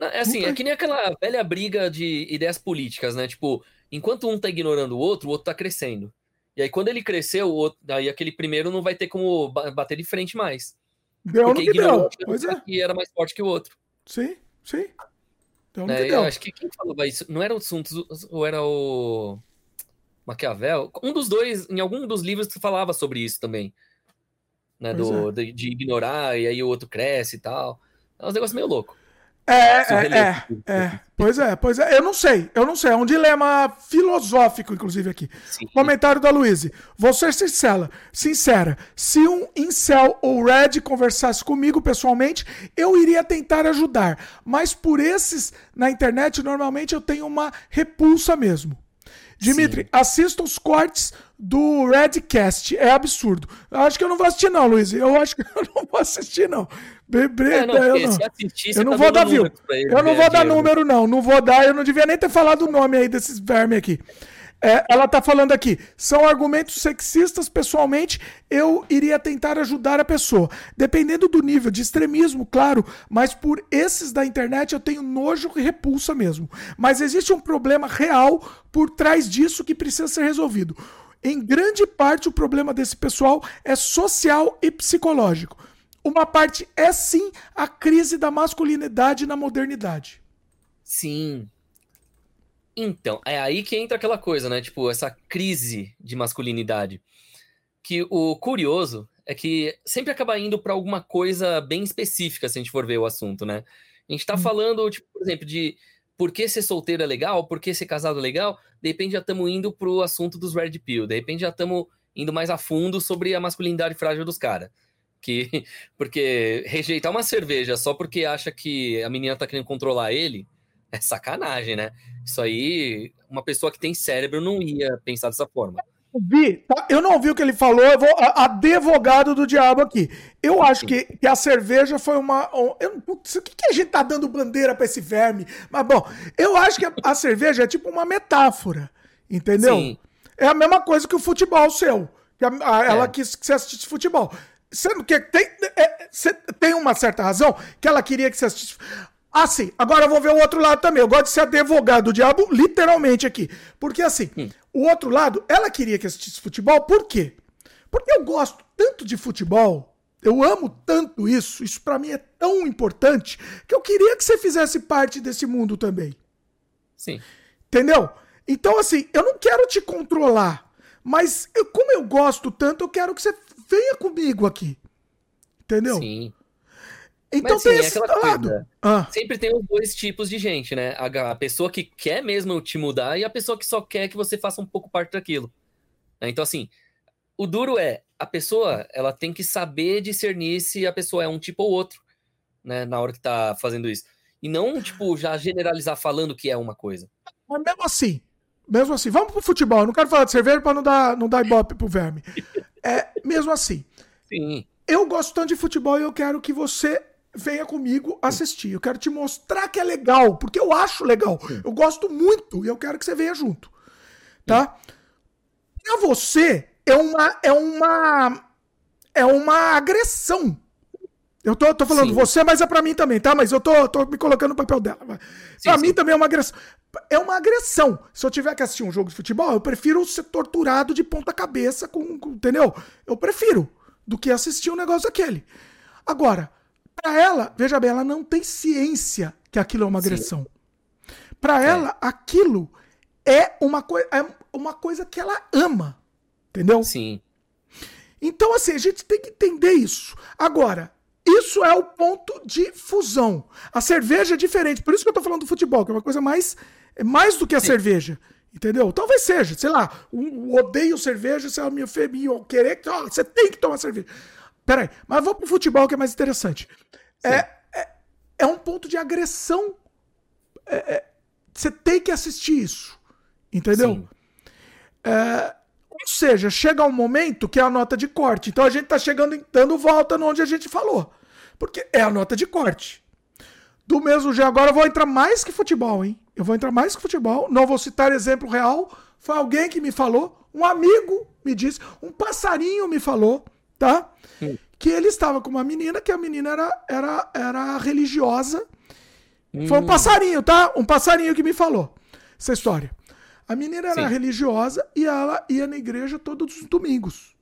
É assim, é que nem aquela velha briga de ideias políticas, né? Tipo, enquanto um tá ignorando o outro, o outro tá crescendo. E aí, quando ele cresceu, o outro, aí aquele primeiro não vai ter como bater de frente mais. Deu porque no que deu. Pois é. E era mais forte que o outro. Sim, sim. Deu no é, que deu. Eu acho que quem falava isso, não era o Sun Tzu, ou era o Maquiavel? Um dos dois, em algum dos livros, falava sobre isso também. Né, do, é. de, de, ignorar, e aí o outro cresce e tal. É um negócio meio louco. É, é, é, é, Pois é, pois é. Eu não sei, eu não sei. É um dilema filosófico, inclusive, aqui. Sim. Comentário da Luíse. Vou ser sincera, sincera. Se um incel ou red conversasse comigo pessoalmente, eu iria tentar ajudar. Mas por esses na internet, normalmente eu tenho uma repulsa mesmo. Dimitri, Sim. assista os cortes do Redcast. É absurdo. Eu acho que eu não vou assistir, não, Luiz. Eu acho que eu não vou assistir, não. Bebre, é, não, eu não, assistir, eu não tá vou dar view. Eu não vou dar número, não. Não vou dar. Eu não devia nem ter falado o nome aí desses vermes aqui. É, ela está falando aqui, são argumentos sexistas, pessoalmente, eu iria tentar ajudar a pessoa. Dependendo do nível de extremismo, claro, mas por esses da internet eu tenho nojo e repulsa mesmo. Mas existe um problema real por trás disso que precisa ser resolvido. Em grande parte, o problema desse pessoal é social e psicológico. Uma parte é sim a crise da masculinidade na modernidade. Sim, então, é aí que entra aquela coisa, né? Tipo, essa crise de masculinidade. Que o curioso é que sempre acaba indo para alguma coisa bem específica, se a gente for ver o assunto, né? A gente tá hum. falando, tipo, por exemplo, de por que ser solteiro é legal, por que ser casado é legal, de repente já estamos indo pro assunto dos Red Pill, de repente já estamos indo mais a fundo sobre a masculinidade frágil dos caras. Que, porque rejeitar uma cerveja só porque acha que a menina tá querendo controlar ele, é sacanagem, né? Isso aí, uma pessoa que tem cérebro não ia pensar dessa forma. Vi, tá? eu não vi o que ele falou, eu vou advogado do diabo aqui. Eu acho que, que a cerveja foi uma. Um, eu, putz, o que, que a gente tá dando bandeira para esse verme? Mas bom, eu acho que a, a, cerveja é tipo uma metáfora, entendeu? Sim. É a mesma coisa que o futebol seu. Que a, a, ela é. quis que você assistisse futebol. Sendo que tem, é, tem uma certa razão que ela queria que você assistisse. Assim, agora eu vou ver o outro lado também. Eu gosto de ser advogado do diabo, literalmente aqui. Porque assim, hum. o outro lado, ela queria que assistisse futebol, por quê? Porque eu gosto tanto de futebol, eu amo tanto isso, isso para mim é tão importante, que eu queria que você fizesse parte desse mundo também. Sim. Entendeu? Então, assim, eu não quero te controlar, mas eu, como eu gosto tanto, eu quero que você venha comigo aqui. Entendeu? Sim. Então Mas, tem assim, esse lado. Ah. Sempre tem os dois tipos de gente, né? A, a, pessoa que quer mesmo te mudar e a pessoa que só quer que você faça um pouco parte daquilo. Né? Então, assim, o duro é, a pessoa, ela tem que saber discernir se a pessoa é um tipo ou outro, né? Na hora que tá fazendo isso. E não, tipo, já generalizar falando que é uma coisa. Mas mesmo assim, mesmo assim, vamos pro futebol. Eu não quero falar de cerveja pra não dar, não dar ibope pro verme. É, mesmo assim. Sim. Eu gosto tanto de futebol e eu quero que você venha comigo assistir. Eu quero te mostrar que é legal, porque eu acho legal. Eu gosto muito e eu quero que você venha junto. Tá? Pra você, é uma. É uma. É uma agressão. Eu tô, tô falando sim. você, mas é pra mim também, tá? Mas eu tô, tô me colocando no papel dela. Sim, pra sim. mim também é uma agressão. É uma agressão. Se eu tiver que assistir um jogo de futebol, eu prefiro ser torturado de ponta cabeça, com, com entendeu? Eu prefiro do que assistir um negócio daquele. Agora, para ela, veja bem, ela não tem ciência que aquilo é uma agressão. Para é. ela, aquilo é uma, coi é uma coisa que ela ama. Entendeu? Sim. Então, assim, a gente tem que entender isso. Agora, isso é o ponto de fusão. A cerveja é diferente. Por isso que eu tô falando do futebol, que é uma coisa mais, é mais do que a Sim. cerveja. Entendeu? Talvez seja, sei lá, um, odeio cerveja, se é me ou querer, oh, você tem que tomar cerveja. Peraí, mas vamos pro futebol que é mais interessante. É, é, é, um ponto de agressão. É, é, você tem que assistir isso. Entendeu? É, ou seja, chega um momento que é a nota de corte. Então a gente tá chegando, dando volta no onde a gente falou. Porque é a nota de corte. Do mesmo jeito, agora eu vou entrar mais que futebol, hein? Eu vou entrar mais que futebol. Não vou citar exemplo real. Foi alguém que me falou, um amigo me disse, um passarinho me falou, tá? Hum. Que ele estava com uma menina, que a menina era, era, era religiosa. Hum. Foi um hum. passarinho, tá? Um passarinho que me falou essa história. A menina era Sim. religiosa e ela ia na igreja todos os domingos.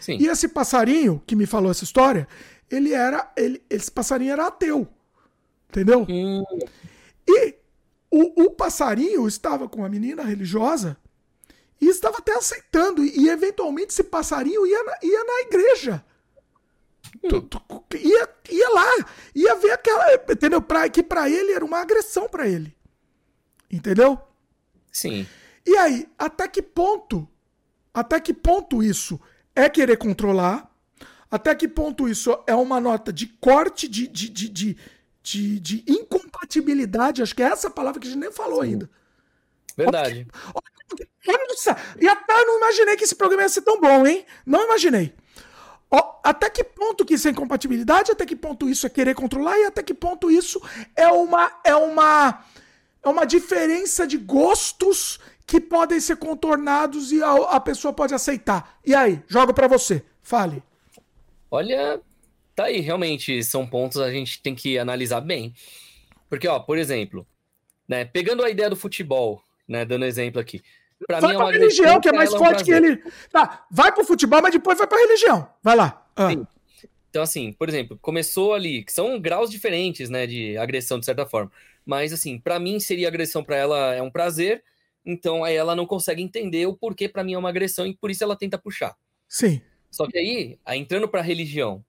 Sim. E esse passarinho que me falou essa história, ele era. Ele, esse passarinho era ateu. Entendeu? Hum. E o, o, passarinho estava com a menina religiosa e estava até aceitando. E, eventualmente esse passarinho ia na, ia na igreja. Tu, tu, ia, ia lá, ia ver aquela. Entendeu? Pra, que para ele era uma agressão para ele. Entendeu? Sim. E aí, até que ponto? Até que ponto isso é querer controlar? Até que ponto isso é uma nota de corte, de, de, de, de, de, de incompatibilidade? Acho que é essa palavra que a gente nem falou Sim. ainda. Verdade. Nossa, e até eu não imaginei que esse programa ia ser tão bom, hein? Não imaginei. Até que ponto que isso é incompatibilidade? Até que ponto isso é querer controlar? E até que ponto isso é uma é uma é uma diferença de gostos que podem ser contornados e a, a pessoa pode aceitar. E aí, jogo para você. Fale. Olha, tá aí, realmente são pontos a gente tem que analisar bem. Porque, ó, por exemplo, né, pegando a ideia do futebol, né, dando exemplo aqui. Pra vai mim é uma religião, que é mais forte um que ele. Tá, vai pro futebol, mas depois vai pra religião. Vai lá. Ah. Então, assim, por exemplo, começou ali, que são graus diferentes, né, de agressão, de certa forma. Mas, assim, para mim seria agressão para ela é um prazer, então aí ela não consegue entender o porquê para mim é uma agressão e por isso ela tenta puxar. Sim. Só que aí, aí entrando pra religião,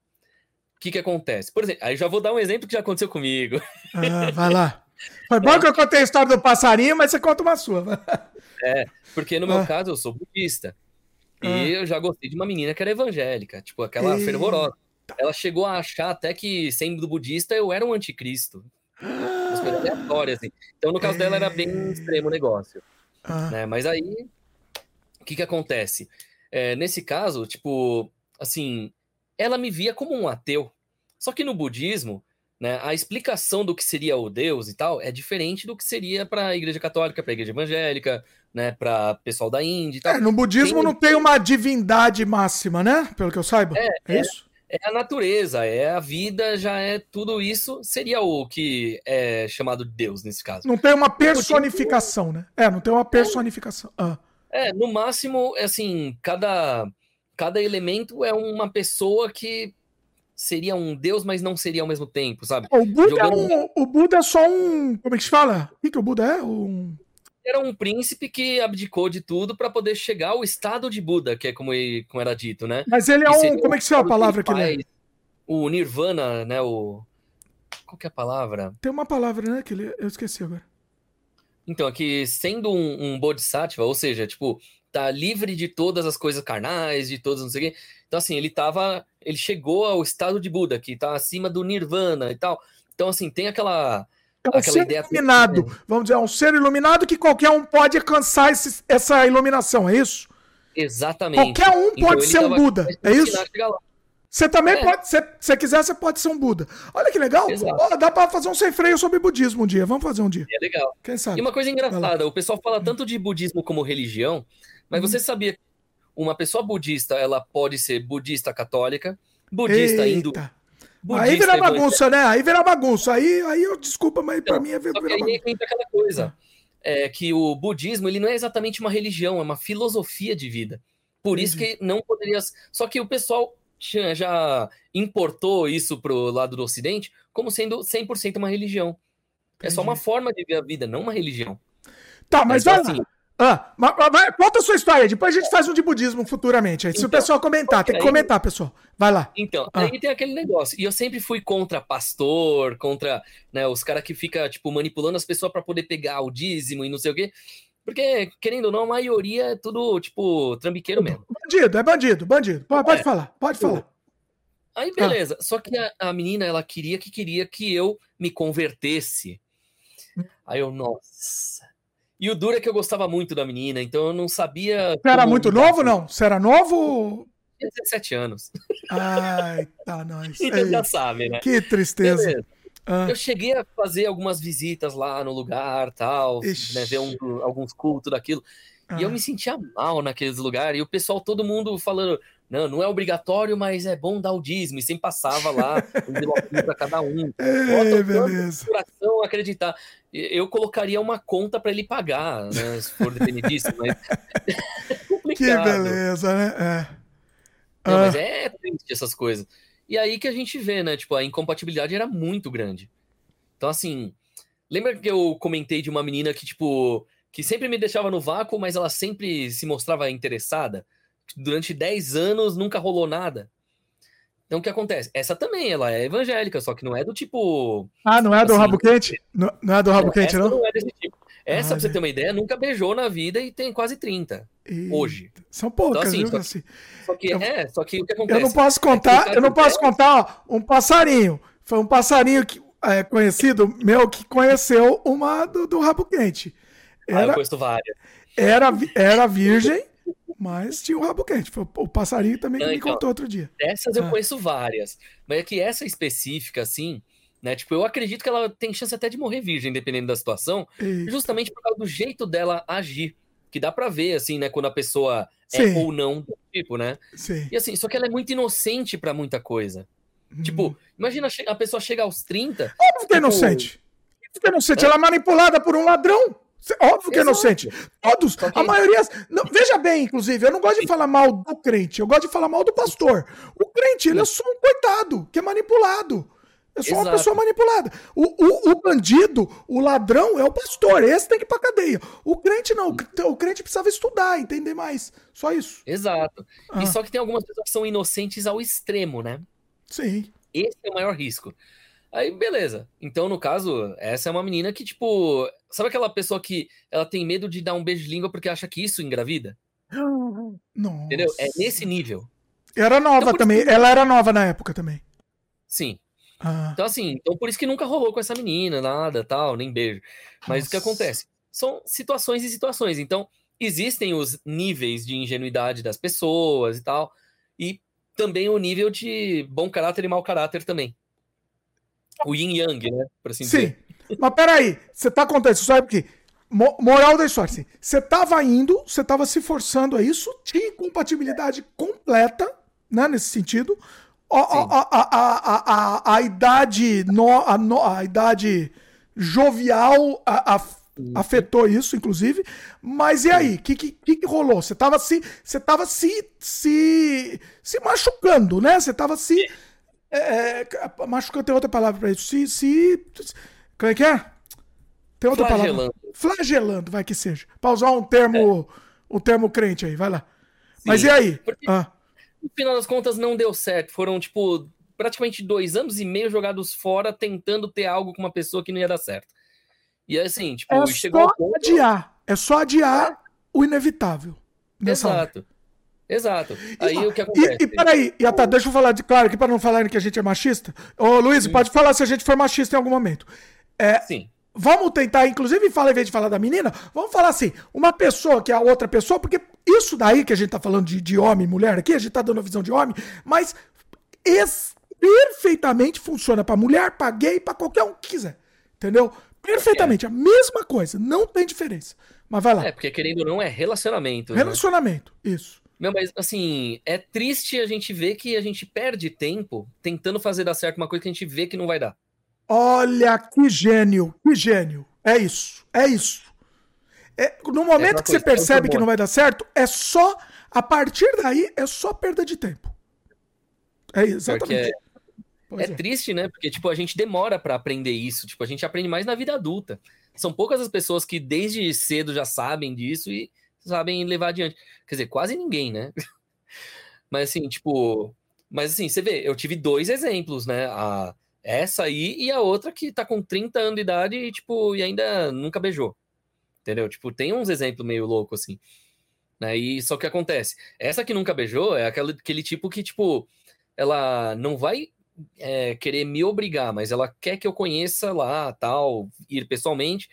o que que acontece? Por exemplo, aí já vou dar um exemplo que já aconteceu comigo. Ah, vai lá. Foi bom é. que eu contei a história do passarinho, mas você conta uma sua. É, porque no meu ah. caso eu sou budista. E ah. eu já gostei de uma menina que era evangélica, tipo aquela fervorosa. Ela chegou a achar até que, sendo budista, eu era um anticristo. Umas coisas aleatórias, assim. Então, no caso dela, era bem é. extremo o negócio. Ah. Né? Mas aí, o que que acontece? É, nesse caso, tipo, assim, ela me via como um ateu. Só que no budismo, né, a explicação do que seria o Deus e tal é diferente do que seria para a Igreja Católica, para a Igreja Evangélica, né, para pessoal da Índia e tal. É, no budismo tem... não tem uma divindade máxima, né? Pelo que eu saiba. É, é, é isso? é a natureza, é a vida, já é tudo isso. Seria o que é chamado de Deus nesse caso. Não tem uma personificação, né? É, não tem uma personificação. Ah. É, no máximo, assim, cada, cada elemento é uma pessoa que seria um deus, mas não seria ao mesmo tempo, sabe? O Buda, é, um, o Buda é só um. Como é que se fala? O que, que o Buda é? Um era um príncipe que abdicou de tudo para poder chegar ao estado de Buda, que é como, ele, como era dito, né? Mas ele é um. Como é que chama a palavra que ele é? O Nirvana, né? O. Qual que é a palavra? Tem uma palavra, né? Que ele... Eu esqueci agora. Então, aqui, sendo um, um Bodhisattva, ou seja, tipo, tá livre de todas as coisas carnais, de todas não sei o quê. Então, assim, ele tava. Ele chegou ao estado de Buda, que tá acima do Nirvana e tal. Então, assim, tem aquela é um ser iluminado. Vamos dizer, é um ser iluminado que qualquer um pode alcançar esse, essa iluminação, é isso? Exatamente. Qualquer um então, pode ser um Buda, é isso? Você também é. pode, se você quiser, você pode ser um Buda. Olha que legal. Dá para fazer um sem freio sobre budismo um dia. Vamos fazer um dia. É legal. Quem sabe? E uma coisa engraçada, o pessoal fala tanto de budismo como religião, mas hum. você sabia que uma pessoa budista, ela pode ser budista católica, budista Eita. hindu, Budista, aí vira bagunça, né? Aí vira bagunça. Aí, aí eu desculpa, mas então, para mim é vira, vira aí entra aquela coisa. É que o budismo ele não é exatamente uma religião, é uma filosofia de vida. Por Entendi. isso que não poderia. Só que o pessoal já importou isso pro lado do Ocidente como sendo 100% uma religião. Entendi. É só uma forma de ver a vida, não uma religião. Tá, mas, mas assim, Ah, mas, mas, conta a sua história, depois a gente faz um de budismo futuramente. Aí, então, se o então, pessoal comentar, tem que comentar, pessoal. Vai lá. Então, ah. aí tem aquele negócio. E eu sempre fui contra pastor, contra né, os caras que ficam, tipo, manipulando as pessoas para poder pegar o dízimo e não sei o quê. Porque, querendo ou não, a maioria é tudo, tipo, trambiqueiro mesmo. Bandido, é bandido, bandido. Pode, pode é, falar, pode falar. Aí, beleza. Ah. Só que a, a menina, ela queria que queria que eu me convertesse. Hum. Aí eu, nossa e o duro é que eu gostava muito da menina, então eu não sabia. Você era muito novo, não? Você era novo? Tinha 17 anos. Ai, tá, nós. Então já sabe, né? Que tristeza. Ah. Eu cheguei a fazer algumas visitas lá no lugar, tal, né, ver um, alguns cultos daquilo. Ah. E eu ah. me sentia mal naqueles lugares. E o pessoal, todo mundo falando, não, não é obrigatório, mas é bom dar o dízimo. E sempre passava lá, um para cada um. É, beleza. coração acreditar. Eu colocaria uma conta para ele pagar, né, se for depender disso, mas é Que beleza, né? É. Não, ah. mas é triste essas coisas. E aí que a gente vê, né? Tipo, a incompatibilidade era muito grande. Então, assim, lembra que eu comentei de uma menina que, tipo, que sempre me deixava no vácuo, mas ela sempre se mostrava interessada? Durante 10 anos nunca rolou nada. Então o que acontece? Essa também, ela é evangélica, só que não é do tipo. Ah, não é do assim, rabo quente? Não, não é do rabo quente, não? Não é desse tipo. Essa, ah, pra você ter uma ideia, nunca beijou na vida e tem quase 30 e... hoje. São poucas, então, assim, viu? Só que, só que, eu, é, só que o que acontece? Eu não posso é contar, é eu não posso contar, ó, um passarinho. Foi um passarinho que, é, conhecido meu que conheceu uma do, do rabo quente. Era, ah, eu conheço várias. Era, era virgem mas tinha o rabo quente. O passarinho também que me então, contou outro dia. Essas eu ah. conheço várias. Mas é que essa específica, assim, né? Tipo, eu acredito que ela tem chance até de morrer virgem, dependendo da situação, justamente por causa do jeito dela agir. Que dá para ver, assim, né, quando a pessoa é Sim. é ou não do tipo, né? Sim. E assim, só que ela é muito inocente para muita coisa. Hum. Tipo, imagina a pessoa chega aos 30. Óbvio que é tipo... inocente. Óbvio que é inocente. É. Ela é manipulada por um ladrão. Óbvio que é inocente. Todos, a maioria. Não, veja bem, inclusive, eu não gosto de falar mal do crente, eu gosto de falar mal do pastor. O crente, ele é só um coitado, que é manipulado. É só Exato. uma pessoa manipulada. O, o, o, bandido, o ladrão é o pastor. Esse tem que ir pra cadeia. O crente não. O crente precisava estudar, entender mais. Só isso. Exato. Ah. E só que tem algumas pessoas que são inocentes ao extremo, né? Sim. Esse é o maior risco. Aí, beleza. Então, no caso, essa é uma menina que, tipo, sabe aquela pessoa que ela tem medo de dar um beijo de língua porque acha que isso engravida? Nossa. Entendeu? É nesse nível. Era nova então, também. Ela era nova na época também. Sim. Ah. Então, assim, então por isso que nunca rolou com essa menina, nada, tal, nem beijo. Mas Nossa. o que acontece? São situações e situações. Então, existem os níveis de ingenuidade das pessoas e tal. E também o nível de bom caráter e mau caráter também o yin yang, né? Por assim Sim. dizer. Mas peraí, você tá contando isso, sabe que moral da história, assim, você tava indo, você tava se forçando a isso, tinha incompatibilidade completa, né, nesse sentido. A, a, a, a, a, idade no, a, no, a idade jovial a, a, afetou isso, inclusive. Mas e aí? O que, que, que, rolou? Você tava se, você tava se, se, se machucando, né? Você tava se é, é, machucando tem outra palavra para isso. Se, se. Como é que é? Tem outra Flagelando. palavra. Flagelando, vai que seja. Pra usar um termo, é. um termo crente aí, vai lá. Sim, Mas e aí? Ah. No final das contas, não deu certo. Foram, tipo, praticamente dois anos e meio jogados fora, tentando ter algo com uma pessoa que não ia dar certo. E assim, tipo, é chegou. Só ponto... adiar. É só adiar é. o inevitável. Exato. Hora. Exato. Aí e, o que acontece? E, e peraí, e, tá, deixa eu falar de claro aqui para não falarem que a gente é machista. Ô, Luiz, pode falar se a gente for machista em algum momento. É, Sim. Vamos tentar, inclusive, fala, em vez de falar da menina, vamos falar assim: uma pessoa que é a outra pessoa, porque isso daí que a gente tá falando de, de homem e mulher aqui, a gente tá dando a visão de homem, mas esse perfeitamente funciona para mulher, para gay, para qualquer um que quiser. Entendeu? Perfeitamente, a mesma coisa, não tem diferença. Mas vai lá. É, porque querendo ou não é relacionamento. Né? Relacionamento, né? isso. Não, mas assim, é triste a gente ver que a gente perde tempo tentando fazer dar certo uma coisa que a gente vê que não vai dar. Olha que gênio, que gênio. É isso, é isso. É, no momento é que você percebe que não vai dar certo, é só, a partir daí, é só perda de tempo. É exatamente. É, é, triste, né? Porque, tipo, a gente demora para aprender isso. Tipo, a gente aprende mais na vida adulta. são poucas as pessoas que desde cedo já sabem disso e sabem levar adiante. Quer dizer, quase ninguém, né? Mas assim, tipo. Mas assim, você vê, eu tive dois exemplos, né? A, essa aí e a outra que tá com 30 anos de idade e, tipo, e ainda nunca beijou. Entendeu? Tipo, tem uns exemplos meio loucos, assim. Né? E só que acontece. Essa que nunca beijou é aquela, aquele tipo que, tipo, ela não vai é, querer me obrigar, mas ela quer que eu conheça lá, tal, ir pessoalmente.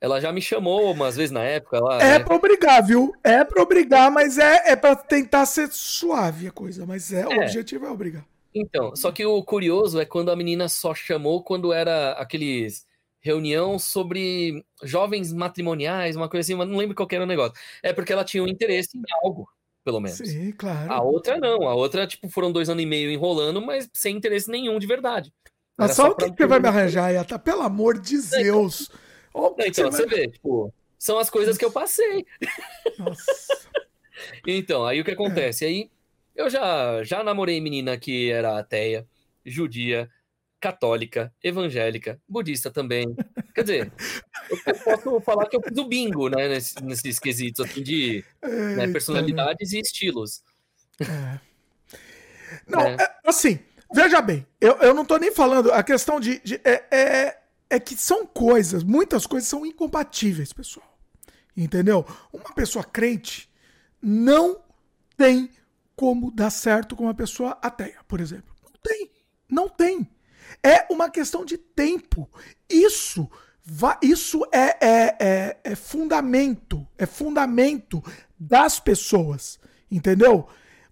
Ela já me chamou umas vezes na época. Ela, é né? pra obrigar, viu? É pra obrigar, mas é, é pra tentar ser suave a coisa. Mas é, é. o objetivo é obrigar. Então, só que o curioso é quando a menina só chamou quando era aqueles reunião sobre jovens matrimoniais, uma coisa assim, mas não lembro qual era o negócio. É porque ela tinha um interesse em algo, pelo menos. Sim, claro. A outra não, a outra, tipo, foram dois anos e meio enrolando, mas sem interesse nenhum de verdade. Mas só, só o que, que vai me arranjar, Yata? Pelo amor de Zeus. Então, você, você vê, tipo, são as coisas que eu passei. Nossa. então, aí o que acontece? Aí eu já, já namorei menina que era ateia, judia, católica, evangélica, budista também. Quer dizer, eu posso falar que eu fiz o bingo, né, nesses, nesses quesitos assim, de né, personalidades e estilos. É. Não, é. É, assim, veja bem, eu, eu não tô nem falando, a questão de. de é, é, que são coisas, muitas coisas são incompatíveis, pessoal. Entendeu? Uma pessoa crente não tem como dar certo com uma pessoa ateia, por exemplo. Não tem. Não tem. É uma questão de tempo. Isso isso é, é, é, é, fundamento, é fundamento das pessoas, entendeu?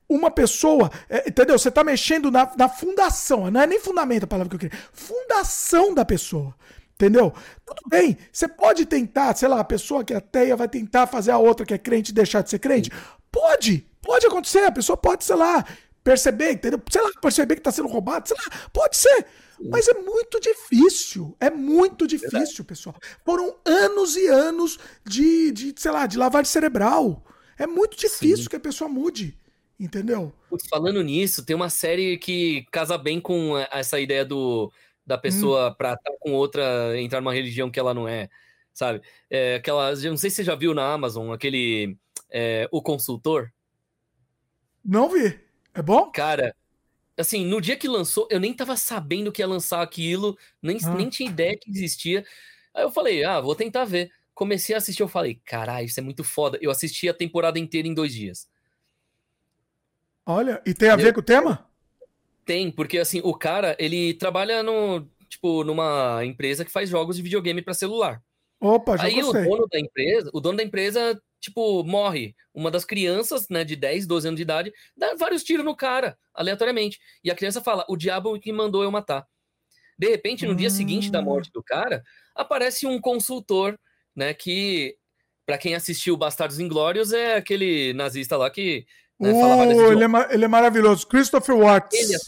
Uma pessoa, é, entendeu? Você está mexendo na, na fundação, não é nem fundamento a palavra que eu queria, fundação da pessoa, entendeu? Tudo bem, você pode tentar, sei lá, a pessoa que é ateia vai tentar fazer a outra que é crente deixar de ser crente? Pode, pode acontecer, a pessoa pode, sei lá, perceber, entendeu? Sei lá, perceber que está sendo roubado, sei lá, pode ser. Mas é muito difícil. É muito difícil, pessoal. Foram anos e anos de, de, sei lá, de lavagem cerebral. É muito difícil Sim. que a pessoa mude. Entendeu? Falando nisso, tem uma série que casa bem com essa ideia do, da pessoa hum. pra estar com outra, entrar numa religião que ela não é, sabe? É, aquela, não sei se você já viu na Amazon, aquele é, O Consultor. Não vi. É bom? Cara, assim, no dia que lançou, eu nem tava sabendo que ia lançar aquilo, nem, ah. nem tinha ideia que existia. Aí eu falei, ah, vou tentar ver. Comecei a assistir, eu falei, caralho, isso é muito foda. Eu assisti a temporada inteira em dois dias. Olha, e tem a ver com o tema? Tem, porque assim, o cara, ele trabalha no, tipo, numa empresa que faz jogos de videogame para celular. Opa, já Aí gostei. o dono da empresa, o dono da empresa tipo, morre. Uma das crianças, né, de 10, 12 anos de idade, dá vários tiros no cara, aleatoriamente. E a criança fala: o diabo que mandou eu matar. De repente, no hum. dia seguinte da morte do cara, aparece um consultor, né, que, para quem assistiu Bastardos Inglórios, é aquele nazista lá que. Né, uh, ele, é, ele é maravilhoso. Christopher Watts. Ele é,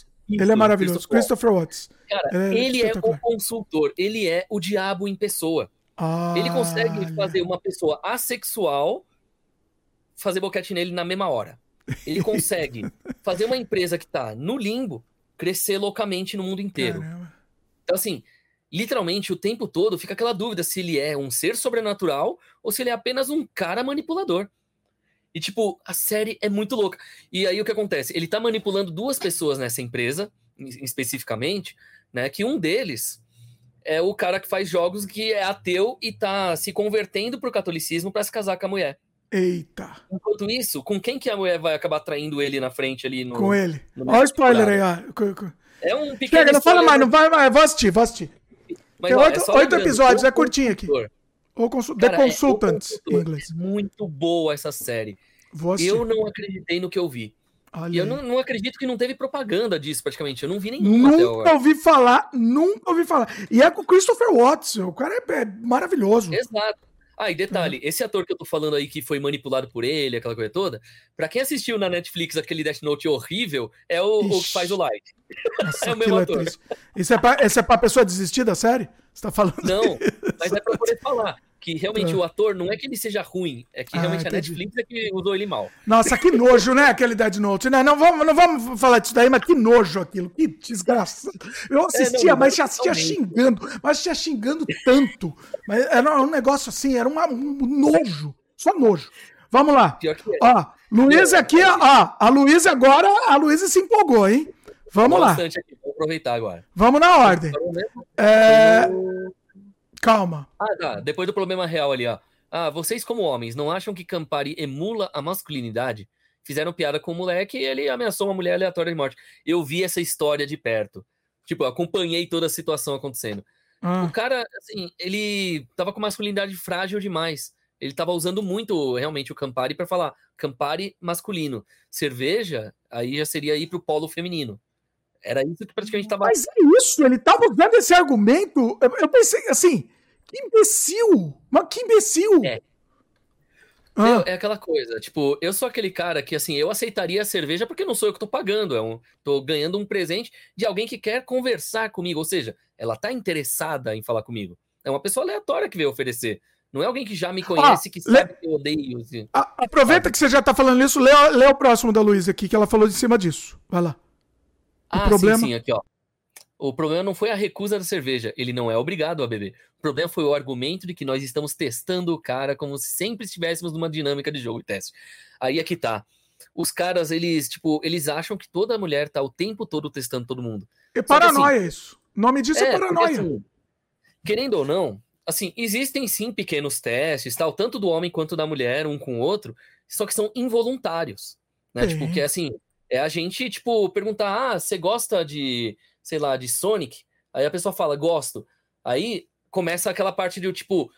ele é maravilhoso. Christopher, Watts. Cara, é ele é o consultor, ele é o diabo em pessoa. Ah, ele consegue fazer uma pessoa assexual fazer boquete nele na mesma hora. Ele consegue fazer uma empresa que tá no limbo crescer loucamente no mundo inteiro. Caramba. Então, assim, literalmente o tempo todo fica aquela dúvida se ele é um ser sobrenatural ou se ele é apenas um cara manipulador. E, tipo, a série é muito louca. E aí o que acontece? Ele tá manipulando duas pessoas nessa empresa, especificamente, né? Que um deles é o cara que faz jogos que é ateu e tá se convertendo pro catolicismo para se casar com a mulher. Eita. Enquanto isso, com quem que a mulher vai acabar traindo ele na frente ali no. Com ele. Olha o spoiler aí, ó. É um pequeno. Chega, não fala mais, não vai mais. Vou assistir, vou assistir. Mas, ó, oito, é oito episódios, é curtinho aqui. Ou consul... Cara, The Consultants, é, em inglês. É muito boa essa série. Eu não acreditei no que eu vi. Olha e eu não, não, acredito que não teve propaganda disso, praticamente. Eu não vi nenhuma Nunca ouvi falar, nunca ouvi falar. E é com o Christopher Watson. O cara é, é maravilhoso. Exato. Ah, e detalhe, uhum. esse ator que eu tô falando aí que foi manipulado por ele, aquela coisa toda, pra quem assistiu na Netflix aquele Death Note horrível, é o, o que faz o Light. Nossa, é o mesmo ator. Isso é, pra, isso é pra pessoa desistir da série? Você tá falando? Não, mas é pra poder falar. Que realmente é. o ator não é que ele seja ruim, é que ah, realmente entendi. a Netflix é que usou ele mal. Nossa, que nojo, né? Aquele Dead Note. Né? não, vamos, não vamos falar disso daí, mas que nojo aquilo. Que desgraça. Eu assistia, é, não, mas já assistia xingando, mas assistia xingando tanto. Mas era um negócio assim, era uma, um nojo. Só nojo. Vamos lá. É. Ó, Luiz aqui, ó. A Luísa agora, a Luísa se empolgou, hein? Vamos lá. Aqui, vou aproveitar agora. Vamos na ordem. É... Calma. Ah, tá. Depois do problema real ali, ó. Ah, vocês como homens não acham que Campari emula a masculinidade? Fizeram piada com o moleque e ele ameaçou uma mulher aleatória de morte. Eu vi essa história de perto. Tipo, acompanhei toda a situação acontecendo. Ah. O cara, assim, ele tava com masculinidade frágil demais. Ele tava usando muito, realmente, o Campari para falar Campari masculino. Cerveja, aí já seria ir pro polo feminino. Era isso que praticamente tava. Mas é isso, ele tava usando esse argumento. Eu, eu pensei, assim, que imbecil! Mas que imbecil! É. Ah. É, é aquela coisa, tipo, eu sou aquele cara que, assim, eu aceitaria a cerveja porque não sou eu que tô pagando, é um, tô ganhando um presente de alguém que quer conversar comigo, ou seja, ela tá interessada em falar comigo. É uma pessoa aleatória que veio oferecer. Não é alguém que já me conhece, ah, que sabe que eu odeio. Assim. aproveita sabe? que você já tá falando isso, lê, lê o próximo da Luísa aqui, que ela falou de cima disso. Vai lá. O ah, problema... sim, sim, aqui, ó. O problema não foi a recusa da cerveja, ele não é obrigado a beber. O problema foi o argumento de que nós estamos testando o cara como se sempre estivéssemos numa dinâmica de jogo e teste. Aí é que tá. Os caras, eles, tipo, eles acham que toda mulher tá o tempo todo testando todo mundo. É paranoia assim, isso. O nome disso é, é paranoia. Porque, assim, querendo ou não, assim, existem sim pequenos testes, tal, tanto do homem quanto da mulher, um com o outro, só que são involuntários, né? É. Tipo, que é assim, é a gente, tipo, perguntar, ah, você gosta de, sei lá, de Sonic? Aí a pessoa fala, gosto. Aí começa aquela parte de, tipo,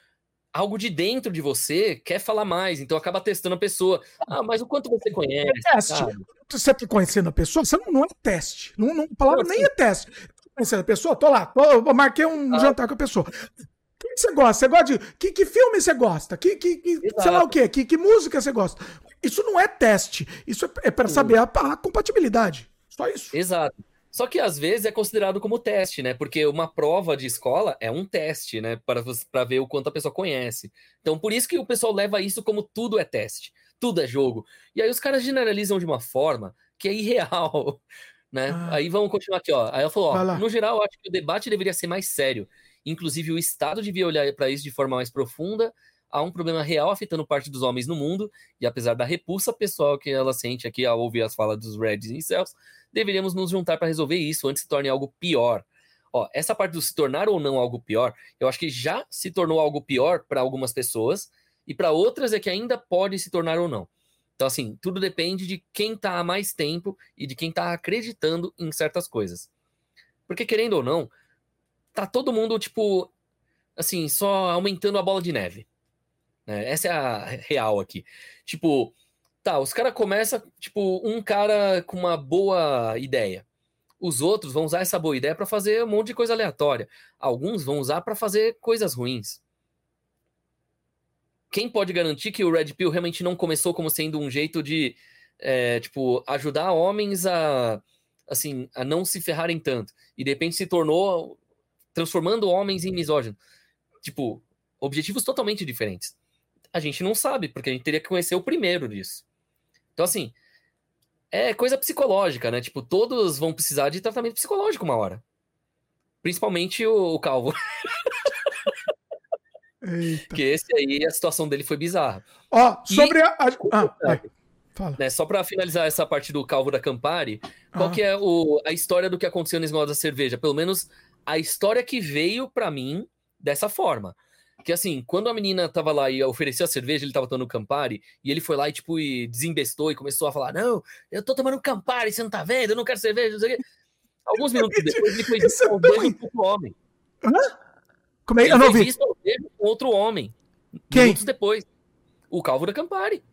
algo de dentro de você quer falar mais, então acaba testando a pessoa. Ah, mas o quanto você conhece? É teste. Você tá conhecendo a pessoa, você não, não é teste. Não, não, a palavra nem é teste. Conhecendo a pessoa, tô lá, tô, marquei um ah. jantar com a pessoa. O que você gosta? Você gosta de. Que, que filme você gosta? Que, que, que sei lá o quê? Que, que música você gosta? Isso não é teste. Isso é, é para saber a, a, compatibilidade. Só isso. Exato. Só que às vezes é considerado como teste, né? Porque uma prova de escola é um teste, né? Para ver o quanto a pessoa conhece. Então, por isso que o pessoal leva isso como tudo é teste, tudo é jogo. E aí os caras generalizam de uma forma que é irreal, né? Ah. Aí vamos continuar aqui, ó. Aí ela falou, ó, no geral, acho que o debate deveria ser mais sério. Inclusive, o Estado devia olhar para isso de forma mais profunda há um problema real afetando parte dos homens no mundo, e apesar da repulsa pessoal que ela sente aqui ao ouvir as falas dos Reds e Incels, deveríamos nos juntar para resolver isso antes que se torne algo pior. Ó, essa parte do se tornar ou não algo pior, eu acho que já se tornou algo pior para algumas pessoas, e para outras é que ainda pode se tornar ou não. Então, assim, tudo depende de quem está há mais tempo e de quem está acreditando em certas coisas. Porque, querendo ou não, tá todo mundo, tipo, assim, só aumentando a bola de neve. Né? Essa é a real aqui. Tipo, tá, os caras começam, tipo, um cara com uma boa ideia. Os outros vão usar essa boa ideia para fazer um monte de coisa aleatória. Alguns vão usar para fazer coisas ruins. Quem pode garantir que o Red Pill realmente não começou como sendo um jeito de, é, tipo, ajudar homens a, assim, a não se ferrarem tanto e de repente se tornou transformando homens em misóginos? Tipo, objetivos totalmente diferentes a gente não sabe, porque a gente teria que conhecer o primeiro disso. Então, assim, é coisa psicológica, né? Tipo, todos vão precisar de tratamento psicológico uma hora. Principalmente o, o calvo. Eita. Que esse aí, a situação dele foi bizarra. Ó, sobre e, a. Ah, é. Fala. Né, só para finalizar essa parte do calvo da Campari, qual ah. que é o, a história do que aconteceu na esmola da cerveja? Pelo menos a história que veio para mim dessa forma que assim, quando a menina tava lá e ofereceu a cerveja, ele tava tomando Campari, e ele foi lá e, tipo, e desembestou e começou a falar: Não, eu tô tomando Campari, você não tá vendo? Eu não quero cerveja, não sei o quê. Alguns minutos depois, ele foi visto ao beijo com outro homem. Hã? Como é? que Eu não vi. visto ao beijo com outro homem. Quem? Minutos depois. O Calvo da Campari.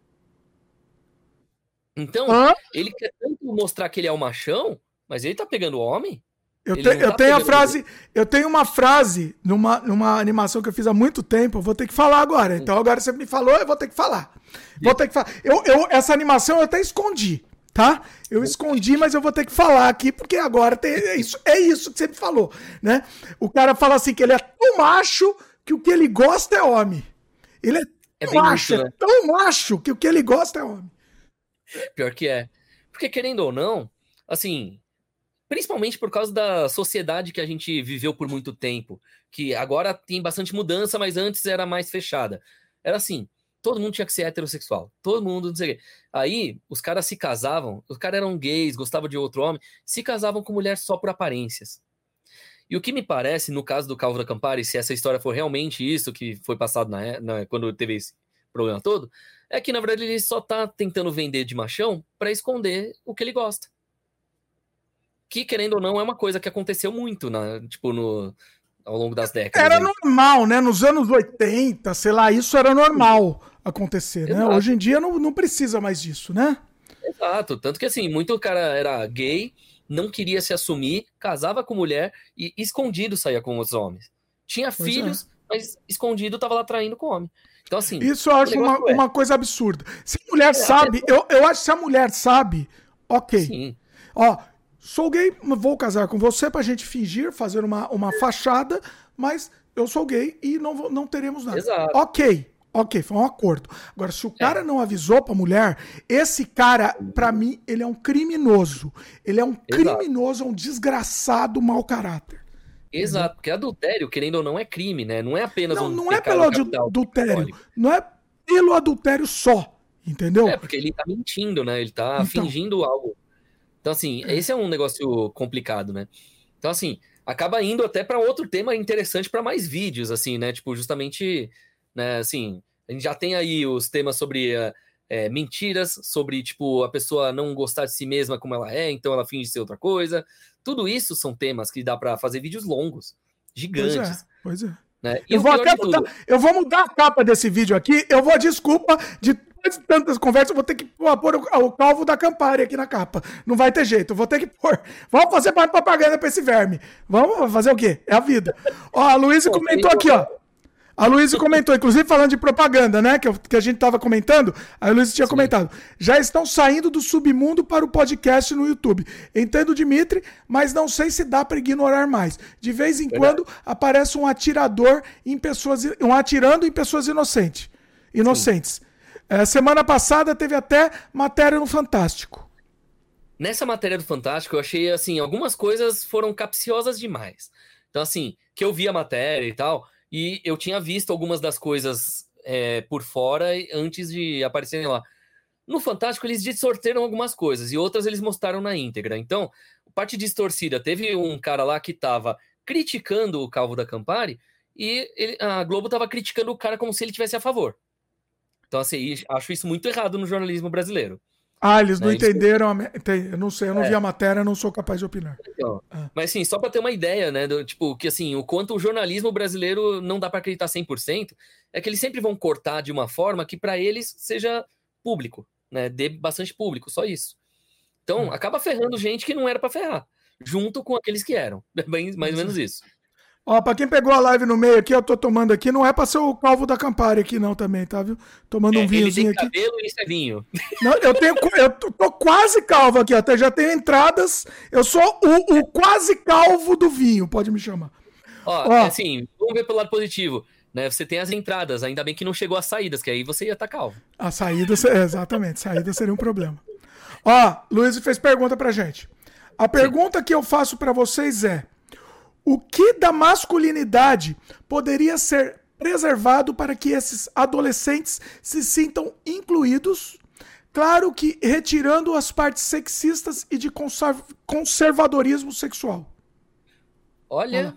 Então, Hã? ele quer tanto mostrar que ele é o machão, mas ele tá pegando o homem eu, te, eu tá tenho a frase, eu tenho uma frase numa, numa animação que eu fiz há muito tempo, eu vou ter que falar agora. Então agora você me falou, eu vou ter que falar. Vou ter que falar. Eu, eu, essa animação eu até escondi, tá? Eu escondi, mas eu vou ter que falar aqui, porque agora tem, é, isso, é isso que você me falou, né? O cara fala assim que ele é tão macho que o que ele gosta é homem. Ele é, é tão macho, isso, né? é tão macho que o que ele gosta é homem. Pior que é. Porque, querendo ou não, assim, principalmente por causa da sociedade que a gente viveu por muito tempo, que agora tem bastante mudança, mas antes era mais fechada. Era assim, todo mundo tinha que ser heterossexual, todo mundo, não sei o quê. Aí, os caras se casavam, os caras eram gays, gostavam de outro homem, se casavam com mulher só por aparências. E o que me parece, no caso do Calvo da Campari, se essa história for realmente isso que foi passado na, na, quando teve esse problema todo, é que na verdade ele só tá tentando vender de machão para esconder o que ele gosta. Que, querendo ou não, é uma coisa que aconteceu muito, na, tipo, no, ao longo das décadas. Era aí. normal, né? Nos anos 80, sei lá, isso era normal acontecer, né? Exato. Hoje em dia não, não precisa mais disso, né? Exato. Tanto que, assim, muito cara era gay, não queria se assumir, casava com mulher e escondido saía com os homens. Tinha pois é. filhos, é. mas escondido tava lá traindo com homem. Então, assim. Isso eu acho uma, é. uma coisa absurda. Se a mulher é, sabe, eu, eu acho que se a mulher sabe, ok. Sim. Ó, sou gay, vou casar com você pra gente fingir, fazer uma, uma fachada, mas eu sou gay e não, não teremos nada. Exato. Ok. Ok, foi um acordo. Agora, se o cara é. não avisou pra mulher, esse cara, pra mim, ele é um criminoso. Ele é um Exato. criminoso, é um desgraçado mau caráter. Exato, porque adultério, querendo ou não, é crime, né? Não é apenas não, um. Não é pelo adultério. Não é pelo adultério só. Entendeu? É, porque ele tá mentindo, né? Ele tá então, fingindo algo. Então, assim, é. esse é um negócio complicado, né? Então, assim, acaba indo até para outro tema interessante para mais vídeos, assim, né? Tipo, justamente, né, assim, a gente já tem aí os temas sobre é, mentiras, sobre, tipo, a pessoa não gostar de si mesma como ela é, então ela finge ser outra coisa. Tudo isso são temas que dá para fazer vídeos longos, gigantes. Pois é, pois é. Né? Eu, vou até mudar, eu vou mudar a capa desse vídeo aqui. Eu vou, desculpa, de tantas conversas, eu vou ter que pôr o, o, calvo da Campari aqui na capa. Não vai ter jeito, eu vou ter que pôr. Vamos fazer mais propaganda pra esse verme. Vamos fazer o quê? É a vida. Ó, a Luísa comentou aqui, ó. A Luísa comentou, inclusive falando de propaganda, né? Que, eu, que a gente tava comentando. A Luísa tinha Sim. comentado. Já estão saindo do submundo para o podcast no YouTube. Entendo, Dimitri, mas não sei se dá para ignorar mais. De vez em quando aparece um atirador em pessoas. um atirando em pessoas inocentes. Inocentes. É, semana passada teve até matéria no Fantástico. Nessa matéria do Fantástico, eu achei assim, algumas coisas foram capciosas demais. Então, assim, que eu vi a matéria e tal. E eu tinha visto algumas das coisas é, por fora antes de aparecerem lá. No Fantástico, eles distorceram algumas coisas e outras eles mostraram na íntegra. Então, parte distorcida, teve um cara lá que estava criticando o Calvo da Campari e ele, a Globo estava criticando o cara como se ele tivesse a favor. Então, assim, acho isso muito errado no jornalismo brasileiro. Ah, eles não né? entenderam. A... Eu não sei, eu não é. vi a matéria, não sou capaz de opinar. Então, ah. Mas assim, só para ter uma ideia, né? Do, tipo, que assim, o quanto o jornalismo brasileiro não dá para acreditar 100%, é que eles sempre vão cortar de uma forma que para eles seja público, né? Dê bastante público, só isso. Então, hum. acaba ferrando gente que não era para ferrar, junto com aqueles que eram. Bem, mais ou menos isso. Ó, pra quem pegou a live no meio aqui, eu tô tomando aqui, não é pra ser o calvo da Campari aqui não também, tá, viu? Tomando é, um vinhozinho aqui. cabelo e isso é vinho. Não, eu tenho, eu tô quase calvo aqui, até já tenho entradas, eu sou o, o quase calvo do vinho, pode me chamar. Ó, Ó. É assim, vamos ver pelo lado positivo. Né, você tem as entradas, ainda bem que não chegou as saídas, que aí você ia estar tá calvo. A saída, exatamente, saída seria um problema. Ó, Luiz fez pergunta pra gente. A pergunta Sim. que eu faço para vocês é: o que da masculinidade poderia ser preservado para que esses adolescentes se sintam incluídos? Claro que retirando as partes sexistas e de conservadorismo sexual. Olha,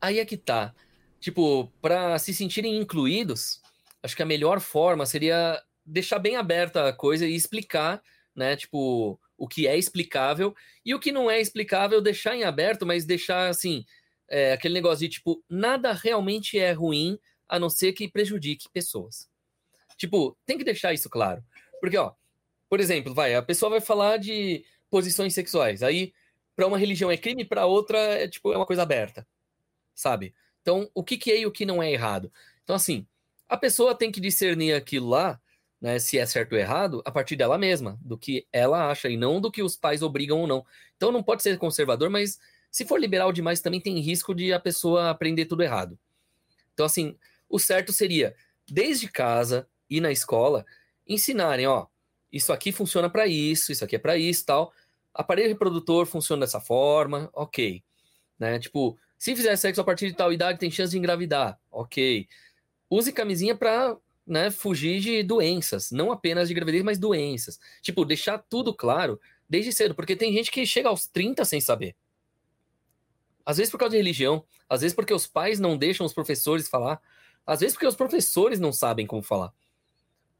aí é que tá. Tipo, para se sentirem incluídos, acho que a melhor forma seria deixar bem aberta a coisa e explicar, né? Tipo, o que é explicável e o que não é explicável deixar em aberto, mas deixar assim, é, aquele negócio de tipo, nada realmente é ruim a não ser que prejudique pessoas. Tipo, tem que deixar isso claro. Porque, ó, por exemplo, vai, a pessoa vai falar de posições sexuais. Aí, para uma religião é crime, para outra é tipo, é uma coisa aberta. Sabe? Então, o que, que é e o que não é errado? Então, assim, a pessoa tem que discernir aquilo lá né, se é certo ou errado, a partir dela mesma, do que ela acha e não do que os pais obrigam ou não. Então não pode ser conservador, mas se for liberal demais também tem risco de a pessoa aprender tudo errado. Então assim, o certo seria desde casa e na escola, ensinarem, ó, isso aqui funciona para isso, isso aqui é para isso, tal. Aparelho reprodutor funciona dessa forma, ok. Né? Tipo, se fizer sexo a partir de tal idade, tem chance de engravidar, ok. Use camisinha para né, fugir de doenças, não apenas de gravidez, mas doenças. Tipo, deixar tudo claro desde cedo, porque tem gente que chega aos 30 sem saber. Às vezes por causa de religião, às vezes porque os pais não deixam os professores falar, às vezes porque os professores não sabem como falar.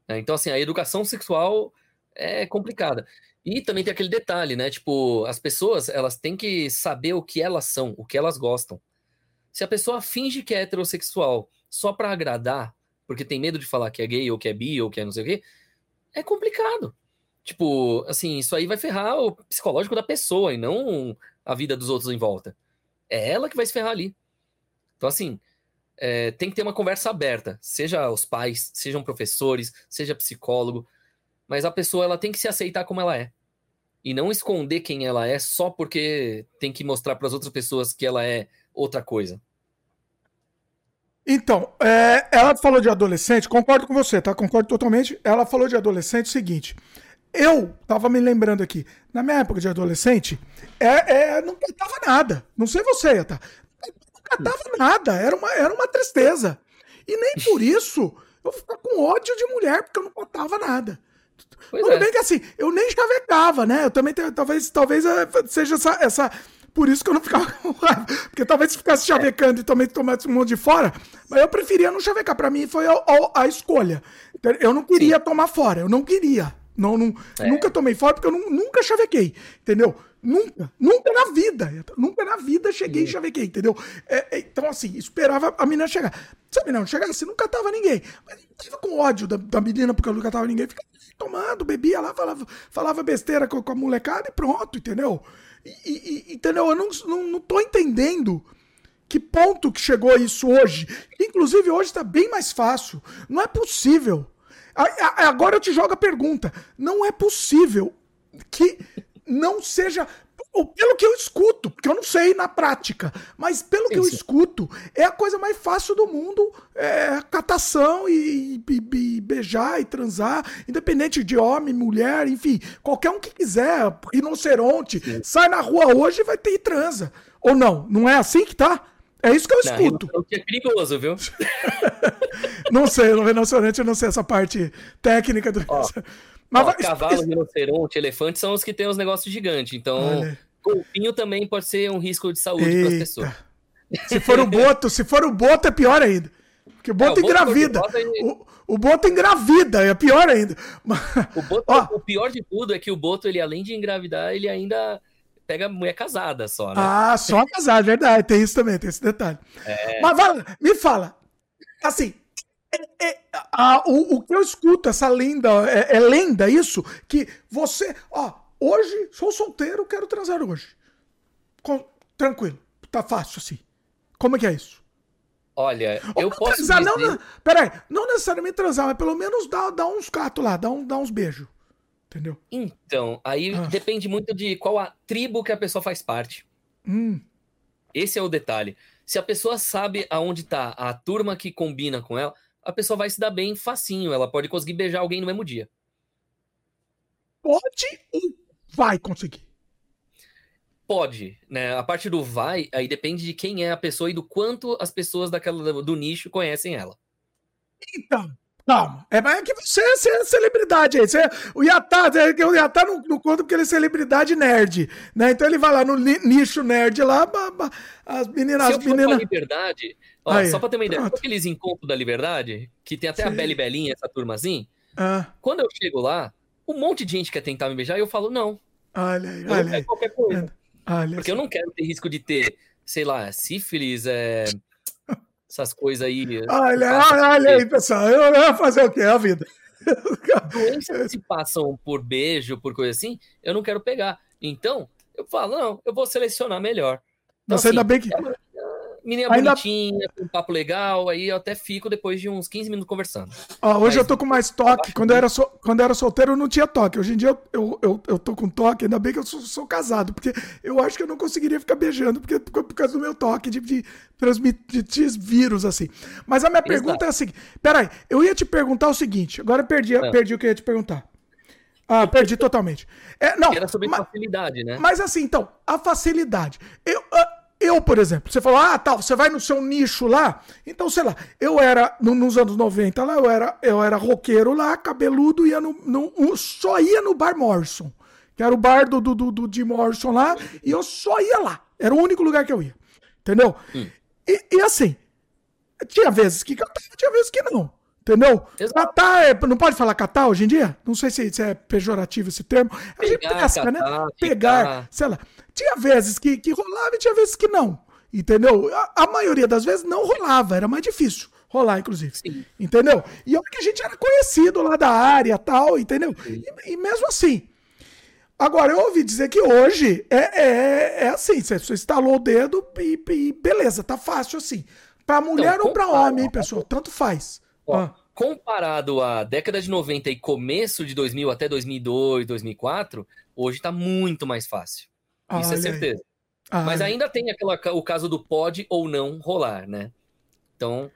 Né? Então, assim, a educação sexual é complicada. E também tem aquele detalhe, né? Tipo, as pessoas, elas têm que saber o que elas são, o que elas gostam. Se a pessoa finge que é heterossexual só para agradar, porque tem medo de falar que é gay ou que é bi ou que é não sei o quê, é complicado. Tipo, assim, isso aí vai ferrar o psicológico da pessoa e não a vida dos outros em volta. É ela que vai se ferrar ali. Então, assim, é, tem que ter uma conversa aberta, seja os pais, sejam professores, seja psicólogo, mas a pessoa ela tem que se aceitar como ela é e não esconder quem ela é só porque tem que mostrar para as outras pessoas que ela é outra coisa. Então, é, ela falou de adolescente, concordo com você, tá? Concordo totalmente. Ela falou de adolescente o seguinte. Eu tava me lembrando aqui, na minha época de adolescente, é, é, não catava nada. Não sei você, tá? Não catava nada, era uma, era uma tristeza. E nem por isso eu ficava com ódio de mulher, porque eu não catava nada. Pois Tudo é. bem que assim, eu nem chavecava, né? Eu também tenho, talvez, talvez é, seja essa, essa. Por isso que eu não ficava com raiva. Porque talvez se ficasse chavecando e também tomasse um monte de fora, mas eu preferia não chavecar. Pra mim foi a, a, a escolha. Eu não queria Sim. tomar fora, eu não queria. Não, não, é. Nunca tomei fora porque eu não, nunca chavequei, entendeu? Nunca, nunca na vida, nunca na vida cheguei e chavequei, entendeu? É, é, então, assim, esperava a menina chegar. Se a menina não chegasse, nunca tava ninguém. Mas tava com ódio da, da menina porque eu nunca tava ninguém. Ficava tomando, bebia lá, falava, falava besteira com, com a molecada e pronto, entendeu? E, e, entendeu? Eu não, não, não tô entendendo que ponto que chegou isso hoje. Inclusive, hoje tá bem mais fácil. Não é possível Agora eu te jogo a pergunta. Não é possível que não seja. Pelo que eu escuto, porque eu não sei na prática, mas pelo que eu escuto, é a coisa mais fácil do mundo é catação e, e, e, beijar e transar, independente de homem, mulher, enfim, qualquer um que quiser, rinoceronte, Sim. sai na rua hoje e vai ter e transa. Ou não? Não é assim que tá? É isso que eu escuto. Não, é perigoso, viu? não sei, no rinoceronte eu não sei essa parte técnica do. Ó, Mas, ó, cavalo, rinoceronte, elefante são os que têm os negócios gigantes. Então, Olha. golfinho também pode ser um risco de saúde para as pessoas. Se for o boto, se for o boto é pior ainda. Porque o boto, é, engravida. O, o boto engravida, é pior ainda. O, boto, o pior de tudo é que o boto, ele além de engravidar, ele ainda pega mulher casada só, né? Ah, só casada, verdade. Tem isso também, tem esse detalhe. É... Mas vai, me fala, assim, é, é, a, o, o que eu escuto, essa lenda, é, é, lenda isso? Que você, ó, hoje sou solteiro, quero transar hoje. Com, tranquilo, tá fácil assim. Como é que é isso? Olha, eu posso transar, dizer... não, peraí, não necessariamente transar, mas pelo menos dá, dá uns catos lá, dá, um, dá uns beijos. Entendeu? Então, aí ah. depende muito de qual a tribo que a pessoa faz parte. Hum. Esse é o detalhe. Se a pessoa sabe aonde tá a turma que combina com ela, a pessoa vai se dar bem facinho. Ela pode conseguir beijar alguém no mesmo dia. Pode ou vai conseguir? Pode, né? A parte do vai, aí depende de quem é a pessoa e do quanto as pessoas daquela do nicho conhecem ela. Então, Calma. É, é que você, você é celebridade aí. Você, o Yatá, é o Yatá não, não conta porque ele é celebridade nerd, né? Então ele vai lá no nicho nerd lá, as meninas... Se as meninas... liberdade, ó, aí, só pra ter uma ideia, aqueles encontros da liberdade, que tem até Sim. a Beli Belinha, essa turma assim, ah. quando eu chego lá, um monte de gente quer tentar me beijar e eu falo, não. Olha aí, olha aí. qualquer coisa. Olha porque eu não quero ter risco de ter, sei lá, sífilis, é essas coisas aí. Olha, olha aí, pessoal. Eu vou fazer o quê? É a vida. Doenças que se passam por beijo, por coisa assim, eu não quero pegar. Então, eu falo, não, eu vou selecionar melhor. Então, Nossa, assim, ainda bem que. É menina Ainda... bonitinha, com um papo legal, aí eu até fico depois de uns 15 minutos conversando. Ó, hoje Mas, eu tô com mais toque. Quando eu, era so... Quando eu era solteiro, eu não tinha toque. Hoje em dia eu, eu, eu, eu tô com toque, ainda bem que eu sou, sou, casado, porque eu acho que eu não conseguiria ficar beijando, porque, por causa do meu toque de, de transmitir vírus, assim. Mas a minha Exato. pergunta é a seguinte: peraí, eu ia te perguntar o seguinte, agora eu perdi, é. perdi o que eu ia te perguntar. Ah, perdi totalmente. É, não, Era sobre mas, facilidade, né? Mas assim, então, a facilidade. Eu, uh, eu, por exemplo, você falou, ah, tal, você vai no seu nicho lá. Então, sei lá, eu era, no, nos anos 90 lá, eu era, eu era roqueiro lá, cabeludo, ia no, no, só ia no Bar Morrison, que era o bar do, do, do, do Jim Morrison lá, e eu só ia lá. Era o único lugar que eu ia. Entendeu? Hum. E, e, assim, tinha vezes que cantava, tinha vezes que não. Entendeu? Catar, é, não pode falar catar hoje em dia? Não sei se, se é pejorativo esse termo. A gente pesca, né? Pegar, sei lá. Tinha vezes que, que rolava e tinha vezes que não. Entendeu? A, a maioria das vezes não rolava, era mais difícil rolar, inclusive. Sim. Entendeu? E olha que a gente era conhecido lá da área tal, entendeu? E, e, mesmo assim. Agora, eu ouvi dizer que hoje é, é, é assim: você, você instalou o dedo e, e, beleza, tá fácil assim. Pra mulher então, ou pra homem, hein, pessoal? Tanto faz. Ó, ah. Comparado à década de 90 e começo de 2000 até 2002, 2004, hoje tá muito mais fácil. Isso é certeza. Mas ainda tem aquela, o caso do pode ou não rolar, né? Então,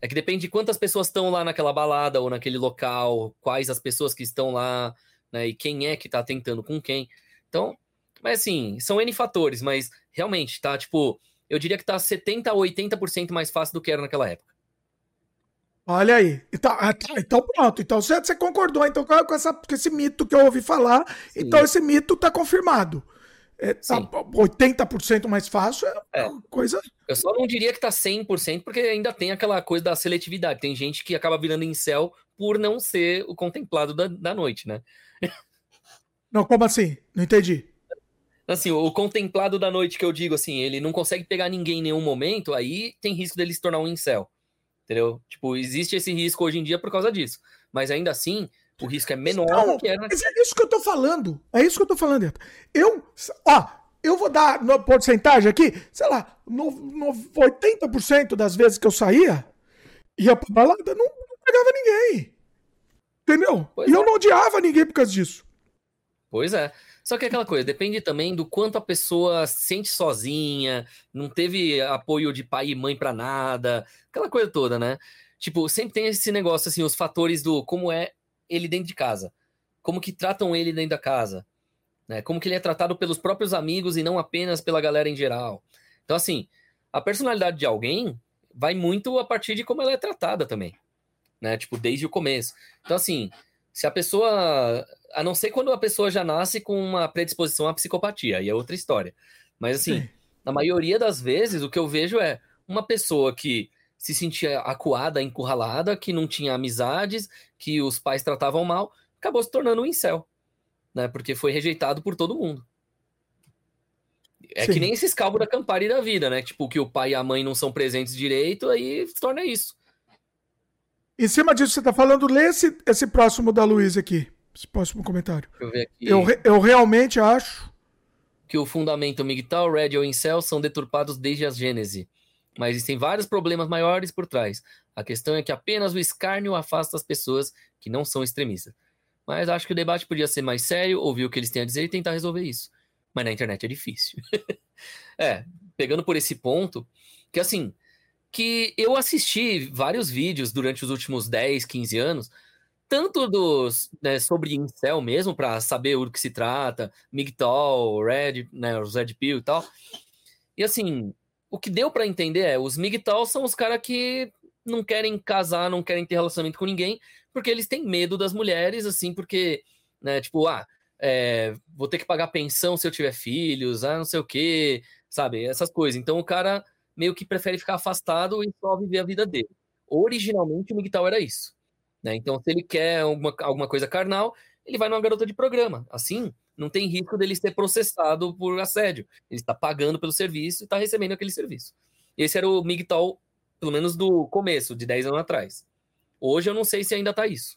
é que depende de quantas pessoas estão lá naquela balada ou naquele local, quais as pessoas que estão lá, né? E quem é que tá tentando com quem. Então, mas assim, são N fatores, mas realmente tá, tipo, eu diria que tá 70% a 80% mais fácil do que era naquela época. Olha aí. Então, então pronto. Então você, você concordou então, com, essa, com esse mito que eu ouvi falar. Sim. Então esse mito está confirmado. É, tá 80% mais fácil é, é coisa. Eu só não diria que tá 100%, porque ainda tem aquela coisa da seletividade. Tem gente que acaba virando em céu por não ser o contemplado da, da noite, né? Não, como assim? Não entendi. Assim, o contemplado da noite que eu digo assim, ele não consegue pegar ninguém em nenhum momento, aí tem risco dele se tornar um incel. Entendeu? Tipo, existe esse risco hoje em dia por causa disso. Mas ainda assim, o risco é menor do que era. Mas é isso que eu tô falando. É isso que eu tô falando. Eu, ó, eu vou dar no porcentagem aqui, sei lá, no, no 80% das vezes que eu saía, ia pra balada, não, não pegava ninguém. Entendeu? Pois e é. eu não odiava ninguém por causa disso. Pois é. Só que é aquela coisa, depende também do quanto a pessoa se sente sozinha, não teve apoio de pai e mãe para nada, aquela coisa toda, né? Tipo, sempre tem esse negócio, assim, os fatores do como é ele dentro de casa, como que tratam ele dentro da casa, né? Como que ele é tratado pelos próprios amigos e não apenas pela galera em geral. Então, assim, a personalidade de alguém vai muito a partir de como ela é tratada também, né? Tipo, desde o começo. Então, assim, se a pessoa. A não ser quando a pessoa já nasce com uma predisposição à psicopatia, aí é outra história. Mas assim, Sim. na maioria das vezes, o que eu vejo é uma pessoa que se sentia acuada, encurralada, que não tinha amizades, que os pais tratavam mal, acabou se tornando um incel, né? Porque foi rejeitado por todo mundo. É Sim. que nem esses calvos da Campari da vida, né? Tipo, que o pai e a mãe não são presentes direito, aí se torna isso. Em cima disso, você está falando, lê esse, esse próximo da Luiz aqui. Esse próximo comentário. Deixa eu ver aqui. Eu, eu realmente acho. Que o fundamento MGTOW, Red ou Incel são deturpados desde a Gênese. Mas existem vários problemas maiores por trás. A questão é que apenas o escárnio afasta as pessoas que não são extremistas. Mas acho que o debate podia ser mais sério, ouvir o que eles têm a dizer e tentar resolver isso. Mas na internet é difícil. é, pegando por esse ponto, que assim, que eu assisti vários vídeos durante os últimos 10, 15 anos, tanto dos né, sobre incel mesmo, para saber o que se trata, MGTOW, Red, né, os Red Pill e tal. E assim, o que deu para entender é, os MGTOW são os caras que não querem casar, não querem ter relacionamento com ninguém, porque eles têm medo das mulheres, assim, porque, né, tipo, ah, é, vou ter que pagar pensão se eu tiver filhos, ah, não sei o quê, sabe, essas coisas. Então o cara meio que prefere ficar afastado e só viver a vida dele. Originalmente o MGTOW era isso. Né? Então, se ele quer alguma, alguma coisa carnal, ele vai numa garota de programa. Assim, não tem risco dele ser processado por assédio. Ele está pagando pelo serviço e está recebendo aquele serviço. Esse era o MGTOW, pelo menos do começo, de 10 anos atrás. Hoje eu não sei se ainda está isso.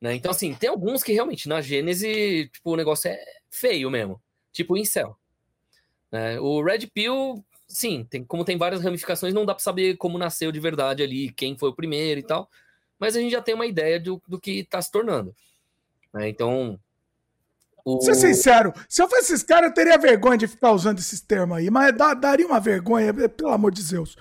Né? Então, assim, tem alguns que realmente na Gênese, tipo, o negócio é feio mesmo. Tipo o Incel. Né? O Red Pill sim, tem, como tem várias ramificações, não dá para saber como nasceu de verdade ali, quem foi o primeiro e tal. Mas a gente já tem uma ideia do, do que está se tornando. Né? Então. O... Ser sincero, se eu fosse esse cara, eu teria vergonha de ficar usando esses termos aí, mas dá, daria uma vergonha, pelo amor de Deus.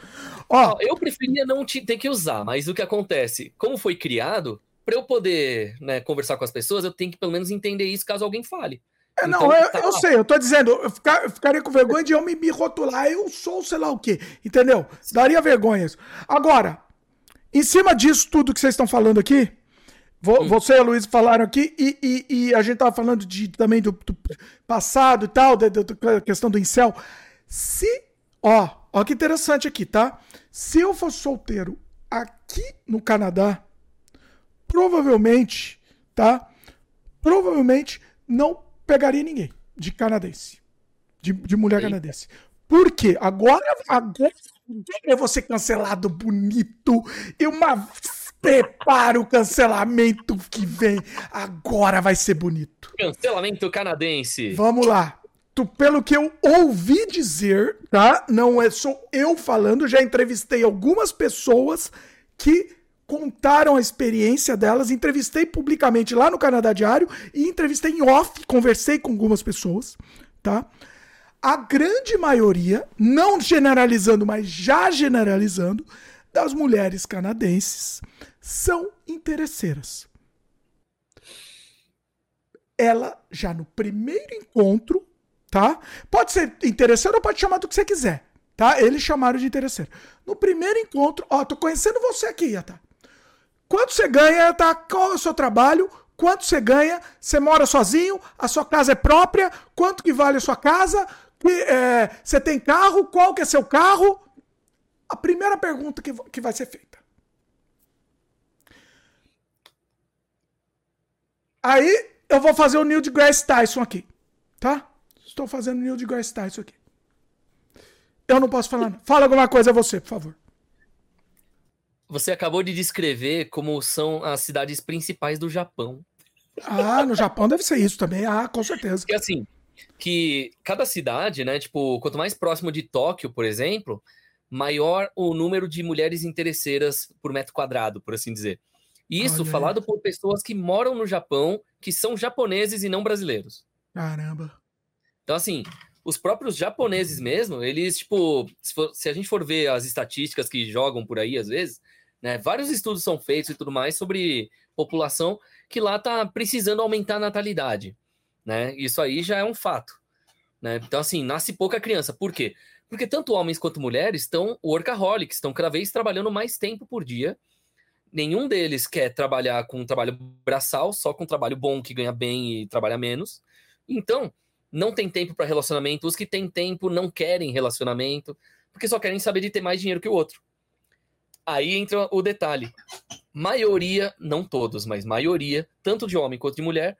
Ó, eu preferia não te, ter que usar, mas o que acontece? Como foi criado, para eu poder né, conversar com as pessoas, eu tenho que pelo menos entender isso caso alguém fale. É, não, então, eu, tá eu sei, eu tô dizendo, eu, ficar, eu, ficaria com vergonha de eu me, me rotular, eu sou sei lá o quê, entendeu? Daria vergonha isso. Agora, em cima disso tudo que vocês estão falando aqui, hum. você e a Luiz falaram aqui, e, e, e, a gente tava falando de, também do, do passado e tal, da, da questão do incel. Se, ó, ó que interessante aqui, tá? Se eu fosse solteiro aqui no Canadá, provavelmente, tá? Provavelmente não pegaria ninguém de canadense. De, de mulher Eita. canadense. Por quê? Agora, agora eu vou ser cancelado bonito e uma prepara o cancelamento que vem. Agora vai ser bonito. Cancelamento canadense. Vamos lá. Tu, pelo que eu ouvi dizer, tá? Não é só eu falando, já entrevistei algumas pessoas que contaram a experiência delas, entrevistei publicamente lá no Canadá Diário e entrevistei em off, conversei com algumas pessoas, tá? A grande maioria, não generalizando, mas já generalizando, das mulheres canadenses são interesseiras. Ela já no primeiro encontro, tá? Pode ser interesseira ou pode chamar do que você quiser, tá? Eles chamaram de interesseira. No primeiro encontro, ó, tô conhecendo você aqui, tá? Quanto você ganha, tá? Qual é o seu trabalho? Quanto você ganha? Você mora sozinho? A sua casa é própria? Quanto que vale a sua casa? É, você tem carro? Qual que é seu carro? A primeira pergunta que, que vai ser feita. Aí eu vou fazer o Neil deGrasse Tyson aqui, tá? Estou fazendo o Neil deGrasse Tyson aqui. Eu não posso falar. Não. Fala alguma coisa você, por favor. Você acabou de descrever como são as cidades principais do Japão. Ah, no Japão deve ser isso também. Ah, com certeza. Porque assim, que cada cidade, né, tipo, quanto mais próximo de Tóquio, por exemplo, maior o número de mulheres interesseiras por metro quadrado, por assim dizer. Isso Olha. falado por pessoas que moram no Japão, que são japoneses e não brasileiros. Caramba. Então, assim, os próprios japoneses mesmo, eles, tipo, se, for, se, a gente for ver as estatísticas que jogam por aí, às vezes, né? Vários estudos são feitos e tudo mais sobre população que lá está precisando aumentar a natalidade. Né? Isso aí já é um fato. Né? Então, assim, nasce pouca criança. Por quê? Porque tanto homens quanto mulheres estão workaholics, estão cada vez trabalhando mais tempo por dia. Nenhum deles quer trabalhar com um trabalho braçal, só com um trabalho bom que ganha bem e trabalha menos. Então, não tem tempo para relacionamento. Os que têm tempo não querem relacionamento, porque só querem saber de ter mais dinheiro que o outro. Aí entra o detalhe. Maioria, não todos, mas maioria, tanto de homem quanto de mulher,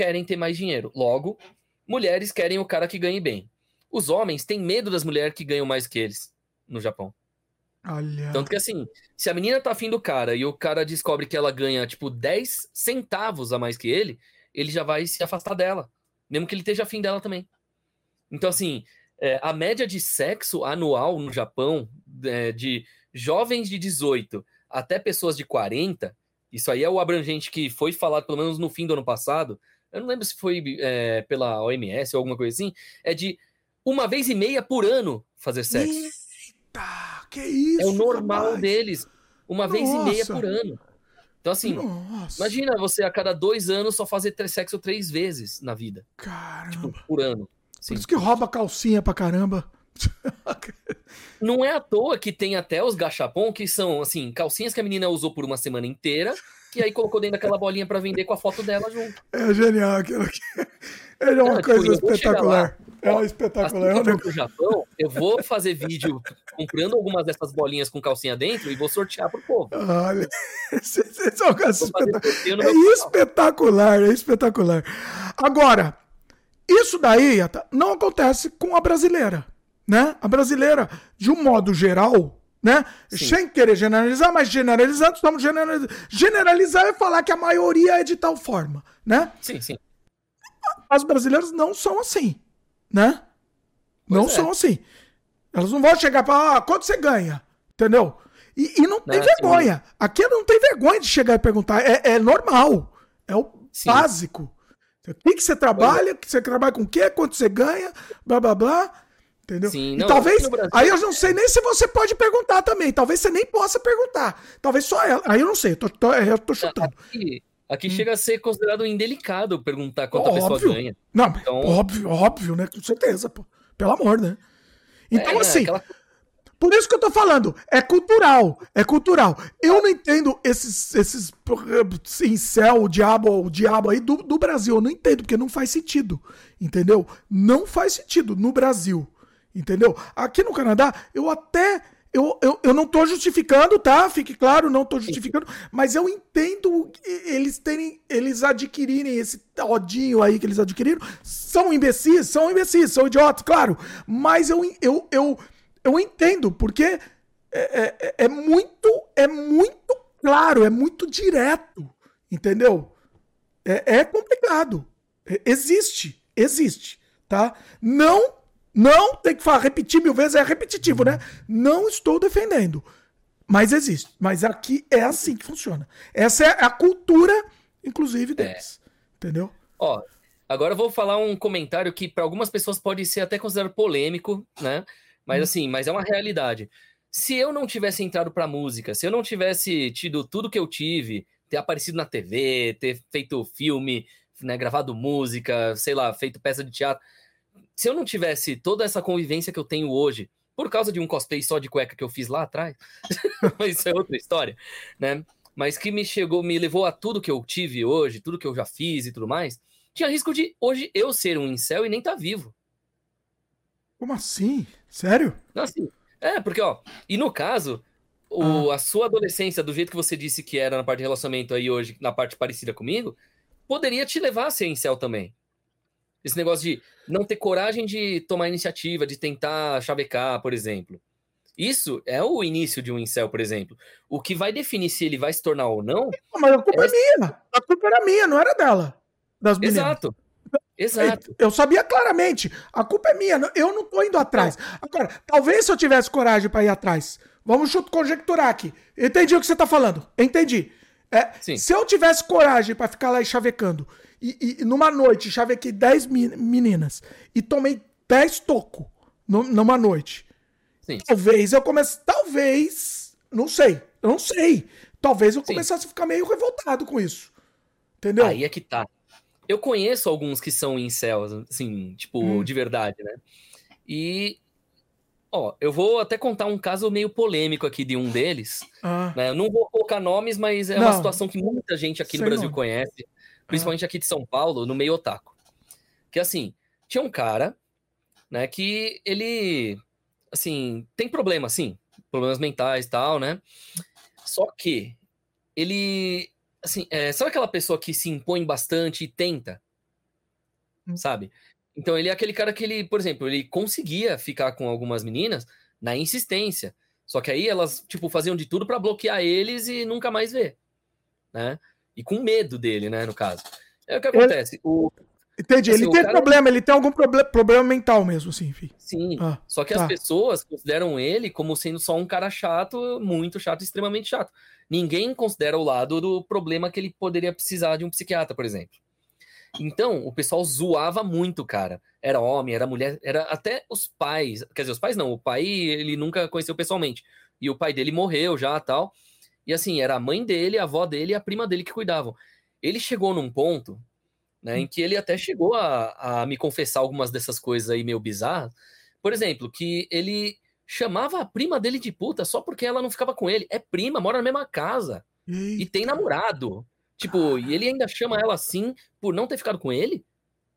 querem ter mais dinheiro. Logo, mulheres querem o cara que ganhe bem. Os homens têm medo das mulheres que ganham mais que eles no Japão. Olha. Tanto que assim, se a menina tá afim do cara e o cara descobre que ela ganha, tipo, 10 centavos a mais que ele, ele já vai se afastar dela. Mesmo que ele esteja afim dela também. Então, assim, é, a média de sexo anual no Japão, é, de jovens de 18 até pessoas de 40, isso aí é o abrangente que foi falado pelo menos no fim do ano passado, eu não lembro se foi é, pela OMS ou alguma coisa assim, é de uma vez e meia por ano fazer sexo. Eita, que isso? É o normal rapaz. deles, uma Nossa. vez e meia por ano. Então, assim, Nossa. imagina você a cada dois anos só fazer sexo três vezes na vida. Caramba. Tipo, por ano. Por isso que rouba calcinha pra caramba. Não é à toa que tem até os gachapon, que são, assim, calcinhas que a menina usou por uma semana inteira, e aí colocou dentro daquela bolinha para vender com a foto dela junto. É genial aquilo aqui. É uma Não, coisa tipo, espetacular. É uma espetacular. Assim que eu pro Japão, eu vou fazer vídeo comprando algumas dessas bolinhas com calcinha dentro e vou sortear pro povo. Olha, esse, é, um espetacular. é espetacular, é espetacular. Agora, isso daí não acontece com a brasileira né? A brasileira, de um modo geral, né? Sim. Sem querer generalizar, mas generalizando, estamos generalizando. Generalizar é falar que a maioria é de tal forma, né? Sim, sim. As brasileiras não são assim, né? Pois não é. são assim. Elas não vão chegar para ah, quanto você ganha, entendeu? E, e não tem não, vergonha. Sim. Aqui não tem vergonha de chegar e perguntar. É, é normal. É o sim. básico. O que, que você trabalha? Que você trabalha com o quê? Quanto você ganha? Blá blá blá. Entendeu? Sim, não, e talvez. Aí eu não sei nem se você pode perguntar também. Talvez você nem possa perguntar. Talvez só ela. Aí eu não sei. Eu tô, tô eu tô chutando. Aqui, aqui hum. chega a ser considerado indelicado perguntar quanto óbvio. a pessoa ganha. Não, então... óbvio, óbvio, né? Com certeza, pô. Pelo amor, né? Então, é, assim. Aquela... Por isso que eu tô falando, é cultural, é cultural. Eu não entendo esses, esses incel, o diabo, o diabo aí do, do Brasil, eu não entendo, porque não faz sentido, entendeu? Não faz sentido no Brasil, entendeu? Aqui no Canadá, eu até, eu, eu, eu não tô justificando, tá? Fique claro, não tô justificando, mas eu entendo eles terem, eles adquirirem esse odinho aí que eles adquiriram, são imbecis, são imbecis, são idiotas, claro, mas eu, eu, eu eu entendo, porque é, é, é, muito, é muito claro, é muito direto, entendeu? É, é complicado. É, existe, existe, tá? Não, não tem que falar, repetir mil vezes, é repetitivo, né? Não estou defendendo, mas existe. Mas aqui é assim que funciona. Essa é a cultura, inclusive, deles, entendeu? Ó, agora eu vou falar um comentário que para algumas pessoas pode ser até considerado polêmico, né? Mas hum. assim, mas é uma realidade. Se eu não tivesse entrado pra música, se eu não tivesse tido tudo que eu tive, ter aparecido na TV, ter feito filme, né, gravado música, sei lá, feito peça de teatro, se eu não tivesse toda essa convivência que eu tenho hoje, por causa de um cosplay só de cueca que eu fiz lá atrás, isso é outra história, né? Mas que me chegou, me levou a tudo que eu tive hoje, tudo que eu já fiz e tudo mais, tinha risco de hoje eu ser um incel e nem estar tá vivo. Como assim? Sério? Não, assim, é, porque, ó, e no caso, o, ah. a sua adolescência, do jeito que você disse que era na parte de relacionamento aí hoje, na parte parecida comigo, poderia te levar a ser incel também. Esse negócio de não ter coragem de tomar iniciativa, de tentar chavecar, por exemplo. Isso é o início de um incel, por exemplo. O que vai definir se ele vai se tornar ou não. Mas a culpa é, é minha. A culpa era minha, não era dela. Das meninas. Exato. Exato. Eu sabia claramente. A culpa é minha. Eu não tô indo atrás. Agora, talvez se eu tivesse coragem para ir atrás. Vamos conjecturar aqui. Entendi o que você tá falando. Entendi. É, se eu tivesse coragem para ficar lá chavecando, e, e, numa noite chavequei 10 meninas e tomei 10 tocos numa noite. Sim. Talvez eu comece. Talvez. Não sei. Eu não sei. Talvez eu começasse Sim. a ficar meio revoltado com isso. Entendeu? Aí é que tá. Eu conheço alguns que são incels, assim, tipo, hum. de verdade, né? E, ó, eu vou até contar um caso meio polêmico aqui de um deles. Ah. Né? Eu não vou colocar nomes, mas é não. uma situação que muita gente aqui Sei no Brasil não. conhece, principalmente aqui de São Paulo, no meio otaku. Que, assim, tinha um cara, né, que ele, assim, tem problema, assim, problemas mentais e tal, né? Só que ele assim, é, sabe aquela pessoa que se impõe bastante e tenta? Hum. Sabe? Então ele é aquele cara que ele, por exemplo, ele conseguia ficar com algumas meninas na insistência. Só que aí elas, tipo, faziam de tudo para bloquear eles e nunca mais ver, né? E com medo dele, né, no caso. É o que acontece. Ele... O... Entendi, assim, ele tem cara... problema, ele tem algum proble problema mental mesmo, enfim. Sim, ah, só que tá. as pessoas consideram ele como sendo só um cara chato, muito chato, extremamente chato ninguém considera o lado do problema que ele poderia precisar de um psiquiatra, por exemplo. Então, o pessoal zoava muito, cara. Era homem, era mulher, era até os pais. Quer dizer, os pais não, o pai ele nunca conheceu pessoalmente. E o pai dele morreu já tal. E assim, era a mãe dele, a avó dele e a prima dele que cuidavam. Ele chegou num ponto né, em que ele até chegou a, a me confessar algumas dessas coisas aí meio bizarras. Por exemplo, que ele chamava a prima dele de puta só porque ela não ficava com ele. É prima, mora na mesma casa. Eita. E tem namorado. Tipo, e ele ainda chama ela assim por não ter ficado com ele,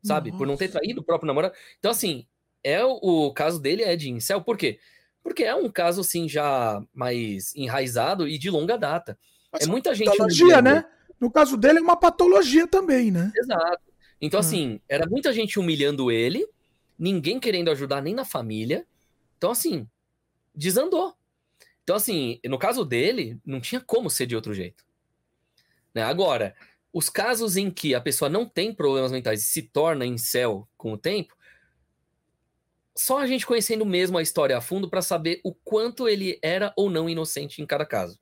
sabe? Nossa. Por não ter traído o próprio namorado. Então, assim, é o, o caso dele é de incel. Por quê? Porque é um caso, assim, já mais enraizado e de longa data. Mas é muita gente. Patologia, né? No caso dele é uma patologia também, né? Exato. Então, hum. assim, era muita gente humilhando ele, ninguém querendo ajudar nem na família. Então, assim, desandou. Então, assim, no caso dele, não tinha como ser de outro jeito. Né? Agora, os casos em que a pessoa não tem problemas mentais e se torna em céu com o tempo, só a gente conhecendo mesmo a história a fundo para saber o quanto ele era ou não inocente em cada caso.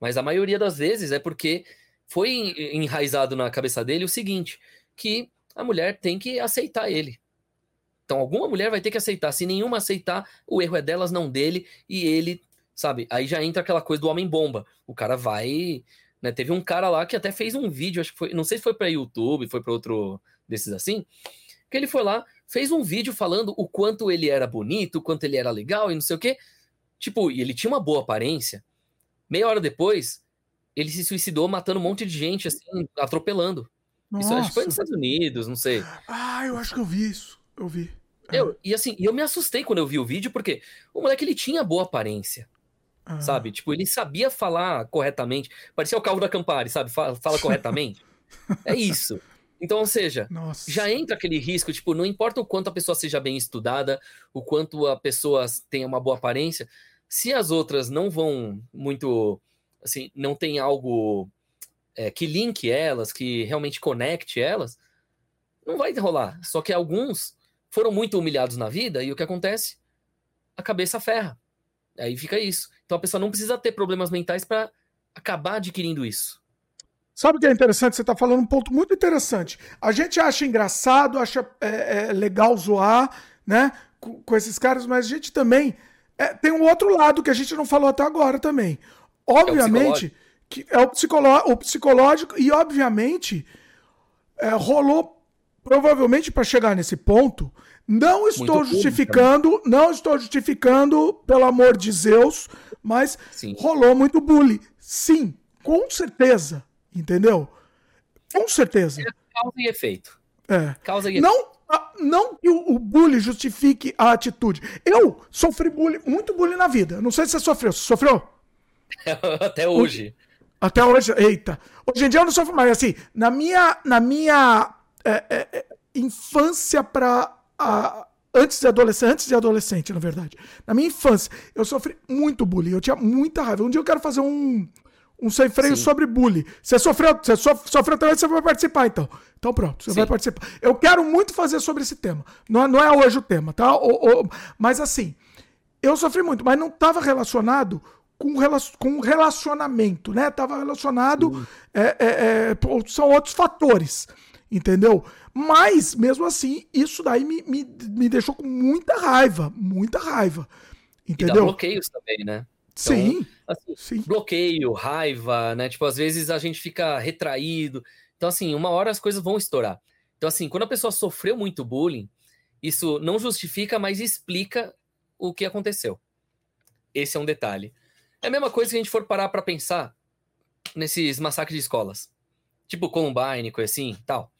Mas a maioria das vezes é porque foi enraizado na cabeça dele o seguinte, que a mulher tem que aceitar ele. Então alguma mulher vai ter que aceitar. Se nenhuma aceitar, o erro é delas, não dele, e ele, sabe? Aí já entra aquela coisa do homem bomba. O cara vai, né? Teve um cara lá que até fez um vídeo, acho que foi, não sei se foi para YouTube, foi para outro desses assim, que ele foi lá, fez um vídeo falando o quanto ele era bonito, o quanto ele era legal e não sei o quê. Tipo, ele tinha uma boa aparência. Meia hora depois, ele se suicidou matando um monte de gente, assim, atropelando. Nossa. Isso acho que foi nos Estados Unidos, não sei. Ah, eu acho que eu vi isso. Eu vi. Eu, e assim, eu me assustei quando eu vi o vídeo, porque o moleque ele tinha boa aparência. Ah. Sabe? Tipo, ele sabia falar corretamente. Parecia o Calvo da Campari, sabe? Fala, fala corretamente. é isso. Então, ou seja, Nossa. já entra aquele risco, tipo, não importa o quanto a pessoa seja bem estudada, o quanto a pessoa tenha uma boa aparência, se as outras não vão muito, assim, não tem algo é, que linke elas, que realmente conecte elas, não vai rolar. Só que alguns foram muito humilhados na vida e o que acontece? A cabeça ferra. Aí fica isso. Então a pessoa não precisa ter problemas mentais para acabar adquirindo isso. Sabe o que é interessante? Você está falando um ponto muito interessante. A gente acha engraçado, acha é, é, legal zoar, né? Com, com, esses caras, mas a gente também é, tem um outro lado que a gente não falou até agora também. Obviamente, é que é o, o psicológico, e obviamente é, rolou provavelmente para chegar nesse ponto. Não estou Muito justificando, público, não estou justificando, pelo amor de Zeus, mas Sim. rolou muito bullying. Sim, com certeza. Entendeu? Com certeza. Causa e efeito. É. Causa e não, não que o, o bullying justifique a atitude. Eu sofri bullying, muito bullying na vida. Não sei se você sofreu. Você sofreu? Até hoje. Até hoje, eita. Hoje em dia eu não sofro mais. Assim, na minha, na minha é, é, é infância para antes de adolescente, antes de adolescente, na verdade. Na minha infância, eu sofri muito bullying. Eu tinha muita raiva. Um dia eu quero fazer um, um sem freio Sim. sobre bullying. Você sofreu, você sofreu também, você vai participar, então. Então pronto, você Sim. vai participar. Eu quero muito fazer sobre esse tema. Não, é, não é hoje o tema, tá? O, o, mas assim, eu sofri muito, mas não estava relacionado com, com relacionamento, né? Tava relacionado. É, é, é, são outros fatores, entendeu? Mas, mesmo assim, isso daí me, me, me deixou com muita raiva, muita raiva. Entendeu? E dá bloqueios também, né? Então, sim, assim, sim. Bloqueio, raiva, né? Tipo, às vezes a gente fica retraído. Então, assim, uma hora as coisas vão estourar. Então, assim, quando a pessoa sofreu muito bullying, isso não justifica, mas explica o que aconteceu. Esse é um detalhe. É a mesma coisa se a gente for parar para pensar nesses massacres de escolas. Tipo Columbine, coisa assim, tal.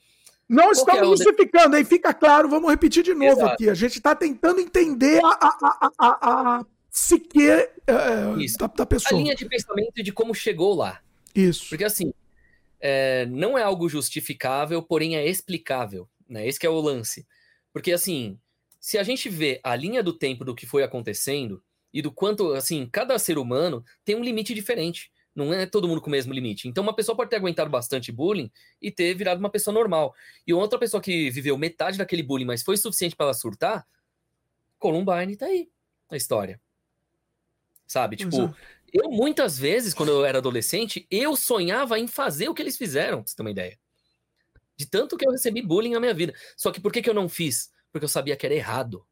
Não estamos é justificando, aí fica claro, vamos repetir de novo Exato. aqui. A gente está tentando entender a, a, a, a sequer uh, da, da, pessoa. A linha de pensamento de como chegou lá. Isso. Porque assim, é, não é algo justificável, porém é explicável. Né? Esse é o lance. Porque assim, se a gente vê a linha do tempo do que foi acontecendo e do quanto, assim, cada ser humano tem um limite diferente. Não é todo mundo com o mesmo limite. Então, uma pessoa pode ter aguentado bastante bullying e ter virado uma pessoa normal. E outra pessoa que viveu metade daquele bullying, mas foi suficiente para ela surtar, Columbine tá aí na história sabe? Tipo, é. eu muitas vezes, quando eu era adolescente, eu sonhava em fazer o que eles fizeram, pra você ter uma ideia. De tanto que eu recebi bullying na minha vida. Só que por que, que eu não fiz? Porque eu sabia que era errado.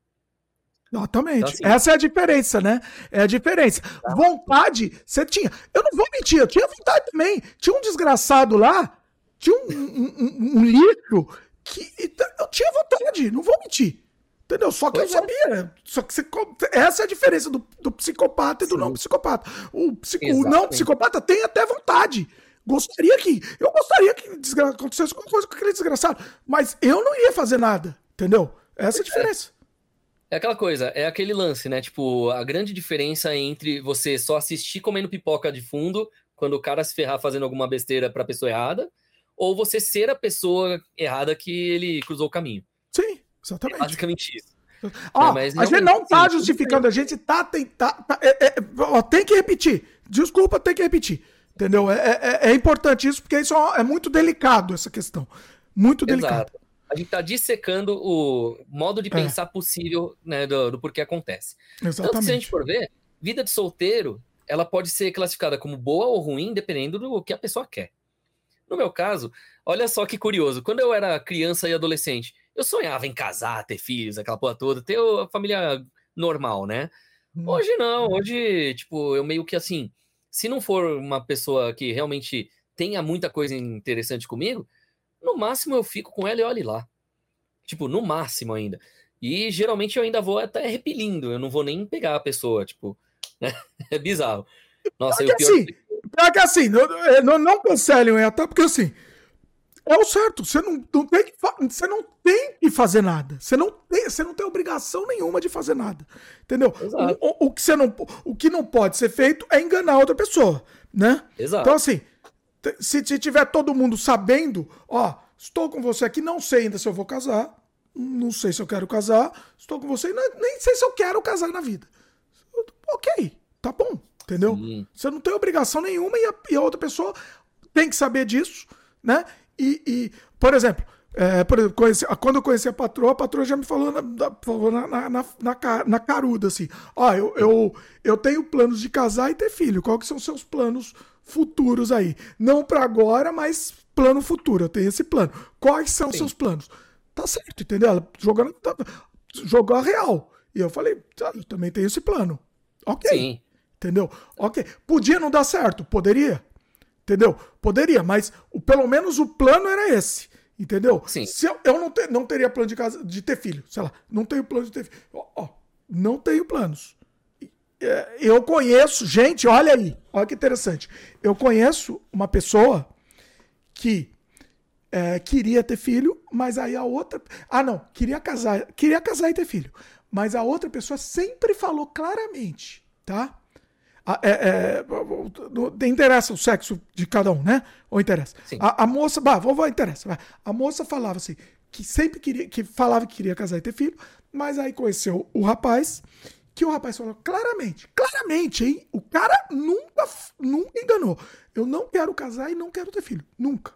Exatamente. Então, assim, Essa é a diferença, né? É a diferença. Tá. Vontade, você tinha. Eu não vou mentir, eu tinha vontade também. Tinha um desgraçado lá, tinha um, um, um, um lixo que eu tinha vontade, não vou mentir. Entendeu? Só que pois eu é. sabia. Só que você, essa é a diferença do, do psicopata e do Sim. não psicopata. O, psico, o, não psicopata tem até vontade. Gostaria que. Eu gostaria que acontecesse alguma coisa com aquele desgraçado. Mas eu não iria fazer nada. Entendeu? Essa é a diferença. É. é aquela coisa, é aquele lance, né? Tipo, a grande diferença entre você só assistir comendo pipoca de fundo quando o cara se ferrar fazendo alguma besteira pra pessoa errada, ou você ser a pessoa errada que ele cruzou o caminho. Sim. Exatamente. É basicamente isso. Ó, é, a gente não tá justificando, a gente tá tentando. Tá, é, é, ó, tem que repetir. Desculpa, tem que repetir. Entendeu? É, é, é importante isso, porque isso é muito delicado, essa questão. Muito delicado. Exato. a gente tá dissecando o modo de é. pensar é. possível né, do, do porquê acontece. Exatamente. Tanto se a gente for ver, vida de solteiro, ela pode ser classificada como boa ou ruim, dependendo do que a pessoa quer. No meu caso, olha só que curioso. Quando eu era criança e adolescente, eu sonhava em casar, ter filhos, aquela porra toda, ter a família normal, né? Hum. Hoje não, hoje, tipo, eu meio que assim, se não for uma pessoa que realmente tenha muita coisa interessante comigo, no máximo eu fico com ela e olhe lá. Tipo, no máximo ainda. E geralmente eu ainda vou até repelindo, eu não vou nem pegar a pessoa, tipo, né? É bizarro. Nossa, pior que, pior... assim, pior que assim, não, não, não cancelem até porque assim, é o certo. Você não, não, tem que, você não tem que fazer nada. Você não tem, você não tem obrigação nenhuma de fazer nada. Entendeu? O, o, que você não, o que não pode ser feito é enganar outra pessoa, né? Exato. Então, assim, se, se tiver todo mundo sabendo, ó, estou com você aqui, não sei ainda se eu vou casar, não sei se eu quero casar, estou com você, nem sei se eu quero casar na vida. Ok, tá bom, entendeu? Sim. Você não tem obrigação nenhuma e a, e a outra pessoa tem que saber disso, né? E, e por exemplo, é, por exemplo conheci, quando eu conheci a patroa, a patroa já me falou na, falou na, na, na, na caruda, assim, ó, eu, eu, eu tenho planos de casar e ter filho, qual que são os seus planos futuros aí? Não para agora, mas plano futuro, eu tenho esse plano. Quais são os seus planos? Tá certo, entendeu? Ela jogando, tá, jogou a real. E eu falei, tá, eu também tenho esse plano. Ok. Sim. Entendeu? Ok. Podia não dar certo? Poderia. Entendeu? Poderia, mas o, pelo menos o plano era esse. Entendeu? Sim. Se eu, eu não, te, não teria plano de, casa, de ter filho. Sei lá, não tenho plano de ter filho. Ó, ó não tenho planos. É, eu conheço, gente, olha aí, olha que interessante. Eu conheço uma pessoa que é, queria ter filho, mas aí a outra. Ah, não, queria casar, queria casar e ter filho. Mas a outra pessoa sempre falou claramente, tá? É, é, interessa o sexo de cada um, né? Ou interessa? A, a, moça, bah, vou, vou, interessa. A moça falava assim, que sempre queria, que falava que queria casar e ter filho, mas aí conheceu o rapaz, que o rapaz falou claramente, claramente, hein? O cara nunca, nunca enganou. Eu não quero casar e não quero ter filho. Nunca.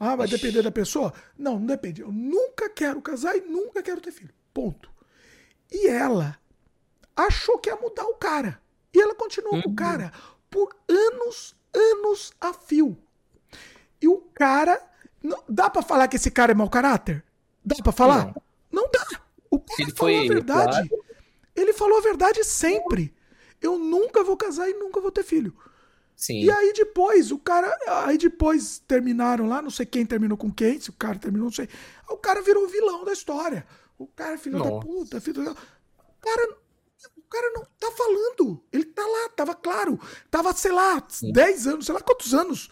Ah, vai depender da pessoa? Não, não depende. Eu nunca quero casar e nunca quero ter filho. Ponto. E ela achou que ia mudar o cara. E ela continuou uhum. com o uhum. cara por anos, anos a fio. E o cara. Não, dá para falar que esse cara é mau caráter? Dá para falar? Não. não. dá. O cara Ele falou a verdade. Claro. Ele falou a verdade sempre. Eu nunca vou casar e nunca vou ter filho. Sim. E aí depois, o cara. Aí depois terminaram lá, não sei quem terminou com quem, se o cara terminou, não sei. O cara virou o vilão da história. O cara, filho Nossa. da puta, filho da. O cara o cara não tá falando. Ele tá lá, tava claro. Tava, sei lá, Sim. 10 anos, sei lá quantos anos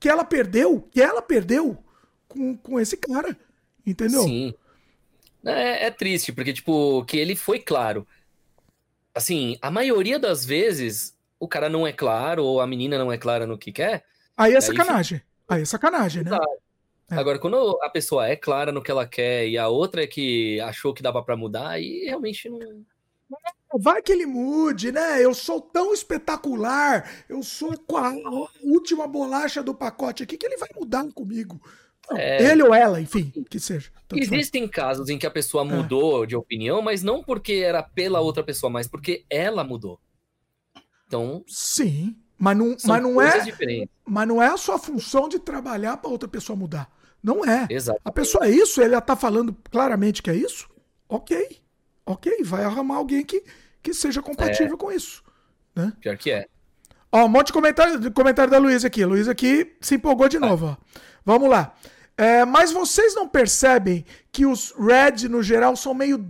que ela perdeu, que ela perdeu com, com esse cara. Entendeu? Sim. É, é triste, porque, tipo, que ele foi claro. Assim, a maioria das vezes o cara não é claro, ou a menina não é clara no que quer. Aí é sacanagem. Aí, aí é sacanagem, né? É. Agora, quando a pessoa é clara no que ela quer e a outra é que achou que dava para mudar, aí realmente não. Vai que ele mude, né? Eu sou tão espetacular, eu sou a última bolacha do pacote aqui que ele vai mudar comigo. é... Ele ou ela, enfim, que seja. Existem casos em que a pessoa é. mudou é. de opinião, mas não porque era pela outra pessoa, mas porque ela mudou. Então. Sim, mas não, mas não é. Diferentes. Mas não é a sua função de trabalhar para outra pessoa mudar. Não é. Exato. A pessoa é isso, ele já tá falando claramente que é isso. Ok. Ok, vai arrumar alguém que que seja compatível é. com isso. Né? Pior que é. Ó, um monte de comentário, comentário da Luísa aqui. Luísa aqui se empolgou de novo. Ó. Vamos lá. É, mas vocês não percebem que os Red, no geral, são meio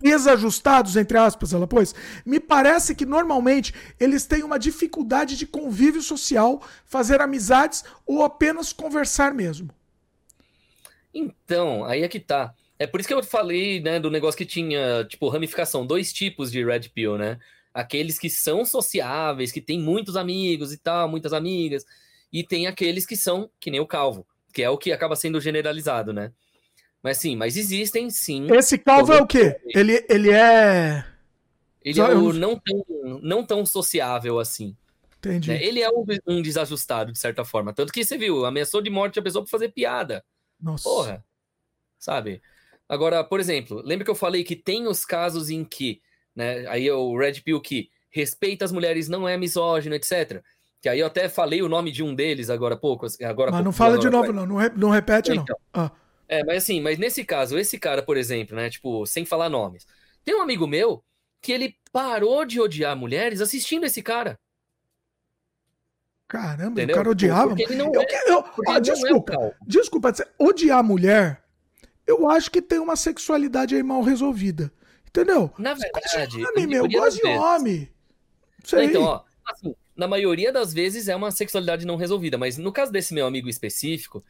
desajustados, entre aspas, ela pôs? Me parece que normalmente eles têm uma dificuldade de convívio social, fazer amizades ou apenas conversar mesmo. Então, aí é que tá. É por isso que eu falei, né, do negócio que tinha, tipo, ramificação, dois tipos de Red Pill, né? Aqueles que são sociáveis, que tem muitos amigos e tal, muitas amigas, e tem aqueles que são, que nem o calvo, que é o que acaba sendo generalizado, né? Mas sim, mas existem sim. Esse calvo é o quê? Ele, ele é. Ele é o não tão, não tão sociável assim. Entendi. Né? Ele é um, um, desajustado, de certa forma. Tanto que você viu, ameaçou de morte a pessoa por fazer piada. Nossa. Porra. sabe? Agora, por exemplo, lembra que eu falei que tem os casos em que, né, aí é o Red Pill que respeita as mulheres, não é misógino, etc. Que aí eu até falei o nome de um deles agora há pouco. Agora mas não fala de novo, não. Não, repete, então, não. Ah. É, mas assim, mas nesse caso, esse cara, por exemplo, né? Tipo, sem falar nomes. Tem um amigo meu que ele parou de odiar mulheres assistindo esse cara. Caramba, Entendeu? o cara odiava. Porque ele não eu, é, eu, ah, desculpa, é desculpa, odiar mulher, eu acho que tem uma sexualidade aí mal resolvida. Entendeu? Na verdade. Homem, meu, gosto de homem. Sei. Então, ó, assim, na maioria das vezes é uma sexualidade não resolvida, mas no caso desse meu amigo específico,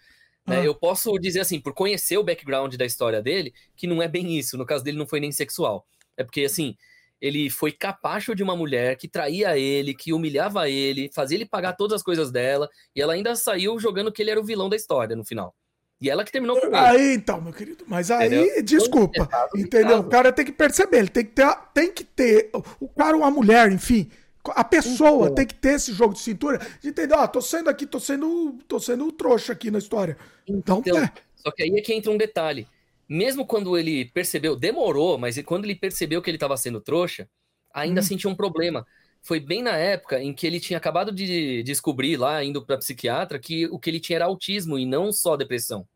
né, ah. eu posso dizer assim, por conhecer o background da história dele, que não é bem isso. No caso dele, não foi nem sexual. É porque, assim, ele foi capacho de uma mulher que traía ele, que humilhava ele, fazia ele pagar todas as coisas dela, e ela ainda saiu jogando que ele era o vilão da história no final. E ela que terminou com ele. Aí, então, meu querido, mas aí, entendeu? desculpa, entendeu? O cara tem que perceber, ele tem que ter, tem que ter, o cara ou a mulher, enfim, a pessoa então, tem que ter esse jogo de cintura de entender, ó, tô sendo aqui, tô sendo, tô sendo trouxa aqui na história. Então, então é. Só que aí é que entra um detalhe. Mesmo quando ele percebeu, demorou, mas quando ele percebeu que ele estava sendo trouxa, ainda hum. sentia um problema. Foi bem na época em que ele tinha acabado de descobrir lá, indo para psiquiatra, que o que ele tinha era autismo e não só depressão.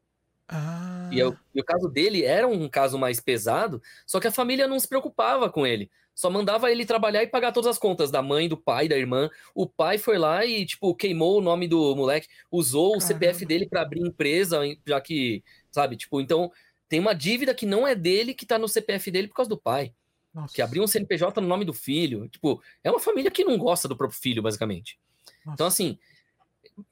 Ah. E, eu, e, o caso dele era um caso mais pesado, só que a família não se preocupava com ele. Só mandava ele trabalhar e pagar todas as contas da mãe, do pai, da irmã. O pai foi lá e, tipo, queimou o nome do moleque, usou Caramba. o CPF dele para abrir empresa, já que, sabe, tipo, então tem uma dívida que não é dele, que tá no CPF dele por causa do pai. Nossa. Que abriu um CNPJ no nome do filho. Tipo, é uma família que não gosta do próprio filho, basicamente. Nossa. Então, assim,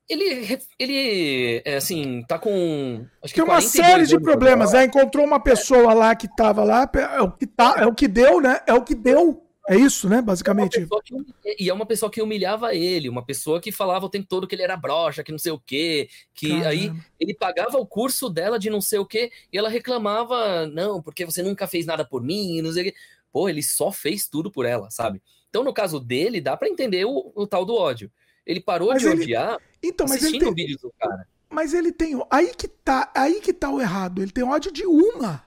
ele, ele é, assim, tá com. Acho que Tem uma série de problemas, né? Encontrou uma pessoa lá que tava lá, é o que, tá, é o que deu, né? É o que deu. É isso, né? Basicamente. É que, e é uma pessoa que humilhava ele, uma pessoa que falava o tempo todo que ele era broxa, que não sei o quê, que Caramba. aí ele pagava o curso dela de não sei o quê, e ela reclamava, não, porque você nunca fez nada por mim, não sei o quê. Pô, ele só fez tudo por ela, sabe? Então, no caso dele, dá para entender o, o tal do ódio. Ele parou mas de ele... odiar então, mas ele tem... vídeos do cara. Mas ele tem. Aí que tá, aí que tá o errado. Ele tem ódio de uma.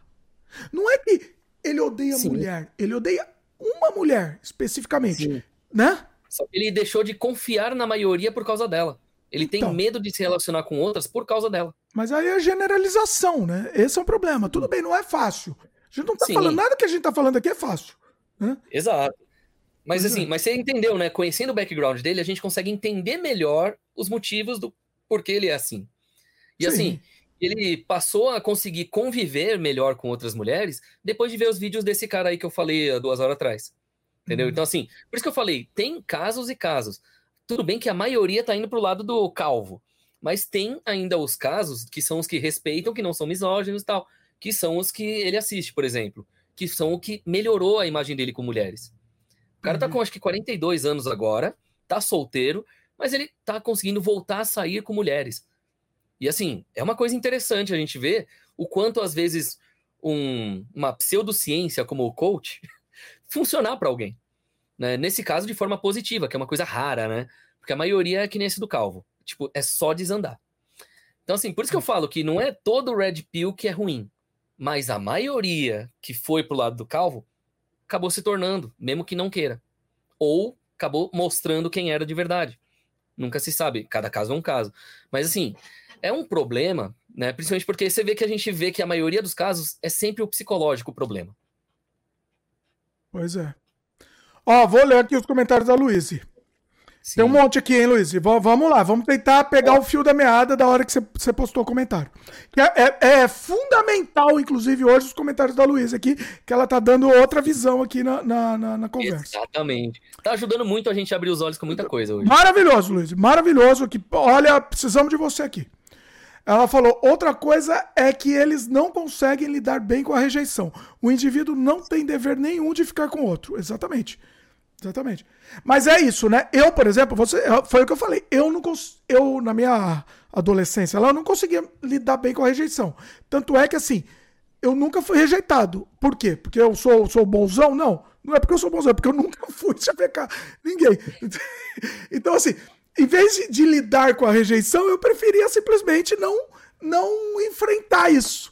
Não é que ele odeia Sim. mulher. Ele odeia uma mulher, especificamente. Sim. Né? Só que ele deixou de confiar na maioria por causa dela. Ele então, tem medo de se relacionar com outras por causa dela. Mas aí é generalização, né? Esse é um problema. Tudo bem, não é fácil. A gente não tá Sim. falando nada que a gente tá falando aqui é fácil. Né? Exato. Mas assim, é. mas você entendeu, né? Conhecendo o background dele, a gente consegue entender melhor os motivos do porquê ele é assim. E Sim. assim, ele passou a conseguir conviver melhor com outras mulheres depois de ver os vídeos desse cara aí que eu falei há duas horas atrás. Entendeu? Uhum. Então, assim, por isso que eu falei, tem casos e casos. Tudo bem que a maioria tá indo pro lado do calvo. Mas tem ainda os casos que são os que respeitam, que não são misóginos e tal, que são os que ele assiste, por exemplo, que são o que melhorou a imagem dele com mulheres. O cara tá uhum. tá com acho que 42 anos agora, tá solteiro, mas ele tá conseguindo voltar a sair com mulheres. E assim, é uma coisa interessante a gente ver o quanto às vezes um, uma pseudociência como o coach funcionar para alguém. Né? Nesse caso, de forma positiva, que é uma coisa rara, né? Porque a maioria é que nem esse do calvo. Tipo, é só desandar. Então, assim, por isso que eu falo que não é todo red pill que é ruim. Mas a maioria que foi pro lado do calvo acabou se tornando, mesmo que não queira. Ou acabou mostrando quem era de verdade. Nunca se sabe, cada caso é um caso. Mas assim, é um problema, né? Principalmente porque você vê que a gente vê que a maioria dos casos é sempre o psicológico o problema. Pois é. Ó, vou ler aqui os comentários da Luíse. Sim. Tem um monte aqui, hein, Luiz? Vamos lá, vamos tentar pegar o fio da meada da hora que você postou o comentário. É, é, é, fundamental, inclusive, hoje, os comentários da Luiz aqui, que ela tá dando outra visão aqui na, na, na, na conversa. Exatamente. Tá ajudando muito a gente a abrir os olhos com muita coisa hoje. Maravilhoso, Luiz. Maravilhoso. Que, olha, precisamos de você aqui. Ela falou: outra coisa é que eles não conseguem lidar bem com a rejeição. O indivíduo não tem dever nenhum de ficar com outro. Exatamente. Exatamente. Mas é isso, né? Eu, por exemplo, você, foi o que eu falei. Eu não eu na minha adolescência, lá eu não conseguia lidar bem com a rejeição. Tanto é que assim, eu nunca fui rejeitado. Por quê? Porque eu sou sou bonzão? Não. Não é porque eu sou bonzão, é porque eu nunca fui chavecar ninguém. Então assim, em vez de, de lidar com a rejeição, eu preferia simplesmente não não enfrentar isso.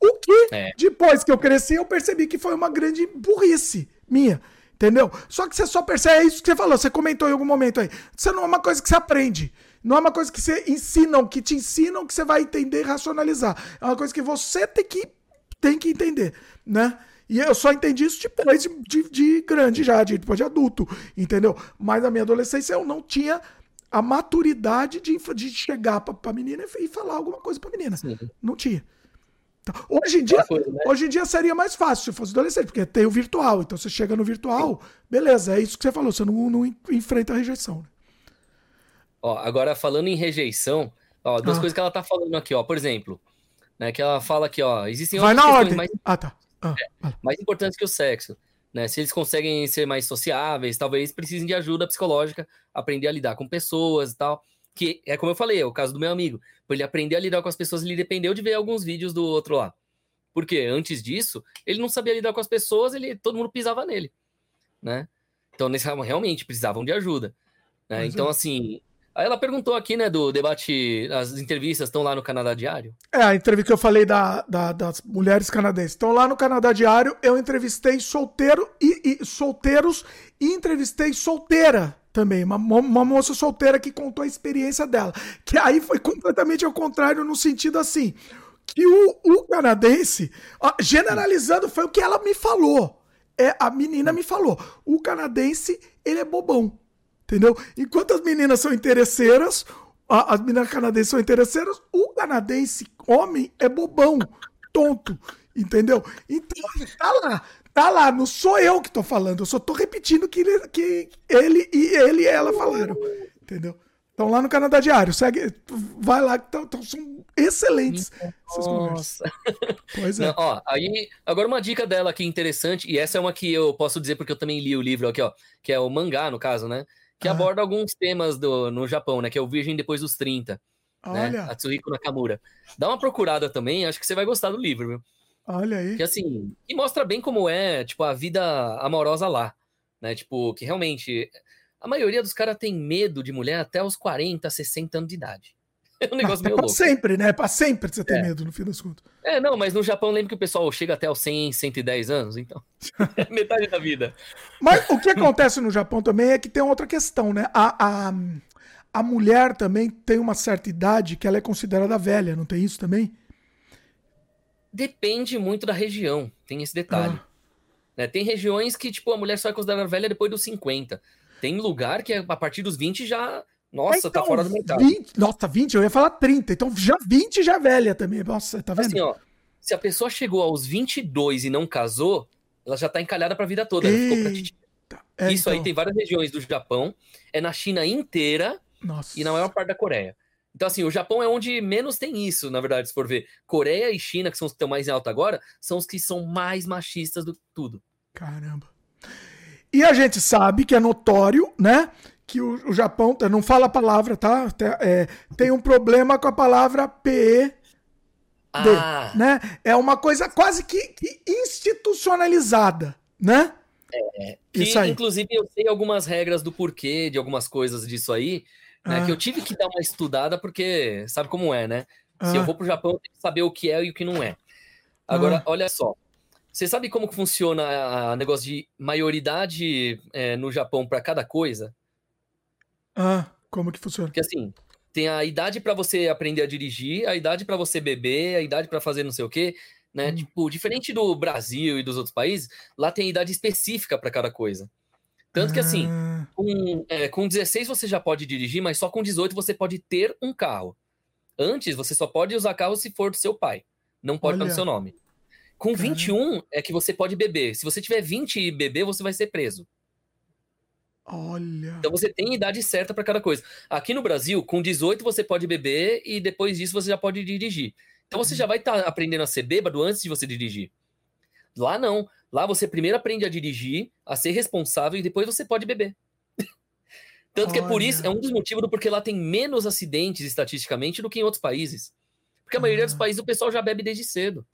O que, é. depois que eu cresci, eu percebi que foi uma grande burrice minha. Entendeu? Só que você só percebe, é isso que você falou, você comentou em algum momento aí. Isso não é uma coisa que você aprende. Não é uma coisa que você ensinam, que te ensinam, que você vai entender e racionalizar. É uma coisa que você tem que, tem que entender, né? E eu só entendi isso depois de, de, de grande já, de, depois de adulto, entendeu? Mas na minha adolescência eu não tinha a maturidade de, de chegar pra, pra menina e falar alguma coisa pra menina. Sim. Não tinha. Hoje, em dia, coisa, né? hoje em dia seria mais fácil se fosse adolescente, porque tem o virtual. Então você chega no virtual, beleza, é isso que você falou, você não, não enfrenta a rejeição. Né? Ó, agora falando em rejeição, ó, duas ah. coisas que ela tá falando aqui, ó. Por exemplo, né, que ela fala que, ó, existem Vai na ordem. mais, ah, tá. ah, é, mais importantes que o sexo. Né? Se eles conseguem ser mais sociáveis, talvez precisem de ajuda psicológica, aprender a lidar com pessoas e tal. Que é como eu falei, é o caso do meu amigo. Para ele aprender a lidar com as pessoas, ele dependeu de ver alguns vídeos do outro lá. Porque antes disso, ele não sabia lidar com as pessoas, ele todo mundo pisava nele, né? Então, nesse, realmente precisavam de ajuda. Né? Então, assim, Aí ela perguntou aqui, né, do debate, as entrevistas estão lá no Canadá Diário? É, a entrevista que eu falei da, da das mulheres canadenses. Estão lá no Canadá Diário, eu entrevistei solteiro e, e solteiros e entrevistei solteira também, uma, uma moça solteira que contou a experiência dela. Que aí foi completamente ao contrário, no sentido assim, que o, o canadense, generalizando, foi o que ela me falou. É, a menina me falou. O canadense, ele é bobão. Entendeu? Enquanto as meninas são interesseiras, as meninas canadenses são interesseiras, o canadense homem é bobão, tonto. Entendeu? Então, tá lá. Tá lá, não sou eu que tô falando, eu só tô repetindo que ele, que ele e ele e ela falaram. Entendeu? Estão lá no Canadá Diário. Segue, vai lá que tão, tão, são excelentes essas Nossa. Pois é. Não, ó, aí, agora uma dica dela aqui interessante, e essa é uma que eu posso dizer porque eu também li o livro aqui, ó, que é o mangá, no caso, né? que ah. aborda alguns temas do, no Japão, né? Que é o Virgem depois dos 30. Né? Olha. Né? Atsuhiko Nakamura. Dá uma procurada também, acho que você vai gostar do livro, viu? Olha aí. Que assim, e mostra bem como é, tipo, a vida amorosa lá, né? Tipo, que realmente a maioria dos caras tem medo de mulher até os 40, 60 anos de idade. É um negócio meio louco. sempre, né? Pra sempre você ter é. medo, no fim das contas. É, não, mas no Japão lembro que o pessoal chega até os 100, 110 anos, então. é metade da vida. Mas o que acontece no Japão também é que tem outra questão, né? A, a, a mulher também tem uma certa idade que ela é considerada velha, não tem isso também? Depende muito da região, tem esse detalhe. Ah. Né, tem regiões que, tipo, a mulher só é considerada velha depois dos 50. Tem lugar que é a partir dos 20 já nossa, tá então, tá fora do mercado. 20, nossa, 20, eu ia falar 30. Então já 20 já é velha também. Nossa, tá vendo? Assim, ó, se a pessoa chegou aos 22 e não casou, ela já tá encalhada pra vida toda. É, Isso então... aí tem várias regiões do Japão. É na China inteira nossa. e na maior parte da Coreia. Então, assim, o Japão é onde menos tem isso, na verdade, se for ver. Coreia e China, que são os que estão mais em alta agora, são os que são mais machistas do que tudo. Caramba. E a gente sabe que é notório, né? que o, o Japão não fala a palavra, tá? É, tem um problema com a palavra PE. Ah. Né? É uma coisa quase que, que institucionalizada, né? É, que, Isso aí. inclusive eu sei algumas regras do porquê de algumas coisas disso aí, né? Ah. Que eu tive que dar uma estudada porque sabe como é, né? Se ah. eu vou pro Japão, eu tenho que saber o que é e o que não é. Agora, ah. olha só. Você sabe como funciona o negócio de maioridade é, no Japão para cada coisa? Ah, como que funciona? Porque assim, tem a idade para você aprender a dirigir, a idade para você beber, a idade para fazer não sei o quê, né? Hum. Tipo, diferente do Brasil e dos outros países, lá tem idade específica para cada coisa. Tanto que assim, ah. com, é, com 16 você já pode dirigir, mas só com 18 você pode ter um carro. Antes, você só pode usar carro se for do seu pai. Não pode estar no seu nome. Com Caramba. 21 é que você pode beber. Se você tiver 20 e beber, você vai ser preso. Olha. Então você tem idade certa para cada coisa. Aqui no Brasil, com 18 você pode beber e depois disso você já pode dirigir. Então você já vai estar tá aprendendo a ser bêbado antes de você dirigir. Lá não. Lá você primeiro aprende a dirigir, a ser responsável e depois você pode beber. Tanto Olha. que é por isso, é um dos motivos do porquê lá tem menos acidentes estatisticamente do que em outros países. Porque a maioria dos ah. países o pessoal já bebe desde cedo.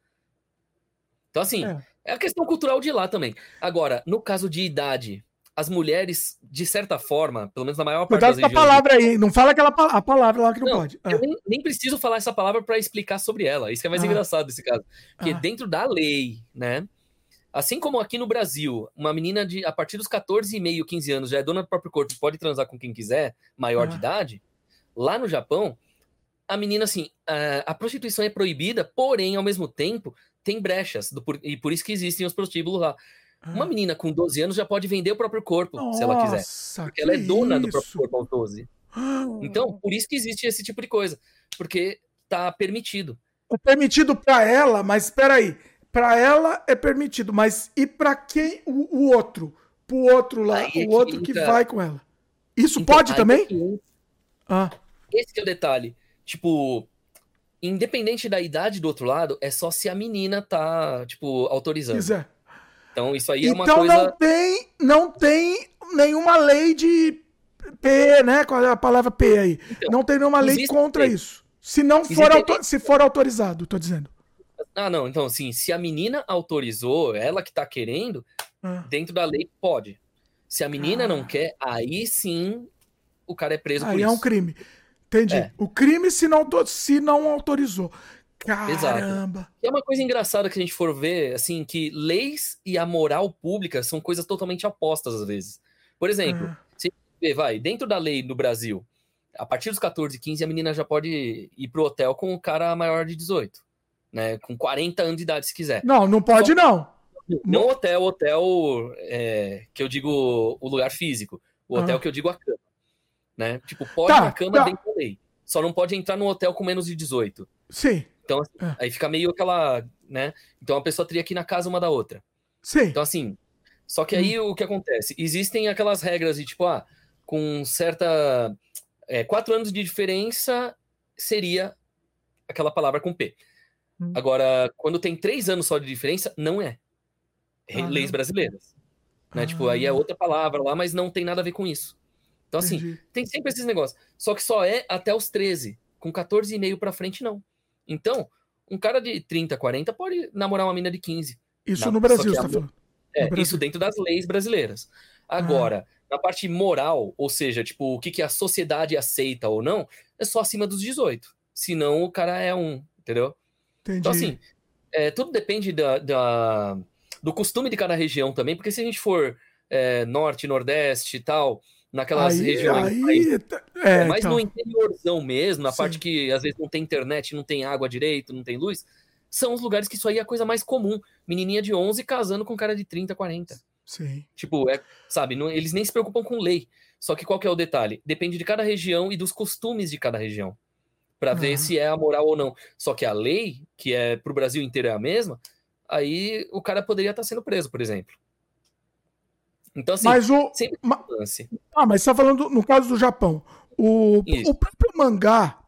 Então, assim, é. é a questão cultural de lá também. Agora, no caso de idade, as mulheres, de certa forma, pelo menos na maior parte Cuidado das com a palavra aí, não fala aquela a palavra lá que não, não pode. Eu ah. nem, nem, preciso falar essa palavra para explicar sobre ela. Isso que é mais ah. engraçado nesse caso. Porque ah. dentro da lei, né? Assim como aqui no Brasil, uma menina de a partir dos 14 e meio, 15 anos já é dona do próprio corpo, pode transar com quem quiser, maior de ah. idade, lá no Japão, a menina assim, a, a, prostituição é proibida, porém, ao mesmo tempo, tem brechas, do, e por isso que existem os prostíbulos lá. Uma ah. menina com 12 anos já pode vender o próprio corpo, Nossa, se ela quiser. Porque ela é dona isso? do próprio corpo aos 12. Então, por isso que existe esse tipo de coisa. Porque tá permitido. É permitido para ela, mas espera aí. Para ela é permitido, mas e para quem o, o, outro? Pro outro lá, é o outro que, vai com ela. Isso então, pode também? É que... Ah. Esse é o detalhe. Tipo, independente da idade do outro lado, é só se a menina tá, tipo, autorizando. Quiser. Então isso aí é uma então, coisa. Então não tem, não tem nenhuma lei de P, né? Qual é a palavra P aí? Então, não tem nenhuma lei contra P. isso. Se não for, autor... se for autorizado, tô dizendo. Ah, não. Então, assim, se a menina autorizou, ela que tá querendo, ah. dentro da lei pode. Se a menina ah. não quer, aí sim o cara é preso aí por isso. Aí é um crime. Entendi. É. O crime se não, se não autorizou. Caramba! Exato. E é uma coisa engraçada que a gente for ver, assim, que leis e a moral pública são coisas totalmente opostas às vezes. Por exemplo, é. se vê, vai, dentro da lei no Brasil, a partir dos 14, 15, a menina já pode ir pro hotel com o cara maior de 18, né? Com 40 anos de idade, se quiser. Não, não pode, não. Não hotel, hotel é, que eu digo o lugar físico. O hotel ah. que eu digo a cama. Né? Tipo, pode tá, na cama tá. dentro da lei. Só não pode entrar no hotel com menos de 18. Sim. Então, assim, é. aí fica meio aquela, né? Então a pessoa teria que ir na casa uma da outra. Sim. Então, assim, só que aí hum. o que acontece? Existem aquelas regras de tipo, ah, com certa. É, quatro anos de diferença seria aquela palavra com P. Hum. Agora, quando tem três anos só de diferença, não é. Ah, Leis brasileiras. Né? Ah. Tipo, aí é ah. outra palavra lá, mas não tem nada a ver com isso. Então, assim, Entendi. tem sempre esses negócios. Só que só é até os 13. Com 14,5 pra frente, não. Então, um cara de 30, 40 pode namorar uma mina de 15. Isso na, no Brasil, você tá falando. É, Brasil. isso dentro das leis brasileiras. Agora, ah. na parte moral, ou seja, tipo, o que, que a sociedade aceita ou não, é só acima dos 18. Senão o cara é um, entendeu? Entendi. Então, assim, é, tudo depende da, da, do costume de cada região também, porque se a gente for é, norte, nordeste e tal, naquelas aí, regiões. Aí, é, é, mas então. no interiorzão mesmo, na Sim. parte que às vezes não tem internet, não tem água direito, não tem luz, são os lugares que isso aí é a coisa mais comum. Menininha de 11 casando com cara de 30, 40. Sim. Tipo, é, sabe, não, eles nem se preocupam com lei. Só que qual que é o detalhe? Depende de cada região e dos costumes de cada região. Para uhum. ver se é a moral ou não. Só que a lei, que é pro Brasil inteiro é a mesma, aí o cara poderia estar tá sendo preso, por exemplo. Então, assim, mas o, sempre ma... Ah, mas você tá falando no caso do Japão. O, o próprio mangá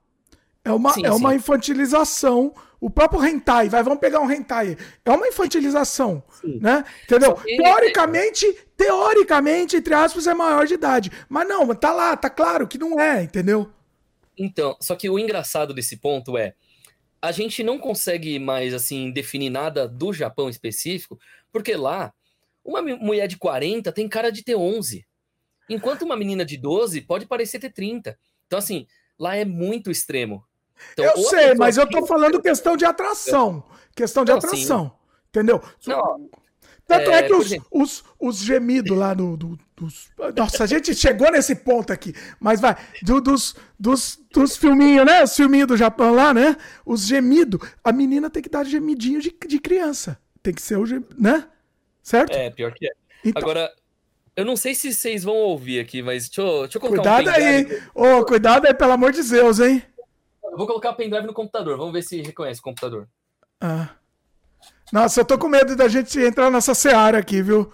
é uma, sim, é uma infantilização. O próprio hentai, vai, vamos pegar um hentai. É uma infantilização, sim. né? Entendeu? Que... Teoricamente, teoricamente, entre aspas, é maior de idade. Mas não, tá lá, tá claro que não é, entendeu? Então, só que o engraçado desse ponto é a gente não consegue mais assim definir nada do Japão específico, porque lá uma mulher de 40 tem cara de ter 11. Enquanto uma menina de 12 pode parecer ter 30. Então, assim, lá é muito extremo. Então, eu sei, mas eu tô falando questão de atração. Questão de não, atração. Sim. Entendeu? Não, Tanto é, é que os, os, os, gemidos lá do, do, dos. Nossa, a gente chegou nesse ponto aqui. Mas vai. Do, dos, dos, dos filminhos, né? Os filminhos do Japão lá, né? Os gemidos. A menina tem que dar gemidinho de, de criança. Tem que ser o gemido, né? Certo? É, pior que é. Então... Agora, eu não sei se vocês vão ouvir aqui, mas deixa eu, deixa eu colocar cuidado um pendrive. aí. Ô, oh, cuidado aí, pelo amor de Deus, hein? Eu vou colocar o pendrive no computador. Vamos ver se reconhece o computador. Ah. Nossa, eu tô com medo da gente entrar nessa seara aqui, viu?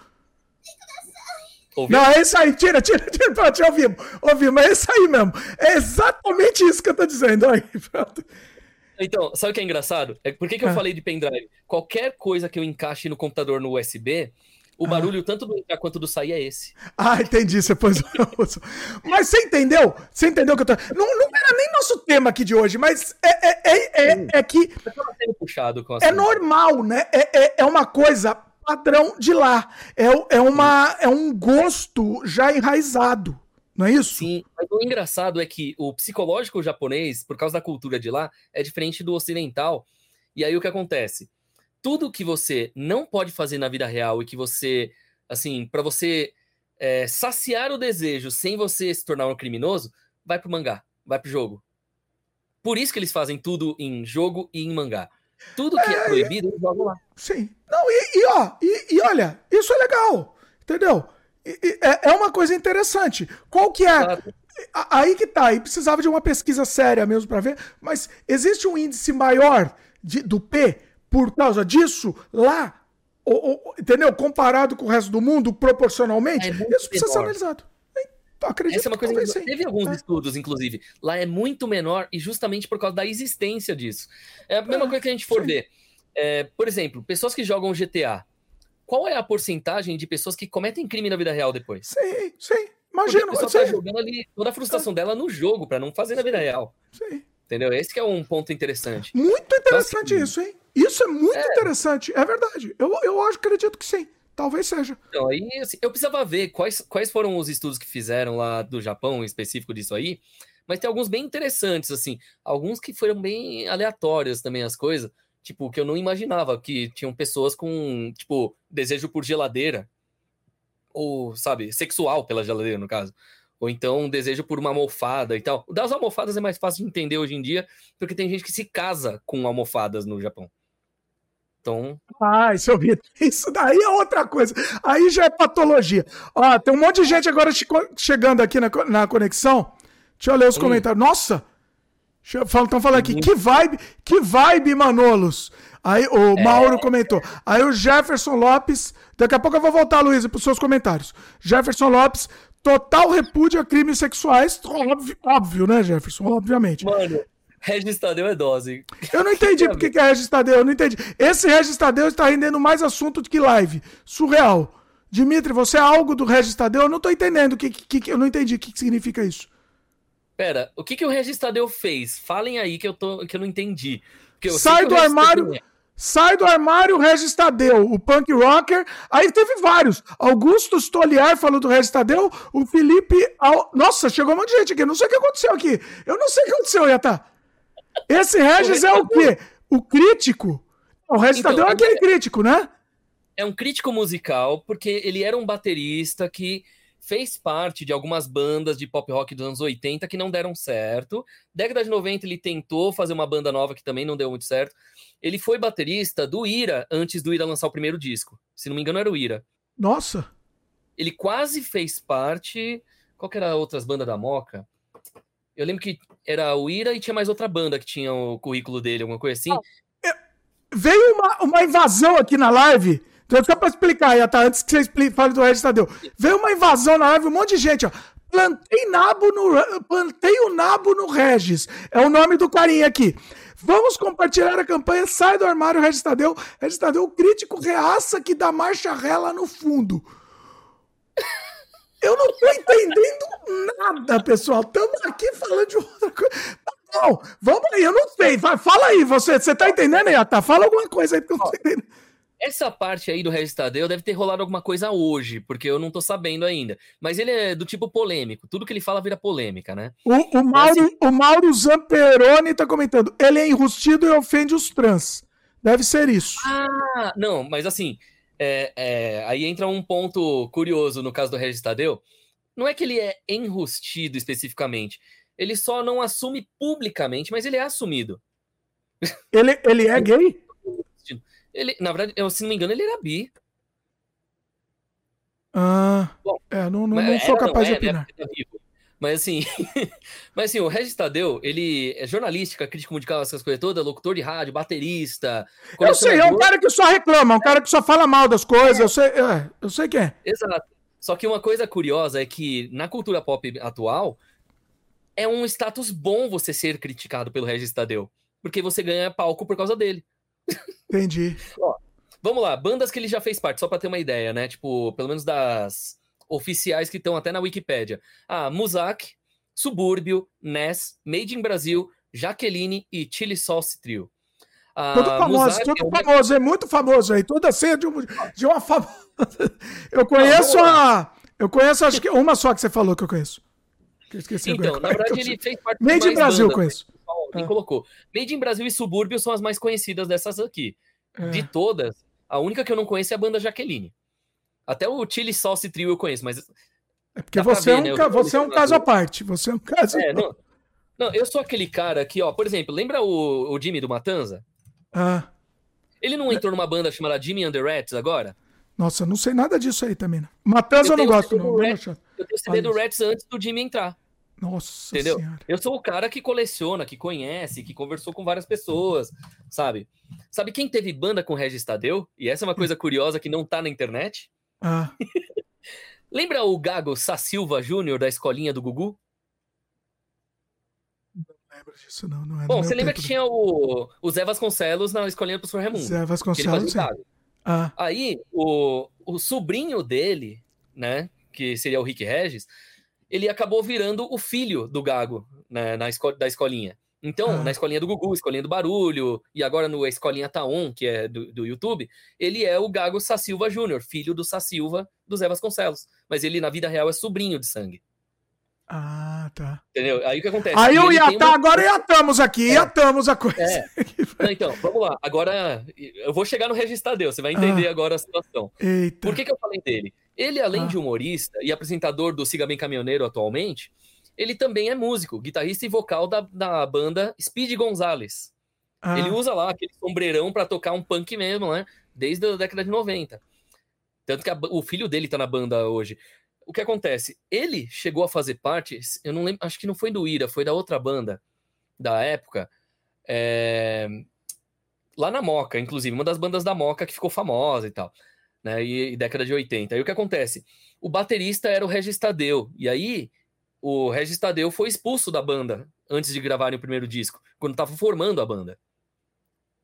Não, é isso aí, tira, tira, tira, pronto, ouvimos, ouvimos, é isso aí mesmo. É exatamente isso que eu tô dizendo. Aí, pronto. Então, sabe o que é engraçado? É por que, que eu ah. falei de pendrive? Qualquer coisa que eu encaixe no computador no USB, o ah. barulho tanto do entrar quanto do sair é esse. Ah, entendi. Você pôs. mas você entendeu? Você entendeu que eu tô. Não, não era nem nosso tema aqui de hoje, mas é, é, é, é, é que. puxado com é normal, né? É, é, é uma coisa padrão de lá. É, é, uma, é um gosto já enraizado. Não é isso? Sim, mas o engraçado é que o psicológico japonês, por causa da cultura de lá, é diferente do ocidental. E aí o que acontece? Tudo que você não pode fazer na vida real e que você, assim, para você é, saciar o desejo sem você se tornar um criminoso, vai pro mangá, vai pro jogo. Por isso que eles fazem tudo em jogo e em mangá. Tudo que é, é proibido, eles jogam lá. Sim. Não, e, e ó, e, e, olha, isso é legal, entendeu? E, é, é uma coisa interessante. Qual que é? Aí que tá, aí precisava de uma pesquisa séria mesmo para ver, mas existe um índice maior de, do P por causa disso lá, ou, ou, entendeu? Comparado com o resto do mundo, proporcionalmente, é isso precisa menor. ser analisado. Acredito Essa é uma coisa que teve alguns é. estudos, inclusive. Lá é muito menor e justamente por causa da existência disso. É a mesma é, coisa que a gente for sim. ver. É, por exemplo, pessoas que jogam GTA. Qual é a porcentagem de pessoas que cometem crime na vida real depois? Sim, sim. Imagina. Porque a pessoa tá jogando ali toda a frustração dela no jogo para não fazer na vida real. Sim. Entendeu? Esse é um ponto interessante. Muito interessante então, assim, isso, hein? Isso é muito é. interessante. É verdade. Eu, eu acho, acredito que sim. Talvez seja. Então, aí assim, eu precisava ver quais, quais foram os estudos que fizeram lá do Japão, específico disso aí. Mas tem alguns bem interessantes, assim. Alguns que foram bem aleatórios também as coisas. Tipo, que eu não imaginava que tinham pessoas com, tipo, desejo por geladeira. Ou, sabe, sexual pela geladeira, no caso. Ou então desejo por uma almofada e tal. Das almofadas é mais fácil de entender hoje em dia, porque tem gente que se casa com almofadas no Japão. Então. Ah, isso eu vi. Isso daí é outra coisa. Aí já é patologia. Ó, tem um monte de gente agora chegando aqui na, na conexão. Deixa eu ler os hum. comentários. Nossa! Estão falando aqui, que vibe, que vibe, Manolos. Aí o é. Mauro comentou. Aí o Jefferson Lopes. Daqui a pouco eu vou voltar, Luísa, para os seus comentários. Jefferson Lopes, total repúdio a crimes sexuais. Óbvio, óbvio, né, Jefferson? Obviamente. Mano, Regis Tadeu é dose. Eu não entendi por que é Regis Tadeu, eu não entendi. Esse Regis Tadeu está rendendo mais assunto do que live. Surreal. Dimitri, você é algo do Regis Tadeu? Eu não estou entendendo o que, que, eu não entendi o que, que significa isso. Pera, o que, que o Regis Tadeu fez? Falem aí que eu, tô, que eu não entendi. Sai do armário. É. Sai do armário Regis Tadeu, o punk rocker. Aí teve vários. Augusto Stoliar falou do Regis Tadeu. O Felipe. Nossa, chegou um monte de gente aqui. Eu não sei o que aconteceu aqui. Eu não sei o que aconteceu, Yata. Esse Regis é o quê? O crítico? O Regis então, Tadeu é aquele crítico, né? É um crítico musical, porque ele era um baterista que fez parte de algumas bandas de pop rock dos anos 80 que não deram certo. Década de 90 ele tentou fazer uma banda nova que também não deu muito certo. Ele foi baterista do Ira antes do Ira lançar o primeiro disco. Se não me engano, era o Ira. Nossa! Ele quase fez parte. Qual que era outras bandas da Moca? Eu lembro que era o Ira e tinha mais outra banda que tinha o currículo dele, alguma coisa assim. Ah, veio uma, uma invasão aqui na live. Então, só pra explicar aí, tá? Antes que você explique, fale do Regis Tadeu. Veio uma invasão na live, um monte de gente, ó. Plantei nabo no. Plantei o nabo no Regis. É o nome do carinha aqui. Vamos compartilhar a campanha Sai do Armário Regis Tadeu. Regis Tadeu, o crítico reaça que dá marcha ré lá no fundo. Eu não tô entendendo nada, pessoal. Estamos aqui falando de outra coisa. Não, vamos aí, eu não sei. Fala aí, você, você tá entendendo, Yata? Fala alguma coisa aí, porque eu não tô entendendo. Essa parte aí do Regis Tadeu deve ter rolado alguma coisa hoje, porque eu não tô sabendo ainda. Mas ele é do tipo polêmico. Tudo que ele fala vira polêmica, né? O, o Mauro, assim... o Mauro Zamperoni tá comentando. Ele é enrustido e ofende os trans. Deve ser isso. Ah, não, mas assim, é, é, aí entra um ponto curioso no caso do Regis Tadeu. Não é que ele é enrustido especificamente. Ele só não assume publicamente, mas ele é assumido. Ele, ele é gay? Ele, na verdade, eu, se não me engano, ele era bi. Ah, Bom, é, não, não, não sou capaz não, de é, opinar. É, mas assim, mas assim, o Regis Tadeu, ele é jornalística, crítico musical, essas coisas todas, locutor de rádio, baterista. Eu sei, é um cara que só reclama, um cara que só fala mal das coisas, é. eu sei, é, eu sei quem é. Exato. Só que uma coisa curiosa é que na cultura pop atual é um status bom você ser criticado pelo Regis Tadeu, porque você ganha palco por causa dele. Entendi. Ó, vamos lá, bandas que ele já fez parte, só para ter uma ideia, né? Tipo, pelo menos das oficiais que estão até na Wikipédia. Ah, Muzak, Subúrbio, Ness, Made in Brasil, Jaqueline e Chili Sauce Trio. A tudo famoso, tudo é famoso, é muito famoso aí. Toda ceia de, um, de uma famosa. Eu conheço a. Eu conheço, acho que uma só que você falou que eu conheço. Eu esqueci então, agora. na verdade, ele fez parte Made in Brasil, bandas, conheço. Quem ah. colocou. Made in Brasil e Subúrbio são as mais conhecidas dessas aqui. É. De todas, a única que eu não conheço é a banda Jaqueline. Até o Chili Sauce Trio eu conheço, mas. É porque você, ver, é um, né? você é um caso à parte. Você é um caso. É, não, não, eu sou aquele cara que, ó, por exemplo, lembra o, o Jimmy do Matanza? Ah. Ele não entrou numa banda chamada Jimmy and the Rats agora? Nossa, eu não sei nada disso aí também. Né? Matanza eu, eu não gosto, não. Rats, eu tenho CD do Rats antes do Jimmy entrar. Nossa Entendeu? Senhora. Eu sou o cara que coleciona, que conhece, que conversou com várias pessoas, sabe? Sabe quem teve banda com Regis Tadeu? E essa é uma coisa curiosa que não tá na internet. Ah. Lembra o Gago Sassilva Júnior da escolinha do Gugu? Não lembro disso, não. não é Bom, você lembra que tinha o, o Zé Vasconcelos na escolinha do professor Raimundo? Zé Vasconcelos, sim. Ah. Aí, o, o sobrinho dele, né, que seria o Rick Regis, ele acabou virando o filho do Gago né, na esco da escolinha. Então, ah. na escolinha do Gugu, escolinha do Barulho, e agora no Escolinha Taon, que é do, do YouTube, ele é o Gago Sassilva Júnior, filho do Sassilva do Zé Vasconcelos. Mas ele, na vida real, é sobrinho de sangue. Ah, tá. Entendeu? Aí o que acontece? Aí eu ia uma... agora iatamos aqui, é. iatamos a coisa. É. Não, então, vamos lá. Agora, eu vou chegar no Registadeu, você vai entender ah. agora a situação. Eita. Por que, que eu falei dele? Ele, além ah. de humorista e apresentador do Siga Bem Caminhoneiro atualmente, ele também é músico, guitarrista e vocal da, da banda Speed Gonzales. Ah. Ele usa lá aquele sombreirão para tocar um punk mesmo, né? Desde a década de 90. Tanto que a, o filho dele tá na banda hoje. O que acontece? Ele chegou a fazer parte, eu não lembro, acho que não foi do Ira, foi da outra banda da época. É, lá na Moca, inclusive, uma das bandas da Moca que ficou famosa e tal né? E, e década de 80. Aí o que acontece? O baterista era o Regis Tadeu. E aí o Regis Tadeu foi expulso da banda antes de gravarem o primeiro disco, quando tava formando a banda.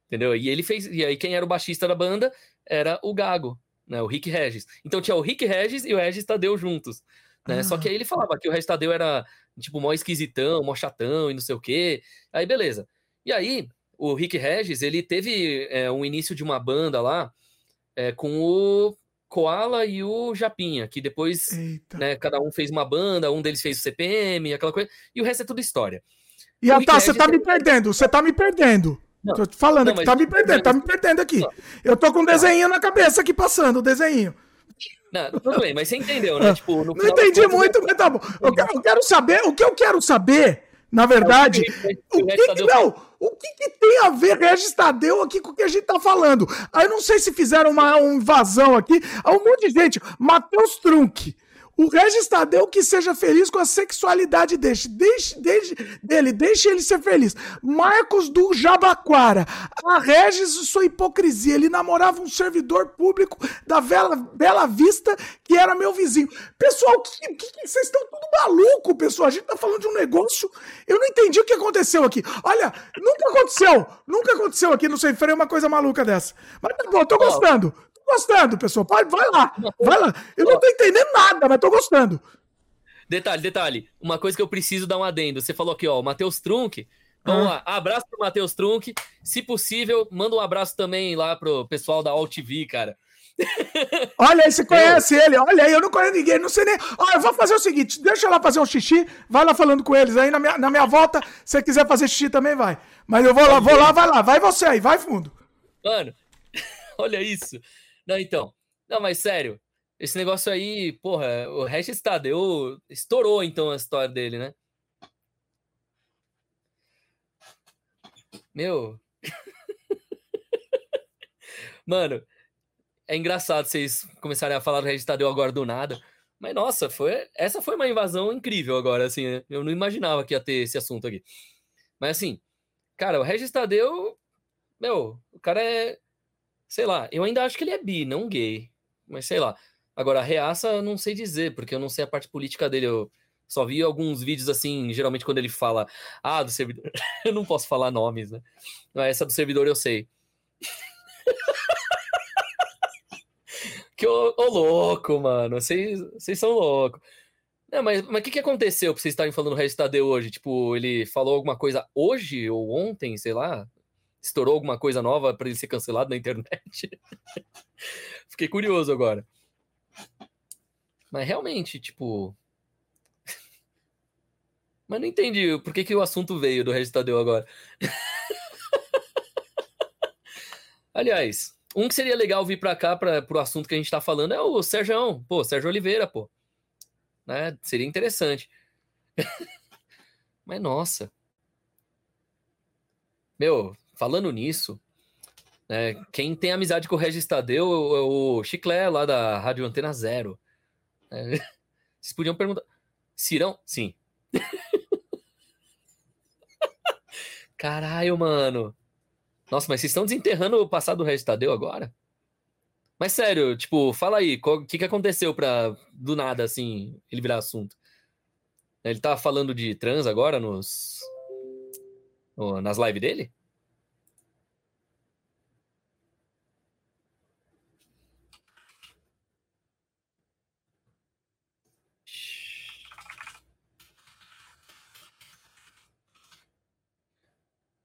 Entendeu? E ele fez. E aí quem era o baixista da banda era o Gago, né? O Rick Regis. Então tinha o Rick Regis e o Regis Tadeu juntos. Né? Só que aí ele falava que o Regis Tadeu era tipo mó esquisitão, mó chatão e não sei o quê. Aí beleza. E aí o Rick Regis, ele teve é, um início de uma banda lá é, com o Koala e o Japinha, que depois né, cada um fez uma banda, um deles fez o CPM, aquela coisa, e o resto é tudo história. E ah, tá, você tá me perdendo, você tá me perdendo. Não, tô te falando não, aqui, tá me perdendo, tá me perdendo aqui. Não. Eu tô com um desenho na cabeça aqui passando, o desenho. Não, tudo bem, mas você entendeu, né? Tipo, não entendi muito, mas tá bom. Eu quero, eu quero saber, o que eu quero saber na verdade, o que, que, não, o que, que, tem a ver Regis Tadeu aqui com o que a gente tá falando? Aí não sei se fizeram uma, invasão aqui. Há um monte de gente. Matheus Trunk. O Regis Tadeu que seja feliz com a sexualidade deixe, deixe, deixe, dele, deixe ele ser feliz. Marcos do Jabaquara. A Regis sua hipocrisia. Ele namorava um servidor público da Bela, Bela Vista, que era meu vizinho. Pessoal, que, que, que vocês estão tudo maluco, pessoal. A gente tá falando de um negócio. Eu não entendi o que aconteceu aqui. Olha, nunca aconteceu. Nunca aconteceu aqui no Sem Freio uma coisa maluca dessa. Mas tá bom, tô gostando gostando, pessoal. Vai lá, vai lá. Eu não tô entendendo nada, mas tô gostando. Detalhe, detalhe. Uma coisa que eu preciso dar um adendo. Você falou aqui, ó, o Matheus Trunk. Vamos ah. lá, abraço pro Matheus Trunk. Se possível, manda um abraço também lá pro pessoal da AltV, cara. Olha aí, você conhece eu... ele. Olha aí, eu não conheço ninguém, não sei nem. Olha, eu vou fazer o seguinte: deixa eu lá fazer um xixi, vai lá falando com eles. Aí na minha, na minha volta, se você quiser fazer xixi também vai. Mas eu vou lá, vou lá, vai lá, vai você aí, vai fundo. Mano, olha isso. Não, então. Não, mas sério. Esse negócio aí, porra, o Regis estourou então a história dele, né? Meu. Mano, é engraçado vocês começarem a falar do Regis Tadeu agora do nada. Mas nossa, foi, essa foi uma invasão incrível agora, assim, né? Eu não imaginava que ia ter esse assunto aqui. Mas assim, cara, o Regis Tadeu, meu, o cara é Sei lá, eu ainda acho que ele é bi, não gay. Mas sei lá. Agora, a reaça eu não sei dizer, porque eu não sei a parte política dele. Eu só vi alguns vídeos assim, geralmente quando ele fala, ah, do servidor. eu não posso falar nomes, né? Mas essa do servidor eu sei. que ô, ô, louco, mano. Vocês, são loucos. Não, mas o que, que aconteceu pra vocês estarem falando o resto da hoje? Tipo, ele falou alguma coisa hoje ou ontem, sei lá? Estourou alguma coisa nova para ele ser cancelado na internet. Fiquei curioso agora. Mas realmente, tipo. Mas não entendi por que, que o assunto veio do Regis Tadeu agora. Aliás, um que seria legal vir para cá para o assunto que a gente tá falando é o Sérgio, pô, Sérgio Oliveira, pô. Né? Seria interessante. Mas nossa. Meu, falando nisso, né, quem tem amizade com o Regis Tadeu é o Chiclé lá da Rádio Antena Zero. É, vocês podiam perguntar. Cirão? Sim. Caralho, mano. Nossa, mas vocês estão desenterrando o passado do Regis Tadeu agora? Mas sério, tipo, fala aí, o que, que aconteceu pra, do nada, assim, ele virar assunto? Ele tá falando de trans agora nos, no, nas lives dele?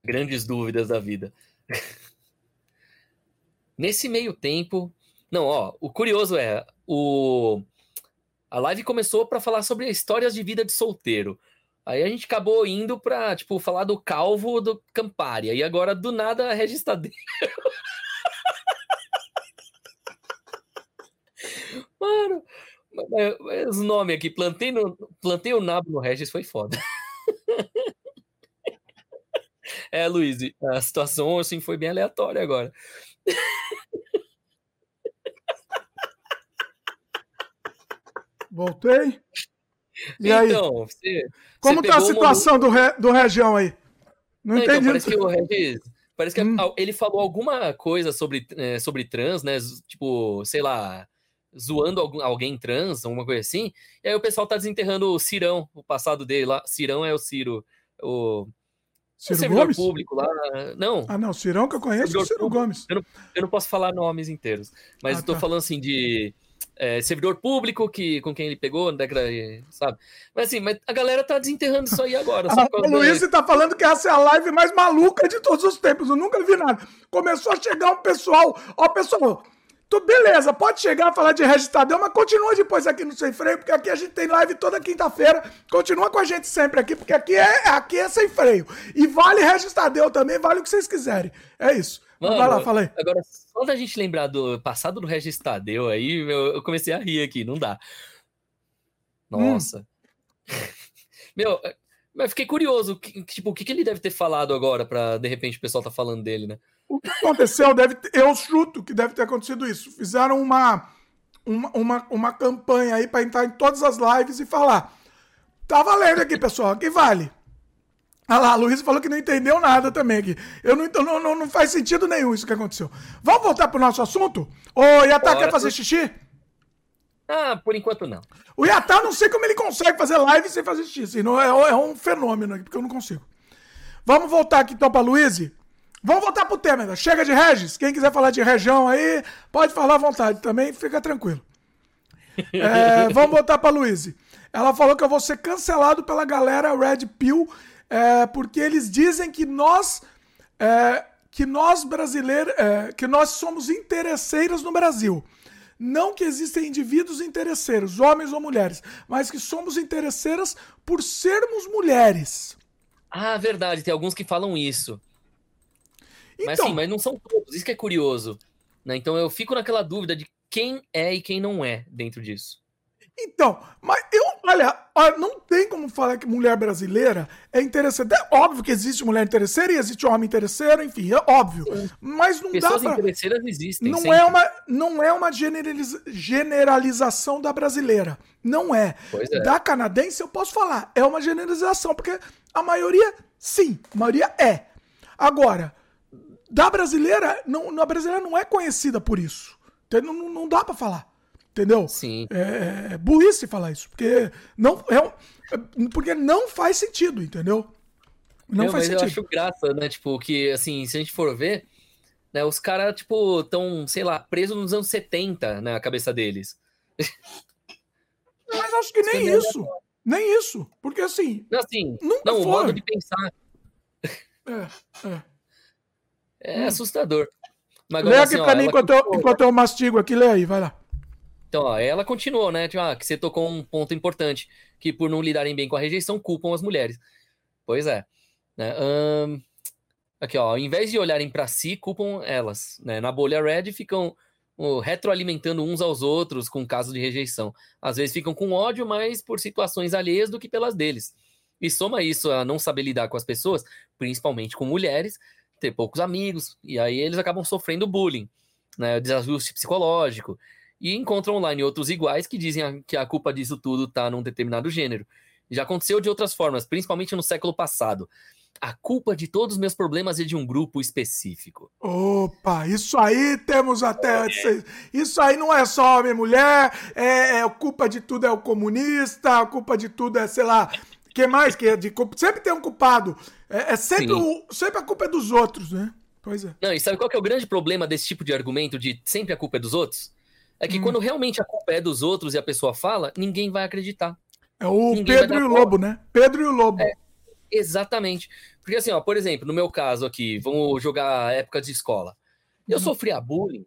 Grandes dúvidas da vida. Nesse meio tempo. Não, ó, o curioso é. O, a live começou para falar sobre histórias de vida de solteiro. Aí a gente acabou indo pra, tipo, falar do calvo do Campari. E agora, do nada, a registradeira. Mano, os nomes aqui, plantei, no, plantei o nabo no Regis, foi foda. É, Luiz, a situação assim foi bem aleatória agora. Voltei. E aí? Então, você, Como você tá a situação uma... do, re, do região aí? Não, Não entendi. Então, parece que o Regis, parece que hum. ele falou alguma coisa sobre, é, sobre trans, né? Tipo, sei lá, zoando algum, alguém trans, alguma coisa assim. E aí o pessoal tá desenterrando o Cirão, o passado dele lá. Cirão é o Ciro, o Ciro servidor Gomes? público lá. Não. Ah, não. Cirão que eu conheço é o Ciro Gomes. Eu não, eu não, posso falar nomes inteiros. Mas ah, estou tá. falando assim de é, servidor público que, com quem ele pegou na década, sabe? Mas assim, mas a galera tá desenterrando isso aí agora. Ah, o Luiz tá falando que essa é a live mais maluca de todos os tempos. Eu nunca vi nada. Começou a chegar um pessoal. Ó, pessoal. Então, beleza, pode chegar a falar de Registadão, mas continua depois aqui no Sem Freio, porque aqui a gente tem live toda quinta-feira. Continua com a gente sempre aqui, porque aqui é, aqui é sem freio. E vale Registadeu também, vale o que vocês quiserem. É isso. Mano, Vai lá, fala aí. Agora, só da gente lembrar do passado do Registadeu aí, eu, eu comecei a rir aqui, não dá. Nossa. Hum. Meu, mas fiquei curioso, tipo, o que, que ele deve ter falado agora para de repente o pessoal tá falando dele, né? O que aconteceu, deve ter, eu chuto que deve ter acontecido isso. Fizeram uma, uma, uma, uma campanha aí para entrar em todas as lives e falar. Tá valendo aqui, pessoal, aqui vale. Ah lá, a Luísa falou que não entendeu nada também aqui. Eu não, não, não, não faz sentido nenhum isso que aconteceu. Vamos voltar pro nosso assunto? Ô, Yatá, quer fazer xixi? Ah, por enquanto não. O Yatá, não sei como ele consegue fazer live sem fazer xixi. Não, é, é um fenômeno aqui, porque eu não consigo. Vamos voltar aqui então pra Luísa. Vamos voltar pro tema, né? chega de Regis. Quem quiser falar de região aí, pode falar à vontade também, fica tranquilo. É, vamos voltar pra Luíse. Ela falou que eu vou ser cancelado pela galera Red Pill, é, porque eles dizem que nós, é, que nós brasileiros, é, que nós somos interesseiros no Brasil. Não que existem indivíduos interesseiros, homens ou mulheres, mas que somos interesseiras por sermos mulheres. Ah, verdade, tem alguns que falam isso. Então, mas assim, mas não são todos, isso que é curioso. Né? Então eu fico naquela dúvida de quem é e quem não é dentro disso. Então, mas eu, olha, não tem como falar que mulher brasileira é interessante. É óbvio que existe mulher interesseira e existe homem interesseiro, enfim, é óbvio. Mas não Pessoas dá pra... interesseiras existem. Não é uma, não é uma generalização da brasileira. Não é. é. Da canadense eu posso falar, é uma generalização, porque a maioria, sim, a maioria é. Agora, da brasileira, não, a brasileira não é conhecida por isso. Não, não, não dá para falar. Entendeu? Sim. É, é burrice falar isso. Porque não, é, porque não faz sentido, entendeu? Não Meu, faz sentido. Eu acho graça, né? Tipo, que assim, se a gente for ver, né, os caras, tipo, tão, sei lá, presos nos anos 70 na né, cabeça deles. Mas acho que nem isso. Nem isso. Porque assim. Não, assim, nunca não, foi. o modo de pensar. É, é. É hum. assustador. Mas agora, lê aqui assim, pra ó, mim enquanto, eu, enquanto eu mastigo aqui, lê aí, vai lá. Então, ó, ela continuou, né? Tipo, ah, que você tocou um ponto importante, que por não lidarem bem com a rejeição, culpam as mulheres. Pois é. Né? Aqui, ó, ao invés de olharem para si, culpam elas. Né? Na bolha Red ficam retroalimentando uns aos outros com casos de rejeição. Às vezes ficam com ódio mais por situações alheias do que pelas deles. E soma isso a não saber lidar com as pessoas, principalmente com mulheres, ter poucos amigos, e aí eles acabam sofrendo bullying, né, desajuste psicológico, e encontram online outros iguais que dizem que a culpa disso tudo está num determinado gênero. Já aconteceu de outras formas, principalmente no século passado. A culpa de todos os meus problemas é de um grupo específico. Opa, isso aí temos até. É. Isso aí não é só homem e mulher, é, é, a culpa de tudo é o comunista, a culpa de tudo é, sei lá, que mais que é de Sempre tem um culpado. É, é sempre, o, sempre a culpa é dos outros, né? Pois é. Não, e sabe qual que é o grande problema desse tipo de argumento de sempre a culpa é dos outros? É que hum. quando realmente a culpa é dos outros e a pessoa fala, ninguém vai acreditar. É o ninguém Pedro e o Lobo, né? Pedro e o Lobo. É, exatamente. Porque assim, ó, por exemplo, no meu caso aqui, vamos jogar época de escola. Eu hum. sofria bullying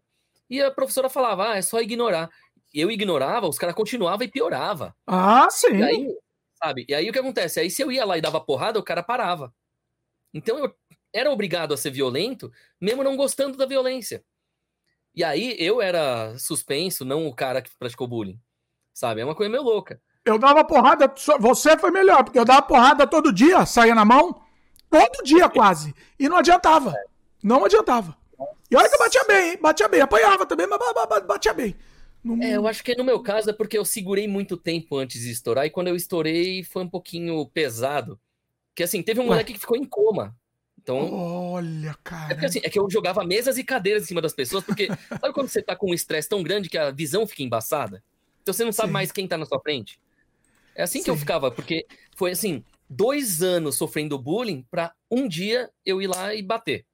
e a professora falava, ah, é só ignorar. Eu ignorava, os caras continuavam e piorava. Ah, sim. E aí, sabe? E aí o que acontece? Aí se eu ia lá e dava porrada, o cara parava. Então eu era obrigado a ser violento, mesmo não gostando da violência. E aí eu era suspenso, não o cara que praticou bullying. Sabe? É uma coisa meio louca. Eu dava porrada, você foi melhor, porque eu dava porrada todo dia, saía na mão, todo dia quase. E não adiantava. Não adiantava. E olha que eu batia bem, hein? Batia bem, apanhava também, mas batia bem. Não... É, eu acho que no meu caso é porque eu segurei muito tempo antes de estourar, e quando eu estourei foi um pouquinho pesado. Que assim, teve um Ué. moleque que ficou em coma. Então. Olha, cara. É, porque, assim, é que eu jogava mesas e cadeiras em cima das pessoas, porque sabe quando você tá com um estresse tão grande que a visão fica embaçada? Então você não sabe Sim. mais quem tá na sua frente. É assim Sim. que eu ficava, porque foi assim, dois anos sofrendo bullying pra um dia eu ir lá e bater.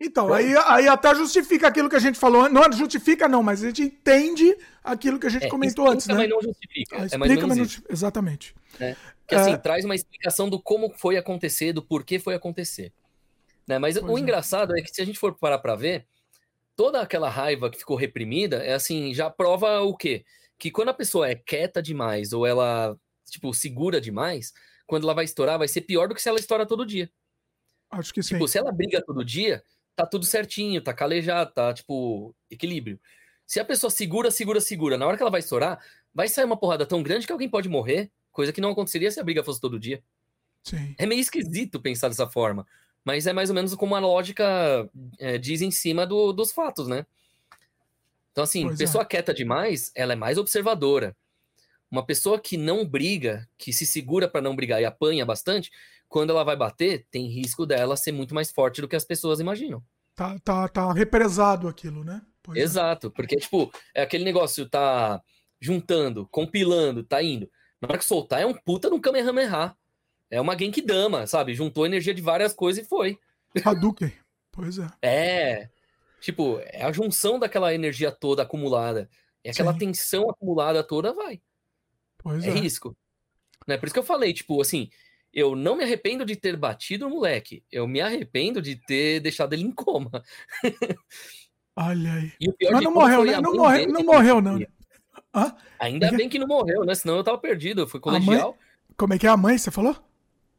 Então, aí, aí até justifica aquilo que a gente falou. Não justifica, não, mas a gente entende aquilo que a gente é, comentou antes, né? Mas não justifica. Ah, explica, é mas não justifica. Exatamente. É. Que assim, é... traz uma explicação do como foi acontecer, do porquê foi acontecer. Né? Mas pois o é. engraçado é que se a gente for parar para ver, toda aquela raiva que ficou reprimida é assim, já prova o quê? Que quando a pessoa é quieta demais ou ela, tipo, segura demais, quando ela vai estourar, vai ser pior do que se ela estoura todo dia. Acho que tipo, sim. Tipo, se ela briga todo dia, tá tudo certinho, tá calejado, tá, tipo, equilíbrio. Se a pessoa segura, segura, segura, na hora que ela vai estourar, vai sair uma porrada tão grande que alguém pode morrer, coisa que não aconteceria se a briga fosse todo dia. Sim. É meio esquisito pensar dessa forma, mas é mais ou menos como a lógica é, diz em cima do, dos fatos, né? Então, assim, pois é. pessoa é. quieta demais, ela é mais observadora. Uma pessoa que não briga, que se segura para não brigar e apanha bastante, quando ela vai bater, tem risco dela ser muito mais forte do que as pessoas imaginam. Tá, tá, tá represado aquilo, né? Pois é. Exato, é. porque, tipo, é aquele negócio, tá juntando, compilando, tá indo. Na hora que soltar, é um puta no Kamehameha. É uma Genkidama, sabe? Juntou energia de várias coisas e foi. Hadouken, pois é. É, tipo, é a junção daquela energia toda acumulada. E aquela Sim. tensão acumulada toda vai. Pois é. É risco. Né? Por isso que eu falei, tipo, assim, eu não me arrependo de ter batido o moleque. Eu me arrependo de ter deixado ele em coma. Olha aí. Mas não morreu, né? Não, morre, não morreu, não. Hã? Ainda é bem que não morreu, né? Senão eu tava perdido. Eu fui colegial. Mãe... Como é que é a mãe, você falou?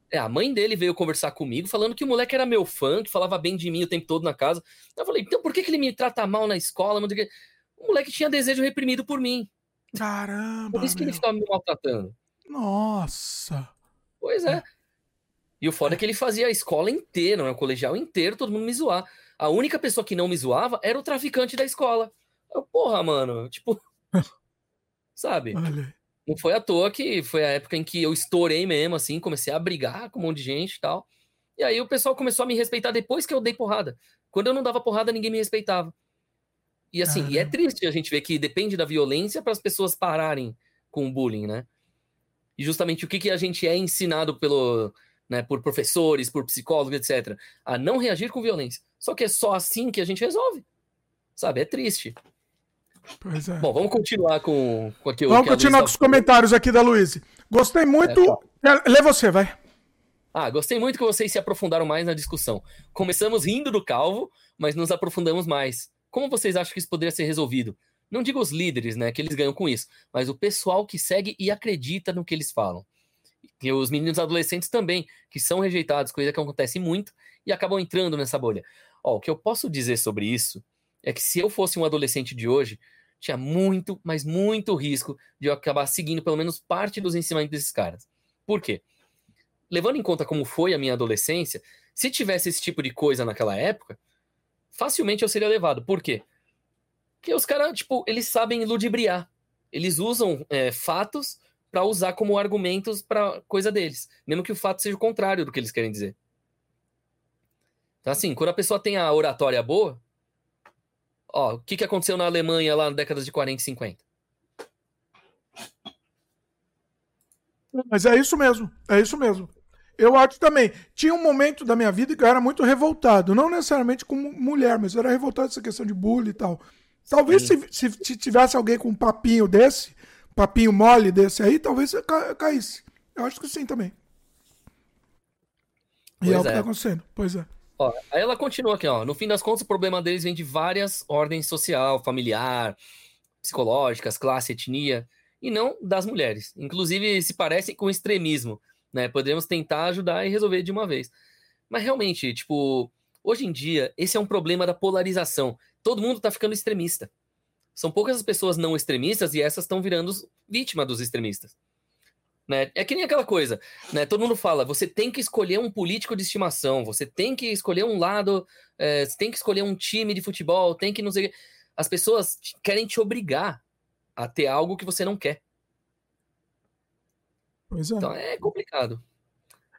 É, a mãe dele veio conversar comigo, falando que o moleque era meu fã, que falava bem de mim o tempo todo na casa. Eu falei, então por que, que ele me trata mal na escola? O moleque tinha desejo reprimido por mim. Caramba! Por isso que meu. ele ficava me maltratando. Nossa! Pois é. E o foda é que ele fazia a escola inteira, né? o colegial inteiro, todo mundo me zoar. A única pessoa que não me zoava era o traficante da escola. Eu, porra, mano, tipo. sabe? Olha. Não foi à toa que foi a época em que eu estourei mesmo, assim, comecei a brigar com um monte de gente e tal. E aí o pessoal começou a me respeitar depois que eu dei porrada. Quando eu não dava porrada, ninguém me respeitava. E assim, e é triste a gente ver que depende da violência para as pessoas pararem com o bullying, né? E justamente o que, que a gente é ensinado pelo, né, por professores, por psicólogos, etc. A não reagir com violência. Só que é só assim que a gente resolve. Sabe? É triste. Pois é. Bom, vamos continuar com, com aquilo Vamos continuar com os comentários aqui da Luiz. Gostei muito. É, Lê você, vai. Ah, gostei muito que vocês se aprofundaram mais na discussão. Começamos rindo do calvo, mas nos aprofundamos mais. Como vocês acham que isso poderia ser resolvido? Não digo os líderes, né, que eles ganham com isso, mas o pessoal que segue e acredita no que eles falam. E os meninos adolescentes também, que são rejeitados, coisa que acontece muito, e acabam entrando nessa bolha. Ó, o que eu posso dizer sobre isso é que se eu fosse um adolescente de hoje, tinha muito, mas muito risco de eu acabar seguindo pelo menos parte dos ensinamentos desses caras. Por quê? Levando em conta como foi a minha adolescência, se tivesse esse tipo de coisa naquela época, facilmente eu seria levado. Por quê? Porque os caras, tipo, eles sabem ludibriar. Eles usam é, fatos para usar como argumentos para coisa deles, mesmo que o fato seja o contrário do que eles querem dizer. Então, assim, quando a pessoa tem a oratória boa, Ó, o que, que aconteceu na Alemanha lá na década de 40 e 50? Mas é isso mesmo, é isso mesmo. Eu acho também. Tinha um momento da minha vida que eu era muito revoltado. Não necessariamente como mulher, mas eu era revoltado essa questão de bullying e tal. Talvez se, se, se, tivesse alguém com um papinho desse, papinho mole desse aí, talvez ca, caísse. Eu acho que sim também. E pois é o que é. tá acontecendo. Pois é. Ó, aí ela continua aqui, ó. No fim das contas, o problema deles vem de várias ordens social, familiar, psicológicas, classe, etnia, e não das mulheres. Inclusive, se parecem com extremismo, né? Podemos tentar ajudar e resolver de uma vez. Mas realmente, tipo, hoje em dia, esse é um problema da polarização. Todo mundo tá ficando extremista. São poucas as pessoas não extremistas e essas estão virando vítima dos extremistas. Né? É que nem aquela coisa, né? Todo mundo fala, você tem que escolher um político de estimação, você tem que escolher um lado, é, você tem que escolher um time de futebol, tem que não sei. As pessoas querem te obrigar a ter algo que você não quer. Pois é. Então é complicado.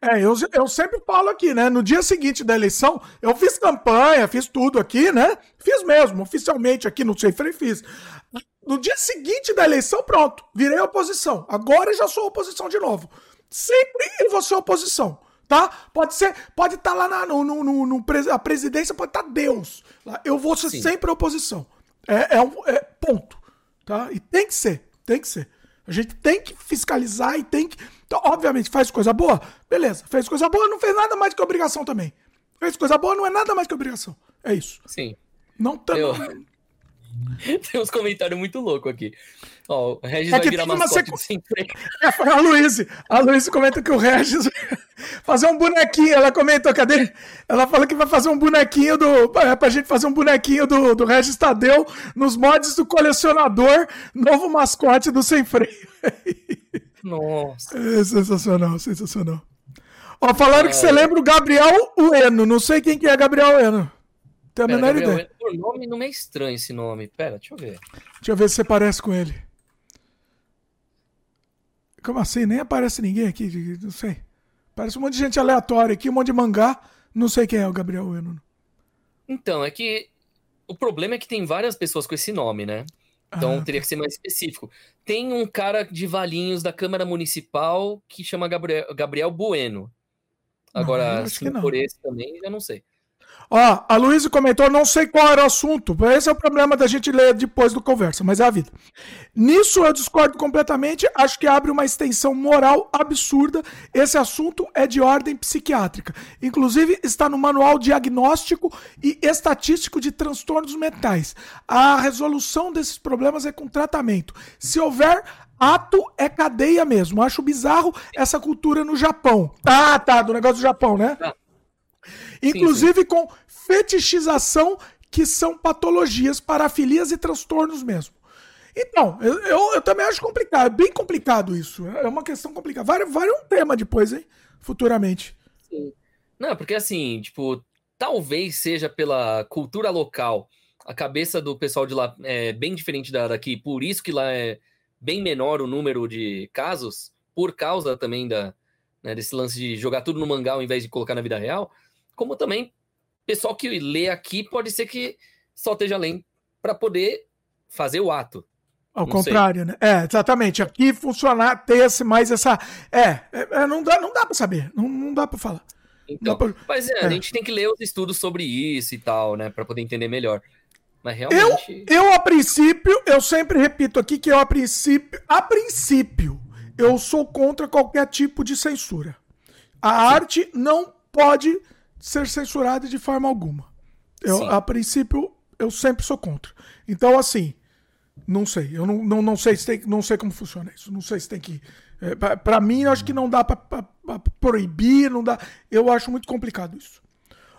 É, eu, eu sempre falo aqui, né? No dia seguinte da eleição, eu fiz campanha, fiz tudo aqui, né? Fiz mesmo, oficialmente aqui no Sei Frei fiz. No dia seguinte da eleição, pronto, virei oposição. Agora já sou oposição de novo. Sempre eu vou ser oposição, tá? Pode ser, pode estar tá lá na, no, no, no, no, a presidência, pode estar tá Deus. Eu vou ser Sim. sempre oposição. É, é, um, é ponto, tá? E tem que ser, tem que ser. A gente tem que fiscalizar e tem que. Então, obviamente, faz coisa boa, beleza. Fez coisa boa, não fez nada mais que obrigação também. Fez coisa boa, não é nada mais que obrigação. É isso. Sim. Não tanto. Eu... Tem uns comentários muito loucos aqui. Ó, o Regis é vai virar mascote sequ... É, a Luísa. A Luísa comenta que o Regis fazer um bonequinho. Ela comentou, cadê? Ela falou que vai fazer um bonequinho do. É, pra gente fazer um bonequinho do, do Regis Tadeu nos mods do colecionador, novo mascote do Sem Freio. Nossa. É sensacional, sensacional. Ó, falaram é... que você lembra o Gabriel Ueno. Não sei quem que é Gabriel Ueno. Tem a Pera, menor Gabriel, ideia. Por nome não é estranho esse nome. Pera, deixa eu ver. Deixa eu ver se você parece com ele. Como assim? Nem aparece ninguém aqui, não sei. Parece um monte de gente aleatória aqui, um monte de mangá. Não sei quem é o Gabriel Ueno. Então, é que o problema é que tem várias pessoas com esse nome, né? Então ah, teria que ser mais específico. Tem um cara de Valinhos da Câmara Municipal que chama Gabriel, Gabriel Bueno. Agora, se por esse também, eu não sei. Ó, a Luísa comentou, não sei qual era o assunto. Esse é o problema da gente ler depois do conversa, mas é a vida. Nisso eu discordo completamente. Acho que abre uma extensão moral absurda. Esse assunto é de ordem psiquiátrica. Inclusive, está no manual diagnóstico e estatístico de transtornos mentais. A resolução desses problemas é com tratamento. Se houver ato é cadeia mesmo. Acho bizarro essa cultura no Japão. Ah, tá, do negócio do Japão, né? Tá. Inclusive sim, sim. com fetichização, que são patologias, parafilias e transtornos mesmo. Então, eu, eu, eu, também acho complicado, é bem complicado isso. É uma questão complicada. Vai, vai um tema depois, hein? Futuramente. Sim. Não, porque assim, tipo, talvez seja pela cultura local, a cabeça do pessoal de lá é bem diferente da daqui, por isso que lá é bem menor o número de casos, por causa também da, né, desse lance de jogar tudo no mangá ao invés de colocar na vida real como também pessoal que lê aqui pode ser que só esteja lendo para poder fazer o ato. Ao não contrário, sei. né? É, exatamente. Aqui funcionar, ter esse, mais essa. É, é, é não dá, não dá para saber, não, não dá para falar. Então, pra... Mas é, é, a gente tem que ler os estudos sobre isso e tal, né, para poder entender melhor. Mas realmente. Eu, eu, a princípio, eu sempre repito aqui que eu, a princípio, a princípio, eu sou contra qualquer tipo de censura. A arte não pode ser censurada de forma alguma. Eu, a princípio, eu sempre sou contra. Então, assim, não sei. Eu não, não, não sei se tem, não sei como funciona isso. Não sei se tem que. É, para mim, eu acho que não dá para proibir, não dá. Eu acho muito complicado isso.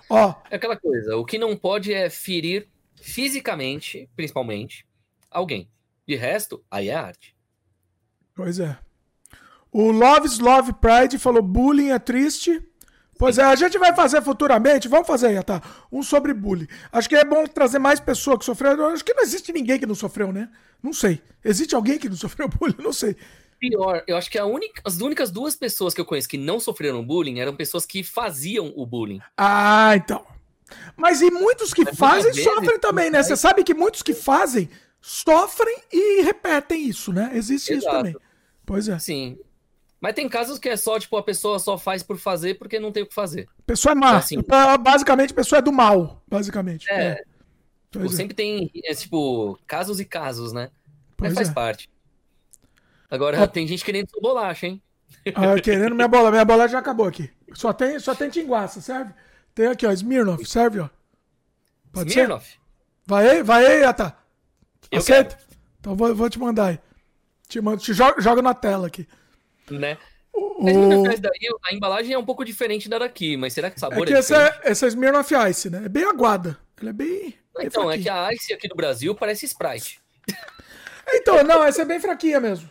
Ó, é aquela coisa. O que não pode é ferir fisicamente, principalmente, alguém. De resto, aí é arte. Pois é. O Loves Love Pride falou: bullying é triste. Pois é, a gente vai fazer futuramente, vamos fazer aí, tá? Um sobre bullying. Acho que é bom trazer mais pessoas que sofreram. Acho que não existe ninguém que não sofreu, né? Não sei. Existe alguém que não sofreu bullying? Não sei. Pior, eu acho que única, as únicas duas pessoas que eu conheço que não sofreram bullying eram pessoas que faziam o bullying. Ah, então. Mas e muitos que fazem vezes, sofrem também, né? Você sabe que muitos que fazem sofrem e repetem isso, né? Existe Exato. isso também. Pois é. Sim. Mas tem casos que é só, tipo, a pessoa só faz por fazer porque não tem o que fazer. Pessoa é má. Assim, basicamente, a pessoa é do mal, basicamente. É. é. Tipo, é. sempre tem, é, tipo, casos e casos, né? Pois Mas faz é. parte. Agora, tem gente querendo sua bolacha, hein? Ah, querendo minha bola. Minha bola já acabou aqui. Só tem, só tem tinguaça, serve? Tem aqui, ó, Smirnoff, serve, ó. Pode Smirnoff? Ser? Vai aí, vai aí, Ata. Aceita? Então vou, vou te mandar aí. Te, mando, te joga, joga na tela aqui. Né? O... Mas daí, a embalagem é um pouco diferente da daqui, mas será que o sabor é que é essa, é, essa é Smirnoff Ice, né? É bem aguada. Ela é bem. bem então, fraquinha. é que a Ice aqui do Brasil parece Sprite. Então, não, essa é bem fraquinha mesmo.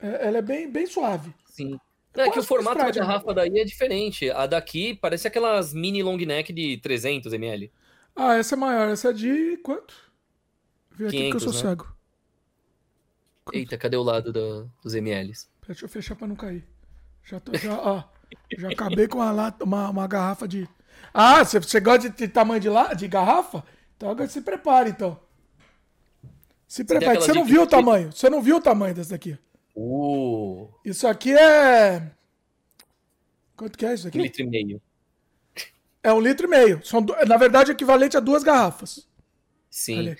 É, ela é bem, bem suave. Sim. Não, é que o formato da garrafa daí é diferente. A daqui parece aquelas mini long neck de 300 ml. Ah, essa é maior. Essa é de quanto? Vê aqui 500, que eu sou né? cego. Eita, cadê o lado do, dos mls? Deixa eu fechar pra não cair. Já tô, já, ó, já acabei com uma, lata, uma, uma garrafa de. Ah, você, você gosta de, de tamanho de, la, de garrafa? Então agora se prepare, então. Se prepare. Você não viu o tamanho. Você não viu o tamanho dessa daqui. Uh. Isso aqui é. Quanto que é isso aqui? Um litro e meio. É um litro e meio. São, na verdade, é equivalente a duas garrafas. Sim.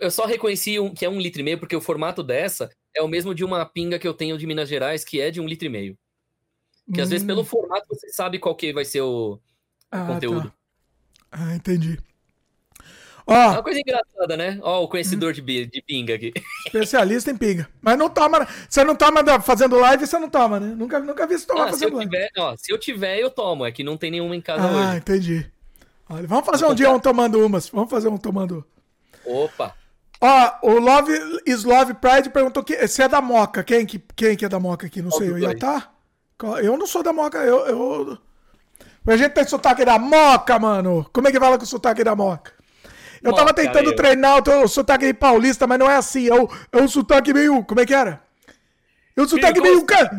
Eu só reconheci um, que é um litro e meio, porque o formato dessa é o mesmo de uma pinga que eu tenho de Minas Gerais, que é de um litro e meio. Que hum. às vezes, pelo hum. formato, você sabe qual que vai ser o, o ah, conteúdo. Tá. Ah, entendi. Ó, é uma coisa engraçada, né? Ó, o conhecedor hum. de, de pinga aqui. Especialista em pinga. Mas não toma. Você não toma fazendo live, você não toma, né? Nunca, nunca vi você tomar ah, fazendo se live. Tiver, ó, se eu tiver, eu tomo. É que não tem nenhuma em casa ah, hoje. Ah, entendi. Olha, vamos fazer um dia um tomando umas. Vamos fazer um tomando. Opa! Ó, o Love is Love Pride perguntou que, se é da Moca. Quem que, quem que é da Moca aqui? Não sei. Eu ia tá? Eu não sou da Moca. Eu, eu... A gente tem sotaque da Moca, mano. Como é que fala com o sotaque da Moca? Eu tava tentando treinar o, o sotaque paulista, mas não é assim. É o, é o sotaque meio. Como é que era? O sotaque meio. Cara.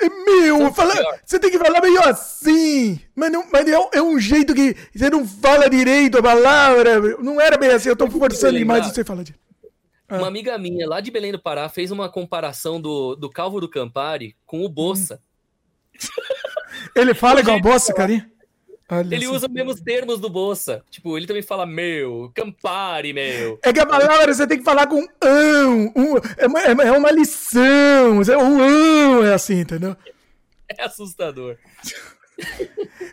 É meu, fala, você tem que falar meio assim. Mas, não, mas é, é, um jeito que você não fala direito a palavra. Não era bem assim, eu tô forçando demais você fala de. Ah. Uma amiga minha lá de Belém do Pará fez uma comparação do, do Calvo do Campari com o Bossa. Ele fala igual Bossa, carinha? Olha ele usa os mesmos termos do Bolsa. Tipo, ele também fala meu, Campari, meu. É que a palavra você tem que falar com um, um é, uma, é uma lição. É um ão, é assim, entendeu? É assustador.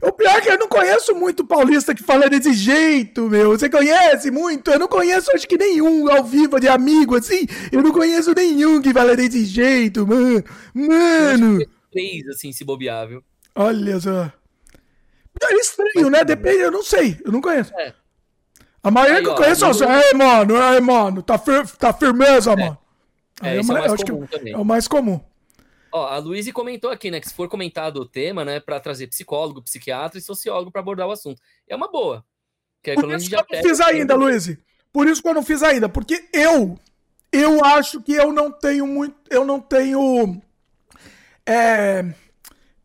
O pior é que eu não conheço muito paulista que fala desse jeito, meu. Você conhece muito? Eu não conheço, acho que nenhum ao vivo de amigo, assim. Eu não conheço nenhum que fala desse jeito, mano. Mano. Três, assim, se bobear, viu? Olha só. É estranho, né? Depende, eu não sei, eu não conheço. É. A maioria que eu conheço é assim, ei, mano, ei, mano, tá, fir tá firmeza, é. mano. É, é, é, mais acho que também. é o mais comum. Ó, a Luísa comentou aqui, né, que se for comentado o tema, né, para trazer psicólogo, psiquiatra e sociólogo para abordar o assunto. É uma boa. Que Por isso que eu não fiz ainda, Luiz. Por isso que eu não fiz ainda, porque eu eu acho que eu não tenho muito, eu não tenho é,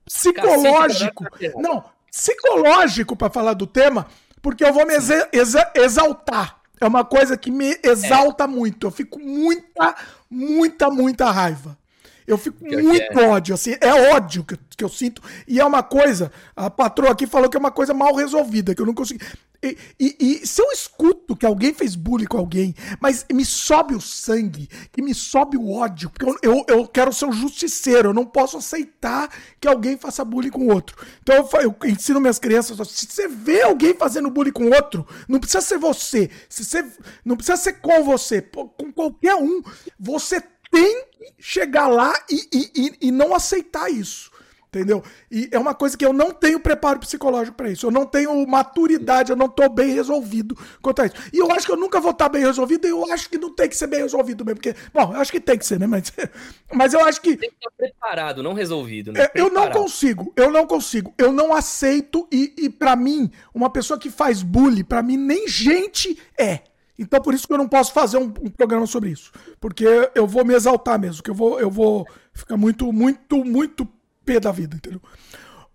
psicológico. Não, psicológico para falar do tema, porque eu vou me exa exa exaltar. É uma coisa que me exalta é. muito. Eu fico muita, muita, muita raiva. Eu fico que muito é. ódio, assim, é ódio que, que eu sinto. E é uma coisa, a patroa aqui falou que é uma coisa mal resolvida, que eu não consigo. E, e, se eu escuto que alguém fez bullying com alguém, mas me sobe o sangue, que me sobe o ódio, porque eu, eu, eu quero ser um justiceiro, eu não posso aceitar que alguém faça bullying com outro. Então eu, eu ensino minhas crianças, se você vê alguém fazendo bullying com outro, não precisa ser você, se você não precisa ser com você, com qualquer um, você tem que chegar lá e, e, e não aceitar isso. Entendeu? E é uma coisa que eu não tenho preparo psicológico para isso. Eu não tenho maturidade, eu não tô bem resolvido quanto a isso. E eu acho que eu nunca vou estar bem resolvido e eu acho que não tem que ser bem resolvido mesmo. Porque, bom, eu acho que tem que ser, né? Mas, mas eu acho que. Tem que estar preparado, não resolvido. Né? É, eu não consigo, eu não consigo. Eu não aceito. E, e para mim, uma pessoa que faz bullying, para mim, nem gente é. Então, por isso que eu não posso fazer um, um, programa sobre isso. Porque eu vou me exaltar mesmo, que eu vou, eu vou ficar muito, muito, muito pé da vida, entendeu?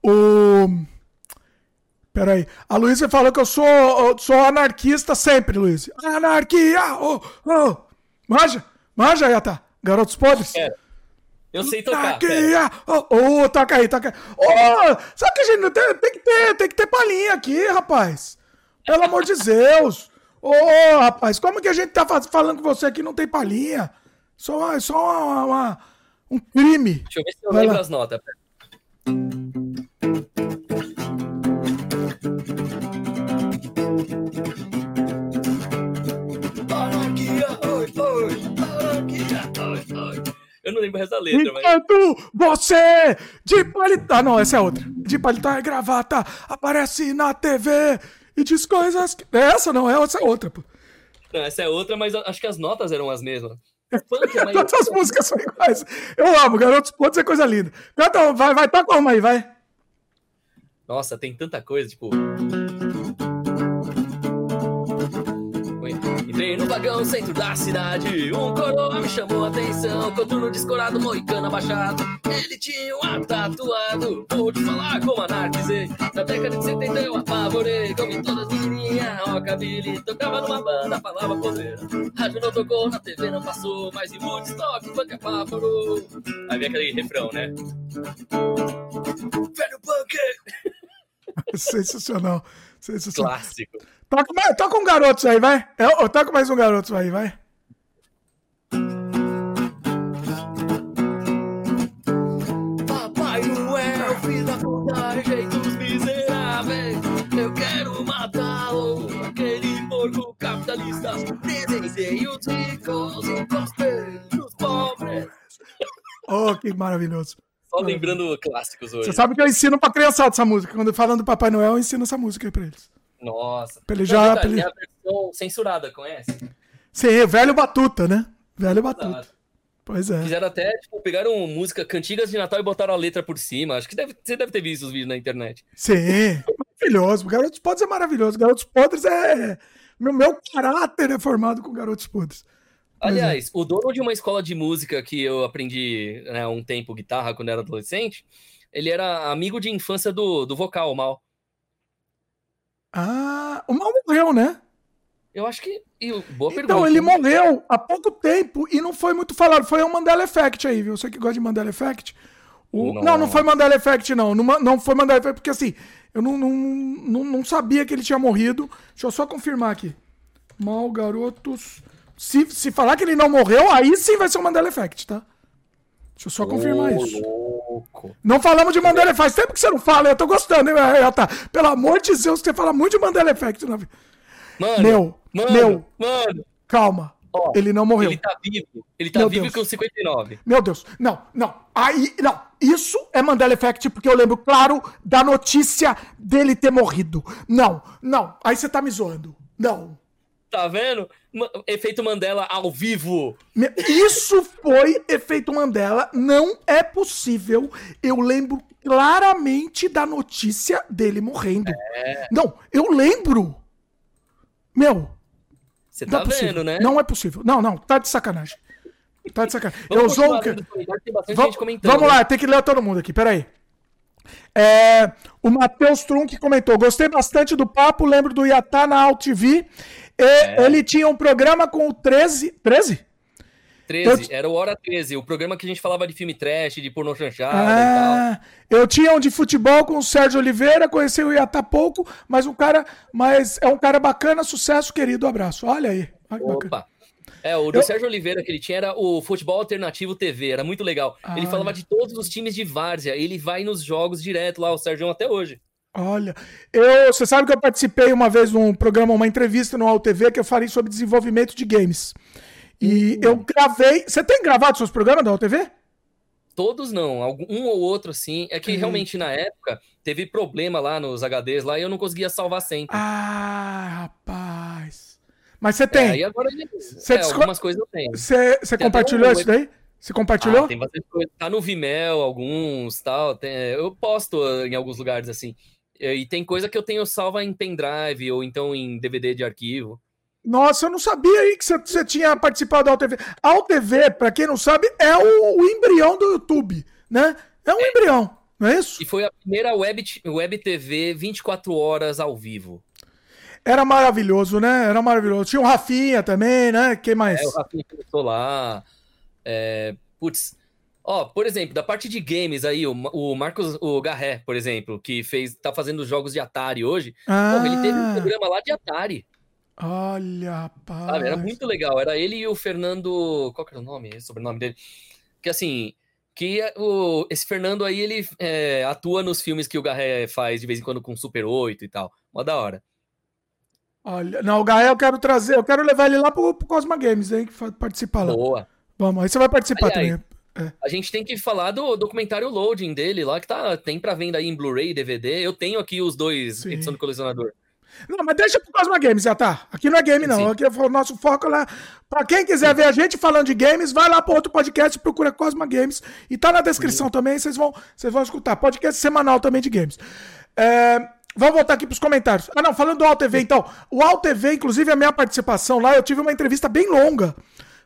O. Peraí. A Luísa falou que eu sou, eu sou anarquista sempre, Luísa. Anarquia! Oh, oh. Manja? Manja, Yata? Garotos Podres? É. Eu sei tocar. Anarquia! Ô, oh, toca aí, toca aí. Ô, oh, sabe que a gente tem, tem, que ter, tem que ter palhinha aqui, rapaz. Pelo amor de Deus. Ô, oh, rapaz, como que a gente tá falando com você aqui não tem palhinha? Só, só uma, uma um crime. Deixa eu ver se eu Vai lembro lá. as notas. Eu não lembro essa letra, Enquanto mas... você de paletó. Ah, não, essa é outra. De paletó e gravata aparece na TV e diz coisas. Que... Essa não é, essa é outra, pô. Não, essa é outra, mas acho que as notas eram as mesmas. Todas as músicas são iguais. Eu amo, Garotos Pontos é coisa linda. Canta, vai, vai, toca uma aí, vai. Nossa, tem tanta coisa, tipo. Entrei no vagão centro da cidade. Um coroa me chamou a atenção. Coturno descorado, moicano abaixado. Ele tinha um ar tatuado. Vou te falar como anarquizei. Na década de 70 eu apavorei. Comi todas menininhas, rockabilly. Tocava numa banda, falava poder. Rádio não tocou, na TV não passou. Mas em Woodstock, funk apavorou. Aí vem aquele refrão, né? Velho punk! Sensacional. Sensacional. Clássico. Toca, mais, toca um garoto aí, vai. É, toca mais um garoto aí, vai. Os ricos, pobres. Oh, que maravilhoso. Só lembrando clássicos hoje. Você sabe que eu ensino pra criançada essa música. Quando falando do Papai Noel, eu ensino essa música aí pra eles. Nossa. Pra ele já, pra ele... a versão censurada, conhece? Sim, velho Batuta, né? Velho Batuta. Exato. Pois é. Fizeram até, tipo, pegaram música Cantigas de Natal e botaram a letra por cima. Acho que deve, você deve ter visto os vídeos na internet. Sim, maravilhoso. Garotos Podres é maravilhoso. Garotos Podres é. Meu, meu caráter é formado com Garotos Podres. É. Aliás, é. o dono de uma escola de música que eu aprendi né, um tempo guitarra quando era adolescente, ele era amigo de infância do, do vocal, o Mal. Ah, o Mal morreu, né? Eu acho que. Boa então, pergunta. ele morreu há pouco tempo e não foi muito falado. Foi o Mandela Effect aí, viu? Você que gosta de Mandela Effect. O... Não. não, não foi Mandela Effect, não. Não, não foi Mandela Effect, porque assim, eu não, não, não, não sabia que ele tinha morrido. Deixa eu só confirmar aqui. Mal Garotos. Se, se falar que ele não morreu, aí sim vai ser o Mandela Effect, tá? Deixa eu só confirmar oh, isso. Louco. Não falamos de Mandela Effect. Faz tempo que você não fala, eu tô gostando, hein, tá. Pelo amor de Deus, você fala muito de Mandela Effect. Mano, meu, mano, meu, mano. Calma. Ó, ele não morreu. Ele tá vivo. Ele tá Meu vivo Deus. com 59. Meu Deus. Não, não. Aí, não. Isso é Mandela Effect, porque eu lembro, claro, da notícia dele ter morrido. Não, não. Aí você tá me zoando. Não. Tá vendo? Efeito Mandela ao vivo. Isso foi efeito Mandela. Não é possível. Eu lembro claramente da notícia dele morrendo. É. Não, eu lembro. Meu. Você tá é vendo, né? Não é possível. Não, não, tá de sacanagem. Tá de sacanagem. eu sou o que. Vamos, vamos lá, tem que ler todo mundo aqui, peraí. É, o Matheus Trunk comentou: gostei bastante do papo, lembro do Iatá na Alt TV. É. Ele tinha um programa com o 13. 13? 13, eu... era o Hora 13, o programa que a gente falava de filme trash, de pornô chanchada ah, Eu tinha um de futebol com o Sérgio Oliveira, conheci o Iata pouco, mas um cara, mas é um cara bacana, sucesso, querido, abraço. Olha aí. Olha Opa. É, o do eu... Sérgio Oliveira que ele tinha era o Futebol Alternativo TV, era muito legal. Ah, ele falava de todos os times de várzea, ele vai nos jogos direto lá, o Sérgio até hoje. Olha, eu, você sabe que eu participei uma vez num programa, uma entrevista no AltV que eu falei sobre desenvolvimento de games. E uhum. eu gravei. Você tem gravado seus programas da UTV? Todos não, um ou outro sim. É que uhum. realmente na época teve problema lá nos HDs lá e eu não conseguia salvar sempre. Ah, rapaz. Mas você tem. É, e agora você é, algumas coisas eu tenho. Você, você compartilhou isso daí? Você compartilhou? Ah, tem bastante coisa. Tá no Vimeo, alguns tal. Tem, eu posto em alguns lugares assim. E tem coisa que eu tenho salva em pendrive ou então em DVD de arquivo. Nossa, eu não sabia aí que você, tinha participado da AltV. A AltV, para quem não sabe, é o, o, embrião do YouTube, né? É um é. embrião, não é isso? E foi a primeira web, web TV 24 horas ao vivo. Era maravilhoso, né? Era maravilhoso. Tinha o Rafinha também, né? Quem mais? É, o Rafinha começou lá. É, putz, Ó, por exemplo, da parte de games aí, o, o Marcos, o Garré, por exemplo, que fez, tá fazendo jogos de Atari hoje, ah. porra, ele teve um programa lá de Atari. Olha, rapaz. Sabe, era muito legal. Era ele e o Fernando. Qual que era o nome? O sobrenome dele? Que assim. Que o, esse Fernando aí, ele é, atua nos filmes que o Garré faz de vez em quando com Super 8 e tal. Mó da hora. Olha, não, o Garré eu quero trazer, eu quero levar ele lá pro, pro Cosma Games, hein, que participar lá. Boa. Vamos, aí você vai participar também. É. A gente tem que falar do documentário Loading dele lá, que tá, tem pra venda aí em Blu-ray, DVD. Eu tenho aqui os dois, Sim. edição do colecionador. Não, mas deixa pro Cosma Games, já tá. Aqui não é game, não. Sim. Aqui é o nosso foco lá. Pra quem quiser Sim. ver a gente falando de games, vai lá pro outro podcast, procura Cosma Games. E tá na descrição Sim. também, vocês vão, vocês vão escutar. Podcast semanal também de games. É, vamos voltar aqui pros comentários. Ah, não, falando do AltV, então. O AltV, inclusive, a minha participação lá, eu tive uma entrevista bem longa.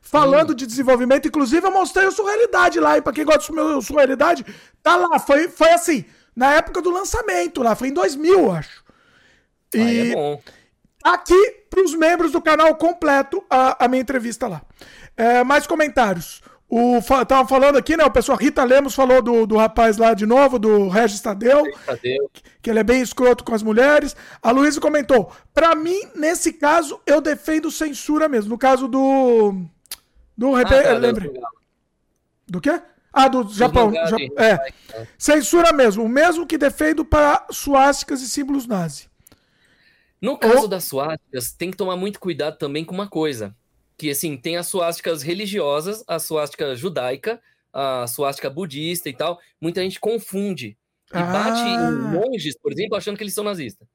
Falando de desenvolvimento, inclusive eu mostrei o Surrealidade lá, e pra quem gosta do meu Surrealidade, tá lá, foi, foi assim, na época do lançamento lá, foi em 2000, eu acho. E é bom. aqui pros membros do canal completo a, a minha entrevista lá. É, mais comentários. O, tava falando aqui, né? O pessoal Rita Lemos falou do, do rapaz lá de novo, do Regis Tadeu, Tadeu, que ele é bem escroto com as mulheres. A Luísa comentou: para mim, nesse caso, eu defendo censura mesmo. No caso do. Do. Ah, tá, lembre. Do quê? Ah, do Japão. é. Censura mesmo. O mesmo que defendo para suásticas e símbolos nazi. No caso oh. das suásticas, tem que tomar muito cuidado também com uma coisa. Que, assim, tem as suásticas religiosas, a suástica judaica, a suástica budista e tal. Muita gente confunde. E ah. bate em monges, por exemplo, achando que eles são nazistas.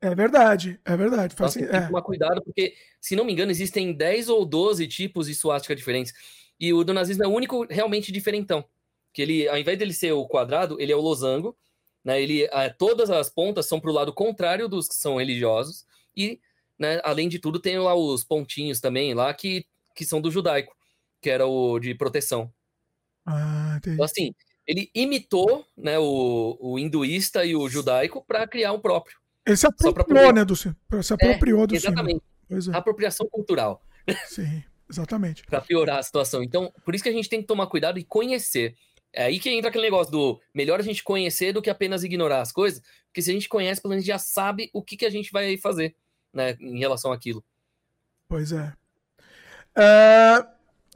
É verdade, é verdade. Faz então, tem que é. tomar cuidado, porque, se não me engano, existem 10 ou 12 tipos de suástica diferentes. E o do nazismo é o único realmente diferentão. Que ele, ao invés dele ser o quadrado, ele é o losango. Né? Ele, é, todas as pontas são para o lado contrário dos que são religiosos. E, né, além de tudo, tem lá os pontinhos também lá que, que são do judaico, que era o de proteção. Ah, então, assim, ele imitou né, o, o hinduísta e o judaico para criar o próprio. Ele se apropriou, né, do Se apropriou é, do Exatamente. É. Apropriação cultural. Sim, exatamente. para piorar a situação. Então, por isso que a gente tem que tomar cuidado e conhecer. É aí que entra aquele negócio do melhor a gente conhecer do que apenas ignorar as coisas, porque se a gente conhece, pelo menos já sabe o que, que a gente vai fazer, né, em relação àquilo. Pois é. é...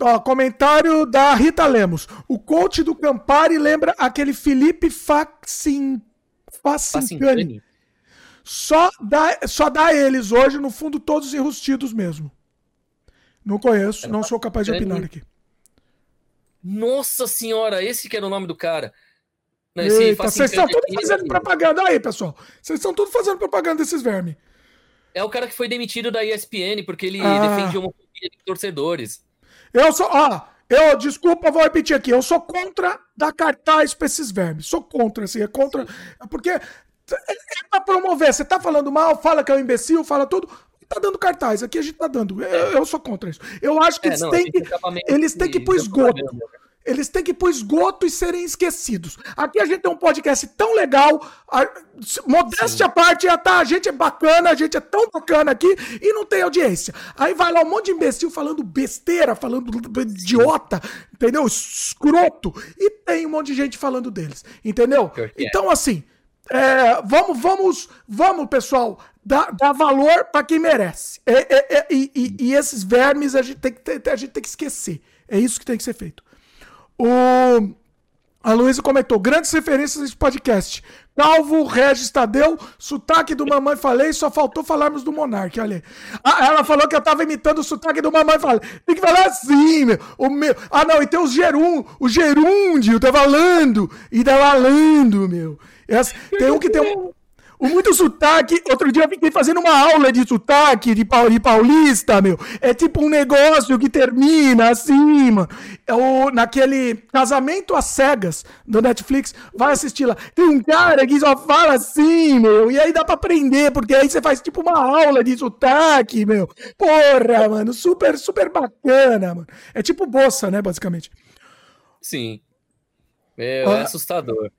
Ó, comentário da Rita Lemos. O coach do Campari lembra aquele Felipe Facin... Facincani. Só dá, só dá eles hoje, no fundo, todos enrustidos mesmo. Não conheço, não sou capaz de opinar aqui. Nossa senhora, esse que era o nome do cara. vocês estão todos fazendo propaganda aí, pessoal. Vocês estão todos fazendo propaganda desses vermes. É o cara que foi demitido da ESPN porque ele ah. defende homofobia de torcedores. Eu sou, ó, eu, desculpa, vou repetir aqui. Eu sou contra dar cartaz pra esses vermes. Sou contra, assim, é contra. Porque é, é pra promover. Você tá falando mal, fala que é um imbecil, fala tudo tá dando cartaz. Aqui a gente tá dando. Eu, eu sou contra isso. Eu acho que é, eles, não, têm que, eles têm que ir pro esgoto. Eles têm que ir pro esgoto e serem esquecidos. Aqui a gente tem um podcast tão legal, a, modéstia à parte, tá, a gente é bacana, a gente é tão bacana aqui e não tem audiência. Aí vai lá um monte de imbecil falando besteira, falando idiota, entendeu? Escroto. E tem um monte de gente falando deles, entendeu? Então, assim, é, vamos, vamos, vamos, pessoal, dar, dar valor para quem merece. É, é, é, e, e, esses vermes a gente, tem que, a gente tem que esquecer. É isso que tem que ser feito. O, a Luísa comentou: grandes referências nesse podcast. Calvo, Regis Tadeu, sotaque do Mamãe Falei, só faltou falarmos do Monark, olha aí. Ah, ela falou que eu tava imitando o sotaque do Mamãe Falei. Tem que falar assim, meu. O meu. Ah, não, e tem o Gerum, o Gerúndio, tá falando. E tá falando, meu. Essa, tem um que tem um. O muito sotaque, outro dia eu fiquei fazendo uma aula de sotaque de, paulista, meu. É tipo um negócio que termina assim, mano. É o, naquele Casamento às Cegas do Netflix, vai assistir lá. Tem um cara que só fala assim, meu. E aí dá pra aprender, porque aí você faz tipo uma aula de sotaque, meu. Porra, mano. Super, super bacana, mano. É tipo bossa, né, basicamente. Sim. É, é assustador.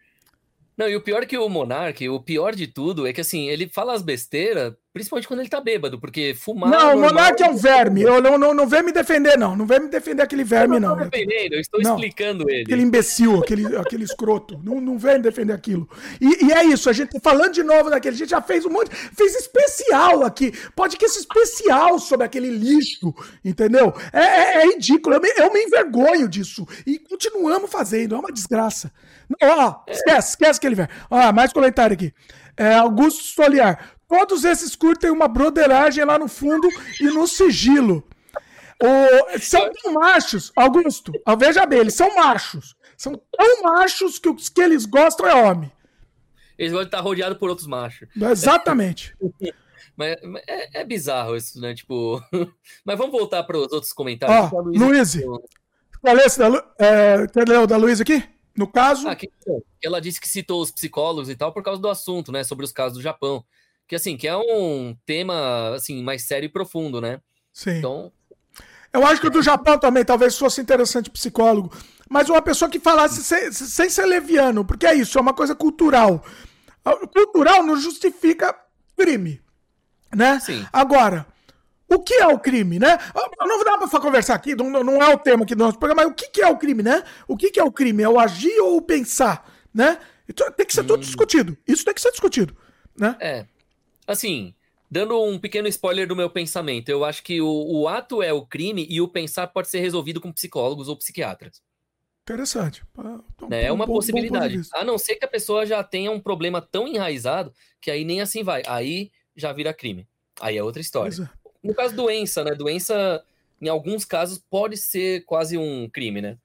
Não, e o pior que o Monark, o pior de tudo é que assim, ele fala as besteiras, principalmente quando ele tá bêbado, porque fumar. Não, o Monark é um verme. Eu não, não, não vem me defender, não. Não vem me defender aquele verme, eu não. Não estou defendendo, eu estou não. explicando ele. Aquele imbecil, aquele, aquele escroto. Não, não vem defender aquilo. E, e, é isso, a gente tá falando de novo daquele. A gente já fez um monte. Fez especial aqui. Podcast especial sobre aquele lixo, entendeu? É, é, é ridículo. Eu me, eu me envergonho disso. E continuamos fazendo. É uma desgraça. Ó, esquece, esquece aquele velho. Ó, mais comentário aqui. É, Augusto Soliar. Todos esses curtem uma broderagem lá no fundo e no sigilo. O, são tão machos, Augusto, veja bem, eles são machos. São tão machos que o que eles gostam é homem. Eles vão estar rodeados por outros machos. Exatamente. mas, é, é, bizarro isso, né? Tipo. mas vamos voltar para os outros comentários. Ó, Luiz. Qual é esse da, é, quer ler o da Luiz aqui? No caso. Que, ela disse que citou os psicólogos e tal por causa do assunto, né? Sobre os casos do Japão. Que assim, que é um tema assim, mais sério e profundo, né? Sim. Então. Eu acho que o do Japão também talvez fosse interessante psicólogo. Mas uma pessoa que falasse sem, sem ser leviano, porque é isso, é uma coisa cultural. Cultural não justifica crime. Né? Sim. Agora, o que é o crime, né? Não dá para conversar aqui, não, não, é o tema aqui do nosso programa, mas o que, que é o crime, né? O que, que é o crime? É o agir ou o pensar, né? Então, tem que ser hum. tudo discutido. Isso tem que ser discutido, né? É. Assim, dando um pequeno spoiler do meu pensamento, eu acho que o, o ato é o crime e o pensar pode ser resolvido com psicólogos ou psiquiatras. Interessante. É, é uma bom, possibilidade. Bom a não ser que a pessoa já tenha um problema tão enraizado que aí nem assim vai. Aí já vira crime. Aí é outra história. É. No caso doença, né? Doença, em alguns casos, pode ser quase um crime, né?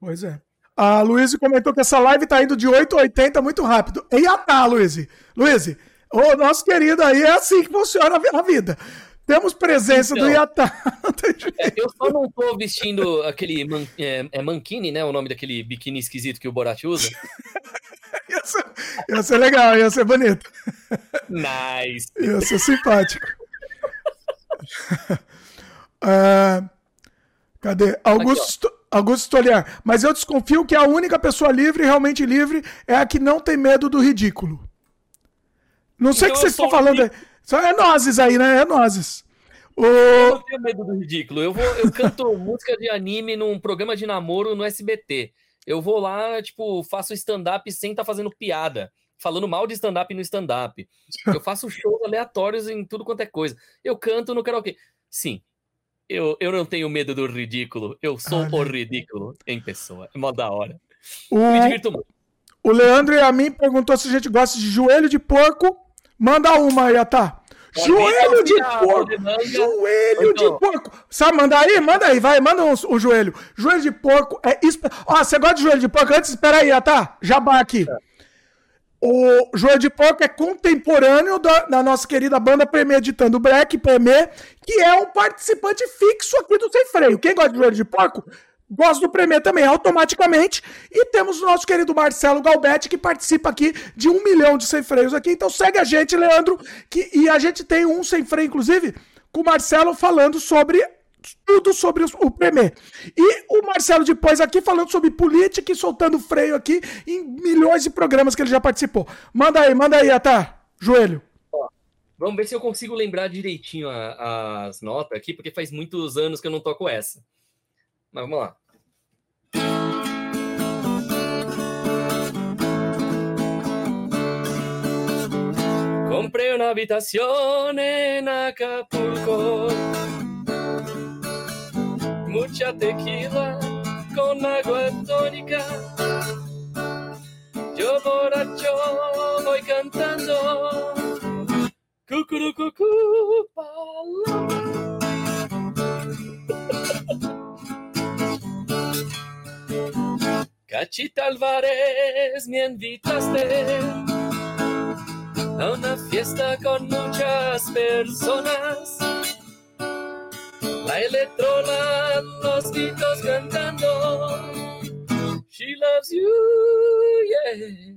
Pois é. A Luiz comentou que essa live tá indo de 8 a 80 muito rápido. E a tá, Luiz. Luiz, o nosso querido aí é assim que funciona a vida. Temos presença então, do Iatá. É, eu só não tô vestindo aquele man, é, é mankini, né? O nome daquele biquíni esquisito que o Borat usa. ia, ser, ia ser legal, ia ser bonito. Nice. Ia ser simpático. uh, cadê? Augusto, Aqui, Augusto Stoliar. Mas eu desconfio que a única pessoa livre, realmente livre, é a que não tem medo do ridículo. Não sei o então que vocês estão falando. Só é nozes aí, né? É nozes. O... Eu não tenho medo do ridículo. Eu, vou, eu canto música de anime num programa de namoro no SBT. Eu vou lá, tipo, faço stand-up sem estar tá fazendo piada falando mal de stand-up no stand-up. Eu faço shows aleatórios em tudo quanto é coisa. Eu canto no karaokê. Sim, eu, eu não tenho medo do ridículo. Eu sou o ridículo em pessoa. É mó da hora. O... Me divirto muito. O Leandro e a mim perguntou se a gente gosta de joelho de porco. Manda uma aí, tá? Joelho de porco! Joelho então. de porco! Sabe, manda aí? Manda aí, vai, manda um, o joelho. Joelho de porco é. Ó, você gosta de joelho de porco? Antes, espera aí, tá? Jabá aqui. É. O João de Porco é contemporâneo da, da, nossa querida banda Premeditando Black, Premê, que é um participante fixo aqui do Sem Freio. Quem gosta de João de Porco, gosta do Premê também, automaticamente. E temos o nosso querido Marcelo Galbetti, que participa aqui de um milhão de Sem Freios aqui. Então segue a gente, Leandro, que, e a gente tem um Sem Freio, inclusive, com o Marcelo falando sobre tudo sobre o Premier. E o Marcelo depois aqui falando sobre política e soltando freio aqui em milhões de programas que ele já participou. Manda aí, manda aí, Atar. Joelho. Vamos ver se eu consigo lembrar direitinho as notas aqui, porque faz muitos anos que eu não toco essa. Mas vamos lá. Comprei uma habitação em Acapulco. Mucha tequila con agua tónica. Yo borracho voy cantando. Cucurucucu, Cachita Álvarez, me invitaste a una fiesta con muchas personas. La electrona, los gritos cantando. She loves you, yeah.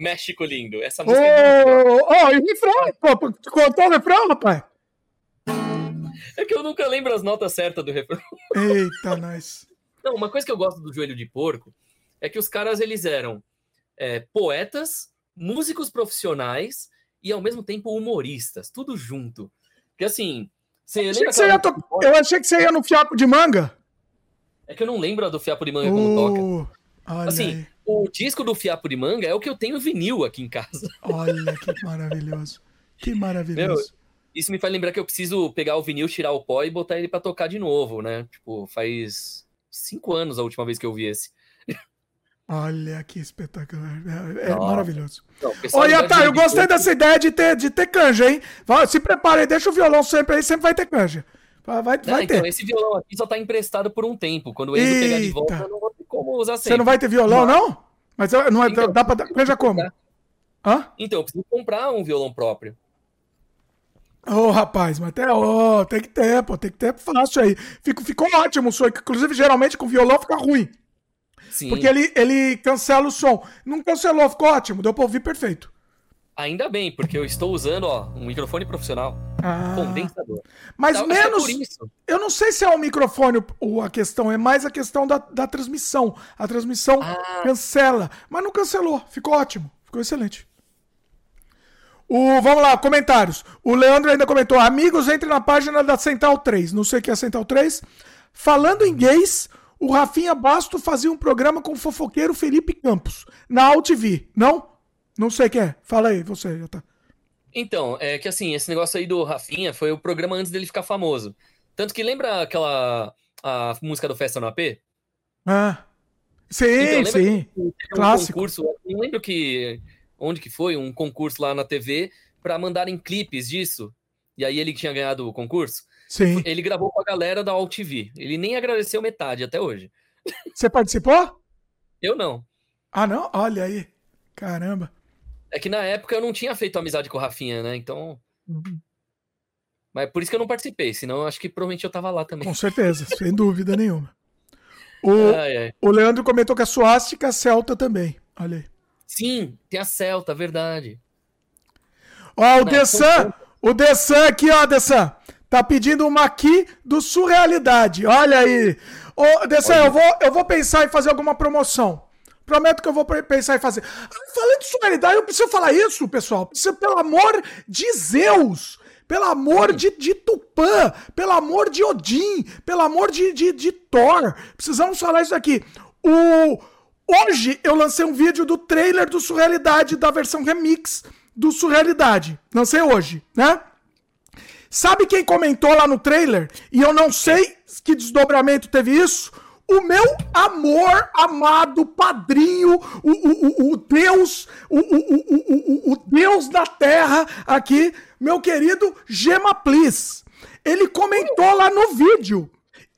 México lindo. Essa música é oh, oh, e o refrão? Pô, contou o refrão, rapaz? É que eu nunca lembro as notas certas do refrão. Eita, nós. Não, uma coisa que eu gosto do Joelho de Porco é que os caras eles eram é, poetas, músicos profissionais e ao mesmo tempo humoristas, tudo junto. Porque assim, você eu, achei que você ia to... eu achei que você ia no fiapo de manga. É que eu não lembro do fiapo de manga uh, como toca. Assim, aí o disco do Fiapo de Manga é o que eu tenho vinil aqui em casa. Olha que maravilhoso. Que maravilhoso. Meu, isso me faz lembrar que eu preciso pegar o vinil, tirar o pó e botar ele para tocar de novo, né? Tipo, faz cinco anos a última vez que eu vi esse. Olha que espetacular. É, é maravilhoso. Não, Olha, tá, eu gostei dessa ideia de ter, de ter canja, hein? Se prepare, deixa o violão sempre aí, sempre vai ter canja. Vai, vai, vai então, ter. esse violão aqui só tá emprestado por um tempo. Quando ele pegar de volta, eu não vou ter como usar sempre. Você não vai ter violão, não? Mas não é, então, dá pra. Veja como. Hã? Então, eu preciso comprar um violão próprio. Ô, oh, rapaz, mas até, oh, tem que ter, pô, tem que ter fácil aí. Fico, ficou ótimo o som, inclusive geralmente com violão fica ruim. Sim. Porque ele, ele cancela o som. Não cancelou, ficou ótimo, deu pra ouvir perfeito. Ainda bem, porque eu estou usando ó, um microfone profissional. Ah. Condensador. Mas então, menos. Eu não sei se é o microfone ou a questão, é mais a questão da, da transmissão. A transmissão ah. cancela. Mas não cancelou. Ficou ótimo. Ficou excelente. O, vamos lá, comentários. O Leandro ainda comentou: Amigos, entre na página da Central 3. Não sei o que é a Central 3. Falando em gays, o Rafinha Basto fazia um programa com o fofoqueiro Felipe Campos, na AltV. Não? Não sei o que é. Fala aí, você, tá. Então, é que assim, esse negócio aí do Rafinha foi o programa antes dele ficar famoso. Tanto que lembra aquela a música do Festa no AP? Ah. Sim, então, sim. Um Clássico. concurso, não lembro que onde que foi, um concurso lá na TV para mandarem clipes disso. E aí ele tinha ganhado o concurso. Sim. Ele gravou com a galera da AltV. Ele nem agradeceu metade até hoje. Você participou? Eu não. Ah, não? Olha aí. Caramba. É que na época eu não tinha feito amizade com o Rafinha, né? Então. Uhum. Mas por isso que eu não participei, senão acho que provavelmente eu tava lá também. Com certeza, sem dúvida nenhuma. O, ai, ai. o Leandro comentou que a suástica é celta também. Olha aí. Sim, tem a celta, verdade. Ó, o Dessan, o Dessan aqui, ó, Dessan. Tá pedindo uma aqui do Surrealidade. Olha aí. Ô, Dessan, eu vou, eu vou pensar em fazer alguma promoção. Prometo que eu vou pensar em fazer. Falando de surrealidade, eu preciso falar isso, pessoal. Preciso, pelo amor de Zeus. Pelo amor de, de Tupã, pelo amor de Odin, pelo amor de, de, de Thor. Precisamos falar isso aqui. O, hoje eu lancei um vídeo do trailer do Surrealidade, da versão remix do Surrealidade. Lancei hoje, né? Sabe quem comentou lá no trailer? E eu não sei que desdobramento teve isso o meu amor, amado padrinho, o, o, o, Deus, o, o, o, Deus da terra aqui, meu querido Gema Please. Ele comentou lá no vídeo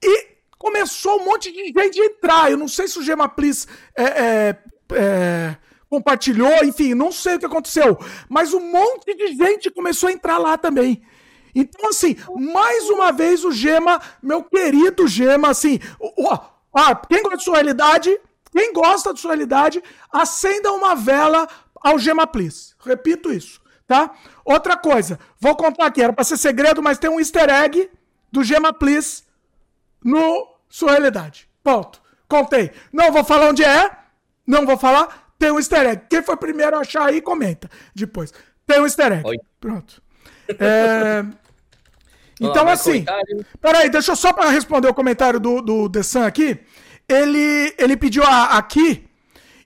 e começou um monte de gente a entrar. Eu não sei se o Gema Please é, é, é, compartilhou, enfim, não sei o que aconteceu. Mas um monte de gente começou a entrar lá também. Então, assim, mais uma vez o Gema, meu querido Gema, assim, ó, ah, quem gosta de sua quem gosta de sua acenda uma vela ao Gema Please. Repito isso. tá? Outra coisa, vou contar aqui, era pra ser segredo, mas tem um easter egg do Gema Please no Sua Realidade. Ponto. Contei. Não vou falar onde é, não vou falar, tem um easter egg. Quem foi primeiro a achar aí, comenta depois. Tem um easter egg. Oi. Pronto. É... Então, assim. Comentário. Peraí, deixa eu só para responder o comentário do, do The Sun aqui. Ele, ele pediu a, aqui.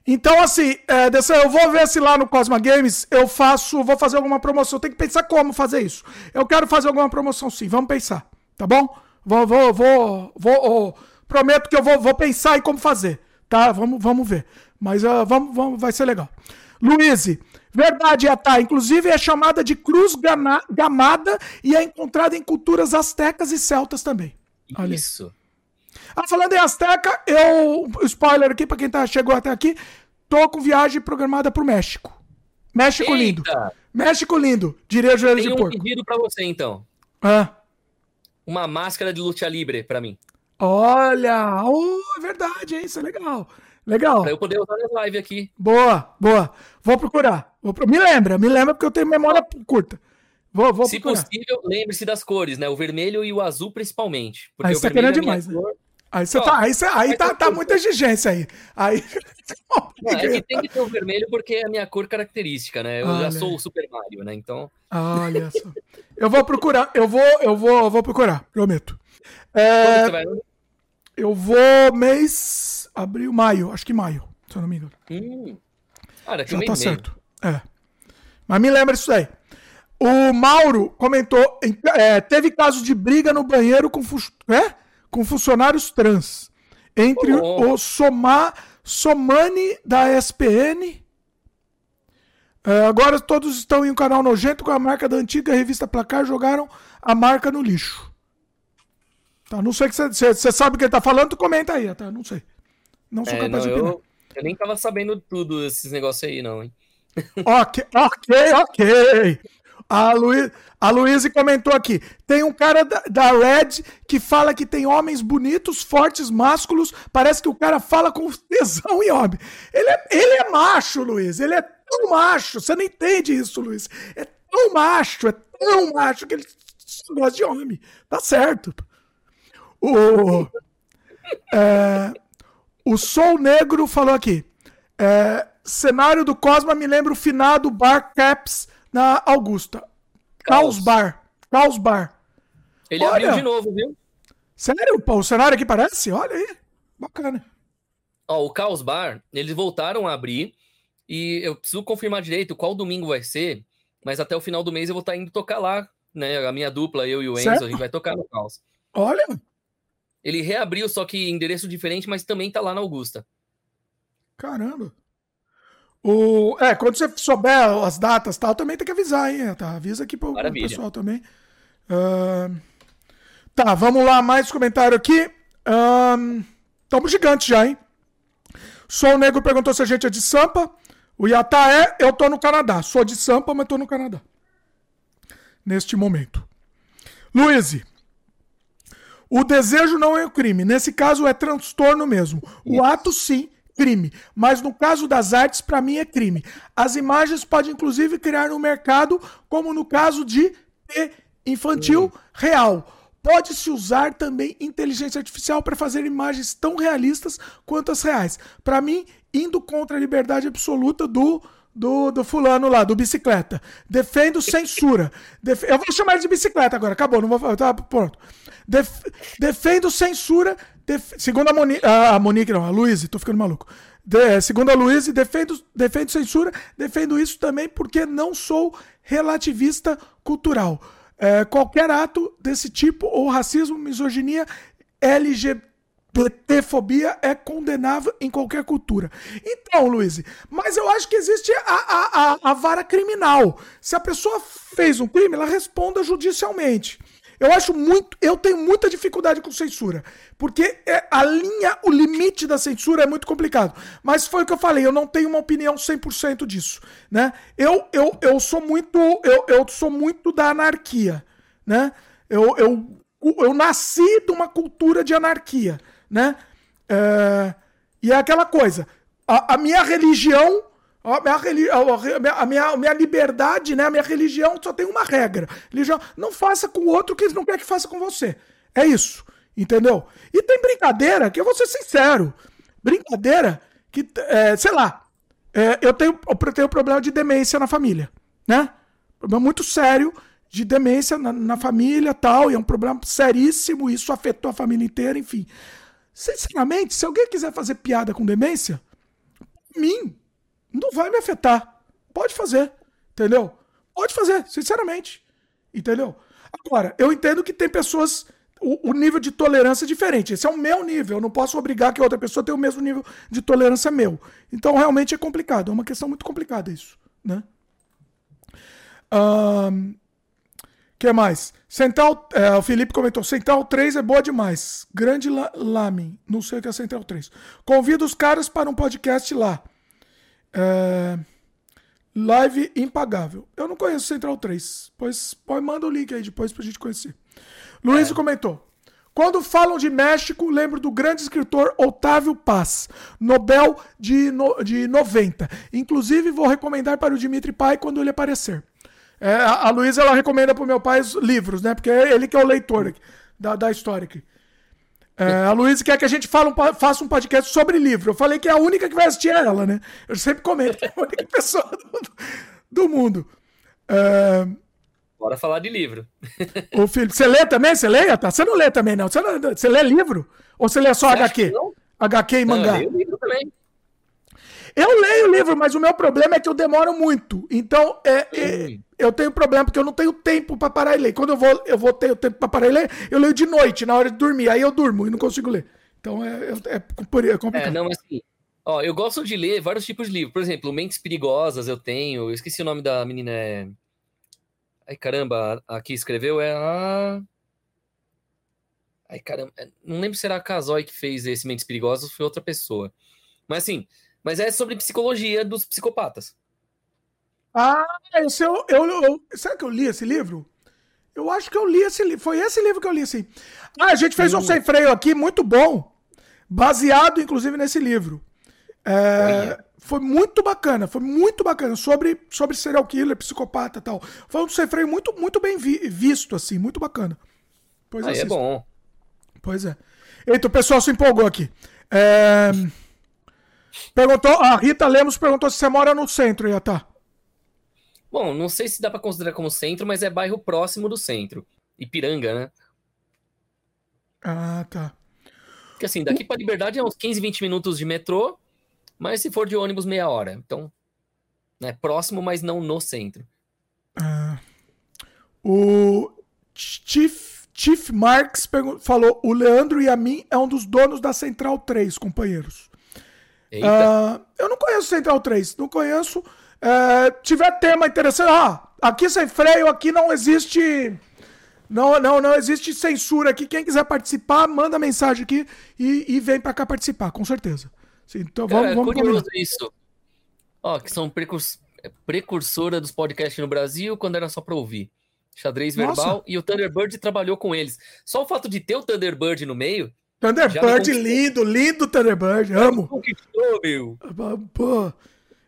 Então, assim, é, Sun, eu vou ver se lá no Cosma Games eu faço. Vou fazer alguma promoção. Tem que pensar como fazer isso. Eu quero fazer alguma promoção sim. Vamos pensar. Tá bom? Vou, vou, vou. vou oh, prometo que eu vou, vou pensar em como fazer. Tá? Vamos, vamos ver. Mas uh, vamos, vamos, vai ser legal. Luiz, verdade, Atá. Inclusive é chamada de cruz gamada e é encontrada em culturas astecas e celtas também. Olha. Isso. Ah, falando em asteca, eu. Spoiler aqui para quem tá, chegou até aqui. Tô com viagem programada pro México. México Eita. lindo. México lindo, diria joelho de um porco. Tem um pedido pra você, então. Ah. Uma máscara de luta livre para mim. Olha! Oh, é verdade, hein? Isso é legal. Legal. Pra eu poder usar na live aqui. Boa, boa. Vou procurar. Vou pro... Me lembra, me lembra porque eu tenho memória curta. Vou, vou Se procurar. possível, lembre-se das cores, né? O vermelho e o azul principalmente. Porque aí você tá querendo é demais, né? Cor... Aí você tá, aí, você, aí tá, tá muita exigência aí. aí... Não, é que tem que ter o vermelho porque é a minha cor característica, né? Eu Olha. já sou o Super Mario, né? Então. Olha só. Eu vou procurar, eu vou, eu vou, eu vou procurar, prometo. É... Eu vou mês abril, maio, acho que maio, se eu não me engano. Hum. Ah, Já tá certo. É. Mas me lembra isso aí. O Mauro comentou: é, teve casos de briga no banheiro com, é? com funcionários trans. Entre oh. o Soma, Somani da ESPN. É, agora todos estão em um canal nojento com a marca da antiga revista Placar, jogaram a marca no lixo. Tá, não sei que você sabe o que ele tá falando, tu comenta aí, tá? Não sei. Não sou é, capaz não, de opinar. Eu, eu, nem tava sabendo tudo esses negócios aí, não, hein? ok, ok, ok. A, Luiz, a Luísa comentou aqui: tem um cara da, da, Red que fala que tem homens bonitos, fortes, másculos. Parece que o cara fala com tesão e homem. Ele é, ele é macho, Luiz. Ele é tão macho. Você não entende isso, Luiz. É tão macho, é tão macho que ele gosta de homem. Tá certo. O, é, o Sol Negro falou aqui. É, cenário do Cosma me lembra o finado Bar Caps na Augusta. Caos Bar. Caos Bar. Ele Olha, abriu de novo, viu? Sério? Pô, o cenário aqui parece? Olha aí. Bacana. Ó, o Caos Bar, eles voltaram a abrir. E eu preciso confirmar direito qual domingo vai ser. Mas até o final do mês eu vou estar indo tocar lá. Né? A minha dupla, eu e o Enzo, certo? a gente vai tocar no Caos. Olha, ele reabriu, só que endereço diferente, mas também tá lá na Augusta. Caramba. O... É, quando você souber as datas tal, também tem que avisar, hein? Tá? Avisa aqui pro, pro pessoal também. Uh... Tá, vamos lá, mais comentário aqui. Um... Tamo gigante já, hein? Sou Negro perguntou se a gente é de Sampa. O Yatá é, eu tô no Canadá. Sou de Sampa, mas tô no Canadá. Neste momento. Luiz, o desejo não é o crime. Nesse caso é transtorno mesmo. O ato, sim, crime. Mas no caso das artes, para mim é crime. As imagens podem, inclusive, criar um mercado, como no caso de infantil uhum. real. Pode-se usar também inteligência artificial para fazer imagens tão realistas quanto as reais. Para mim, indo contra a liberdade absoluta do do, do fulano lá, do bicicleta. Defendo censura. Def... Eu vou chamar de bicicleta agora, acabou, não vou. Tá, pronto. Def... Defendo censura. Def... Segundo a, Moni... a Monique, não, a Luísa, tô ficando maluco. De... Segundo a Luísa, defendo... defendo censura. Defendo isso também porque não sou relativista cultural. É, qualquer ato desse tipo, ou racismo, misoginia, LGBT PTfobia é condenável em qualquer cultura. Então, Luiz, mas eu acho que existe a, a, a, a vara criminal. Se a pessoa fez um crime, ela responda judicialmente. Eu acho muito. Eu tenho muita dificuldade com censura. Porque é, a linha, o limite da censura é muito complicado. Mas foi o que eu falei, eu não tenho uma opinião 100% disso. Né? Eu, eu, eu sou muito. Eu, eu sou muito da anarquia. Né? Eu, eu, eu nasci de uma cultura de anarquia né? É, e é aquela coisa. A, a, minha religião, A minha, a, minha, a minha liberdade, né? A minha religião só tem uma regra. Religião, não faça com o outro que ele não quer que faça com você. É isso. Entendeu? E tem brincadeira, que eu vou ser sincero. Brincadeira que, é, sei lá, é, eu, tenho, eu tenho problema de demência na família, né? Problema muito sério de demência na, na família tal, e é um problema seríssimo, isso afetou a família inteira, enfim. Sinceramente, se alguém quiser fazer piada com demência, mim, não vai me afetar. Pode fazer, entendeu? Pode fazer, sinceramente. Entendeu? Agora, eu entendo que tem pessoas. O, o, nível de tolerância é diferente. Esse é o meu nível. Eu não posso obrigar que outra pessoa tenha o mesmo nível de tolerância meu. Então, realmente é complicado. É uma questão muito complicada isso. Né? Um, que mais? Central. É, o Felipe comentou: Central 3 é boa demais. Grande la, Lamin. Não sei o que é Central 3. Convido os caras para um podcast lá. É, live impagável. Eu não conheço Central 3. Pois, pois manda o link aí depois pra gente conhecer. Luiz é. comentou. Quando falam de México, lembro do grande escritor Otávio Paz, Nobel de, no, de 90. Inclusive, vou recomendar para o Dimitri Pai quando ele aparecer. É, a, Luísa ela recomenda pro meu pai os livros, né? Porque é ele que é o leitor aqui, da, da história aqui. É, a Luísa quer que a gente fale um, faça um podcast sobre livro. Eu falei que é a única que vai assistir é ela, né? Eu sempre comento que é a única pessoa do, do mundo. É... Bora falar de livro. O Felipe, você lê também? Você lê? Tá? Você não lê também, não? Você, não, você lê livro? Ou você lê só você HQ? HQ e mangá? Não, eu leio livro também. Eu leio livro, mas o meu problema é que eu demoro muito. Então, é, é eu tenho problema porque eu não tenho tempo para parar e ler. Quando eu vou, eu vou ter o tempo para parar e ler, eu leio de noite, na hora de dormir. Aí eu durmo e não consigo ler. Então é, é, é, é complicado. É, não, assim, ó, eu gosto de ler vários tipos de livros. Por exemplo, Mentes Perigosas eu tenho. Eu esqueci o nome da menina. É... Ai, caramba, a que escreveu é a. Ai, caramba, é, não lembro se era a Casoy que fez esse Mentes Perigosas ou foi outra pessoa. Mas assim, mas é sobre psicologia dos psicopatas. Ah, esse eu, eu, eu, Será que eu li esse livro? Eu acho que eu li esse livro. Foi esse livro que eu li, sim. Ah, a gente fez um sem freio aqui muito bom, baseado inclusive nesse livro. É, foi muito bacana, foi muito bacana sobre, sobre serial killer, psicopata e tal. Foi um sem freio muito, muito bem vi, visto, assim, muito bacana. Pois Aí é bom. Pois é. Eita, o pessoal se empolgou aqui. É... Perguntou, a Rita Lemos perguntou se você mora no centro, Iatá. Bom, não sei se dá para considerar como centro, mas é bairro próximo do centro. Ipiranga, né? Ah, tá. Porque assim, daqui para Liberdade é uns 15, 20 minutos de metrô, mas se for de ônibus, meia hora. Então, né, próximo, mas não no centro. Ah, o Chief, Chief Marks falou: o Leandro e a mim é um dos donos da Central 3, companheiros. Uh, eu não conheço Central 3, não conheço. Uh, tiver tema interessante, ah, aqui sem freio, aqui não existe. Não, não, não existe censura aqui. Quem quiser participar, manda mensagem aqui e, e vem para cá participar, com certeza. Sim, então vamos, é, vamos curioso combinar. isso. Ó, que são precurs... precursora dos podcasts no Brasil quando era só para ouvir. Xadrez Nossa. verbal e o Thunderbird trabalhou com eles. Só o fato de ter o Thunderbird no meio Thunderbird lindo, lindo Thunderbird, amo. Conquistou, meu. Pô,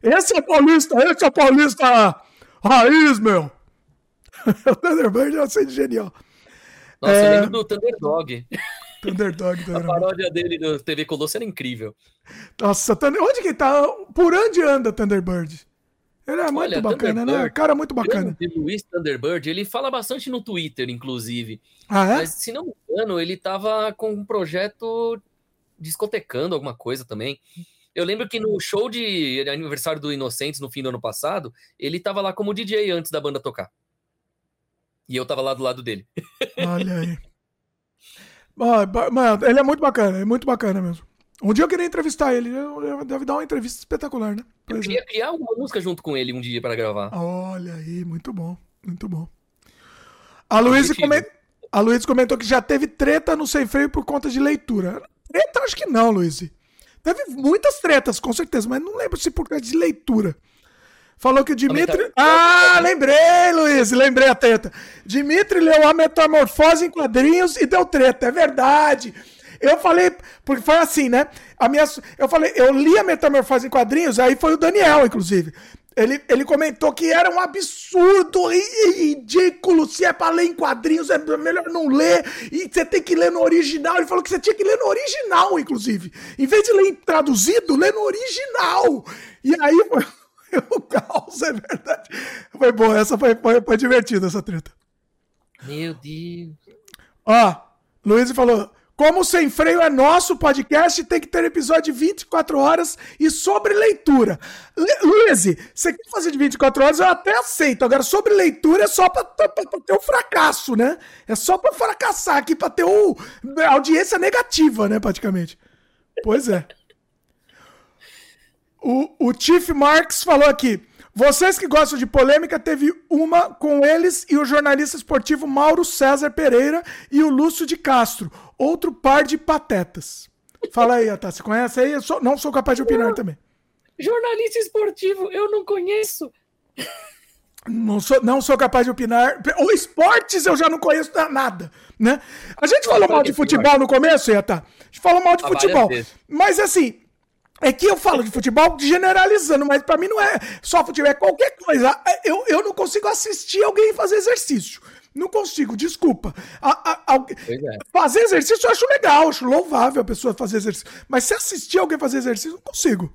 esse é paulista, esse é paulista raiz, meu. o Thunderbird é assim genial. Nossa, é... eu lembro do Thunderdog. Thunderdog, A paródia dele do TV Colosso era incrível. Nossa, onde que tá? Por onde anda Thunderbird? Ele é muito Olha, bacana, né? Cara, muito bacana. O Luiz Thunderbird, ele fala bastante no Twitter, inclusive. Ah, é? Mas, se não me engano, ele tava com um projeto discotecando alguma coisa também. Eu lembro que no show de aniversário do Inocentes, no fim do ano passado, ele tava lá como DJ antes da banda tocar. E eu tava lá do lado dele. Olha aí. Mano, ele é muito bacana, é muito bacana mesmo. Um dia eu queria entrevistar ele, deve dar uma entrevista espetacular, né? Por eu queria criar uma música junto com ele um dia para gravar. Olha aí, muito bom, muito bom. A Luísa Luiz comentou que já teve treta no Sem Freio por conta de leitura. Treta, acho que não, Luiz. Teve muitas tretas, com certeza, mas não lembro se por causa de leitura. Falou que o Dimitri. Ah, lembrei, Luiz, lembrei a treta. Dimitri leu a metamorfose em quadrinhos e deu treta, é verdade. Eu falei, porque foi assim, né? A minha, eu falei, eu li a Metamorfose em quadrinhos, aí foi o Daniel, inclusive. Ele, ele comentou que era um absurdo e ridículo. Se é pra ler em quadrinhos, é melhor não ler. E você tem que ler no original. Ele falou que você tinha que ler no original, inclusive. Em vez de ler traduzido, lê no original. E aí foi o caos, é verdade. Foi bom, essa foi, foi, foi divertida, essa treta. Meu Deus. Ó, Luiz falou: como Sem Freio é nosso podcast, tem que ter episódio de 24 horas e sobre leitura. Luiz, você quer fazer de 24 horas, eu até aceito. Agora, sobre leitura é só pra, pra, pra ter um fracasso, né? É só pra fracassar aqui, pra ter a audiência negativa, né, praticamente. Pois é. O, o Chief Marks falou aqui. Vocês que gostam de polêmica, teve uma com eles e o jornalista esportivo Mauro César Pereira e o Lúcio de Castro, outro par de patetas. Fala aí, Atá, você conhece aí? Eu sou, não sou capaz de opinar também. Jornalista esportivo, eu não conheço. Não sou, não sou capaz de opinar. O esportes eu já não conheço nada, né? A gente falou mal de futebol no começo, Iata. A gente falou mal de futebol. Mas assim, é que eu falo de futebol generalizando, mas para mim não é só futebol, é qualquer coisa. Eu, eu não consigo assistir alguém fazer exercício. Não consigo, desculpa. A, a, a, é. Fazer exercício eu acho legal, acho louvável a pessoa fazer exercício. Mas se assistir alguém fazer exercício, não consigo.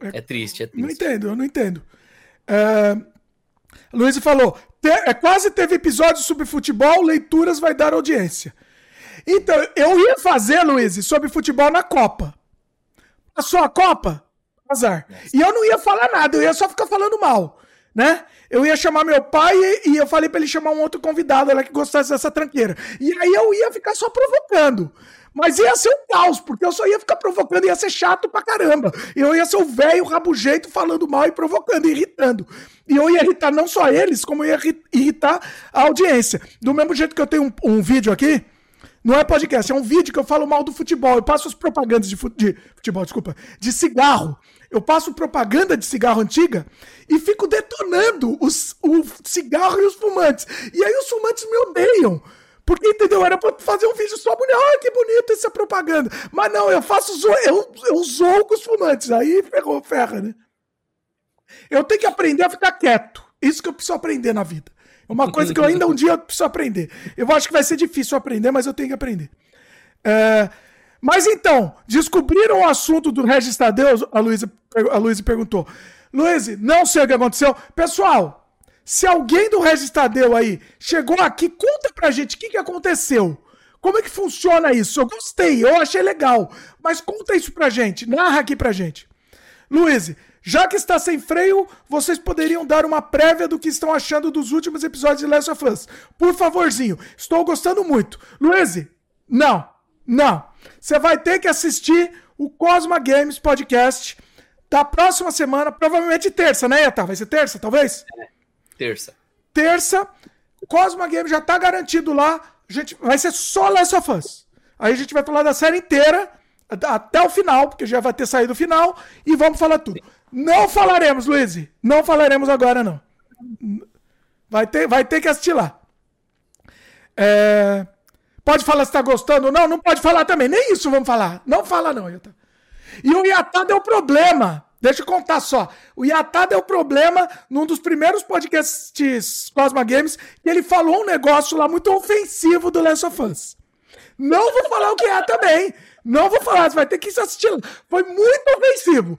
É, é triste, é triste. Não entendo, eu não entendo. É, Luiz falou: te, é, quase teve episódio sobre futebol, leituras vai dar audiência. Então, eu ia fazer, Luiz, sobre futebol na Copa. Passou a Copa? Azar. E eu não ia falar nada, eu ia só ficar falando mal, né? Eu ia chamar meu pai e, eu falei para ele chamar um outro convidado lá que gostasse dessa tranqueira. E aí eu ia ficar só provocando. Mas ia ser um caos, porque eu só ia ficar provocando, ia ser chato pra caramba. Eu ia ser o velho rabugento falando mal e provocando, irritando. E eu ia irritar não só eles, como eu ia irritar a audiência. Do mesmo jeito que eu tenho um, um vídeo aqui, não é podcast, é um vídeo que eu falo mal do futebol. Eu passo as propagandas de, de futebol, desculpa, de cigarro. Eu passo propaganda de cigarro antiga e fico detonando os, o cigarro e os fumantes. E aí os fumantes me odeiam. Porque, entendeu? Era pra fazer um vídeo só bonito. Ah, que bonito essa propaganda. Mas não, eu faço zo... eu, eu zoo com os fumantes. Aí ferrou, ferra, né? Eu tenho que aprender a ficar quieto. Isso que eu preciso aprender na vida. Uma coisa que eu ainda um dia preciso aprender. Eu acho que vai ser difícil aprender, mas eu tenho que aprender. É... Mas então, descobriram o assunto do Regis Tadeu? A Luísa a Luísa perguntou. Luísa, não sei o que aconteceu. Pessoal, se alguém do Regis Tadeu aí chegou aqui, conta pra gente o que, que aconteceu. Como é que funciona isso? Eu gostei, eu achei legal. Mas conta isso pra gente, narra aqui pra gente. Luiz, já que está sem freio, vocês poderiam dar uma prévia do que estão achando dos últimos episódios de Last of Us. Por favorzinho, estou gostando muito. Luiz, não, não. Você vai ter que assistir o Cosma Games Podcast da próxima semana, provavelmente terça, né, Eta? Vai ser terça, talvez? É, terça. Terça, Cosma Games já está garantido lá. A gente, vai ser só Last of Us. Aí a gente vai falar da série inteira até o final, porque já vai ter saído o final, e vamos falar tudo. Não falaremos, Luiz. Não falaremos agora, não. Vai ter, vai ter que assistir lá. É... Pode falar se tá gostando. Não, não pode falar também. Nem isso vamos falar. Não fala, não, Yatá. E o Yatá deu problema. Deixa eu contar só. O Yatá deu problema num dos primeiros podcasts Cosma Games que ele falou um negócio lá muito ofensivo do Last of Us. Não vou falar o que é também. Não vou falar, você vai ter que assistir. Foi muito ofensivo.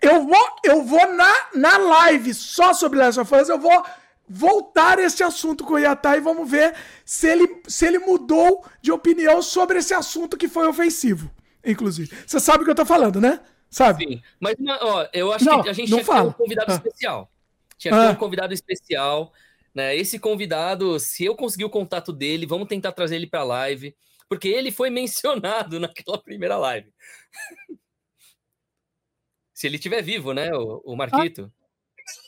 Eu vou, eu vou na, na live só sobre Last of Us, eu vou voltar esse assunto com o Yatá e vamos ver se ele, se ele mudou de opinião sobre esse assunto que foi ofensivo, inclusive. Você sabe o que eu tô falando, né? Sabe? Sim, mas ó, eu acho não, que a gente não tinha fala. um convidado ah. especial. Tinha ah. um convidado especial. Né? Esse convidado, se eu conseguir o contato dele, vamos tentar trazer ele para a live, porque ele foi mencionado naquela primeira live. Se ele estiver vivo, né, o, o Marquito.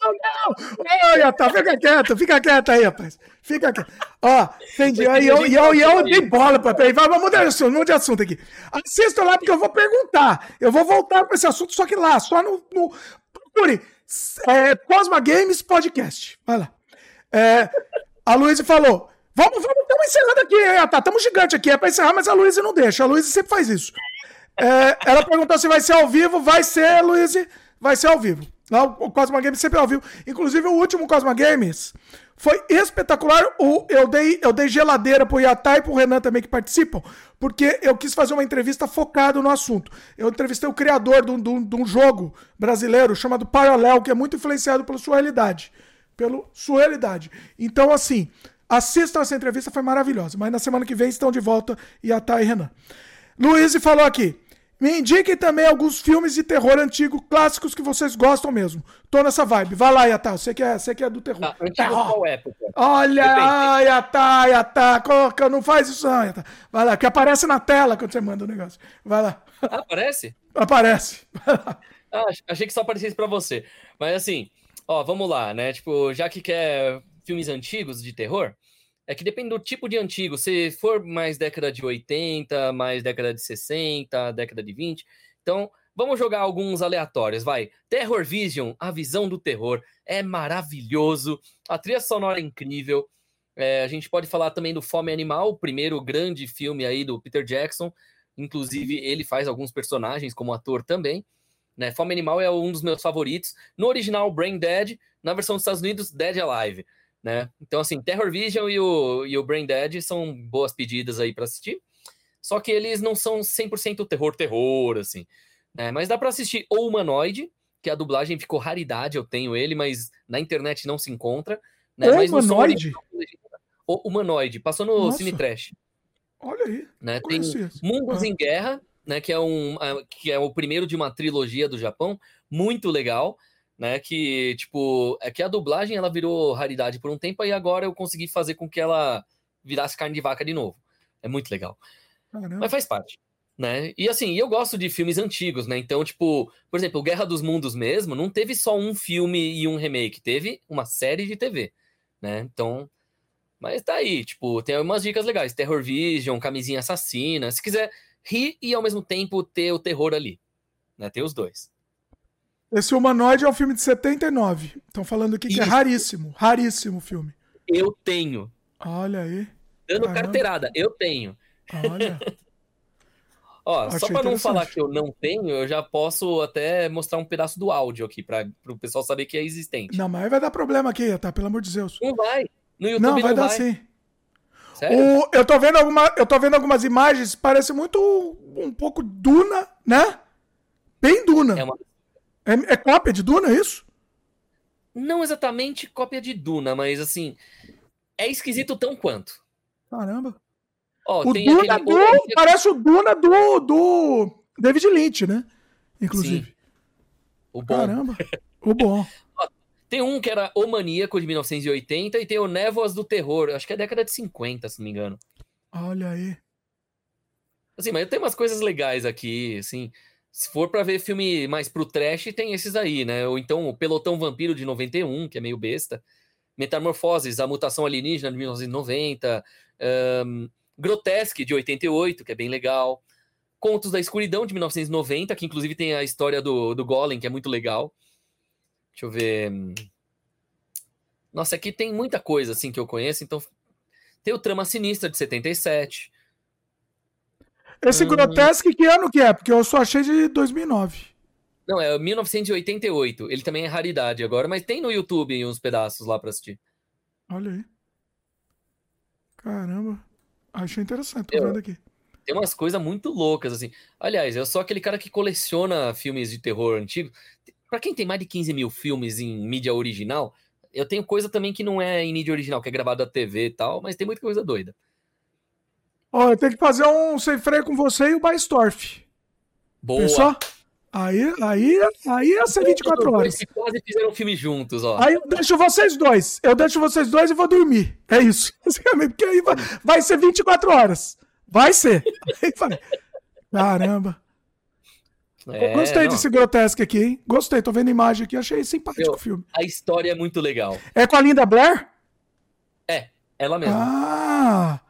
Não, não! Olha, tá, fica quieto, fica quieto aí, rapaz. Fica quieto. Ó, entendi. E eu, eu, eu dei bola pra ele. Vamos mudar de assunto, de assunto aqui. Assista lá, porque eu vou perguntar. Eu vou voltar pra esse assunto, só que lá, só no. no procure. É, Cosma Games Podcast. Vai lá. É, a Luísa falou: vamos, vamos estamos encerrando aqui, é, tá, estamos gigante aqui, é pra encerrar, mas a Luísa não deixa. A Luísa sempre faz isso. É, ela perguntou se vai ser ao vivo. Vai ser, Luísa, vai ser ao vivo. O Cosma Games sempre é ao vivo. Inclusive, o último Cosma Games foi espetacular. O, eu, dei, eu dei geladeira pro Yatá e pro Renan também que participam, porque eu quis fazer uma entrevista focada no assunto. Eu entrevistei o criador de um, de um, jogo brasileiro chamado Paralel, que é muito influenciado pela sua realidade. Pelo sua realidade. Então, assim, assistam essa entrevista, foi maravilhosa. Mas na semana que vem estão de volta Yatá e Renan. Luiz falou aqui. Me indiquem também alguns filmes de terror antigo, clássicos que vocês gostam mesmo. Tô nessa vibe. Vai lá, Yatá. Você que é, você que é do terror. Ah, antigo terror. qual época? Olha, Yatá, Yatá. Coloca, não faz isso não, Yatá. Vai lá, que aparece na tela quando você manda o negócio. Vai lá. Ah, aparece? Aparece. ah, achei que só aparecesse pra você. Mas assim, ó, vamos lá, né? Tipo, já que quer filmes antigos de terror, é que depende do tipo de antigo. Se for mais década de 80, mais década de 60, década de 20. Então, vamos jogar alguns aleatórios, vai. Terror Vision, a visão do terror. É maravilhoso. A trilha sonora é incrível. É, a gente pode falar também do Fome Animal, o primeiro grande filme aí do Peter Jackson. Inclusive, ele faz alguns personagens como ator também. Né? Fome Animal é um dos meus favoritos. No original, Brain Dead. Na versão dos Estados Unidos, Dead Alive né? Então, assim, Terror Vision e o, e o Brain Dead são boas pedidas aí para assistir. Só que eles não são 100% terror, terror, assim. Né? Mas dá para assistir O Humanoid, que a dublagem ficou raridade, eu tenho ele, mas na internet não se encontra. Né? O mas Humanoid? O Humanoid, passou no Nossa. Cine Trash. Olha aí. Né? Tem Mundos ah. em Guerra, né? que, é um, que é o primeiro de uma trilogia do Japão, muito legal né? Que, tipo, é que a dublagem ela virou raridade por um tempo e agora eu consegui fazer com que ela virasse carne de vaca de novo. É muito legal. Caramba. Mas faz parte. Né? E assim, eu gosto de filmes antigos, né? Então, tipo, por exemplo, Guerra dos Mundos mesmo, não teve só um filme e um remake, teve uma série de TV, né? Então, mas tá aí, tipo, tem umas dicas legais, Terror Vision, Camisinha Assassina, se quiser rir e ao mesmo tempo ter o terror ali, né? Tem os dois. Esse Humanoide é um filme de 79. Estão falando aqui que é Isso. é raríssimo. Raríssimo filme. Eu tenho. Olha aí. Dando Caramba. carteirada, eu tenho. Olha. Ó, só para não falar que eu não tenho, eu já posso até mostrar um pedaço do áudio aqui para o pessoal saber que é existente. Não, mas vai dar problema aqui, tá? Pelo amor de Deus. Não vai. No YouTube não, vai não dar vai. sim. Sério? O, eu, tô vendo alguma, eu tô vendo algumas imagens, parece muito um pouco Duna, né? Bem Duna. É uma é, é cópia de Duna, é isso? Não exatamente cópia de Duna, mas assim, é esquisito tão quanto. Caramba. Ó, o Duna aquele... do... Parece o Duna do, do David Lynch, né? Inclusive. Sim. O bom. Caramba. O bom. tem um que era O Maníaco de 1980 e tem o Névoas do Terror, acho que é década de 50, se não me engano. Olha aí. Assim, mas tem umas coisas legais aqui, assim. Se for para ver filme mais pro trash, tem esses aí, né? Ou então o Pelotão Vampiro de 91, que é meio besta. Metamorfoses, a mutação alienígena de 1990. Um, Grotesque de 88, que é bem legal. Contos da Escuridão de 1990, que inclusive tem a história do, do Golem, que é muito legal. Deixa eu ver. Nossa, aqui tem muita coisa assim que eu conheço, então tem o Trama Sinistra de 77. Esse hum... Grotesque, que ano que é? Porque eu só achei de 2009. Não, é 1988. Ele também é raridade agora, mas tem no YouTube uns pedaços lá pra assistir. Olha aí. Caramba. Achei interessante, tô eu, vendo aqui. Tem umas coisas muito loucas, assim. Aliás, eu sou aquele cara que coleciona filmes de terror antigo. Pra quem tem mais de 15 mil filmes em mídia original, eu tenho coisa também que não é em mídia original, que é gravado à TV e tal, mas tem muita coisa doida. Ó, eu tenho que fazer um sem freio com você e o Baistorf. Boa. Pensou? Aí, aí, aí ia ser 24 horas. quase fizeram um filme juntos, ó. Aí eu deixo vocês dois. Eu deixo vocês dois e vou dormir. É isso. Porque aí vai, vai ser 24 horas. Vai ser. Vai. Caramba. É, Gostei não. desse grotesco aqui, hein? Gostei, tô vendo a imagem aqui, achei simpático o filme. A história é muito legal. É com a Linda Blair? É, ela mesma. Ah!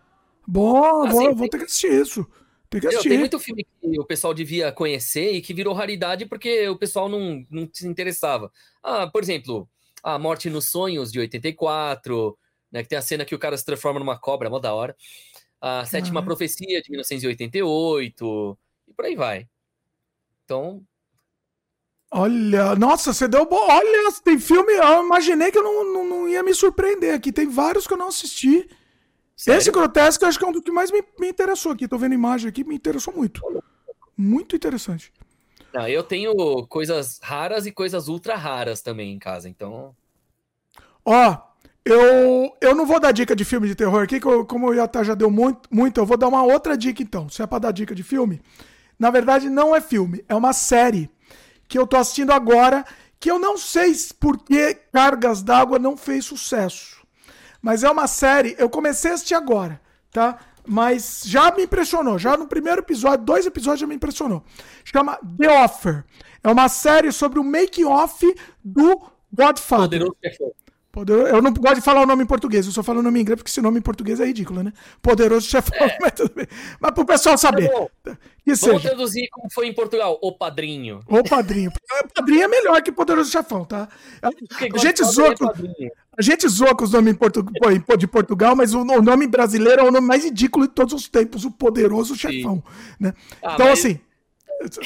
Bom, assim, vou, vou ter que assistir isso. Tem que assistir. Tem muito filme que o pessoal devia conhecer e que virou raridade porque o pessoal não, não se interessava. Ah, por exemplo, A Morte nos Sonhos, de 84, né? Que tem a cena que o cara se transforma numa cobra, mó da hora. A Sétima Profecia, de 1988, e por aí vai. Então. Olha, nossa, você deu. Bo... Olha, tem filme. Eu imaginei que eu não, não, não, ia me surpreender aqui. Tem vários que eu não assisti. Sério? Esse grotesco eu acho que é um dos que mais me, me interessou aqui. Tô vendo imagem aqui, me interessou muito. Muito interessante. Não, eu tenho coisas raras e coisas ultra raras também em casa, então. Ó, eu, eu não vou dar dica de filme de terror aqui, como o Yata já deu muito, muito, eu vou dar uma outra dica então. Se é pra dar dica de filme, na verdade não é filme, é uma série que eu tô assistindo agora, que eu não sei por que Cargas d'Água não fez sucesso. Mas é uma série, eu comecei a assistir agora, tá? Mas já me impressionou. Já no primeiro episódio, dois episódios já me impressionou. Chama The Offer. É uma série sobre o make-off do Godfather. Poderoso Eu não gosto de falar o nome em português, eu só falo o nome em inglês, porque esse nome em português é ridículo, né? Poderoso chefão, é. mas tudo bem. Mas pro pessoal saber. Vamos seja. traduzir como foi em Portugal, o padrinho. O padrinho. O padrinho é melhor que poderoso chefão, tá? A gente, zoa com, a gente zoa com os nomes portu... de Portugal, mas o nome brasileiro é o nome mais ridículo de todos os tempos, o poderoso chefão. Né? Ah, então, mas... assim.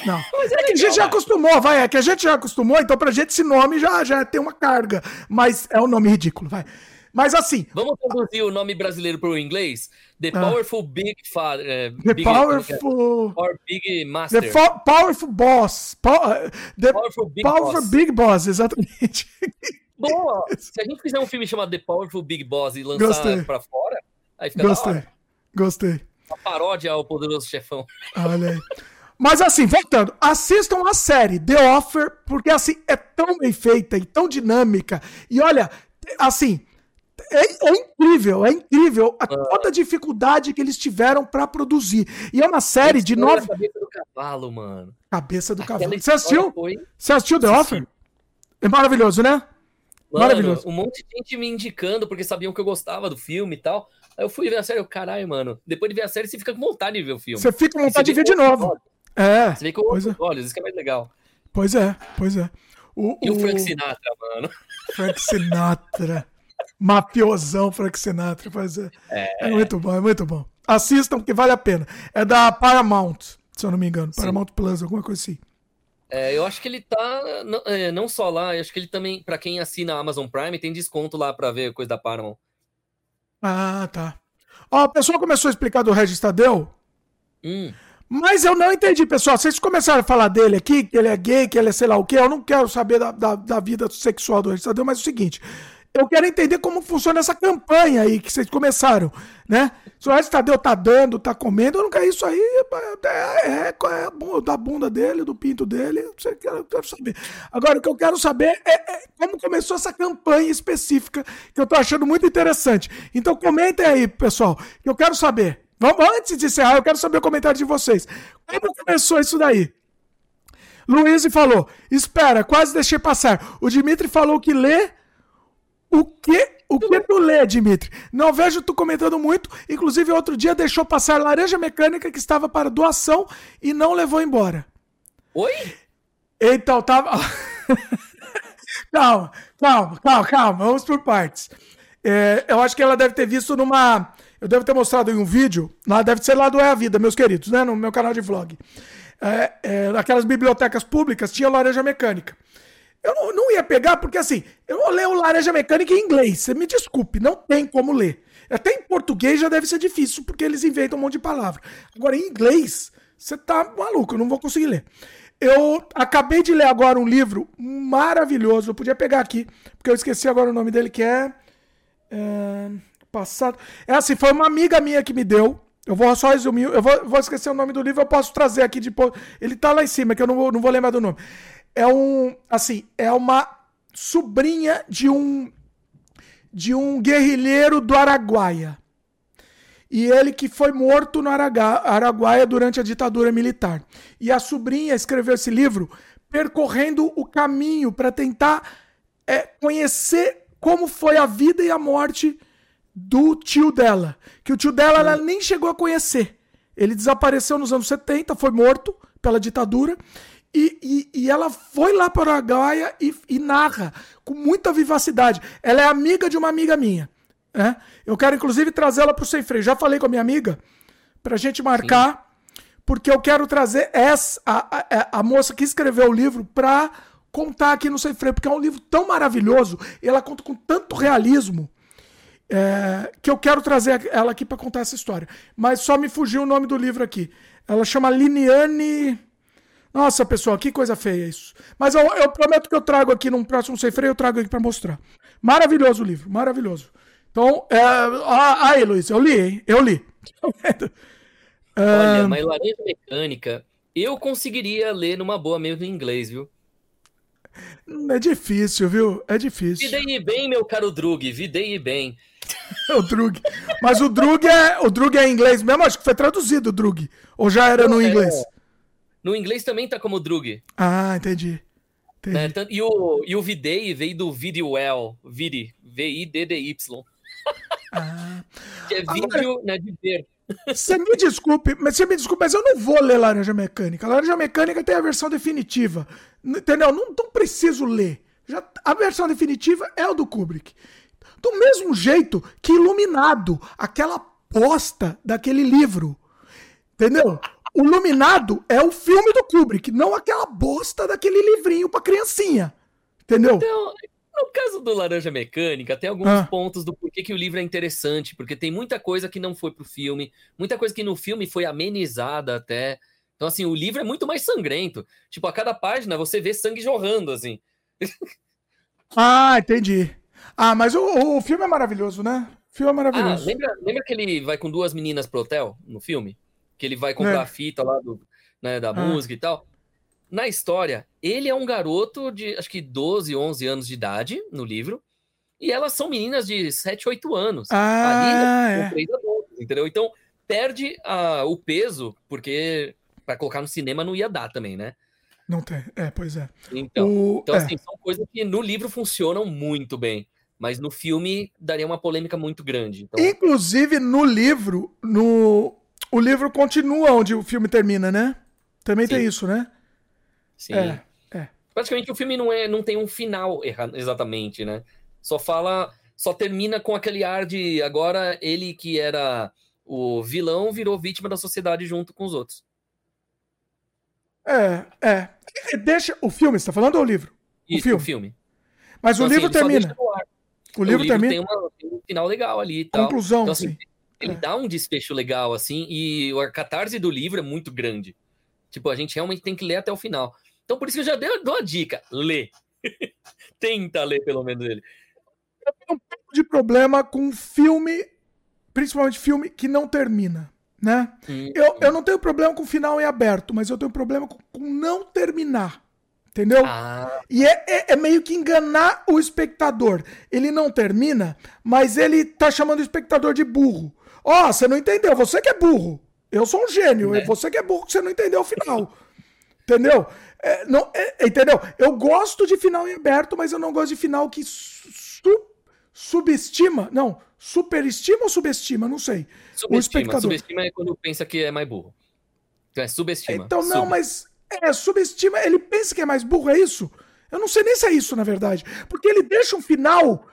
Não. É, é, que a gente já acostumou, vai. É que a gente já acostumou, então pra gente esse nome já, já tem uma carga. Mas é um nome ridículo, vai. Mas assim. Vamos traduzir o nome brasileiro para o inglês? The ah. Powerful Big Father. Uh, the big, Powerful. Or Big Master. The Powerful Boss. Po uh, the Powerful Big Powerful Boss. Big Boss, exatamente. Boa! Se a gente fizer um filme chamado The Powerful Big Boss e lançar para fora, aí fica Gostei. Gostei. Uma paródia ao Poderoso Chefão. Olha aí. Mas assim, voltando, assistam a série The Offer, porque assim, é tão bem feita e tão dinâmica. E olha, assim, é, é incrível, é incrível a, ah. toda a dificuldade que eles tiveram para produzir. E é uma série de nove. Cabeça do cavalo, mano. Cabeça do Aquela cavalo. Você assistiu? Foi... Você assistiu The Offer? É maravilhoso, né? Mano, maravilhoso. Um monte de gente me indicando porque sabiam que eu gostava do filme e tal. Aí eu fui ver a série, eu, caralho, mano. Depois de ver a série, você fica com vontade de ver o filme. Você fica com vontade de ver de novo. É. Você vê com outros é. olhos, isso que é mais legal. Pois é, pois é. O, e o, o Frank Sinatra, mano. Frank Sinatra. Mafiosão Frank Sinatra. Pois é. é. é. muito bom, é muito bom. Assistam, porque vale a pena. É da Paramount, se eu não me engano. Sim. Paramount Plus, alguma coisa assim. É, eu acho que ele tá. Não, é, não só lá, eu acho que ele também, para quem assina a Amazon Prime, tem desconto lá para ver coisa da Paramount. Ah, tá. Ó, a pessoa começou a explicar do Regis Tadeu. Hum. Mas eu não entendi, pessoal. Vocês começaram a falar dele aqui, que ele é gay, que ele é sei lá o quê. Eu não quero saber da, da, da vida sexual do registrador, mas é o seguinte. Eu quero entender como funciona essa campanha aí que vocês começaram, né? Se o Registrador tá dando, tá comendo, eu não quero isso aí. É, é, é, é da bunda dele, do pinto dele. Eu quero, quero saber. Agora, o que eu quero saber é, é, como começou essa campanha específica, que eu tô achando muito interessante. Então, comentem aí, pessoal, que eu quero saber. Vamos, antes de encerrar, eu quero saber o comentário de vocês. Como começou isso daí? Luiz falou: Espera, quase deixei passar. O Dimitri falou que lê. O que? O que tu lê, Dimitri? Não vejo tu comentando muito. Inclusive, outro dia deixou passar laranja mecânica que estava para doação e não levou embora. Oi? Então, tava. calma, calma, calma, calma. Vamos por partes. É, eu acho que ela deve ter visto numa eu devo ter mostrado em um vídeo, lá deve ser lá do É a Vida, meus queridos, né? No meu canal de vlog. É, é, naquelas bibliotecas públicas tinha laranja mecânica. Eu não, não, ia pegar, porque assim, eu não leio laranja mecânica em inglês. Você me desculpe, não tem como ler. Até em português já deve ser difícil, porque eles inventam um monte de palavra. Agora, em inglês, você tá maluco, eu não vou conseguir ler. Eu acabei de ler agora um livro maravilhoso. Eu podia pegar aqui, porque eu esqueci agora o nome dele, que é. é passado. É assim, foi uma amiga minha que me deu. Eu vou só resumir. Eu vou, vou esquecer o nome do livro, eu posso trazer aqui depois. Ele tá lá em cima, que eu não vou, não vou lembrar do nome. É um. Assim, é uma sobrinha de um. De um guerrilheiro do Araguaia. E ele que foi morto no Araguaia durante a ditadura militar. E a sobrinha escreveu esse livro percorrendo o caminho para tentar é, conhecer como foi a vida e a morte do tio dela. Que o tio dela ela nem chegou a conhecer. Ele desapareceu nos anos 70, foi morto pela ditadura. E, e, e ela foi lá para a e, e narra com muita vivacidade. Ela é amiga de uma amiga minha. Né? Eu quero, inclusive, trazê-la para o Sem Freio. Já falei com a minha amiga para a gente marcar, Sim. porque eu quero trazer essa, a, a, a moça que escreveu o livro para contar aqui no Sem Freio, porque é um livro tão maravilhoso ela conta com tanto realismo. É, que eu quero trazer ela aqui para contar essa história. Mas só me fugiu o nome do livro aqui. Ela chama Liniane. Nossa, pessoal, que coisa feia isso. Mas eu, eu prometo que eu trago aqui num próximo Sem Freio, eu trago aqui para mostrar. Maravilhoso o livro, maravilhoso. Então, é, ah, aí, Luiz, eu li, hein? Eu li. Olha, mas Laranja Mecânica, eu conseguiria ler numa boa mesmo em inglês, viu? É difícil, viu? É difícil. Videi bem, meu caro Drug, videi bem. o Drug. Mas o Drug é, o Drug é em inglês mesmo? Acho que foi traduzido o Drug. Ou já era no é, inglês? No inglês também tá como Drug. Ah, entendi. entendi. Né? E o, e o Videi veio do Vidwell. Vidi. V-I-D-D-Y. Ah. Que é vídeo, Agora, né, de ver. Você me desculpe, mas você me desculpe, mas eu não vou ler Laranja Mecânica. Laranja Mecânica tem a versão definitiva. Entendeu? Não, não preciso ler. Já, a versão definitiva é o do Kubrick. Do mesmo jeito que Iluminado, aquela posta daquele livro. Entendeu? O Iluminado é o filme do Kubrick, não aquela bosta daquele livrinho pra criancinha. Entendeu? Então, no caso do Laranja Mecânica, tem alguns ah. pontos do porquê que o livro é interessante, porque tem muita coisa que não foi pro filme, muita coisa que no filme foi amenizada até. Então, assim, o livro é muito mais sangrento. Tipo, a cada página você vê sangue jorrando, assim. ah, entendi. Ah, mas o, o filme é maravilhoso, né? O filme é maravilhoso. Ah, lembra, lembra que ele vai com duas meninas pro hotel no filme? Que ele vai comprar é. a fita lá do, né, da ah. música e tal. Na história, ele é um garoto de acho que 12, 11 anos de idade no livro, e elas são meninas de 7, 8 anos. Ah, Ali, né, é. três adultos, entendeu? Então, perde a, o peso, porque para colocar no cinema não ia dar também, né? Não tem, é, pois é. Então, o... então é. assim, são coisas que no livro funcionam muito bem, mas no filme daria uma polêmica muito grande. Então... Inclusive, no livro, no o livro continua onde o filme termina, né? Também Sim. tem isso, né? Sim. É, é. Praticamente o filme não, é, não tem um final exatamente, né? Só fala. Só termina com aquele ar de agora ele que era o vilão virou vítima da sociedade junto com os outros. É, é. Deixa. O filme, você tá falando ou o livro? Isso, o filme. O filme. Mas então, o livro assim, termina. O, o livro, termina. Tem, uma, tem, um final legal ali. Tal. Conclusão, então, assim, sim. Ele é. dá um desfecho legal, assim, e a catarse do livro é muito grande. Tipo, a gente realmente tem que ler até o final. Então, por isso que eu já dei, dou a dica: lê. Tenta ler, pelo menos, ele. Eu tenho um pouco de problema com filme, principalmente filme que não termina. Né? Hum, eu, eu não tenho problema com final em aberto, mas eu tenho problema com, com não terminar. Entendeu? Ah. E é, é, é, meio que enganar o espectador. Ele não termina, mas ele tá chamando o espectador de burro. Ó, oh, você não entendeu, você que é burro. Eu sou um gênio, é. você que é burro, você não entendeu o final. entendeu? É, não, é, entendeu? Eu gosto de final em aberto, mas eu não gosto de final que su subestima. Não, superestima ou subestima? Não sei. Subestima. O espectador. Subestima é quando pensa que é mais burro. Então é subestima. Então não, Sub. mas. É, subestima. Ele pensa que é mais burro, é isso? Eu não sei nem se é isso, na verdade. Porque ele deixa um final.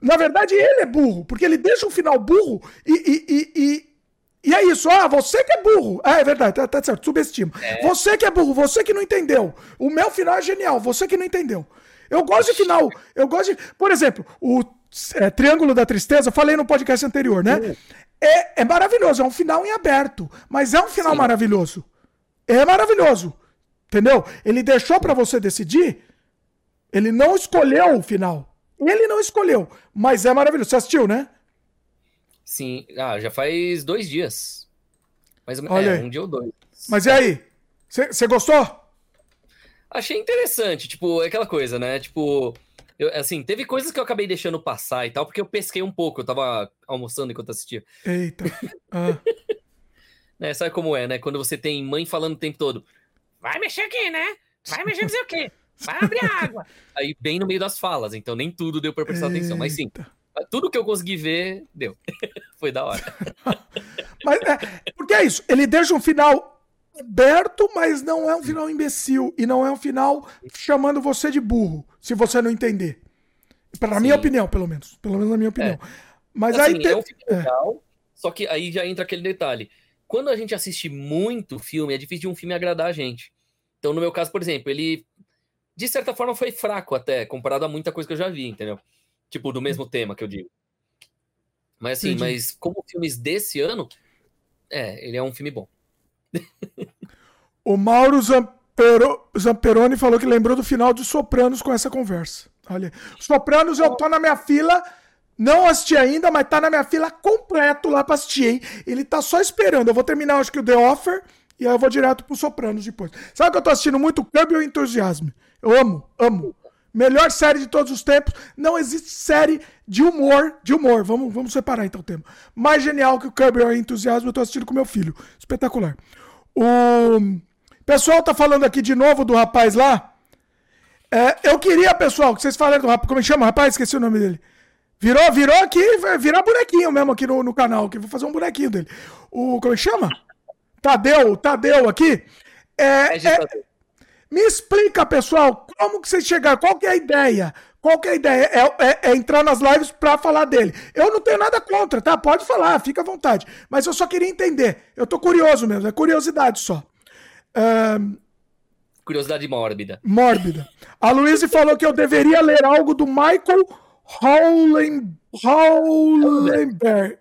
Na verdade, ele é burro. Porque ele deixa um final burro e, e, e, e é isso, ah, você que é burro. Ah, é verdade, tá, tá certo, subestima. É. Você que é burro, você que não entendeu. O meu final é genial, você que não entendeu. Eu gosto de final, eu gosto de. Por exemplo, o é, Triângulo da Tristeza, falei no podcast anterior, né? É, é maravilhoso, é um final em aberto, mas é um final Sim. maravilhoso. É maravilhoso. Entendeu? Ele deixou para você decidir, ele não escolheu o final. Ele não escolheu, mas é maravilhoso. Você assistiu, né? Sim, ah, já faz dois dias. Mas Olha é, um dia ou dois. Mas e aí? Você gostou? Achei interessante, tipo, aquela coisa, né? Tipo, eu, assim, teve coisas que eu acabei deixando passar e tal, porque eu pesquei um pouco, eu tava almoçando enquanto assistia. Eita. Ah. né, sabe como é, né? Quando você tem mãe falando o tempo todo, vai mexer aqui, né? Vai mexer não sei o quê. Vai abrir água. Aí, bem no meio das falas, então nem tudo deu pra prestar Eita. atenção. Mas sim, tudo que eu consegui ver, deu. Foi da hora. mas é, porque é isso, ele deixa um final aberto, mas não é um final imbecil. E não é um final chamando você de burro, se você não entender. Pra Sim. minha opinião, pelo menos. Pelo menos na minha opinião. É. Mas assim, aí tem... é um filme é. legal, só que aí já entra aquele detalhe. Quando a gente assiste muito filme, é difícil de um filme agradar a gente. Então, no meu caso, por exemplo, ele de certa forma foi fraco até, comparado a muita coisa que eu já vi, entendeu? Tipo, do mesmo tema que eu digo. Mas assim, Entendi. mas como filmes desse ano, é, ele é um filme bom. o Mauro Zampero, Zamperoni falou que lembrou do final de Sopranos com essa conversa. Olha, Sopranos eu tô na minha fila, não assisti ainda, mas tá na minha fila completo lá pra assistir, hein? Ele tá só esperando. Eu vou terminar, acho que o The Offer, e aí eu vou direto pro Sopranos depois. Sabe que eu tô assistindo muito? Curb Your Enthusiasm. Eu amo, amo. Melhor série de todos os tempos. Não existe série de humor, de humor, vamos, vamos separar então o tema. Mais genial que o Curb Your Enthusiasm, eu tô assistindo com meu filho. Espetacular. O pessoal tá falando aqui de novo do rapaz lá. É, eu queria, pessoal, que vocês falaram do rapaz. Como é que chama? Rapaz, esqueci o nome dele. Virou, virou aqui, virar bonequinho mesmo aqui no, no canal. Que vou fazer um bonequinho dele. O, como é que chama? Tadeu, Tadeu aqui. É, é, me explica, pessoal, como que vocês chegaram? Qual que é a ideia? Qual que é a ideia? É, é, é entrar nas lives para falar dele. Eu não tenho nada contra, tá? Pode falar, fica à vontade. Mas eu só queria entender. Eu tô curioso mesmo, é curiosidade só. Um... Curiosidade mórbida. Mórbida. A Luísa falou que eu deveria ler algo do Michael Howlen... Howlenberg.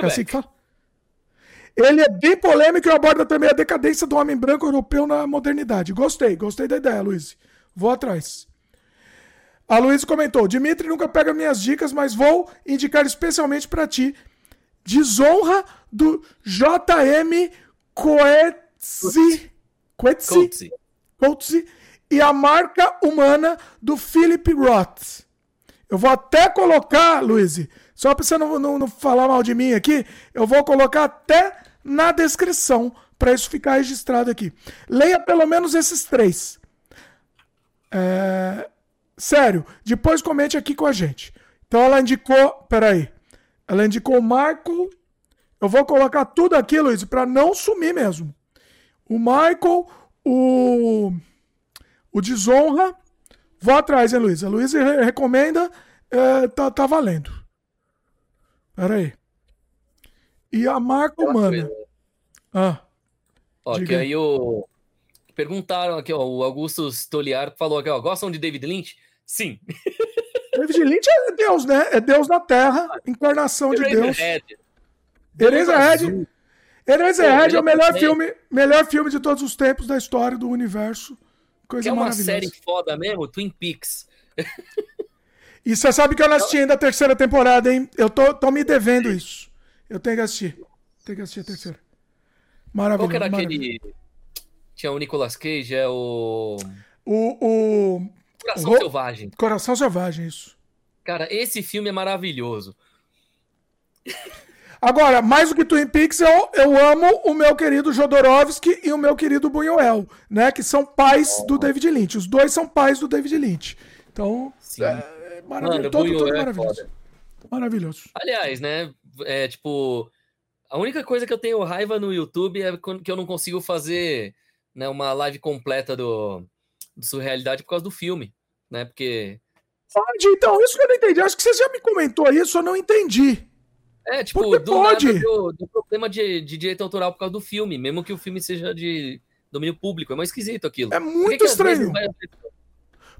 É assim que fala? Ele é bem polêmico e aborda também a decadência do homem branco europeu na modernidade. Gostei, gostei da ideia, Luiz. Vou atrás. A Luiz comentou: Dimitri nunca pega minhas dicas, mas vou indicar especialmente para ti. Desonra do JM Coetzee. Coetzee. Coetzee. E a marca humana do Philip Roth. Eu vou até colocar, Luiz, só para você não, não, não falar mal de mim aqui, eu vou colocar até na descrição para isso ficar registrado aqui. Leia pelo menos esses três. É... Sério, depois comente aqui com a gente. Então ela indicou, peraí, ela indicou o Michael. Eu vou colocar tudo aqui, Luiz, para não sumir mesmo. O Michael, o, o Desonra. Vou atrás, hein, Luiz? A Luiz recomenda, é, tá, tá valendo. Peraí. E a marca humana. Ah. Ó, que aí o. Perguntaram aqui, ó. O Augusto Stoliar falou aqui, ó. Gostam de David Lynch? Sim. David Lynch é Deus, né? É Deus na Terra, encarnação de Deus. Eraserhead. Eraserhead é o melhor filme, melhor filme de todos os tempos da história do universo. Coisa é uma série foda mesmo, Twin Peaks. E você sabe que eu não assisti ainda a terceira temporada, hein? Eu tô, tô me devendo isso. Eu tenho que assistir. Tenho que assistir a terceira. Maravilhoso. Qual que era aquele. Tinha o Nicolas Cage, é o. O. o... Coração o... Selvagem. Coração Selvagem, isso. Cara, esse filme é maravilhoso. Agora, mais do que Twin Peaks, eu, eu amo o meu querido Jodorowsky e o meu querido Buñuel, né? Que são pais oh. do David Lynch. Os dois são pais do David Lynch. Então, Sim. é, é maravilhoso. Mano, todo, todo é maravilhoso. Maravilhoso. Aliás, né? É tipo. A única coisa que eu tenho raiva no YouTube é que eu não consigo fazer né, uma live completa do, do Surrealidade por causa do filme, né? Porque. Pode, então, isso que eu não entendi. Acho que você já me comentou isso, eu não entendi. É, tipo, Porque do pode. do, do, problema de, de direito autoral por causa do filme, mesmo que o filme seja de domínio público. É mais esquisito aquilo. É muito estranho.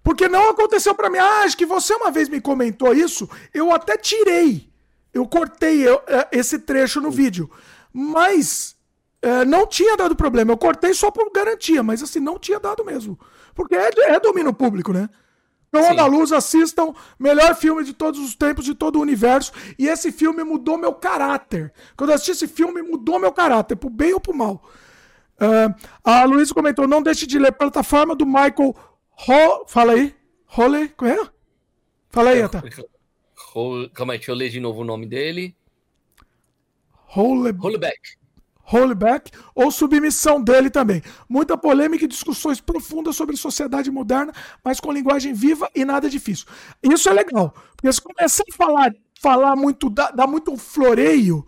Porque não aconteceu para mim. Ah, acho que você uma vez me comentou isso, eu até tirei. Eu cortei é, esse trecho no vídeo. Mas é, não tinha dado problema. Eu cortei só por garantia, mas assim, não tinha dado mesmo. Porque é, é domínio público, né? Então, da Luz, assistam. Melhor filme de todos os tempos, de todo o universo. E esse filme mudou meu caráter. Quando eu assisti esse filme, mudou meu caráter, pro bem ou pro mal. Uh, a Luísa comentou: não deixe de ler plataforma do Michael Ho... Fala aí. Hole. Como é? Fala aí, Ata. Calma aí, deixa eu ler de novo o nome dele. Hole... Holeback. Holeback ou submissão dele também. Muita polêmica e discussões profundas sobre sociedade moderna, mas com linguagem viva e nada difícil. Isso é legal, porque se começar a falar, falar muito, dá, dá muito floreio,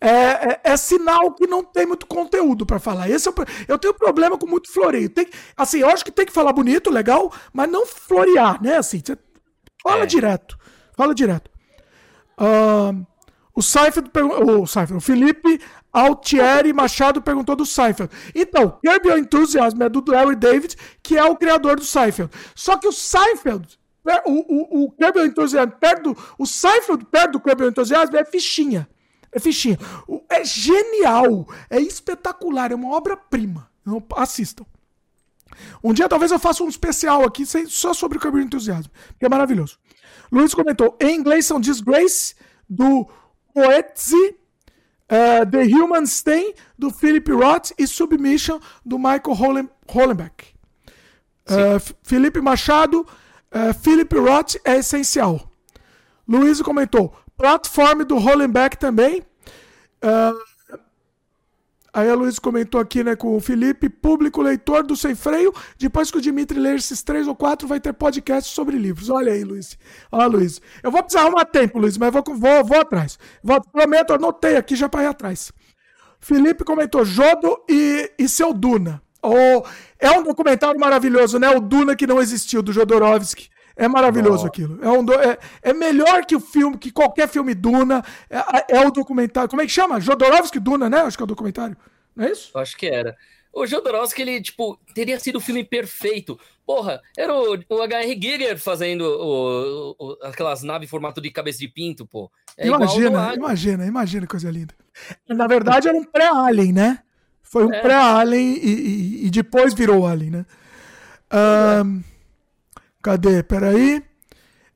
é, é, é, sinal que não tem muito conteúdo para falar. Esse é o, eu tenho problema com muito floreio. Tem, assim, eu acho que tem que falar bonito, legal, mas não florear, né? Assim, você Fala é. direto. Fala direto. Uh, o Seifeld perguntou. O, Seifeld, o Felipe Altieri Machado perguntou do Seifeld. Então, Kirby Enthusiasm é do Larry David, que é o criador do Seifeld. Só que o Seifeld, o, o, o Kirby Enthusiasm perto do, o Seifeld perto do Kirby Enthusiasm é fichinha. É fichinha. É genial, é espetacular, é uma obra-prima. Assistam. Um dia talvez eu faça um especial aqui só sobre o Kirby Enthusiasm, que é maravilhoso. Luiz comentou, em inglês são Disgrace, do Poetzy, uh, The Human Stain, do Philip Roth e Submission, do Michael Hollen, Hollenbeck. Uh, Felipe Machado, uh, Philip Roth é essencial. Luiz comentou, Platform do Hollenbeck também. Uh, Aí a Luiz comentou aqui, né, com o Felipe, público leitor do Sem Freio. Depois que o Dimitri ler esses três ou quatro, vai ter podcast sobre livros. Olha aí, Luiz. Olha, Luiz. Eu vou precisar arrumar tempo, Luiz, mas vou, vou, vou atrás. Vou, prometo, anotei aqui já para ir atrás. Felipe comentou Jodo e, e seu Duna. Oh, é um documentário maravilhoso, né? O Duna que não existiu, do Jodorowsky. É maravilhoso oh. aquilo. É, um, é, é, melhor que o filme, que qualquer filme Duna. É, é o documentário. Como é que chama? Jodorowsky Duna, né? Acho que é o documentário. Não é isso? Acho que era. O Jodorowsky, ele, tipo, teria sido o filme perfeito. Porra, era o, o H.R. Giger fazendo o, o, aquelas naves em formato de cabeça de pinto, pô. É imagina, imagina, imagina coisa linda. Na verdade, era um pré-Alien, né? Foi um é. pré-Alien e, e, e, depois virou Alien, né? Um, cadê? Peraí.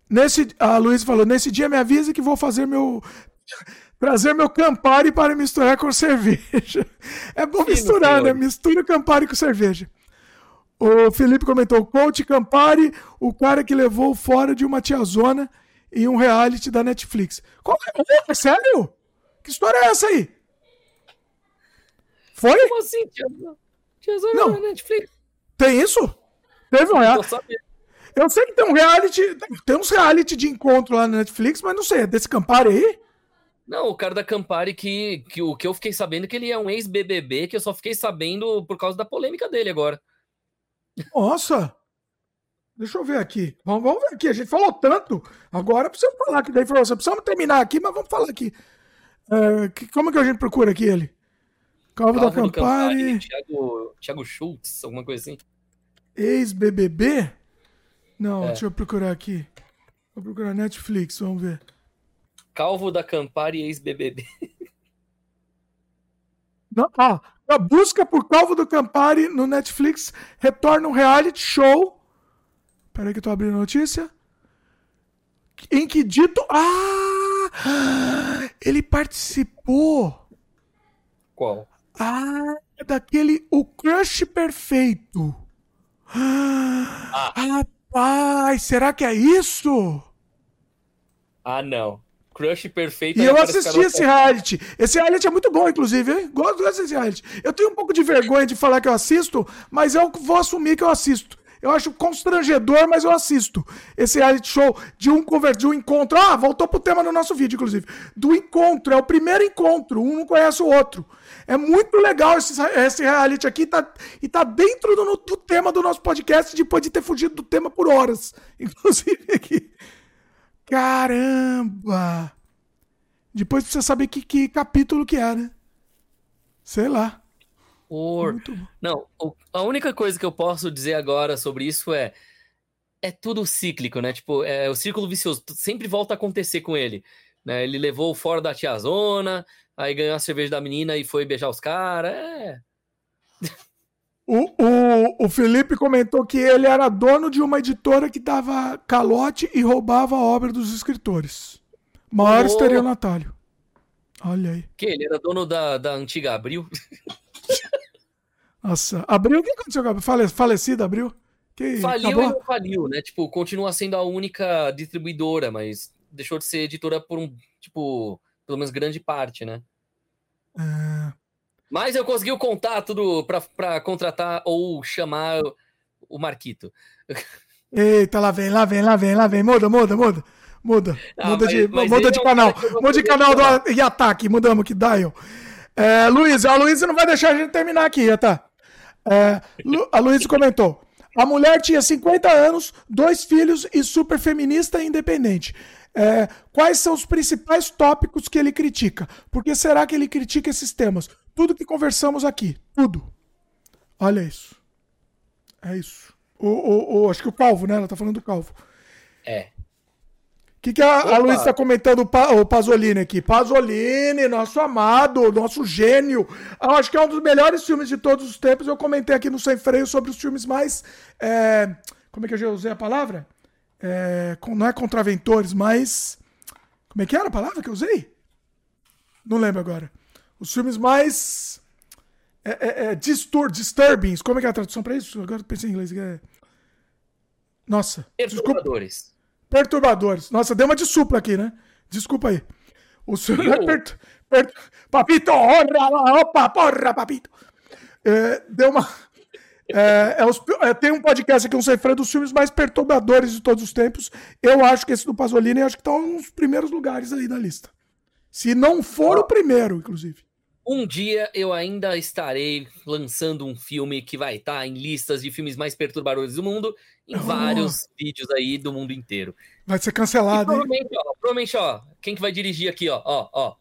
Nesse, a Luiz falou: nesse dia me avisa que vou fazer meu trazer meu Campari para misturar com cerveja. É bom Sim, misturar, né? Mistura Campari com cerveja. O Felipe comentou: Coach Campari, o cara que levou fora de uma tiazona em um reality da Netflix. Qual é? sério? Que história é essa aí? Foi? Como assim, tiazona Não. da Netflix? Tem isso? Teve um reality. Eu sei que tem um reality, tem uns reality de encontro lá na Netflix, mas não sei, é desse Campari aí? Não, o cara da Campari que, que o que eu fiquei sabendo é que ele é um ex-BBB, que eu só fiquei sabendo por causa da polêmica dele agora. Nossa! Deixa eu ver aqui. Vamos, vamos ver aqui. A gente falou tanto. Agora precisa falar aqui da informação. Precisamos terminar aqui, mas vamos falar aqui. É, que, como que a gente procura aqui ele? Calvo, Calvo da Campari. Campari Thiago, Thiago Schultz, alguma coisa assim. Ex-BBB? Não, é. deixa eu procurar aqui. Vou procurar Netflix, vamos ver. Calvo da Campari ex-BBB. Ah, a busca por Calvo do Campari no Netflix retorna um reality show. Peraí que eu tô abrindo a notícia. Em que dito. Ah! Ele participou. Qual? Ah, daquele O Crush Perfeito. Ah. Rapaz, será que é isso? Ah, não. Crush perfeito. E eu assisti esse reality. Esse reality é muito bom, inclusive, hein? Gosto desse reality. Eu tenho um pouco de vergonha de falar que eu assisto, mas eu vou assumir que eu assisto. Eu acho constrangedor, mas eu assisto. Esse reality show de um de um encontro. Ah, voltou pro tema do nosso vídeo, inclusive. Do encontro. É o primeiro encontro. Um não conhece o outro. É muito legal esse, esse reality aqui tá, e tá dentro do, do tema do nosso podcast, depois de ter fugido do tema por horas. Inclusive aqui. Caramba! Depois precisa saber que, que capítulo que é, né? Sei lá. Or... Não, a única coisa que eu posso dizer agora sobre isso é é tudo cíclico, né? Tipo, é o círculo vicioso, sempre volta a acontecer com ele. Né? Ele levou fora da tiazona, aí ganhou a cerveja da menina e foi beijar os caras. É. O, o, o Felipe comentou que ele era dono de uma editora que dava calote e roubava a obra dos escritores. Maior oh. estelionatário. Olha aí. Que ele era dono da, da antiga Abril? Nossa, Abril, o que aconteceu Fale, falecida Abril? Que faliu acabou? e não faliu, né? Tipo, continua sendo a única distribuidora, mas deixou de ser editora por um, tipo, pelo menos grande parte, né? É... Mas eu consegui o contato do, pra, pra contratar ou chamar o Marquito. Eita, lá vem, lá vem, lá vem, lá vem. Muda, muda, muda. Muda. Ah, muda mas, de, mas muda de é canal. Muda de canal do e ataque. Mudamos aqui, Dial. É, Luiz, a Luísa não vai deixar a gente terminar aqui, tá? É, a Luísa comentou. A mulher tinha 50 anos, dois filhos e super feminista e independente. É, quais são os principais tópicos que ele critica? Por que será que ele critica esses temas? Tudo que conversamos aqui. Tudo. Olha isso. É isso. O, o, o, acho que o Calvo, né? Ela tá falando do Calvo. É. O que, que a, a Luiz está comentando o Pasolini aqui? Pasolini, nosso amado, nosso gênio. Eu acho que é um dos melhores filmes de todos os tempos. Eu comentei aqui no Sem Freio sobre os filmes mais. É, como é que eu já usei a palavra? É, não é contraventores, mas. Como é que era a palavra que eu usei? Não lembro agora. Os filmes mais. É, é, é distur, disturbings. Como é que é a tradução para isso? Agora pensei em inglês. É... Nossa. Perturbadores. Desculpa. Perturbadores. Nossa, deu uma de supla aqui, né? Desculpa aí. O senhor é pert... Pert... Papito, opa, porra, papito. É, deu uma. É, é os, é, tem um podcast aqui, um Cefrão dos filmes mais perturbadores de todos os tempos. Eu acho que esse do Pasolini acho que está nos primeiros lugares aí da lista. Se não for o primeiro, inclusive. Um dia eu ainda estarei lançando um filme que vai estar tá em listas de filmes mais perturbadores do mundo, em oh. vários vídeos aí do mundo inteiro. Vai ser cancelado, provavelmente, ó, provavelmente, ó, quem que vai dirigir aqui, ó, ó, ó.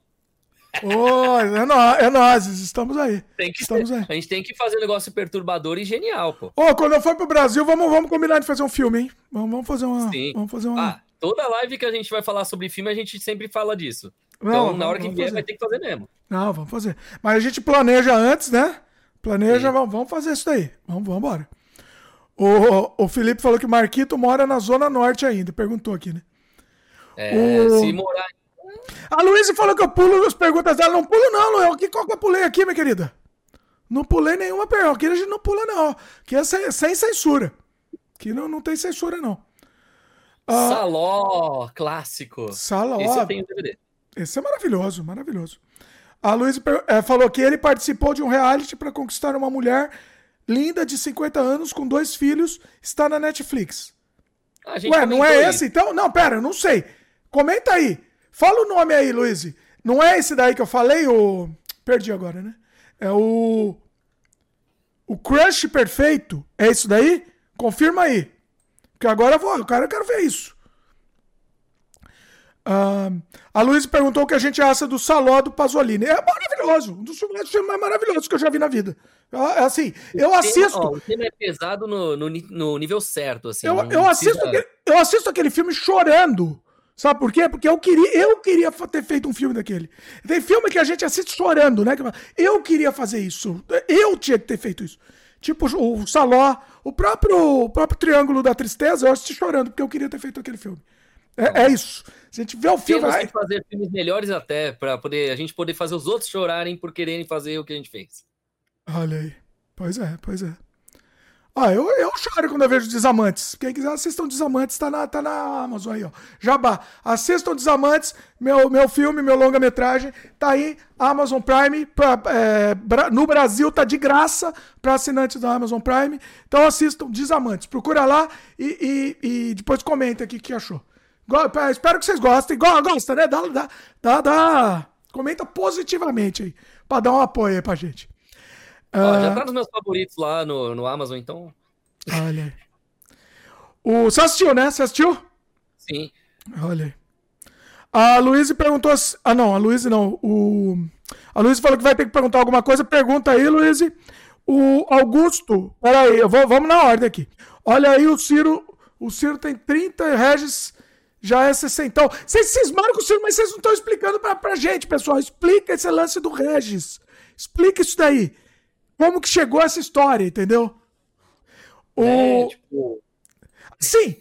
Oh, é, nós, é nós, estamos aí. estamos aí. A gente tem que fazer um negócio perturbador e genial, pô. Ô, oh, quando eu for pro Brasil, vamos, vamos combinar de fazer um filme, hein? Vamos, vamos fazer uma. Sim. Vamos fazer uma. Ah, toda live que a gente vai falar sobre filme, a gente sempre fala disso. Então, não, na hora que vier, fazer. vai ter que fazer mesmo. Não, vamos fazer. Mas a gente planeja antes, né? Planeja, vamos, vamos fazer isso daí. Vamos, vamos embora. O, o Felipe falou que Marquito mora na Zona Norte ainda. Perguntou aqui, né? É, o... se morar. A Luísa falou que eu pulo as perguntas dela. Não pulo, não, Luiz. Que qual que eu pulei aqui, minha querida? Não pulei nenhuma pergunta. Aqui a gente não pula, não. Aqui é sem, sem censura. Aqui não, não tem censura, não. Ah, Saló, clássico. Saló. Esse eu tenho DVD. Esse é maravilhoso, maravilhoso. A Luísa é, falou que ele participou de um reality para conquistar uma mulher linda de 50 anos com dois filhos. Está na Netflix. Ué, não é esse então? Não, pera, eu não sei. Comenta aí. Fala o nome aí, Luiz. Não é esse daí que eu falei? O... Perdi agora, né? É o. O Crush Perfeito. É isso daí? Confirma aí. Que agora eu vou. Cara, eu quero ver isso. Uh, a Luísa perguntou o que a gente acha do Saló do Pasolini. É maravilhoso. Um dos filmes mais maravilhosos que eu já vi na vida. É assim, eu assisto. Ó, o tema é pesado no, no, no nível certo. Assim, eu, eu, assisto aquele, eu assisto aquele filme chorando. Sabe por quê? Porque eu queria, eu queria ter feito um filme daquele. Tem filme que a gente assiste chorando, né? Eu queria fazer isso. Eu tinha que ter feito isso. Tipo o Saló, o próprio, o próprio Triângulo da Tristeza, eu assisti chorando, porque eu queria ter feito aquele filme. É, é isso. Se a gente vê o filme. Temos que fazer filmes melhores até, para poder, a gente poder fazer os outros chorarem por quererem fazer o que a gente fez. Olha aí. Pois é, pois é. Ah, eu, eu choro quando eu vejo Desamantes. Quem quiser assistam Desamantes, tá na, tá na Amazon aí, ó. Jabá. Assistam Desamantes, meu, meu filme, meu longa-metragem. Tá aí, Amazon Prime. Pra, é, no Brasil tá de graça para assinantes da Amazon Prime. Então assistam Desamantes. Procura lá e, e, e depois comenta aqui o que achou. Espero que vocês gostem. Gosta, né? Dá, dá, dá, dá. Comenta positivamente aí. Pra dar um apoio aí pra gente. Uh... já tá nos meus favoritos lá no, no Amazon, então. Olha. O, você assistiu, né? Você assistiu? Sim. Olha aí. A Luísa perguntou. Ah, não, a Luísa não. O... A Luísa falou que vai ter que perguntar alguma coisa. Pergunta aí, Luísa. O Augusto. Peraí, eu vou, vamos na ordem aqui. Olha aí, o Ciro. O Ciro tem 30 Regis já é 60. Vocês cismaram com o Ciro, mas vocês não estão explicando pra, pra gente, pessoal. Explica esse lance do Regis. Explica isso daí. Como que chegou essa história, entendeu? O... É, tipo... Sim.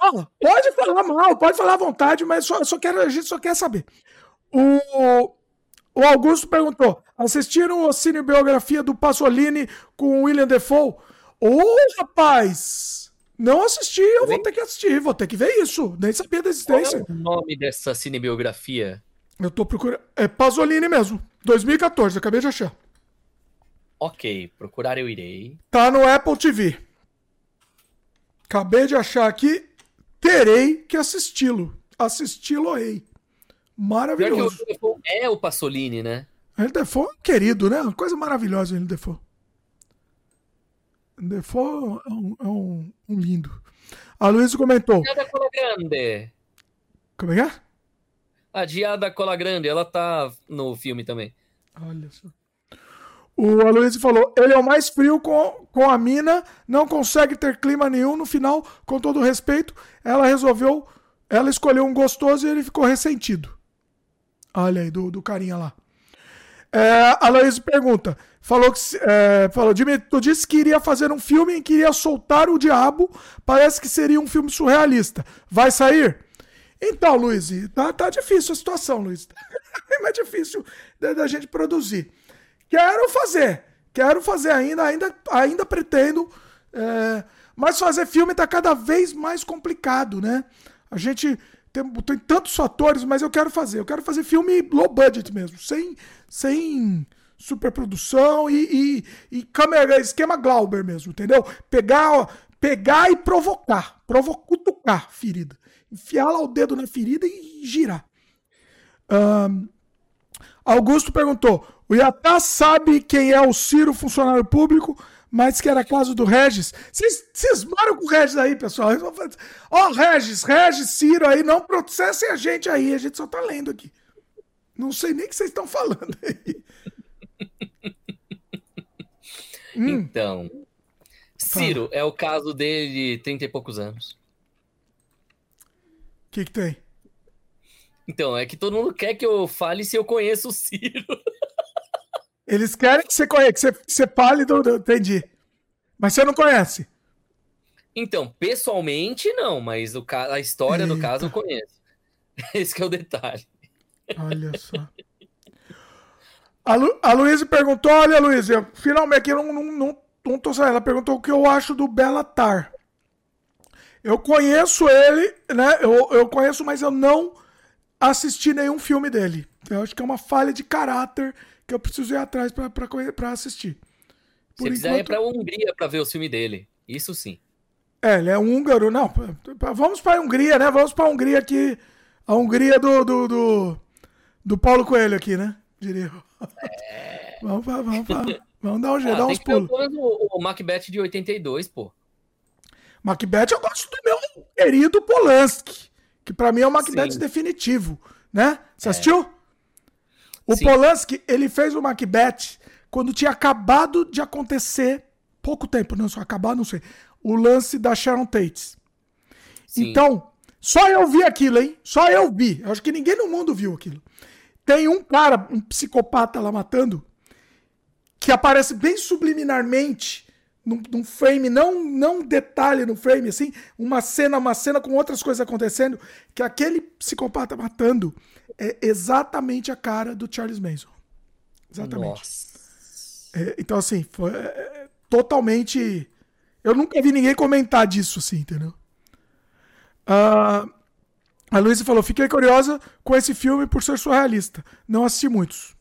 Ó, pode falar mal, pode falar à vontade, mas só, só quero, a gente só quer saber. O, o Augusto perguntou: assistiram a cinebiografia do Pasolini com o William Defoe? Ô, rapaz! Não assisti, eu vou ter que assistir, vou ter que ver isso. Nem sabia da existência. Qual é o nome dessa cinebiografia? Eu tô procurando. É Pasolini mesmo. 2014, acabei de achar. Ok, procurar eu irei. Tá no Apple TV. Acabei de achar aqui. Terei que assisti-lo. Assisti-lo-ei. Maravilhoso. O é o Pasolini, né? Ele Defoe é um querido, né? Uma coisa maravilhosa ele Defoe. Defoe é um, é um, um lindo. A Luísa comentou. Diada Cola Grande. Como é que é? A Diada Cola Grande, ela tá no filme também. Olha só. O Aloysio falou: ele é o mais frio com, com a mina, não consegue ter clima nenhum. No final, com todo respeito, ela resolveu. Ela escolheu um gostoso e ele ficou ressentido. Olha aí, do, do carinha lá. É, Aloysio pergunta: falou que. É, falou, tu disse que iria fazer um filme em que iria soltar o diabo. Parece que seria um filme surrealista. Vai sair? Então, Luiz, tá, tá difícil a situação, Luiz. É mais difícil da, da gente produzir. Quero fazer. Quero fazer ainda, ainda, ainda pretendo. É, mas fazer filme tá cada vez mais complicado, né? A gente tem, tem tantos fatores, mas eu quero fazer. Eu quero fazer filme low budget mesmo, sem, sem superprodução e, e, e câmera, esquema Glauber mesmo, entendeu? Pegar, pegar e provocar, provocar, cutucar ferida. Enfiar lá o dedo na ferida e girar. Um, Augusto perguntou: o Iatá sabe quem é o Ciro, funcionário público, mas que era caso do Regis. Vocês moram com o Regis aí, pessoal. Ó, oh, Regis, Regis, Ciro aí, não processem a gente aí, a gente só tá lendo aqui. Não sei nem o que vocês estão falando aí. Hum. Então, Ciro Fala. é o caso dele de 30 e poucos anos. O que, que tem? Então, é que todo mundo quer que eu fale se eu conheço o Ciro. Eles querem que você conheça, que você, que você fale do, do. Entendi. Mas você não conhece. Então, pessoalmente, não, mas o, a história Eita. do caso eu conheço. Esse é o detalhe. Olha só. A, Lu, a Luísa perguntou: olha, Luísa, finalmente aqui não, não, não, não tô saindo. Ela perguntou o que eu acho do Bellatar. Eu conheço ele, né? Eu, eu conheço, mas eu não assisti nenhum filme dele. Eu acho que é uma falha de caráter que eu preciso ir atrás para assistir. Por enquanto... quiser ir pra Hungria para ver o filme dele. Isso sim. É, ele é húngaro. Não, vamos para a Hungria, né? Vamos para a Hungria aqui. A Hungria do, do, do, do, Paulo Coelho aqui, né? Diria. É... vamos, pra, vamos, pra, vamos dar um jeito, ah, uns pulos. O, o Macbeth de 82, pô. Macbeth eu gosto do meu querido Polanski, que para mim é o Macbeth Sim. definitivo, né? Você é. assistiu? O Sim. Polanski, ele fez o Macbeth quando tinha acabado de acontecer, pouco tempo, não só acabar, não sei, o lance da Sharon Tate. Sim. Então, só eu vi aquilo, hein? Só eu vi. Eu acho que ninguém no mundo viu aquilo. Tem um cara, um psicopata lá matando, que aparece bem subliminarmente num, num, frame, não não detalhe no frame, assim, uma cena, uma cena com outras coisas acontecendo, que aquele psicopata matando é exatamente a cara do Charles Manson. Exatamente. É, então, assim, foi é, é, totalmente. Eu nunca vi ninguém comentar disso, assim, entendeu? Uh, a Luísa falou: fiquei curiosa com esse filme por ser surrealista. Não assisti muitos.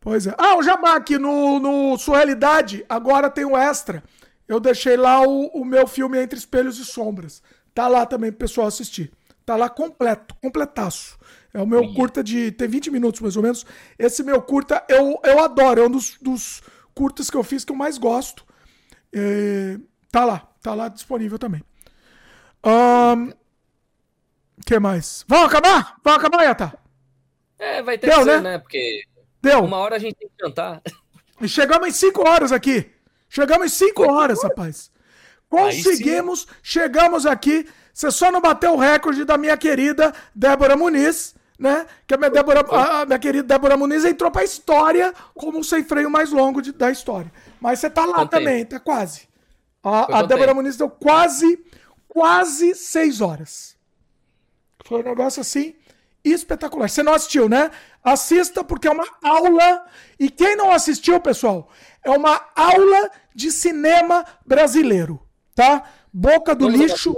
Pois é. Ah, o Jabá aqui no, no Surrealidade, agora tem o extra. Eu deixei lá o, o meu filme Entre Espelhos e Sombras. Tá lá também pro pessoal assistir. Tá lá completo, completaço. É o meu Sim. curta de. Tem 20 minutos mais ou menos. Esse meu curta eu, eu adoro. É um dos, dos curtas que eu fiz que eu mais gosto. É, tá lá. Tá lá disponível também. Um, que mais? Vamos acabar? Vamos acabar, Yata? É, vai ter Deu, que ser, né? né? Porque Deu. uma hora a gente tem que cantar. E chegamos em 5 horas aqui. Chegamos em 5 horas, rapaz. Conseguimos, chegamos aqui. Você só não bateu o recorde da minha querida Débora Muniz né? Que a minha, Débora, a minha querida Débora Muniz entrou pra história como o sem freio mais longo de, da história. Mas você tá lá Contei. também, tá quase. A, a Débora Muniz deu quase, quase seis horas. Foi um negócio assim espetacular. Você não assistiu, né? Assista porque é uma aula. E quem não assistiu, pessoal, é uma aula de cinema brasileiro, tá? Boca do lixo.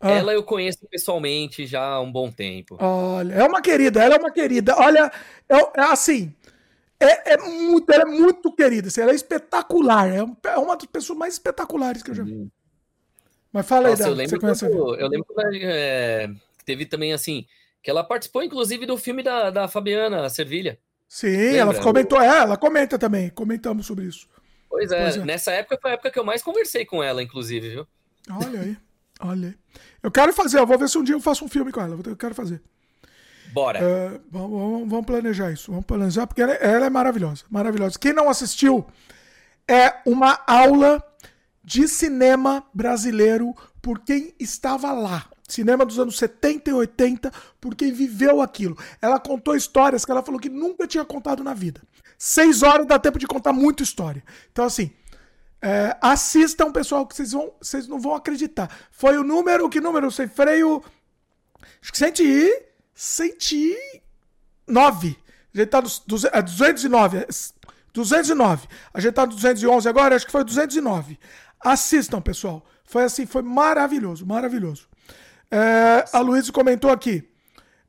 Ah. Ela eu conheço pessoalmente já há um bom tempo. Olha, é uma querida, ela é uma querida. Olha, é, é assim, é, é, muito, ela é muito querida, assim, ela é espetacular. É, é uma das pessoas mais espetaculares que eu já vi. Uhum. Mas fala Nossa, aí, Dan, eu lembro você quando, Eu lembro quando é, teve também, assim, que ela participou, inclusive, do filme da, da Fabiana Servilha. Sim, Lembra? ela comentou, é, ela comenta também, comentamos sobre isso. Pois é, pois é, nessa época foi a época que eu mais conversei com ela, inclusive, viu? Olha aí, olha aí. Eu quero fazer, eu vou ver se um dia eu faço um filme com ela, eu quero fazer. Bora. Uh, vamos, vamos, planejar isso, vamos planejar, porque ela, ela é maravilhosa, maravilhosa. Quem não assistiu, é uma aula de cinema brasileiro por quem estava lá. Cinema dos anos 70 e 80, por quem viveu aquilo. Ela contou histórias que ela falou que nunca tinha contado na vida. Seis horas dá tempo de contar muita história. Então, assim, é, assistam, pessoal, que vocês, vão, vocês não vão acreditar. Foi o número, que número? Sem freio. Acho que 109. A gente tá nos 209. 209. A gente tá no 211 agora, acho que foi 209. Assistam, pessoal. Foi assim, foi maravilhoso, maravilhoso. É, a Luísa comentou aqui.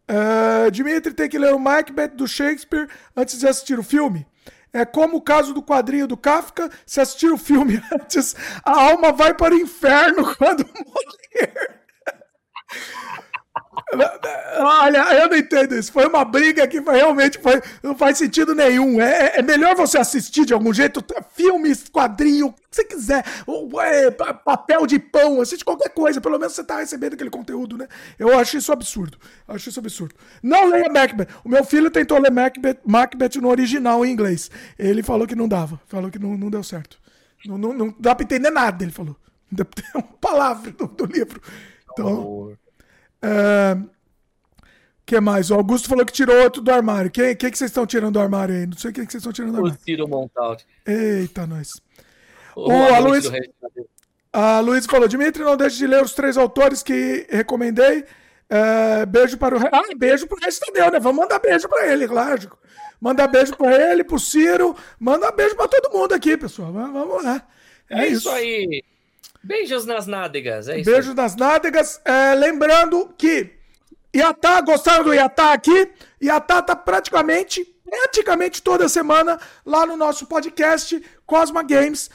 É, Dimitri tem que ler o Macbeth do Shakespeare antes de assistir o filme. É como o caso do quadrinho do Kafka. Se assistir o filme antes, a alma vai para o inferno quando morrer. Olha, eu não entendo isso. Foi uma briga que foi, realmente foi, não faz sentido nenhum. É, é, melhor você assistir de algum jeito, filmes, quadrinho, o que você quiser, é, papel de pão, assiste qualquer coisa. Pelo menos você está recebendo aquele conteúdo, né? Eu acho isso absurdo. Acho isso absurdo. Não leia Macbeth. O meu filho tentou ler Macbeth, Macbeth no original em inglês. Ele falou que não dava. Falou que não, não deu certo. Não, não, não dá para entender nada, ele falou. Não dá pra uma palavra do, do livro. Então. É... que mais? O Augusto falou que tirou outro do armário. Quem, quem que vocês estão tirando do armário aí? Não sei quem que vocês estão tirando do armário. O Ciro Montalti. Eita, nós. O, o a, Luiz, a Luiz falou: Dimitri, não deixe de ler os três autores que recomendei. É, beijo para o. Ah, beijo para o resto deu, né? Vamos mandar beijo para ele, lógico. Manda beijo para ele, para o Ciro. Manda beijo para todo mundo aqui, pessoal. Vamos lá. É, é isso. isso aí. Beijos nas nádegas, é isso. Beijos nas nádegas. É, lembrando que Iatá, gostaram do Iatá aqui? Iatá tá praticamente, praticamente toda semana lá no nosso podcast Cosma Games,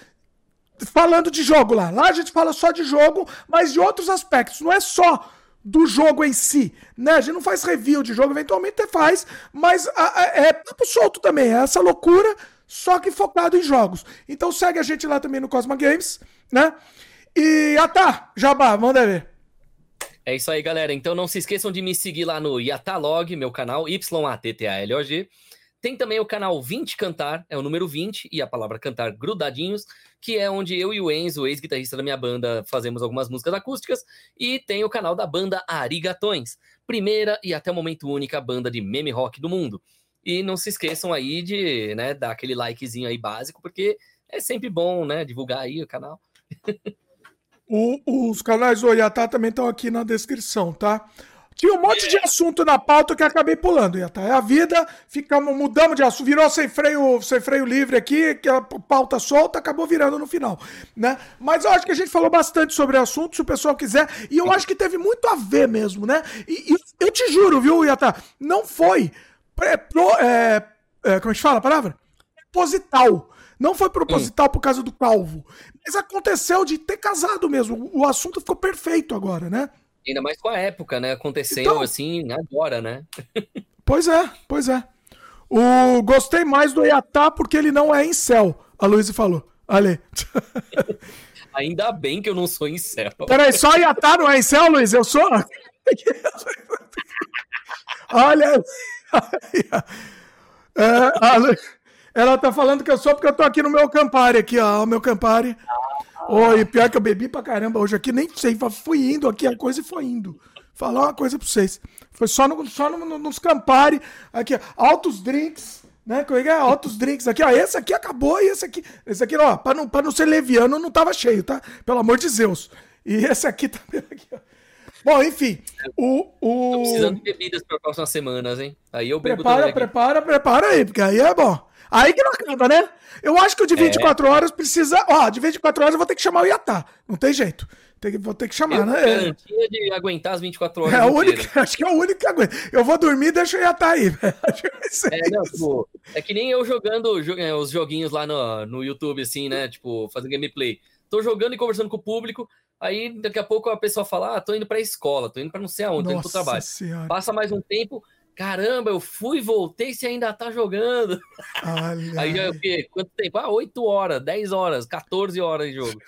falando de jogo lá. Lá a gente fala só de jogo, mas de outros aspectos. Não é só do jogo em si, né? A gente não faz review de jogo, eventualmente faz, mas é papo solto também, é essa loucura, só que focado em jogos. Então segue a gente lá também no Cosma Games, né? E Yatá, Jabá, manda ver. É isso aí, galera. Então não se esqueçam de me seguir lá no Yatalog, meu canal, Y-A-T-T-A-L-O-G. Tem também o canal 20 Cantar, é o número 20, e a palavra cantar grudadinhos, que é onde eu e o Enzo, ex-guitarrista da minha banda, fazemos algumas músicas acústicas. E tem o canal da banda Arigatões, primeira e até o momento única banda de meme rock do mundo. E não se esqueçam aí de né, dar aquele likezinho aí básico, porque é sempre bom, né, divulgar aí o canal. O, os canais do Oyatá também estão aqui na descrição, tá? Tinha um monte de assunto na pauta que acabei pulando, Yatá. É a vida, ficamos, mudamos de assunto, virou sem freio, sem freio livre aqui, que a pauta solta, acabou virando no final, né? Mas eu acho que a gente falou bastante sobre o assunto, se o pessoal quiser, e eu acho que teve muito a ver mesmo, né? E, e eu te juro, viu, Yatá, não foi é, pro, é, é, como a gente fala a palavra? Proposital. Não foi proposital hum. por causa do calvo. Mas aconteceu de ter casado mesmo. O assunto ficou perfeito agora, né? Ainda mais com a época, né? Aconteceu então, assim, agora, né? pois é, pois é. O, gostei mais do Iatá porque ele não é em céu, a Luísa falou. Ali. Ainda bem que eu não sou em céu. Peraí, só Iatá não é em céu, Luiz? Eu sou. Olha. É, a Lu... Ela tá falando que eu sou porque eu tô aqui no meu Campari, aqui, ó, o meu Campari. Oi, pior que eu bebi pra caramba hoje aqui, nem sei, fui indo aqui a coisa e foi indo. Falar uma coisa pra vocês. Foi só, no, só no, nos Campari, aqui, ó, altos drinks, né? Que é altos drinks aqui, ó. Esse aqui acabou e esse aqui, esse aqui, ó, pra não, pra não ser leviano, não tava cheio, tá? Pelo amor de Zeus. E esse aqui também, aqui, ó. Bom, enfim, o. o... Tô precisando de bebidas para próximas semanas, hein? Aí eu bebo Prepara, prepara, prepara aí, porque aí é bom. Aí que não acaba, né? Eu acho que o de 24 é. horas precisa. Ó, de 24 horas eu vou ter que chamar o Iatá. Não tem jeito. Tem, vou ter que chamar, eu né? Garantia de aguentar as 24 horas. É o único, acho que é o único que aguenta. Eu vou dormir e deixo o Iatá aí. É, não, tipo, é que nem eu jogando é, os joguinhos lá no, no YouTube, assim, né? Tipo, fazendo gameplay. Tô jogando e conversando com o público. Aí daqui a pouco a pessoa fala: Ah, tô indo pra escola, tô indo pra não sei aonde, Nossa tô indo pro trabalho. Senhora. Passa mais um tempo, Caramba, eu fui, voltei, você ainda tá jogando. Olha. Aí já o quê? Quanto tempo? Ah, 8 horas, 10 horas, 14 horas de jogo.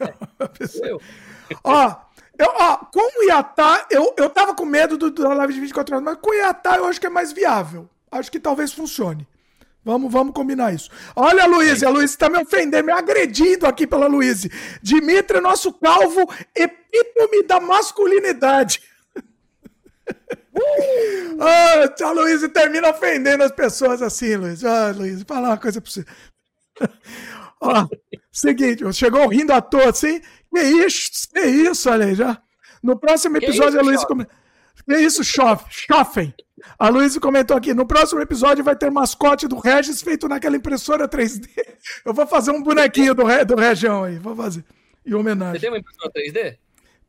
É, ó, eu, ó, com o Iatá, eu, eu tava com medo do, da live de 24 horas, mas com o Iatá eu acho que é mais viável. Acho que talvez funcione. Vamos, vamos combinar isso. Olha a Luísa, a Luísa tá me ofendendo, me agredindo aqui pela Luísa. Dimitri, nosso calvo, epítome da masculinidade. Uh! ah, a Luísa termina ofendendo as pessoas assim, Luiz. Ah, Luiz, falar uma coisa pra você. Ó, seguinte, chegou rindo à toa assim. Que isso? Que isso, olha aí, já. No próximo episódio, a Luísa. Come... Que isso, Schoffen? A Luísa comentou aqui: no próximo episódio vai ter mascote do Regis feito naquela impressora 3D. Eu vou fazer um bonequinho do, Re... do Região aí, vou fazer. Em homenagem. Você tem uma impressora 3D?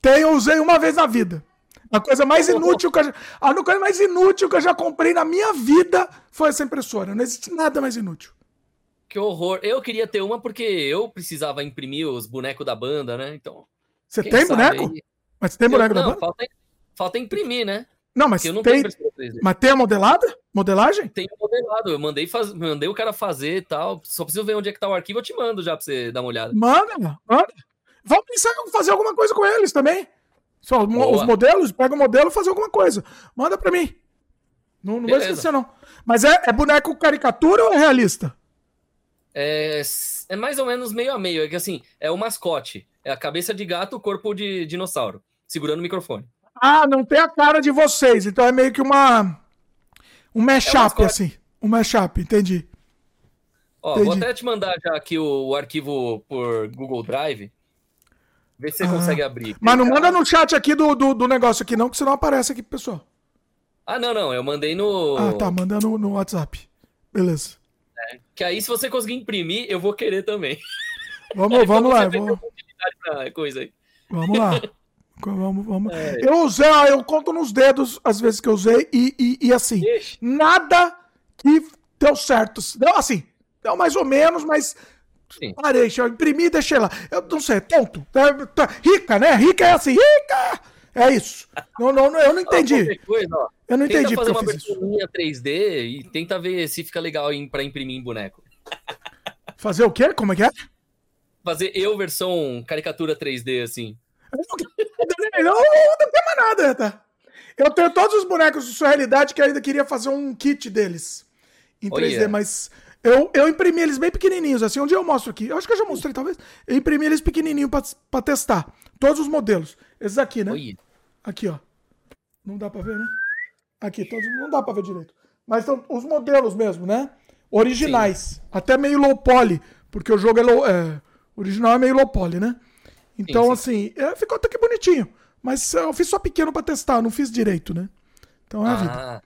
Tenho, usei uma vez na vida. A coisa mais inútil que eu já, a coisa mais inútil que eu já comprei na minha vida foi essa impressora. Não existe nada mais inútil. Que horror. Eu queria ter uma porque eu precisava imprimir os bonecos da banda, né? Então. Você tem boneco? Aí... Mas você tem boneco eu, da não, banda? Falta, falta imprimir, né? Não, mas não tem. Mas tem a modelada? Modelagem? Tem modelado. Eu mandei, faz... mandei o cara fazer e tal. Só preciso ver onde é que tá o arquivo, eu te mando já pra você dar uma olhada. Manda, manda. Vamos pensar em fazer alguma coisa com eles também. Só Boa. os modelos, pega o modelo e fazer alguma coisa. Manda pra mim. Não, não vou esquecer, não. Mas é, é boneco caricatura ou é realista? É, é mais ou menos meio a meio. É que assim, é o mascote. É a cabeça de gato, o corpo de dinossauro. Segurando o microfone. Ah, não tem a cara de vocês. Então é meio que uma. Um mashup, é assim. Um mashup, entendi. Ó, entendi. vou até te mandar já aqui o, o arquivo por Google Drive. Vê se você ah, consegue abrir. Mas não manda no chat aqui do, do, do, negócio aqui, não, que senão aparece aqui pro pessoal. Ah, não, não. Eu mandei no. Ah, tá. Manda no, no WhatsApp. Beleza. É, que aí, se você conseguir imprimir, eu vou querer também. Vamos, vamos lá. Vamos... Coisa aí. Vamos lá. Vamos, vamos. É. Eu usei, eu conto nos dedos as vezes que eu usei e, e, e assim, Ixi. nada que deu certo. Deu assim, deu mais ou menos, mas Sim. parei, eu imprimi e deixei lá. Eu não sei, tonto. É, tá, rica, né? Rica é assim, rica! É isso. Não, não, eu não entendi. Coisa, eu não entendi fazer uma versãozinha 3D e tenta ver se fica legal para imprimir em boneco. Fazer o quê? Como é que é? Fazer eu versão caricatura 3D, assim. Eu não, não tem mais nada, tá? Eu tenho todos os bonecos de sua realidade que eu ainda queria fazer um kit deles em 3D, mas eu, eu imprimi eles bem pequenininhos, assim. Um dia eu mostro aqui. Eu acho que eu já mostrei, talvez. Eu imprimi eles pequenininhos pra, pra testar. Todos os modelos. Esses aqui, né? Aqui, ó. Não dá pra ver, né? Aqui, todos. Não dá pra ver direito. Mas são os modelos mesmo, né? Originais. Sim. Até meio low poly. Porque o jogo é, low, é original é meio low poly, né? Então, sim, sim. assim, é, ficou até que bonitinho. Mas eu fiz só pequeno para testar, não fiz direito, né? Então é a vida. Ah.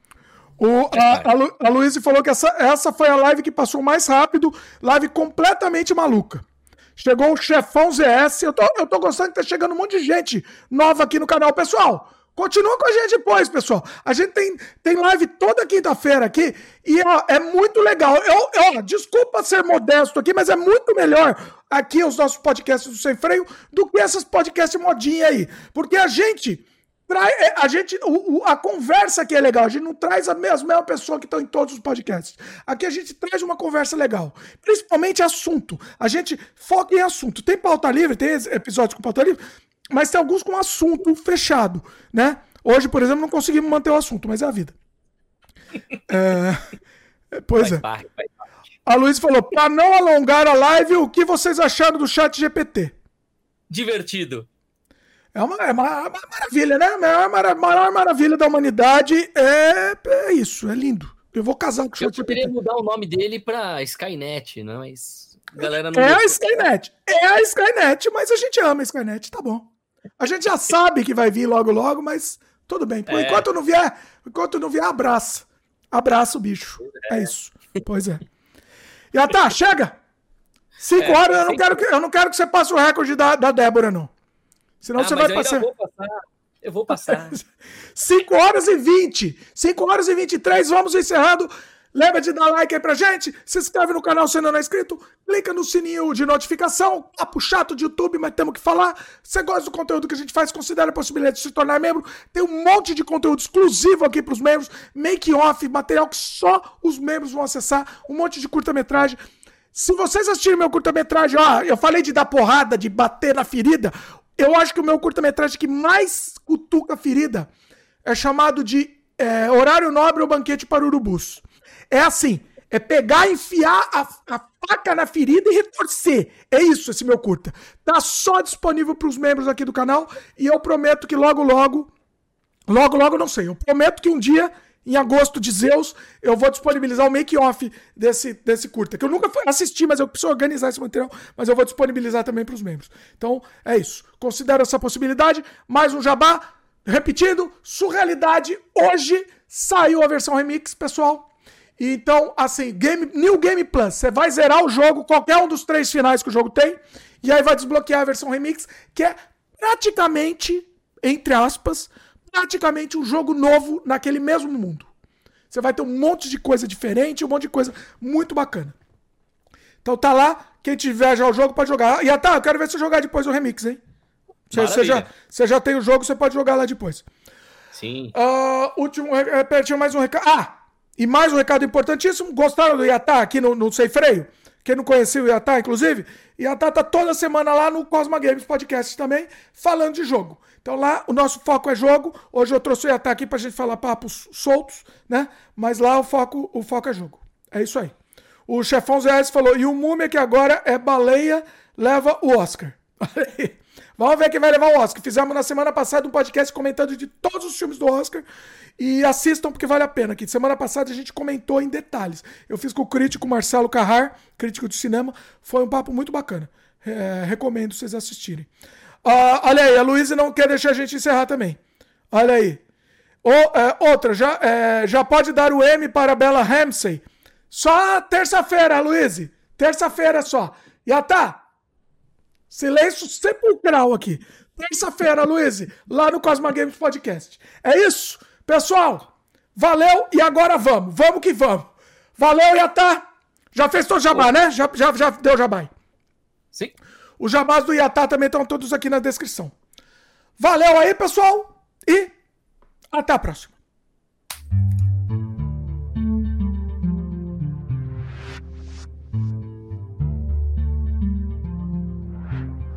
O, a, a, Lu, a Luísa falou que essa, essa foi a live que passou mais rápido, live completamente maluca. Chegou o chefão ZS, eu tô, eu tô gostando que tá chegando um monte de gente nova aqui no canal. Pessoal, Continua com a gente depois, pessoal. A gente tem, tem live toda quinta-feira aqui e ó, é muito legal. Eu, eu, desculpa ser modesto aqui, mas é muito melhor aqui os nossos podcasts do Sem Freio do que essas podcasts modinha aí. Porque a gente traz. É, a gente. O, a conversa aqui é legal. A gente não traz a mesma, mesma pessoa que estão em todos os podcasts. Aqui a gente traz uma conversa legal. Principalmente assunto. A gente foca em assunto. Tem pauta livre, tem episódios com pauta livre mas tem alguns com assunto fechado, né? Hoje, por exemplo, não conseguimos manter o assunto, mas é a vida. É... Pois é. A Luiz falou: para não alongar a live, o que vocês acharam do chat GPT? Divertido. É uma, é uma, uma maravilha, né? A maior, maior, maravilha da humanidade é, é isso, é lindo. Eu vou casar com o chat GPT. Eu poderia mudar o nome dele para Skynet, né? Mas a galera não. É a Skynet. É a Skynet, mas a gente ama a Skynet, tá bom. A gente já sabe que vai vir logo, logo, mas tudo bem. Por é. enquanto não vier, enquanto não vier, abraça. Abraça o bicho. É, é isso. Pois é. Ah, tá, chega! Cinco é, horas, eu não, quero que, eu não quero que você passe o recorde da, da Débora, não. Senão ah, você vai passar. Eu vou passar. Eu vou passar. 5 horas e 20. 5 horas e 23, vamos encerrando. Lembra de dar like aí pra gente? Se inscreve no canal se ainda não é inscrito. Clica no sininho de notificação. Papo chato de YouTube, mas temos que falar. Você gosta do conteúdo que a gente faz, considere a possibilidade de se tornar membro. Tem um monte de conteúdo exclusivo aqui pros membros. Make-off, material que só os membros vão acessar. Um monte de curta-metragem. Se vocês assistirem meu curta-metragem, ó, eu falei de dar porrada, de bater na ferida. Eu acho que o meu curta-metragem que mais cutuca a ferida é chamado de é, Horário Nobre ou Banquete para Urubus. É assim, é pegar, enfiar a, a, faca na ferida e retorcer. É isso, esse meu curta. Tá só disponível para os membros aqui do canal e eu prometo que logo, logo, logo, logo, não sei, eu prometo que um dia, em agosto de Zeus, eu vou disponibilizar o make-off desse, desse curta, que eu nunca assisti, mas eu preciso organizar esse material, mas eu vou disponibilizar também para os membros. Então, é isso. Considero essa possibilidade. Mais um jabá. Repetindo, Surrealidade, hoje saiu a versão remix, pessoal. Então, assim, game, New Game Plus, você vai zerar o jogo, qualquer um dos três finais que o jogo tem, e aí vai desbloquear a versão remix, que é praticamente, entre aspas, praticamente um jogo novo naquele mesmo mundo. Você vai ter um monte de coisa diferente, um monte de coisa muito bacana. Então tá lá, quem tiver já o jogo pode jogar. E ah, tá, eu quero ver você jogar depois o remix, hein? Você, já, você já tem o jogo, você pode jogar lá depois. Sim. Uh, último, tinha mais um recado. Ah, e mais um recado importantíssimo. Gostaram do Iatá aqui no, no Sem Freio? Quem não conhecia o Iatá, inclusive, Iatá tá toda semana lá no Cosma Games Podcast também, falando de jogo. Então lá o nosso foco é jogo. Hoje eu trouxe o Iatá aqui pra gente falar papos soltos, né? Mas lá o foco, o foco é jogo. É isso aí. O chefão Zé falou, e o Múmia que agora é baleia, leva o Oscar. Vamos ver quem vai levar o Oscar. Fizemos na semana passada um podcast comentando de todos os filmes do Oscar. E assistam porque vale a pena. Que semana passada a gente comentou em detalhes. Eu fiz com o crítico Marcelo Carrar, crítico de cinema. Foi um papo muito bacana. É, recomendo vocês assistirem. Uh, olha aí, a Luísa não quer deixar a gente encerrar também. Olha aí. O, é, outra, já, é, já pode dar o M para a Bella Ramsey. Só terça-feira, Luísa. Terça-feira só. Já tá. Silêncio sepulcral aqui. Terça-feira, Luiz, lá no Cosma Games Podcast. É isso, pessoal. Valeu e agora vamos. Vamos que vamos. Valeu, Yatá. Já fez todo o jabá, né? Já, já, já deu jabá. Sim. Os jabás do Yatá também estão todos aqui na descrição. Valeu aí, pessoal. E até a próxima.